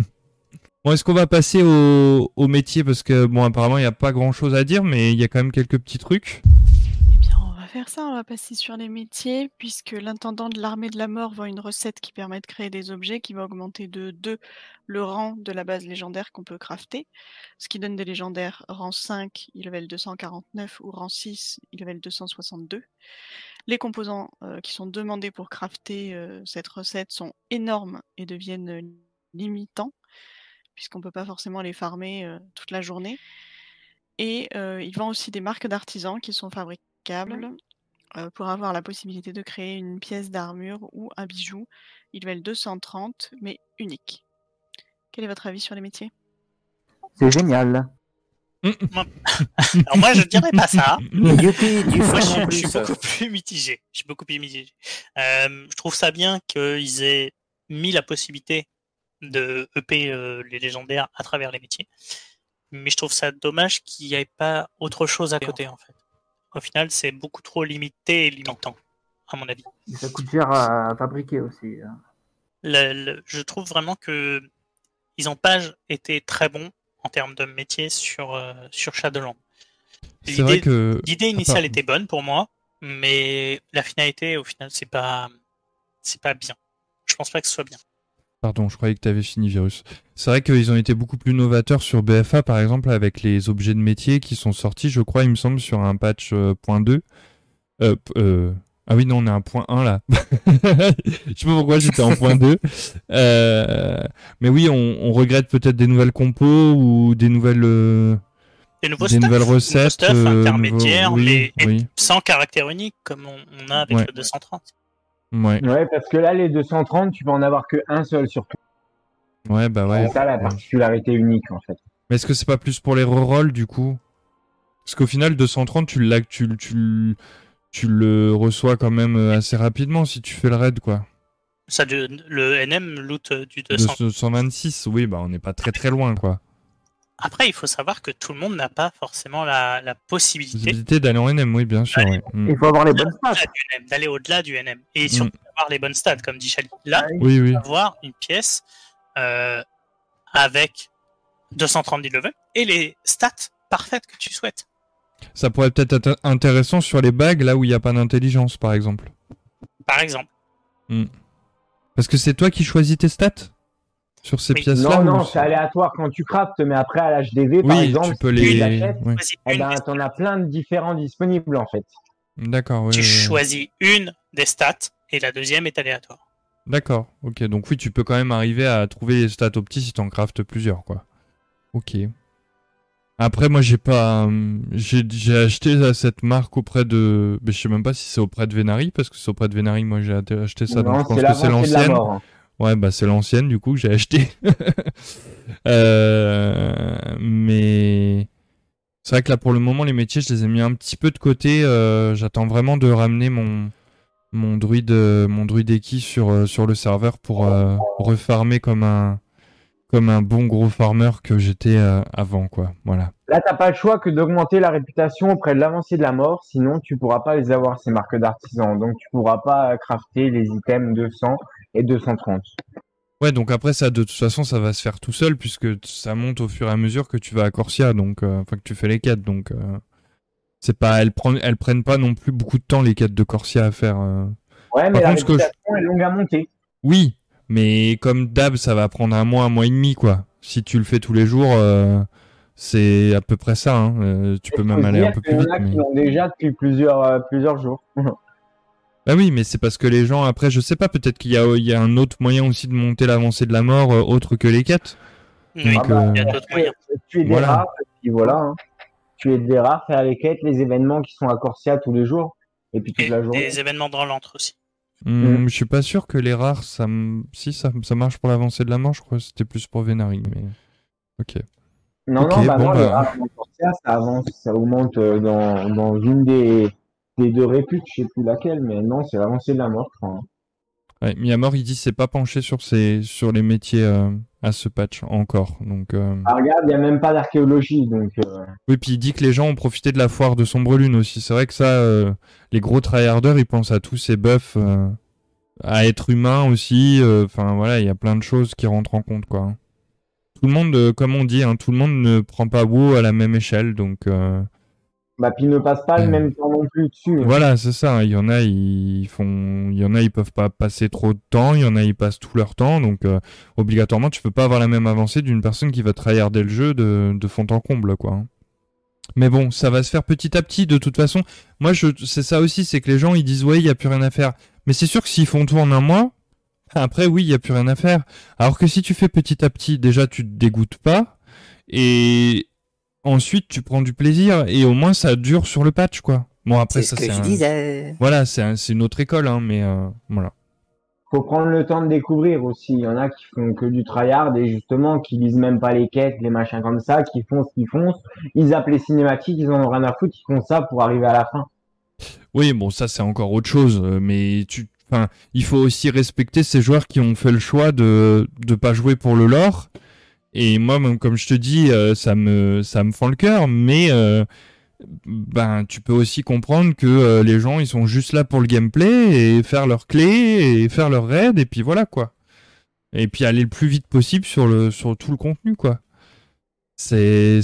bon, est-ce qu'on va passer au, au métier? Parce que bon apparemment il n'y a pas grand chose à dire, mais il y a quand même quelques petits trucs. Faire ça, on va passer sur les métiers, puisque l'intendant de l'armée de la mort vend une recette qui permet de créer des objets qui va augmenter de 2 le rang de la base légendaire qu'on peut crafter, ce qui donne des légendaires rang 5, il level 249, ou rang 6, il level 262. Les composants euh, qui sont demandés pour crafter euh, cette recette sont énormes et deviennent limitants, puisqu'on ne peut pas forcément les farmer euh, toute la journée. Et il vend aussi des marques d'artisans qui sont fabriquées câble pour avoir la possibilité de créer une pièce d'armure ou un bijou. Il level 230, mais unique. Quel est votre avis sur les métiers? C'est génial. Alors moi je dirais pas ça. moi je, suis beaucoup plus mitigé. Je suis beaucoup plus mitigé. je trouve ça bien qu'ils aient mis la possibilité de EP les légendaires à travers les métiers. Mais je trouve ça dommage qu'il n'y ait pas autre chose à côté en fait au final, c'est beaucoup trop limité et limitant, à mon avis. Ça coûte cher à fabriquer aussi. Hein. je trouve vraiment que ils n'ont pas été très bons en termes de métier sur, euh, sur Shadowland. L'idée que... initiale était bonne pour moi, mais la finalité, au final, c'est pas, c'est pas bien. Je pense pas que ce soit bien. Pardon, je croyais que tu avais fini, Virus. C'est vrai qu'ils ont été beaucoup plus novateurs sur BFA, par exemple, avec les objets de métier qui sont sortis, je crois, il me semble, sur un patch euh, point .2. Euh, euh, ah oui, non, on est à point 1 là. je sais pas pourquoi j'étais en point 2. mais oui, on, regrette peut-être des nouvelles compos ou des nouvelles... Des, nouvelles recettes. Stuff, intermédiaires, mais sans caractère unique, comme on, a avec le 230. Ouais. ouais, parce que là, les 230, tu peux en avoir qu'un seul surtout. Ouais, bah ouais. C'est ça la particularité unique en fait. Mais est-ce que c'est pas plus pour les rerolls du coup? Parce qu'au final, 230, tu, tu, tu, tu le reçois quand même euh, assez rapidement si tu fais le raid quoi. Ça, le NM loot euh, du 226, oui, bah on n'est pas très très loin quoi. Après, il faut savoir que tout le monde n'a pas forcément la, la possibilité, d'aller en NM, oui, bien sûr. Mm. Il faut avoir les bonnes stats. D'aller au-delà du NM. Et mm. surtout avoir les bonnes stats, comme dit Chali. Là, oui, oui. avoir une pièce euh, avec 230 level et les stats parfaites que tu souhaites. Ça pourrait peut-être être intéressant sur les bagues, là où il n'y a pas d'intelligence, par exemple. Par exemple. Mm. Parce que c'est toi qui choisis tes stats? Sur ces pièces-là Non, non, c'est aléatoire quand tu craftes, mais après à l'HDV, par exemple, tu peux les. Tu eh ben, en as plein de différents disponibles en fait. D'accord. tu choisis une des stats et la deuxième est aléatoire. D'accord, ok. Donc oui, tu peux quand même arriver à trouver les stats optis si tu en craftes plusieurs, quoi. Ok. Après, moi, j'ai pas. Euh, j'ai acheté cette marque auprès de. Mais je sais même pas si c'est auprès de Venari, parce que c'est auprès de Venari, moi j'ai acheté ça, donc je pense que c'est l'ancienne. Ouais, bah c'est l'ancienne, du coup, que j'ai acheté. euh... Mais. C'est vrai que là, pour le moment, les métiers, je les ai mis un petit peu de côté. Euh, j'attends vraiment de ramener mon mon druide mon druide sur euh, sur le serveur pour refarmer comme un comme un bon gros farmer que j'étais avant quoi voilà là t'as pas le choix que d'augmenter la réputation auprès de l'avancée de la mort sinon tu pourras pas les avoir ces marques d'artisan donc tu pourras pas crafter les items 200 et 230 ouais donc après ça de toute façon ça va se faire tout seul puisque ça monte au fur et à mesure que tu vas à Corsia donc enfin que tu fais les quêtes donc c'est pas, elles, prennent, elles prennent pas non plus beaucoup de temps les quêtes de Corsia à faire. Euh. Ouais, mais la réputation est longue à monter. Oui, mais comme d'hab, ça va prendre un mois, un mois et demi, quoi. Si tu le fais tous les jours, euh, c'est à peu près ça. Hein. Euh, tu peux même aller un peu plus vite. Il y en a qui l'ont déjà depuis plusieurs, plusieurs jours. bah oui, mais c'est parce que les gens, après, je sais pas, peut-être qu'il y a, il y a un autre moyen aussi de monter l'avancée de la mort autre que les quêtes. Oui, ah bah, il y a d'autres moyens. Tu es des voilà. et voilà. Hein tu es des rares, faire les quêtes, les événements qui sont à Corsia tous les jours, et puis toute la journée. Les événements dans l'antre aussi. Hmm, mm. Je suis pas sûr que les rares, ça, si ça, ça marche pour l'avancée de la mort, je crois que c'était plus pour Vénari, mais ok. Non, non, bah non, les bah. rares Corsia, ça avance, ça augmente euh, dans, dans une des, des deux réputes, je sais plus laquelle, mais non, c'est l'avancée de la mort, je crois. Hein. Ouais, Miyamor, il dit c'est pas penché sur, ses, sur les métiers euh, à ce patch encore. Donc, euh... ah, regarde, il n'y a même pas d'archéologie. Donc, euh... Oui, puis il dit que les gens ont profité de la foire de Sombre Lune aussi. C'est vrai que ça, les gros tryharders, ils pensent à tous ces buffs, à être humain aussi. Enfin voilà, il y a plein de choses qui rentrent en compte. quoi. Tout le monde, comme on dit, hein, tout le monde ne prend pas WoW à la même échelle. Donc bah, puis ne passe pas le même temps non plus dessus. Voilà, c'est ça. Il y en a, ils font, il y en a, ils peuvent pas passer trop de temps. Il y en a, ils passent tout leur temps. Donc, euh, obligatoirement, tu peux pas avoir la même avancée d'une personne qui va tryharder le jeu de, de fond en comble, quoi. Mais bon, ça va se faire petit à petit. De toute façon, moi, je, c'est ça aussi, c'est que les gens, ils disent, ouais, il y a plus rien à faire. Mais c'est sûr que s'ils font tout en un mois, après, oui, il y a plus rien à faire. Alors que si tu fais petit à petit, déjà, tu te dégoûtes pas. Et, ensuite tu prends du plaisir et au moins ça dure sur le patch quoi. Bon après ça c'est voilà c'est une autre école hein, mais euh, voilà. Faut prendre le temps de découvrir aussi. Il y en a qui font que du tryhard et justement qui lisent même pas les quêtes, les machins comme ça, qui font ce qu'ils font. Ils appellent les cinématiques, ils en ont rien à foutre, ils font ça pour arriver à la fin. Oui bon ça c'est encore autre chose euh, mais tu Enfin, il faut aussi respecter ces joueurs qui ont fait le choix de ne pas jouer pour le lore et moi, même comme je te dis, euh, ça me ça me fend le cœur, mais euh, ben tu peux aussi comprendre que euh, les gens ils sont juste là pour le gameplay et faire leurs clés et faire leur raid et puis voilà quoi. Et puis aller le plus vite possible sur le sur tout le contenu quoi. C'est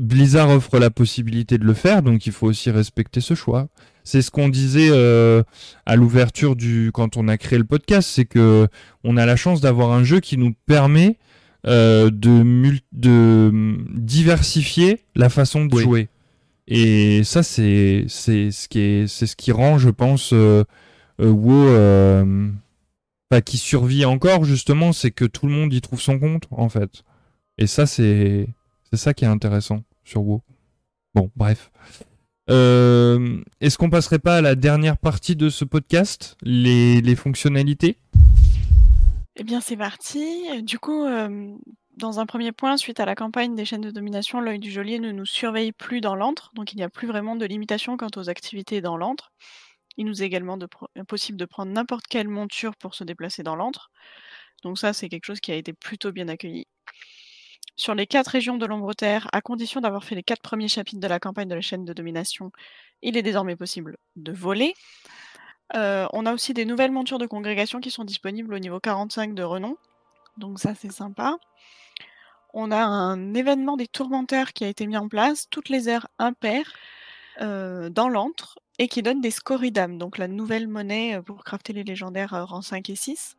Blizzard offre la possibilité de le faire, donc il faut aussi respecter ce choix. C'est ce qu'on disait à l'ouverture du quand on a créé le podcast, c'est que on a la chance d'avoir un jeu qui nous permet euh, de, de diversifier la façon de jouer. Et ça, c'est c'est ce qui est c'est ce qui rend, je pense, euh, euh WoW qui survit encore justement, c'est que tout le monde y trouve son compte en fait. Et ça, c'est c'est ça qui est intéressant sur WoW. Bon, bref. Est-ce qu'on passerait pas à la dernière partie de ce podcast, les, les fonctionnalités? Eh bien, c'est parti. Du coup, dans un premier point, suite à la campagne des chaînes de domination, l'œil du geôlier ne nous surveille plus dans l'antre, donc il n'y a plus vraiment de limitation quant aux activités dans l'antre. Il nous est également possible de prendre n'importe quelle monture pour se déplacer dans l'antre. Donc ça, c'est quelque chose qui a été plutôt bien accueilli. Sur les quatre régions de l'ombre-terre, à condition d'avoir fait les quatre premiers chapitres de la campagne de la chaîne de domination, il est désormais possible de voler. Euh, on a aussi des nouvelles montures de congrégation qui sont disponibles au niveau 45 de renom. Donc ça, c'est sympa. On a un événement des tourmenteurs qui a été mis en place, toutes les heures impaires, euh, dans l'antre, et qui donne des scoridam, donc la nouvelle monnaie euh, pour crafter les légendaires rang 5 et 6.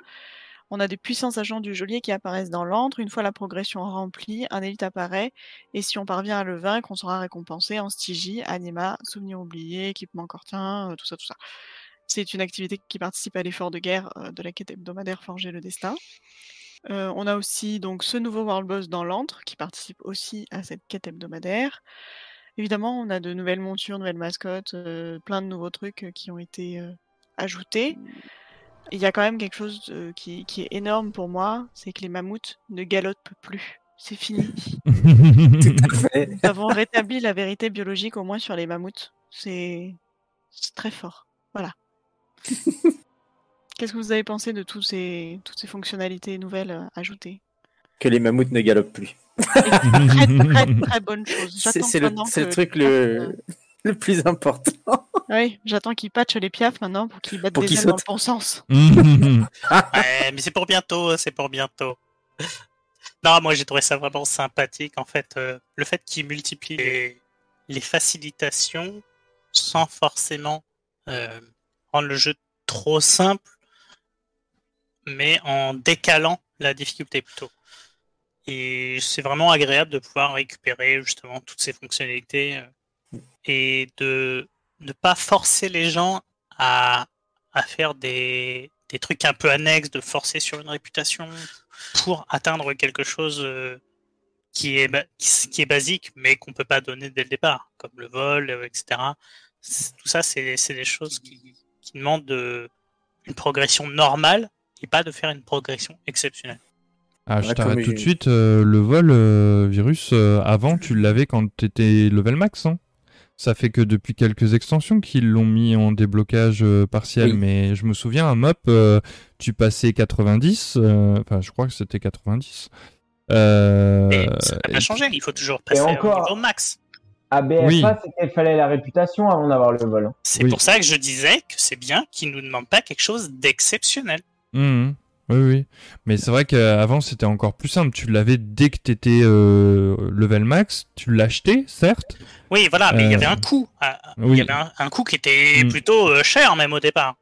On a des puissants agents du geôlier qui apparaissent dans l'antre. Une fois la progression remplie, un élite apparaît. Et si on parvient à le vaincre, on sera récompensé en stygie, anima, souvenir oublié, équipement cortien, euh, tout ça, tout ça. C'est une activité qui participe à l'effort de guerre euh, de la quête hebdomadaire Forger le Destin. Euh, on a aussi donc ce nouveau World Boss dans l'antre qui participe aussi à cette quête hebdomadaire. Évidemment, on a de nouvelles montures, nouvelles mascottes, plein de nouveaux trucs qui ont été ajoutés. Il y a quand même quelque chose euh, qui, est énorme pour moi, c'est que les mammouths ne galopent plus. C'est fini. Nous avons rétabli la vérité biologique au moins sur les mammouths. C'est très fort. Voilà. Qu'est-ce que vous avez pensé de tous ces, toutes ces fonctionnalités nouvelles euh, ajoutées? Que les mammouths ne galopent plus. très, très, bonne chose. C'est le, truc le, le plus important. Oui, j'attends qu'ils patchent les piafs maintenant pour qu'ils battent des ailes dans le bon sens. ouais, mais c'est pour bientôt, c'est pour bientôt. Non, moi j'ai trouvé ça vraiment sympathique. En fait, euh, le fait qu'ils multiplient les, facilitations sans forcément euh, rendre le jeu trop simple, mais en décalant la difficulté plutôt. Et c'est vraiment agréable de pouvoir récupérer justement toutes ces fonctionnalités euh, et de ne pas forcer les gens à, faire des, trucs un peu annexes, de forcer sur une réputation pour atteindre quelque chose euh, qui est, qui est basique, mais qu'on peut pas donner dès le départ, comme le vol, euh, etc. Tout ça, c'est des choses qui, qui demandent de, une progression normale et pas de faire une progression exceptionnelle. Ah, je t'arrête tout de suite. Euh, le vol, virus, avant, tu l'avais quand tu étais level max, hein ça fait que depuis quelques extensions qu'ils l'ont mis en déblocage euh, partiel, mais je me souviens, un mop, euh, tu passais 90, euh, enfin je crois que c'était 90. mais ça n'a pas changé, il faut toujours passer encore... au niveau max. À BFA, il fallait la réputation avant d'avoir le vol. C'est pour ça que je disais que c'est bien qu'ils nous demandent pas quelque chose d'exceptionnel. Mmh. Oui, oui. Mais c'est vrai qu'avant, c'était encore plus simple. Tu l'avais dès que tu étais euh, level max, tu l'achetais, certes. Oui, voilà, mais il y avait un euh, coût. Ah, il y avait un, coût qui était mm. plutôt euh, cher, même au départ.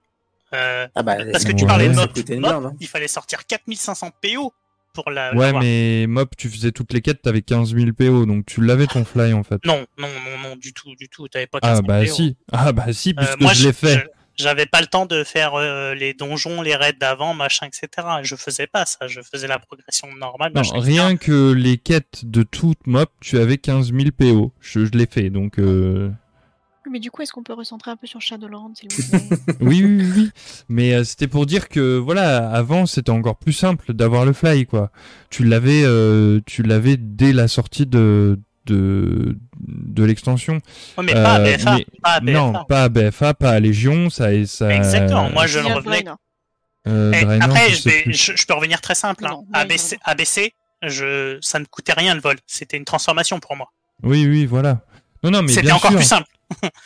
ah bah, parce que tu parlais de Mop, hein. il fallait sortir 4500 PO pour la. Ouais, mais Mop, tu faisais toutes les quêtes, t'avais 15 000 PO, donc tu l'avais ton fly en fait. Non, non, non, non, du tout, du tout. T'avais pas 15 000 ah, bah si. Ah bah si, puisque je l'ai fait j'avais pas le temps de faire euh, les donjons, les raids d'avant, machin, etc. Je faisais pas ça, je faisais la progression normale. Non, rien que les quêtes de toute mop, tu avais 15 000 PO. Je, l'ai fait, donc. Euh, mais du coup, est-ce qu'on peut recentrer un peu sur Shadowlands, s'il vous plaît oui, oui, oui, Mais euh, c'était pour dire que, voilà, avant, c'était encore plus simple d'avoir le fly, quoi. Tu l'avais, tu l'avais dès la sortie de, de, de l'extension. mais pas à BFA. Non, pas à BFA, pas à Légion. Ça, ça... Exactement, moi je ne revenais. Euh, eh, après, je, je, peux revenir très simple. Hein. ABC, ABC je, ça ne coûtait rien le vol. C'était une transformation pour moi. Oui, oui, voilà. Non, non, mais c'était encore plus simple.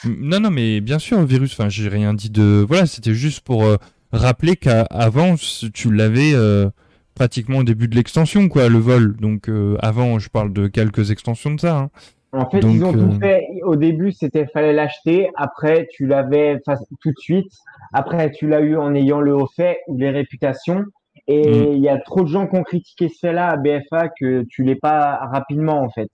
Non, non, mais bien sûr, virus. Enfin, j'ai rien dit de. Voilà, c'était juste pour euh, rappeler qu'avant, tu l'avais. Euh, pratiquement au début de l'extension, quoi, le vol. Donc euh, avant, je parle de quelques extensions de ça. Hein. En fait, ils ont tout fait. Au début, c'était fallait l'acheter. Après, tu l'avais tout de suite. Après, tu l'as eu en ayant le haut fait ou les réputations. Et mm. il y a trop de gens qui ont critiqué ce fait-là à BFA que tu l'es pas rapidement, en fait.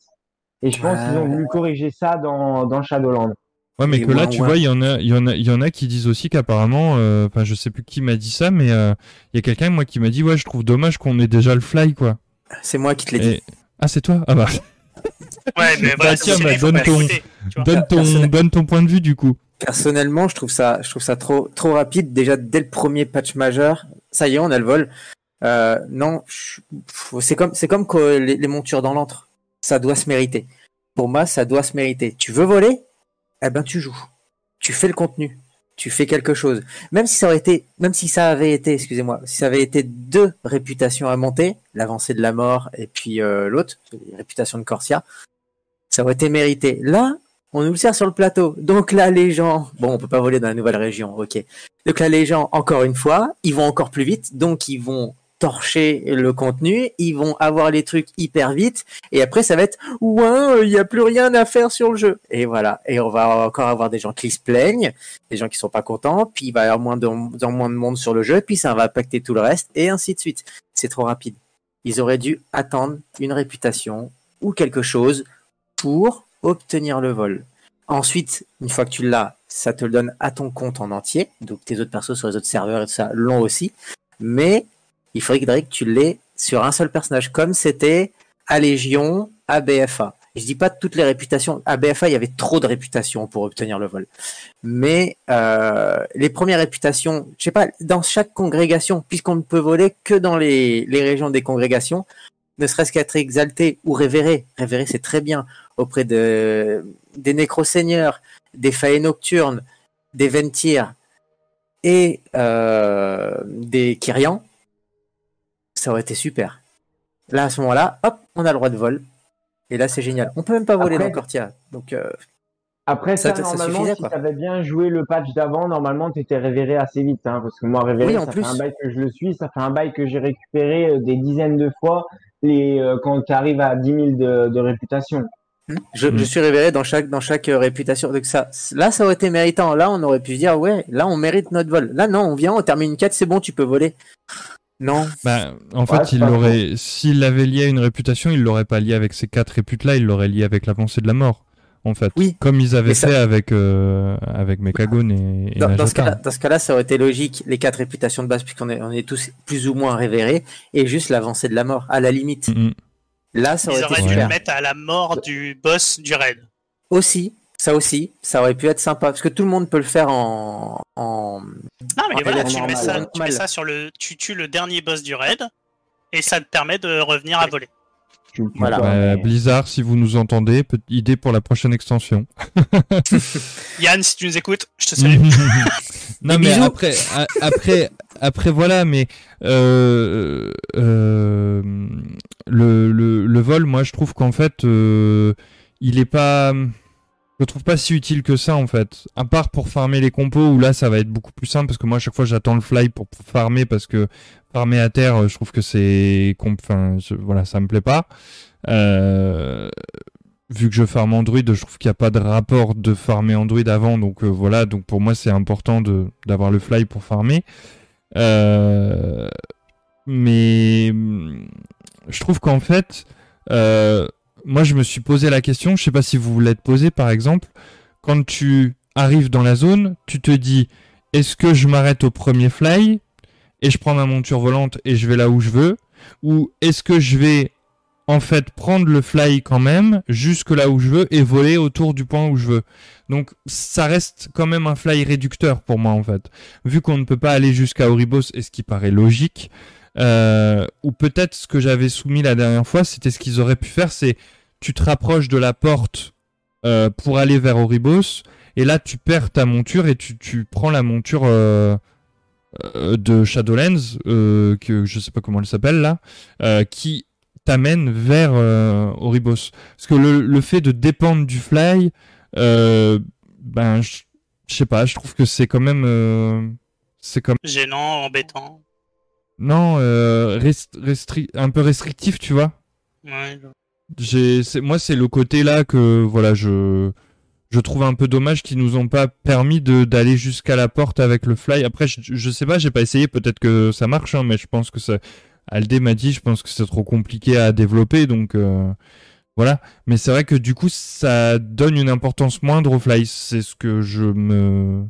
Et je pense qu'ils ont voulu corriger ça dans, dans Shadowland. Ouais, mais que là, tu vois, il y en a, il y en a, il y en a qui disent aussi qu'apparemment, euh, enfin, je sais plus qui m'a dit ça, mais euh, il y a quelqu'un moi qui m'a dit, ouais, je trouve dommage qu'on ait déjà le fly, quoi. C'est moi qui te l'ai dit. Ah, c'est toi? Ah bah. Ouais, mais voilà, bah, tiens, bah, donne ton, donne ton, donne ton point de vue du coup. Personnellement, je trouve ça, je trouve ça trop, trop rapide. Déjà dès le premier patch majeur, ça y est, on a le vol. Euh, non, c'est comme, c'est comme que les, les montures dans l'antre. Ça doit se mériter. Pour moi, ça doit se mériter. Tu veux voler? Eh ben tu joues. Tu fais le contenu. Tu fais quelque chose. Même si ça aurait été, même si ça avait été, excusez-moi, si ça avait été deux réputations à monter, l'avancée de la mort et puis euh, l'autre, la réputation de Corsia, ça aurait été mérité. Là, on nous le sert sur le plateau. Donc là, les gens, bon, on peut pas voler dans la nouvelle région, ok. Donc là, les gens, encore une fois, ils vont encore plus vite, donc ils vont torcher le contenu, ils vont avoir les trucs hyper vite, et après ça va être ouais, il n'y a plus rien à faire sur le jeu. Et voilà, et on va encore avoir des gens qui se plaignent, des gens qui sont pas contents, puis il va y avoir moins de, moins de monde sur le jeu, puis ça va impacter tout le reste, et ainsi de suite. C'est trop rapide. Ils auraient dû attendre une réputation ou quelque chose pour obtenir le vol. Ensuite, une fois que tu l'as, ça te le donne à ton compte en entier. Donc tes autres persos sur les autres serveurs et tout ça l'ont aussi. Mais il faudrait que tu l'aies sur un seul personnage, comme c'était à Légion, à BFA. je dis pas toutes les réputations. À BFA, il y avait trop de réputations pour obtenir le vol. Mais euh, les premières réputations, je sais pas, dans chaque congrégation, puisqu'on ne peut voler que dans les, les régions des congrégations, ne serait-ce qu'être exalté ou révéré. Révéré, c'est très bien auprès de, des nécro-seigneurs, des failles nocturnes, des ventirs et euh, des Kyrians ça aurait été super. Là, à ce moment-là, hop, on a le droit de vol. Et là, c'est génial. On peut même pas voler dans Cortia. Donc, euh, après ça, normalement, si tu avais bien joué le patch d'avant, normalement, tu étais révéré assez vite. Hein, parce que moi, révéré, ça fait un bail que je le suis. Ça fait un bail que j'ai récupéré euh, des dizaines de fois les, euh, quand tu arrives à 10 000 de, réputation. Hmm. Je, je, suis révéré dans chaque, dans chaque réputation. Donc ça, là, ça aurait été méritant. Là, on aurait pu se dire, ouais, là, on mérite notre vol. Là, non, on vient, on termine une 4, c'est bon, tu peux voler. Non. Bah, en fait, il l'aurait, s'il l'avait lié à une réputation, il l'aurait pas lié avec ces quatre réputes-là, il l'aurait lié avec l'avancée de la mort. En fait. Oui. Comme ils avaient fait avec, euh, avec et, dans, dans, ce cas-là, dans ce cas-là, ça aurait été logique, les quatre réputations de base, puisqu'on est, on est tous plus ou moins révérés, et juste l'avancée de la mort, à la limite. Là, ça aurait Ils auraient dû le mettre à la mort du boss du raid. Aussi, ça aussi, ça aurait pu être sympa parce que tout le monde peut le faire en. en... Non, mais voilà, tu mets, ça, tu mets, ça, sur le. Tu tues le dernier boss du raid et ça te permet de revenir à voler. Voilà. Bah, Blizzard, si vous nous entendez, idée pour la prochaine extension. Yann, si tu nous écoutes, je te salue. non, mais après, après, après, voilà, mais euh, euh, le, le, le, vol, moi, je trouve qu'en fait, euh, il est pas je trouve pas si utile que ça en fait. À part pour farmer les compos où là ça va être beaucoup plus simple parce que moi à chaque fois j'attends le fly pour farmer parce que farmer à terre je trouve que c'est enfin voilà ça me plaît pas. Euh... Vu que je farme Android, je trouve qu'il n'y a pas de rapport de farmer Android avant, donc euh, voilà, donc pour moi c'est important de d'avoir le fly pour farmer. Euh... Mais je trouve qu'en fait, euh, moi je me suis posé la question, je sais pas si vous vous l'êtes posé par exemple, quand tu arrives dans la zone, tu te dis est-ce que je m'arrête au premier fly et je prends ma monture volante et je vais là où je veux? Ou est-ce que je vais en fait prendre le fly quand même jusque là où je veux et voler autour du point où je veux? Donc ça reste quand même un fly réducteur pour moi en fait. Vu qu'on ne peut pas aller jusqu'à Oribos et ce qui paraît logique, euh, ou peut-être ce que j'avais soumis la dernière fois, c'était ce qu'ils auraient pu faire, c'est tu te rapproches de la porte euh, pour aller vers Oribos, et là tu perds ta monture et tu, tu prends la monture euh, de Shadowlands, que je sais pas comment elle s'appelle là, qui t'amène vers Oribos. Parce que le, le, fait de dépendre du fly, ben je sais pas, je trouve que c'est quand même c'est comme gênant, embêtant. Non, euh, un peu restrictif, tu vois. Ouais. Moi, c'est le côté là que voilà, je, je trouve un peu dommage qu'ils nous ont pas permis de d'aller jusqu'à la porte avec le fly. Après, je, je sais pas, j'ai pas essayé. Peut-être que ça marche, hein, mais je pense que ça. Aldé m'a dit, je pense que c'est trop compliqué à développer, donc euh, voilà. Mais c'est vrai que du coup, ça donne une importance moindre au fly. C'est ce que je me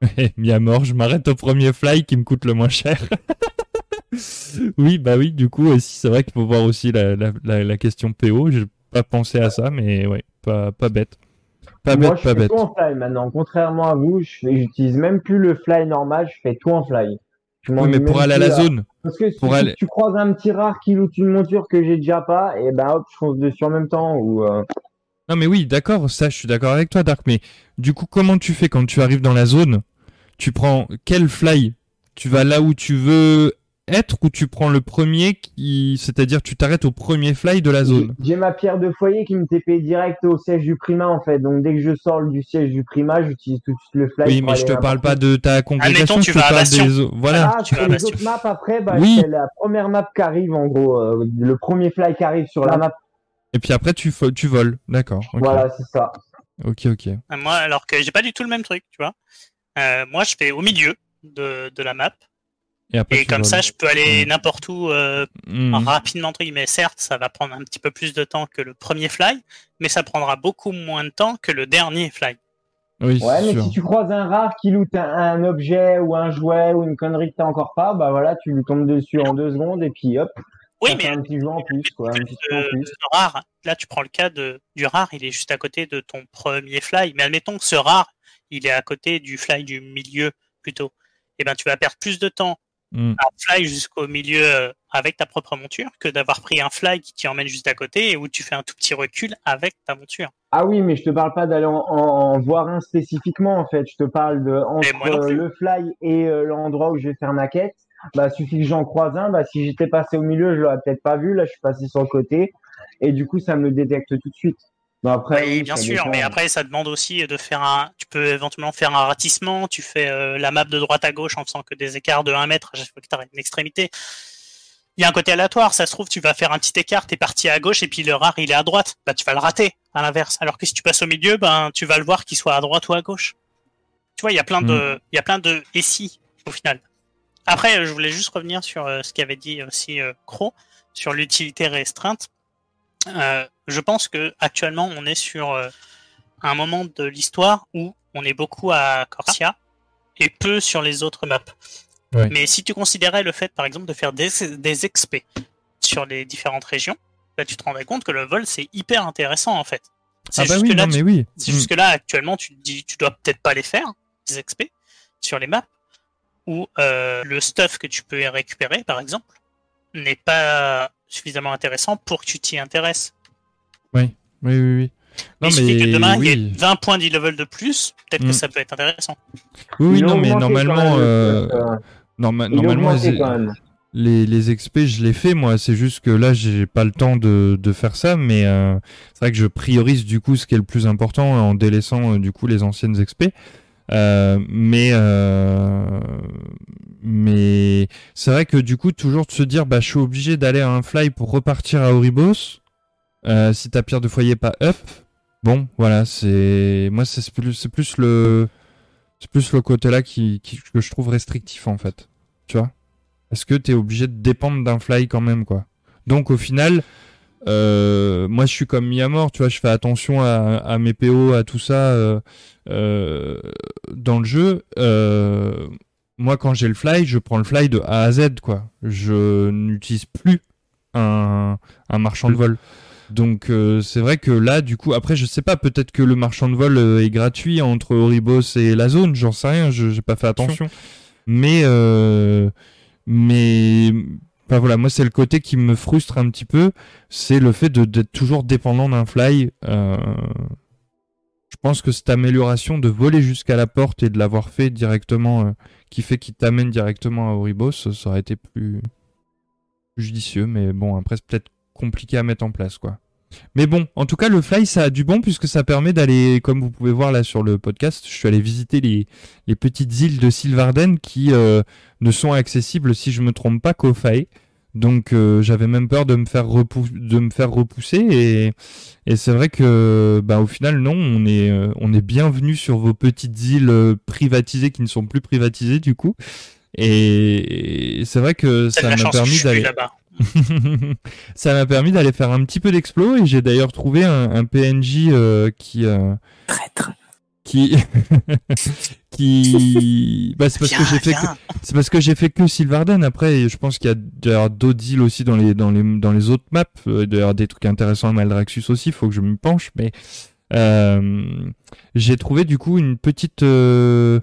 mis à mort. Je m'arrête au premier fly qui me coûte le moins cher. oui, bah oui, du coup, aussi, c'est vrai qu'il faut voir aussi la, la, la, question PO. J'ai pas pensé à ça, mais ouais, pas, pas bête. Pas Moi, bête, je pas fais bête. tout en fly maintenant. Contrairement à vous, j'utilise même plus le fly normal, je fais tout en fly. oui, mais pour aller à la zone. Parce que si tu croises un petit rare qui loot une monture que j'ai déjà pas, et ben hop, je fonce dessus en même temps. Ou, euh, Non, mais oui, d'accord, ça, je suis d'accord avec toi, Dark. Mais du coup, comment tu fais quand tu arrives dans la zone? Tu prends quel fly? Tu vas là où tu veux être ou tu prends le premier qui, c'est-à-dire tu t'arrêtes au premier fly de la zone J'ai ma pierre de foyer qui me TP direct au siège du Prima en fait. Donc dès que je sors du siège du Prima, j'utilise tout de suite le fly. Oui, mais je te parle pas de ta congrégation, je te parle des voilà. Ah, tu sur les autres maps après, bah, oui. c'est la première map qui arrive en gros, euh, le premier fly qui arrive sur la map. Et puis après tu tu voles, d'accord. Voilà, c'est ça. Ok, ok. Euh, moi, alors que j'ai pas du tout le même truc, tu vois. Euh, moi, je fais au milieu de, de la map. Et, comme ça, je peux aller n'importe où euh, hmm. rapidement, mais certes, ça va prendre un petit peu plus de temps que le premier fly, mais ça prendra beaucoup moins de temps que le dernier fly. Oui, ouais, mais si tu croises un rare qui loot un, objet ou un jouet ou une connerie que t'as encore pas, bah voilà, tu lui tombes dessus en deux secondes et puis hop. Oui, mais un petit en plus, quoi. Un petit en plus. rare, là, tu prends le cas de, du rare, il est juste à côté de ton premier fly. Mais admettons que ce rare, il est à côté du fly du milieu plutôt. Et eh ben, tu vas perdre plus de temps mm. à fly jusqu'au milieu euh, avec ta propre monture que d'avoir pris un fly qui t'y emmène juste à côté et où tu fais un tout petit recul avec ta monture. Ah oui, mais je te parle pas d'aller en, voir un spécifiquement en fait. Je te parle de entre le fly et euh, l'endroit où je vais faire ma quête bah suffit que j'en croise un, bah si j'étais passé au milieu, je l'aurais peut-être pas vu, là je suis passé sur le côté et du coup ça me le détecte tout de suite. Bon, après, oui, bien sûr, mais après ça demande aussi de faire un, tu peux éventuellement faire un ratissement, tu fais euh, la map de droite à gauche en faisant que des écarts de 1 mètre à chaque fois que tu une extrémité. Il y a un côté aléatoire, ça se trouve, tu vas faire un petit écart, t'es parti à gauche et puis le rare il est à droite, bah tu vas le rater à l'inverse. Alors que si tu passes au milieu, ben tu vas le voir qu'il soit à droite ou à gauche. Tu vois, il y a plein de, mm. il y a plein de et si au final. Après, je voulais juste revenir sur euh, ce qu'avait dit aussi euh, Cro sur l'utilité restreinte. Euh, je pense que actuellement, on est sur un moment de l'histoire où on est beaucoup à Corsia et peu sur les autres maps. Mais si tu considérais le fait, par exemple, de faire des, des XP sur les différentes régions, là, tu te rendrais compte que le vol, c'est hyper intéressant, en fait. C'est ah bah oui, là, mais oui. C'est juste que là, actuellement, tu te dis, tu dois peut-être pas les faire, des XP, sur les maps, où euh, le stuff que tu peux récupérer, par exemple, n'est pas suffisamment intéressant pour que tu t'y intéresses. Oui, oui, oui. oui. Non, il mais que demain, il y ait 20 points d'e-level de plus, peut-être que mm. ça peut être intéressant. Oui, oui non, mais normalement, euh, normalement les, les XP, je les fais, moi. C'est juste que là, j'ai pas le temps de, de faire ça, mais euh, c'est vrai que je priorise du coup ce qui est le plus important en délaissant euh, du coup les anciennes XP. Euh, mais euh, mais c'est vrai que du coup toujours de se dire bah je suis obligé d'aller à un fly pour repartir à Oribos euh, si ta pierre de foyer pas up bon voilà c'est moi c'est plus c'est plus le c'est plus le côté là qui, qui, que je trouve restrictif en fait. Tu vois? Est-ce que t'es obligé de dépendre d'un fly quand même quoi. Donc au final euh, moi, je suis comme Miamor, tu vois, je fais attention à, à mes PO, à tout ça euh, euh, dans le jeu. Moi, quand j'ai le fly, je prends le fly de A à Z, quoi. Je n'utilise plus un, un marchand de vol. Donc euh, c'est vrai que là, du coup, après, je sais pas, peut-être que le marchand de vol est gratuit entre Oribos et la zone, j'en sais rien, je j'ai pas fait attention. Mais mais Enfin voilà, moi c'est le côté qui me frustre un petit peu, c'est le fait d'être toujours dépendant d'un fly. Euh, je pense que cette amélioration de voler jusqu'à la porte et de l'avoir fait directement, euh, qui fait qu'il t'amène directement à Oribos, ça aurait été plus, plus judicieux, mais bon, après c'est peut-être compliqué à mettre en place, quoi. Mais bon, en tout cas, le fly, ça a du bon puisque ça permet d'aller, comme vous pouvez voir là sur le podcast, je suis allé visiter les, les petites îles de Sylvarden qui euh, ne sont accessibles, si je me trompe pas, qu'au Fae. Donc euh, j'avais même peur de me faire, de me faire repousser et, et c'est vrai que bah, au final non, on est, euh, on est bienvenu sur vos petites îles privatisées qui ne sont plus privatisées du coup. Et, c'est vrai que ça m'a permis d'aller. ça m'a permis d'aller faire un petit peu d'explo et j'ai d'ailleurs trouvé un, PNJ euh, qui euh, qui qui bah, c'est parce que j'ai fait que... c'est parce que j'ai fait que Sylvarden après je pense qu'il y a d'ailleurs d'autres îles aussi dans les dans les dans les autres maps. Euh, d'ailleurs des trucs intéressants à Maldraxxus aussi faut que je me penche mais j'ai trouvé du coup une petite euh,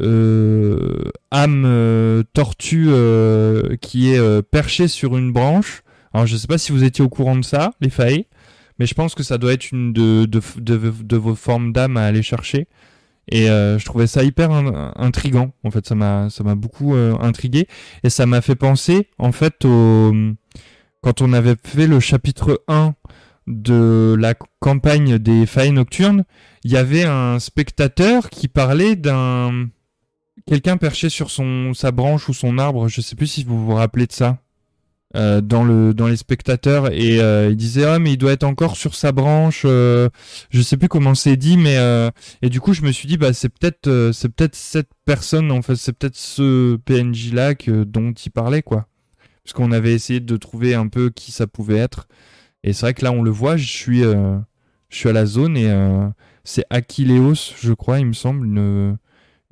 âme euh, tortue euh, qui est perchée sur une branche. Alors je sais pas si vous étiez au courant de ça, les failles, mais je pense que ça doit être une de, vos formes d'âme à aller chercher. Et je trouvais ça hyper intrigant. En fait, ça m'a ça m'a beaucoup intrigué et ça m'a fait penser en fait au quand on avait fait le chapitre 1 de la campagne des failles nocturnes, il y avait un spectateur qui parlait d'un quelqu'un perché sur son sa branche ou son arbre, je sais plus si vous vous rappelez de ça. Euh, dans le dans les spectateurs et euh, il disait ah mais il doit être encore sur sa branche euh, je sais plus comment c'est dit mais et du coup je me suis dit bah c'est peut-être c'est peut-être cette personne en fait c'est peut-être ce PNJ là que, dont il parlait quoi parce qu'on avait essayé de trouver un peu qui ça pouvait être et c'est vrai que là on le voit je suis je suis à la zone et c'est Aquileos je crois il me semble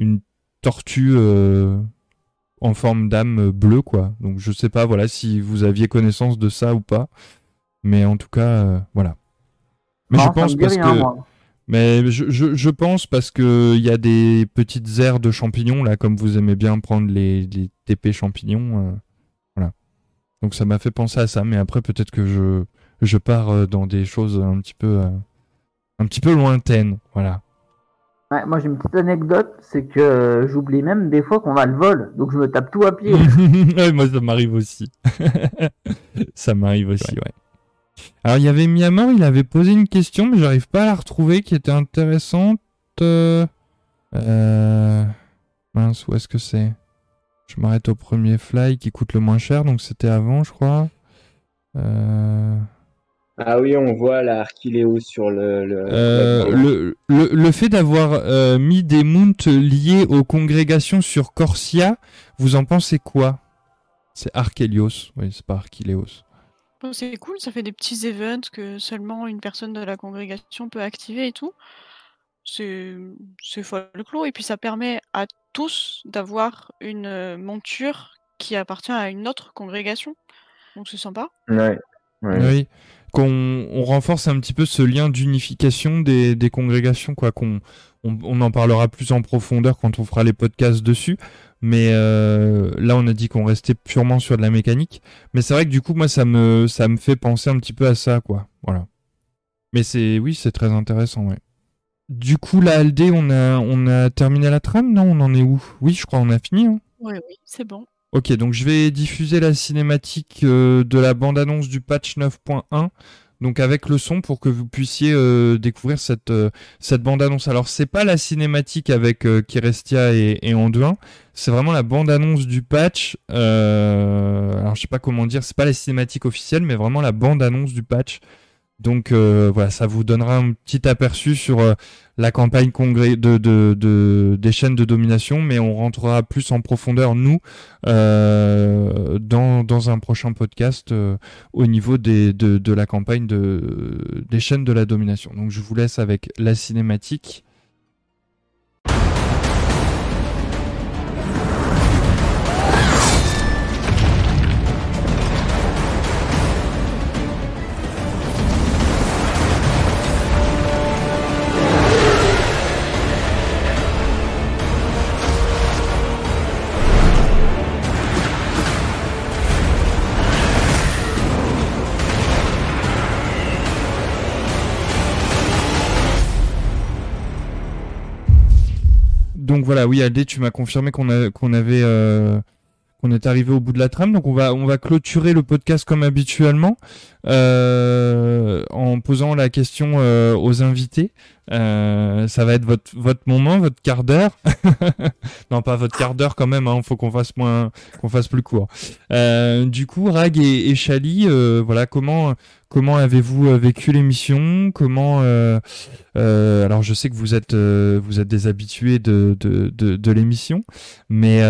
une tortue en forme d'âme bleue, quoi. Donc je sais pas, voilà, si vous aviez connaissance de ça ou pas. Mais en tout cas, euh, voilà. Mais je pense parce que. Mais je, je, pense parce que il y a des petites aires de champignons là, comme vous aimez bien prendre les, les TP champignons, euh, voilà. Donc ça m'a fait penser à ça, mais après peut-être que je je pars euh, dans des choses un petit peu un petit peu lointaines, voilà moi j'ai une petite anecdote, c'est que euh, j'oublie même des fois qu'on va le vol, donc je me tape tout à pied. moi ça m'arrive aussi. ça m'arrive aussi, ouais. Alors il y avait Myanmar, il avait posé une question, mais j'arrive pas à la retrouver, qui était intéressante. Euh... Mince, où est-ce que c'est? Je m'arrête au premier fly qui coûte le moins cher, donc c'était avant, je crois. Euh... Ah oui, on voit la sur le. Le, euh, le, fait d'avoir euh, mis des mounts liés aux congrégations sur Corsia, vous en pensez quoi? C'est Archelios, oui, c'est pas Archiléos. C'est cool, ça fait des petits events que seulement une personne de la congrégation peut activer et tout. C'est folklore, et puis ça permet à tous d'avoir une euh, monture qui appartient à une autre congrégation. Donc c'est sympa. Ouais. Oui qu'on on renforce un petit peu ce lien d'unification des, congrégations, quoi. Qu'on on, en parlera plus en profondeur quand on fera les podcasts dessus. Mais euh, là, on a dit qu'on restait purement sur de la mécanique. Mais c'est vrai que du coup, moi, ça me fait penser un petit peu à ça, quoi. Voilà. Mais c'est oui, c'est très intéressant, ouais. Du coup, la LD, on a on a terminé la trame, non On en est où? Oui, je crois on a fini. Hein oui, oui, c'est bon. Ok, donc je vais diffuser la cinématique euh, de la bande-annonce du patch 9.1, donc avec le son pour que vous puissiez euh, découvrir cette euh, cette bande-annonce. Alors c'est pas la cinématique avec Kirestia et, et Anduin, c'est vraiment la bande-annonce du patch. alors je sais pas comment dire, c'est pas la cinématique officielle, mais vraiment la bande-annonce du patch. Donc voilà, ça vous donnera un petit aperçu sur la campagne congrès de, de, des chaînes de domination, mais on rentrera plus en profondeur, nous, euh, dans, dans un prochain podcast euh, au niveau des, de, de la campagne de, des chaînes de la domination. Donc je vous laisse avec la cinématique. Donc voilà, oui, Aldé, tu m'as confirmé euh, qu'on est arrivé au bout de la trame, donc on va on va clôturer le podcast comme habituellement euh, en posant la question euh, aux invités. Ça va être votre votre moment, votre quart d'heure. non, pas votre quart d'heure quand même. Hein, faut qu'on fasse moins, qu'on fasse plus court. du coup, Rag et, et Chali, voilà comment Comment avez-vous euh, vécu l'émission? Comment euh, euh, alors je sais que vous êtes vous êtes des habitués de de, de, l'émission, mais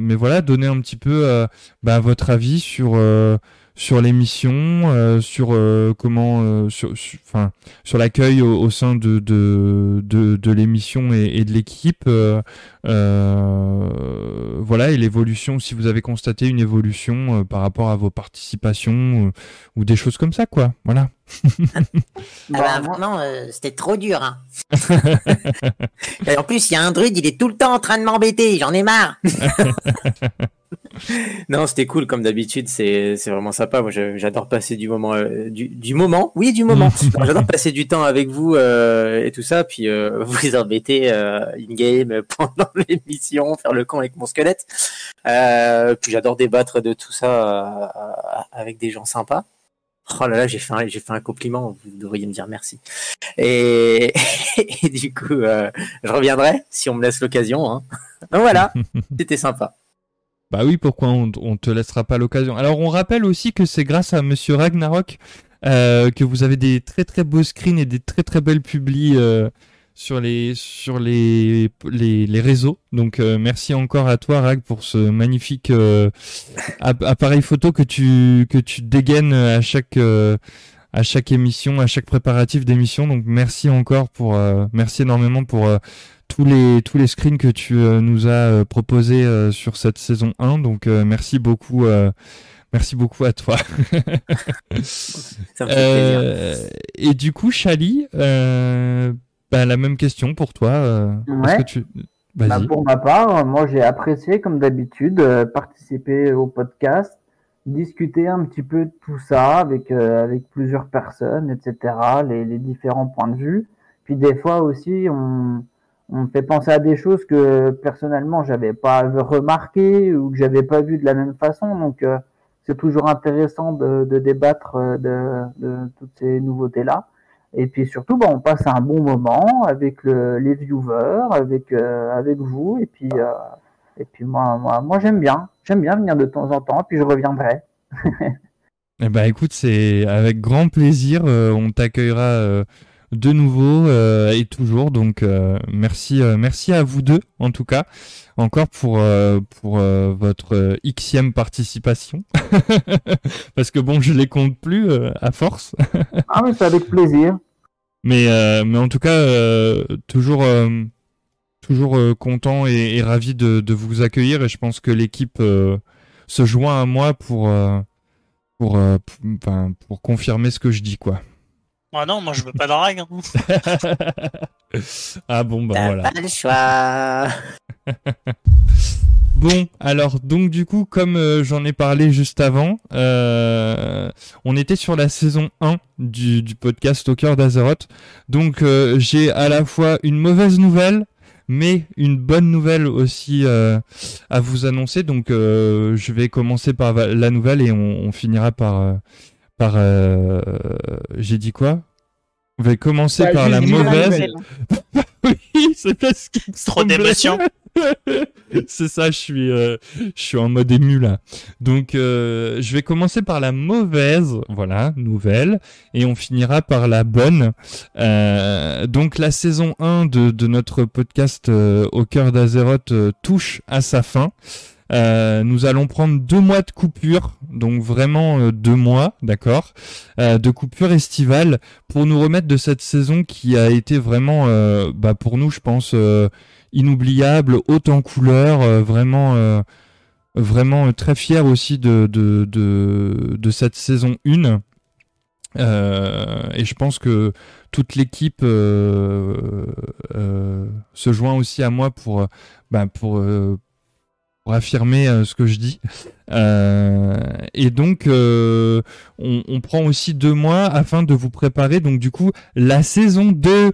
mais voilà, donnez un petit peu bah, votre avis sur sur l'émission, euh, sur euh, comment, euh, sur, enfin, sur l'accueil au, sein de de, de, l'émission et, et, de l'équipe, voilà, et l'évolution. Si vous avez constaté une évolution par rapport à vos participations ou des choses comme ça, quoi. Voilà. Ah bah, vraiment, c'était trop dur. Hein. en plus, il y a un druide, il est tout le temps en train de m'embêter. J'en ai marre. non, c'était cool comme d'habitude. C'est vraiment sympa. Moi, j'adore passer du moment, euh, du, moment. Oui, du moment. j'adore passer du temps avec vous euh, et tout ça. Puis euh, vous embêter in game pendant l'émission, faire le camp avec mon squelette. puis j'adore débattre de tout ça avec des gens sympas. Oh là là, j'ai fait, un, j'ai fait un compliment, vous devriez me dire merci. Et, du coup, je reviendrai si on me laisse l'occasion. Hein. voilà, c'était sympa. Bah oui, pourquoi on, on te laissera pas l'occasion. Alors on rappelle aussi que c'est grâce à Monsieur Ragnarok euh, que vous avez des très très beaux screens et des très très belles publis euh, sur les sur les les, les réseaux. Donc euh, merci encore à toi Rag pour ce magnifique euh, appareil photo que tu que tu dégaines à chaque euh, à chaque émission, à chaque préparatif d'émission. Donc merci encore pour merci énormément pour tous les tous les screens que tu nous as proposés sur cette saison 1. Donc merci beaucoup. Merci beaucoup à toi. Ça me fait plaisir. Et du coup, Chali, bah, la même question pour toi. Que tu... Bah, pour ma part, moi j'ai apprécié, comme d'habitude, participer au podcast, discuter un petit peu de tout ça avec, avec plusieurs personnes, etc., les, les différents points de vue. Puis des fois aussi, on, on fait penser à des choses que personnellement j'avais pas remarqué ou que j'avais pas vu de la même façon. Donc euh, c'est toujours intéressant de, débattre euh, de, toutes ces nouveautés là. Et puis surtout, bah, on passe un bon moment avec les viewers, avec euh, avec vous. Et puis et puis moi moi, moi j'aime bien, j'aime bien venir de temps en temps. Puis je reviendrai. eh ben écoute, c'est avec grand plaisir. on t'accueillera de nouveau euh, et toujours. Donc euh, merci, euh, merci à vous deux en tout cas encore pour pour votre xème participation parce que bon je les compte plus à force. ah mais c'est avec plaisir. Mais mais en tout cas toujours toujours content et, ravi de, de, vous accueillir et je pense que l'équipe se joint à moi pour pour, pour, pour confirmer ce que je dis quoi. Ah non, moi je veux pas de rag. Hein. ah bon, bah voilà. Pas le choix. Bon, alors donc du coup, comme euh, j'en ai parlé juste avant, euh, on était sur la saison 1 du, du podcast Au cœur d'Azeroth. Donc euh, j'ai à la fois une mauvaise nouvelle, mais une bonne nouvelle aussi à vous annoncer. Donc je vais commencer par la nouvelle et on, on finira par par. Euh, j'ai dit quoi? On va commencer bah, par la mauvaise. oui, c'est parce Trop d'émotion. c'est ça, je suis, euh, je suis en mode ému là. Donc, euh, je vais commencer par la mauvaise, voilà, nouvelle, et on finira par la bonne. donc, la saison 1 de, de notre podcast Au cœur d'Azeroth touche à sa fin. Euh, nous allons prendre deux mois de coupure, donc vraiment euh, deux mois, d'accord, euh, de coupure estivale pour nous remettre de cette saison qui a été vraiment, bah, pour nous, je pense, inoubliable, haute en couleur, vraiment, vraiment très fier aussi de, de, de, de cette saison 1. et je pense que toute l'équipe se joint aussi à moi pour, bah, pour, pour affirmer euh, ce que je dis. Euh, et donc, euh, on, on, prend aussi deux mois afin de vous préparer, donc du coup, la saison 2.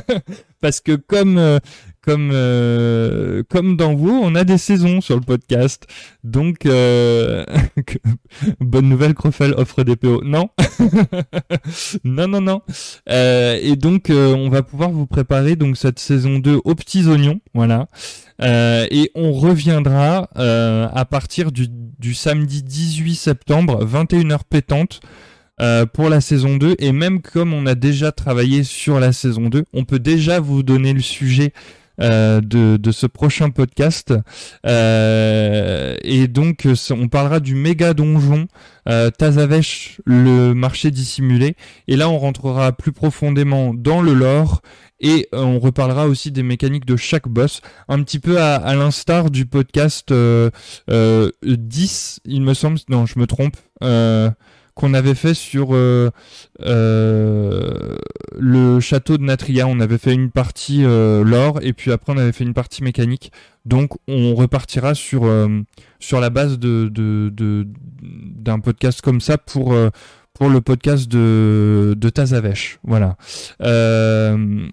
Parce que comme, comme, euh, comme dans vous, on a des saisons sur le podcast. Donc, bonne nouvelle, Crofel offre des PO. Non, non, non, non. et donc, on va pouvoir vous préparer donc cette saison 2 aux petits oignons. Voilà. Euh, et on reviendra euh, à partir du, du, samedi 18 septembre, 21h pétante. Euh, pour la saison 2 et même comme on a déjà travaillé sur la saison 2, on peut déjà vous donner le sujet euh, de, de, ce prochain podcast. Euh, et donc, on parlera du méga donjon euh, Tazavesh, le marché dissimulé. Et là, on rentrera plus profondément dans le lore et euh, on reparlera aussi des mécaniques de chaque boss, un petit peu à, à l'instar du podcast euh, 10, il me semble, non, je me trompe, qu'on avait fait sur le château de Natria. On avait fait une partie lore et puis après on avait fait une partie mécanique. Donc on repartira sur la base de d'un podcast comme ça pour le podcast de, de Tazavesh. Voilà. Euh,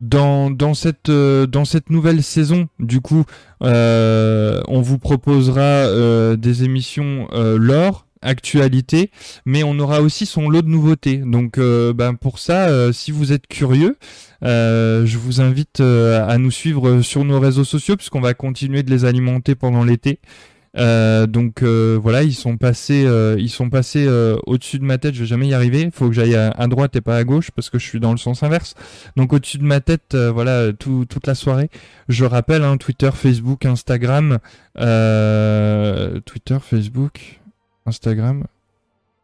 dans, cette, euh, nouvelle saison, du coup, euh, on vous proposera des émissions lore, actualité, mais on aura aussi son lot de nouveautés. Donc, ben pour ça, si vous êtes curieux, je vous invite à nous suivre sur nos réseaux sociaux, puisqu'on va continuer de les alimenter pendant l'été. Euh, donc euh, voilà, ils sont passés, euh, ils sont passés au-dessus de ma tête. Je vais jamais y arriver. Il faut que j'aille à, droite et pas à gauche parce que je suis dans le sens inverse. Donc au-dessus de ma tête, voilà, toute la soirée. Je rappelle, hein, Twitter, Facebook, Instagram, Twitter, Facebook, Instagram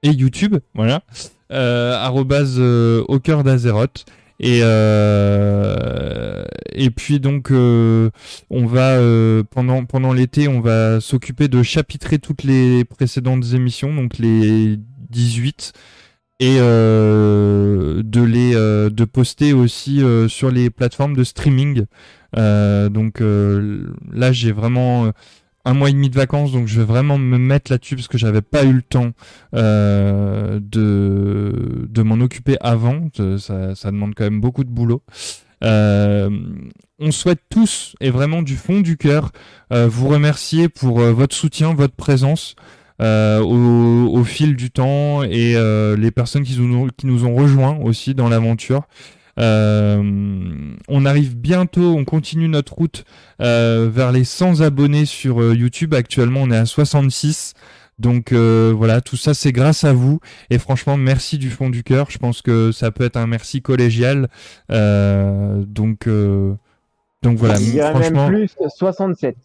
et YouTube. Voilà. arrobase au cœur d'Azeroth. Et, euh, et puis donc euh, on va euh, pendant pendant l'été on va s'occuper de chapitrer toutes les précédentes émissions donc les 18 et de les de poster aussi sur les plateformes de streaming. donc là j'ai vraiment un mois et demi de vacances, donc je vais vraiment me mettre là-dessus parce que j'avais pas eu le temps euh, de, de m'en occuper avant. Ça, ça, demande quand même beaucoup de boulot. Euh, on souhaite tous, et vraiment du fond du cœur, euh, vous remercier pour votre soutien, votre présence. Au, au, fil du temps et les personnes qui nous, qui nous ont rejoints aussi dans l'aventure. Euh, on arrive bientôt, on continue notre route euh, vers les 100 abonnés sur euh, YouTube. Actuellement, on est à 66. Donc voilà, tout ça c'est grâce à vous et franchement merci du fond du cœur. Je pense que ça peut être un merci collégial. donc donc voilà. franchement... même plus 67.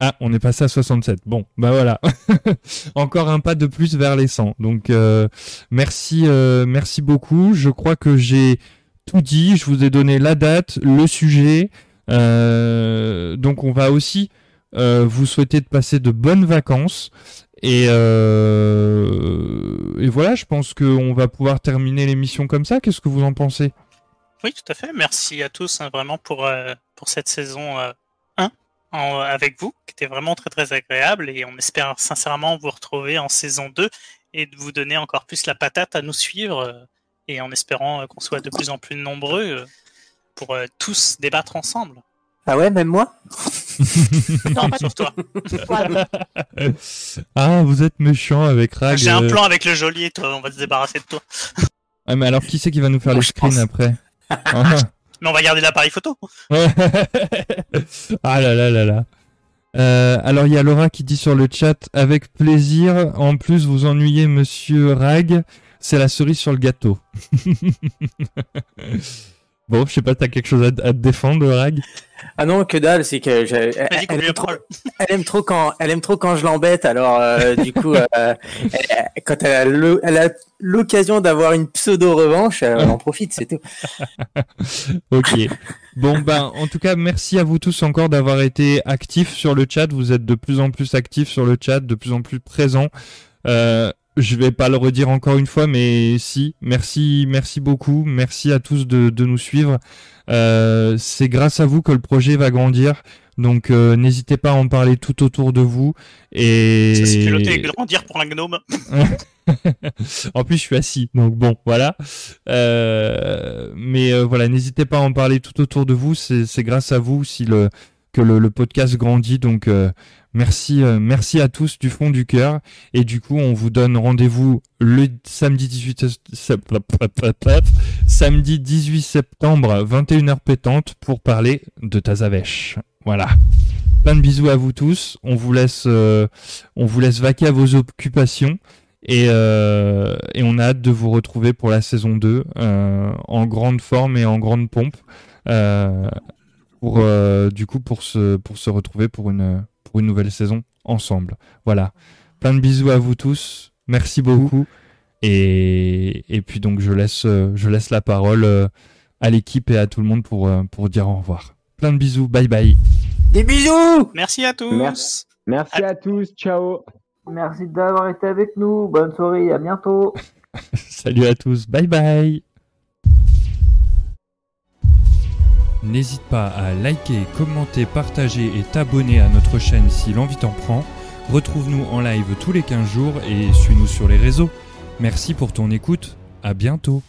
Ah, on est passé à 67. Bon, bah voilà. Encore un pas de plus vers les 100. Donc merci merci beaucoup. Je crois que j'ai tout dit, je vous ai donné la date, le sujet. Euh, donc on va aussi euh, vous souhaiter de passer de bonnes vacances. Et, euh, et voilà, je pense qu'on va pouvoir terminer l'émission comme ça. Qu'est-ce que vous en pensez? Oui, tout à fait. Merci à tous hein, vraiment pour, pour cette saison 1 avec vous, qui était vraiment très très agréable. Et on espère sincèrement vous retrouver en saison 2 et de vous donner encore plus la patate à nous suivre et en espérant euh, qu'on soit de plus en plus nombreux euh, pour euh, tous débattre ensemble. Ah ouais, même moi? Non, pas sur toi. ah, vous êtes méchant avec Rag. J'ai un plan avec le geôlier, toi, on va se débarrasser de toi. ah, mais alors qui c'est qui va nous faire les screens après? Ah. Mais on va garder l'appareil photo. ah là là là là. alors il y a Laura qui dit sur le chat avec plaisir. En plus vous ennuyez Monsieur Rag c'est la cerise sur le gâteau. bon, je sais pas, t'as quelque chose à, te défendre, Rag? Ah non, que dalle, c'est que elle, aime trop, elle, aime trop, quand elle aime trop quand je l'embête. Alors euh, du coup, euh, quand elle a l'occasion d'avoir une pseudo revanche, elle en profite, c'est tout. ok. Bon ben, en tout cas, merci à vous tous encore d'avoir été actifs sur le chat. Vous êtes de plus en plus actifs sur le chat, de plus en plus présents. Euh, je vais pas le redire encore une fois, mais si, merci, merci beaucoup, merci à tous de, de nous suivre. Euh, c'est grâce à vous que le projet va grandir. Donc euh, n'hésitez pas à en parler tout autour de vous. Et... C'est grandir pour un gnome. en plus, je suis assis, donc bon, voilà. Euh, mais euh, voilà, n'hésitez pas à en parler tout autour de vous. C'est grâce à vous si le que le, le podcast grandit. Donc euh, Merci, euh, merci à tous du fond du cœur. Et du coup, on vous donne rendez-vous le samedi 18 samedi 18 septembre, 21h pétante, pour parler de Tazavesh. Voilà. Plein de bisous à vous tous. On vous laisse, euh, on vous laisse vaquer à vos occupations. Et, euh, et, on a hâte de vous retrouver pour la saison 2 en grande forme et en grande pompe. pour, du coup, pour se, pour se retrouver pour une, pour une nouvelle saison ensemble. Voilà. Plein de bisous à vous tous. Merci beaucoup. Et, et puis donc je laisse, je laisse la parole euh, à l'équipe et à tout le monde pour, euh, pour dire au revoir. Plein de bisous. Bye bye. Des bisous. Merci à tous. Merci, à tous. Ciao. Merci d'avoir été avec nous. Bonne soirée, à bientôt. Salut à tous, bye bye. N'hésite pas à liker, commenter, partager et t'abonner à notre chaîne si l'envie t'en prend. Retrouve-nous en live tous les 15 jours et suis-nous sur les réseaux. Merci pour ton écoute, à bientôt.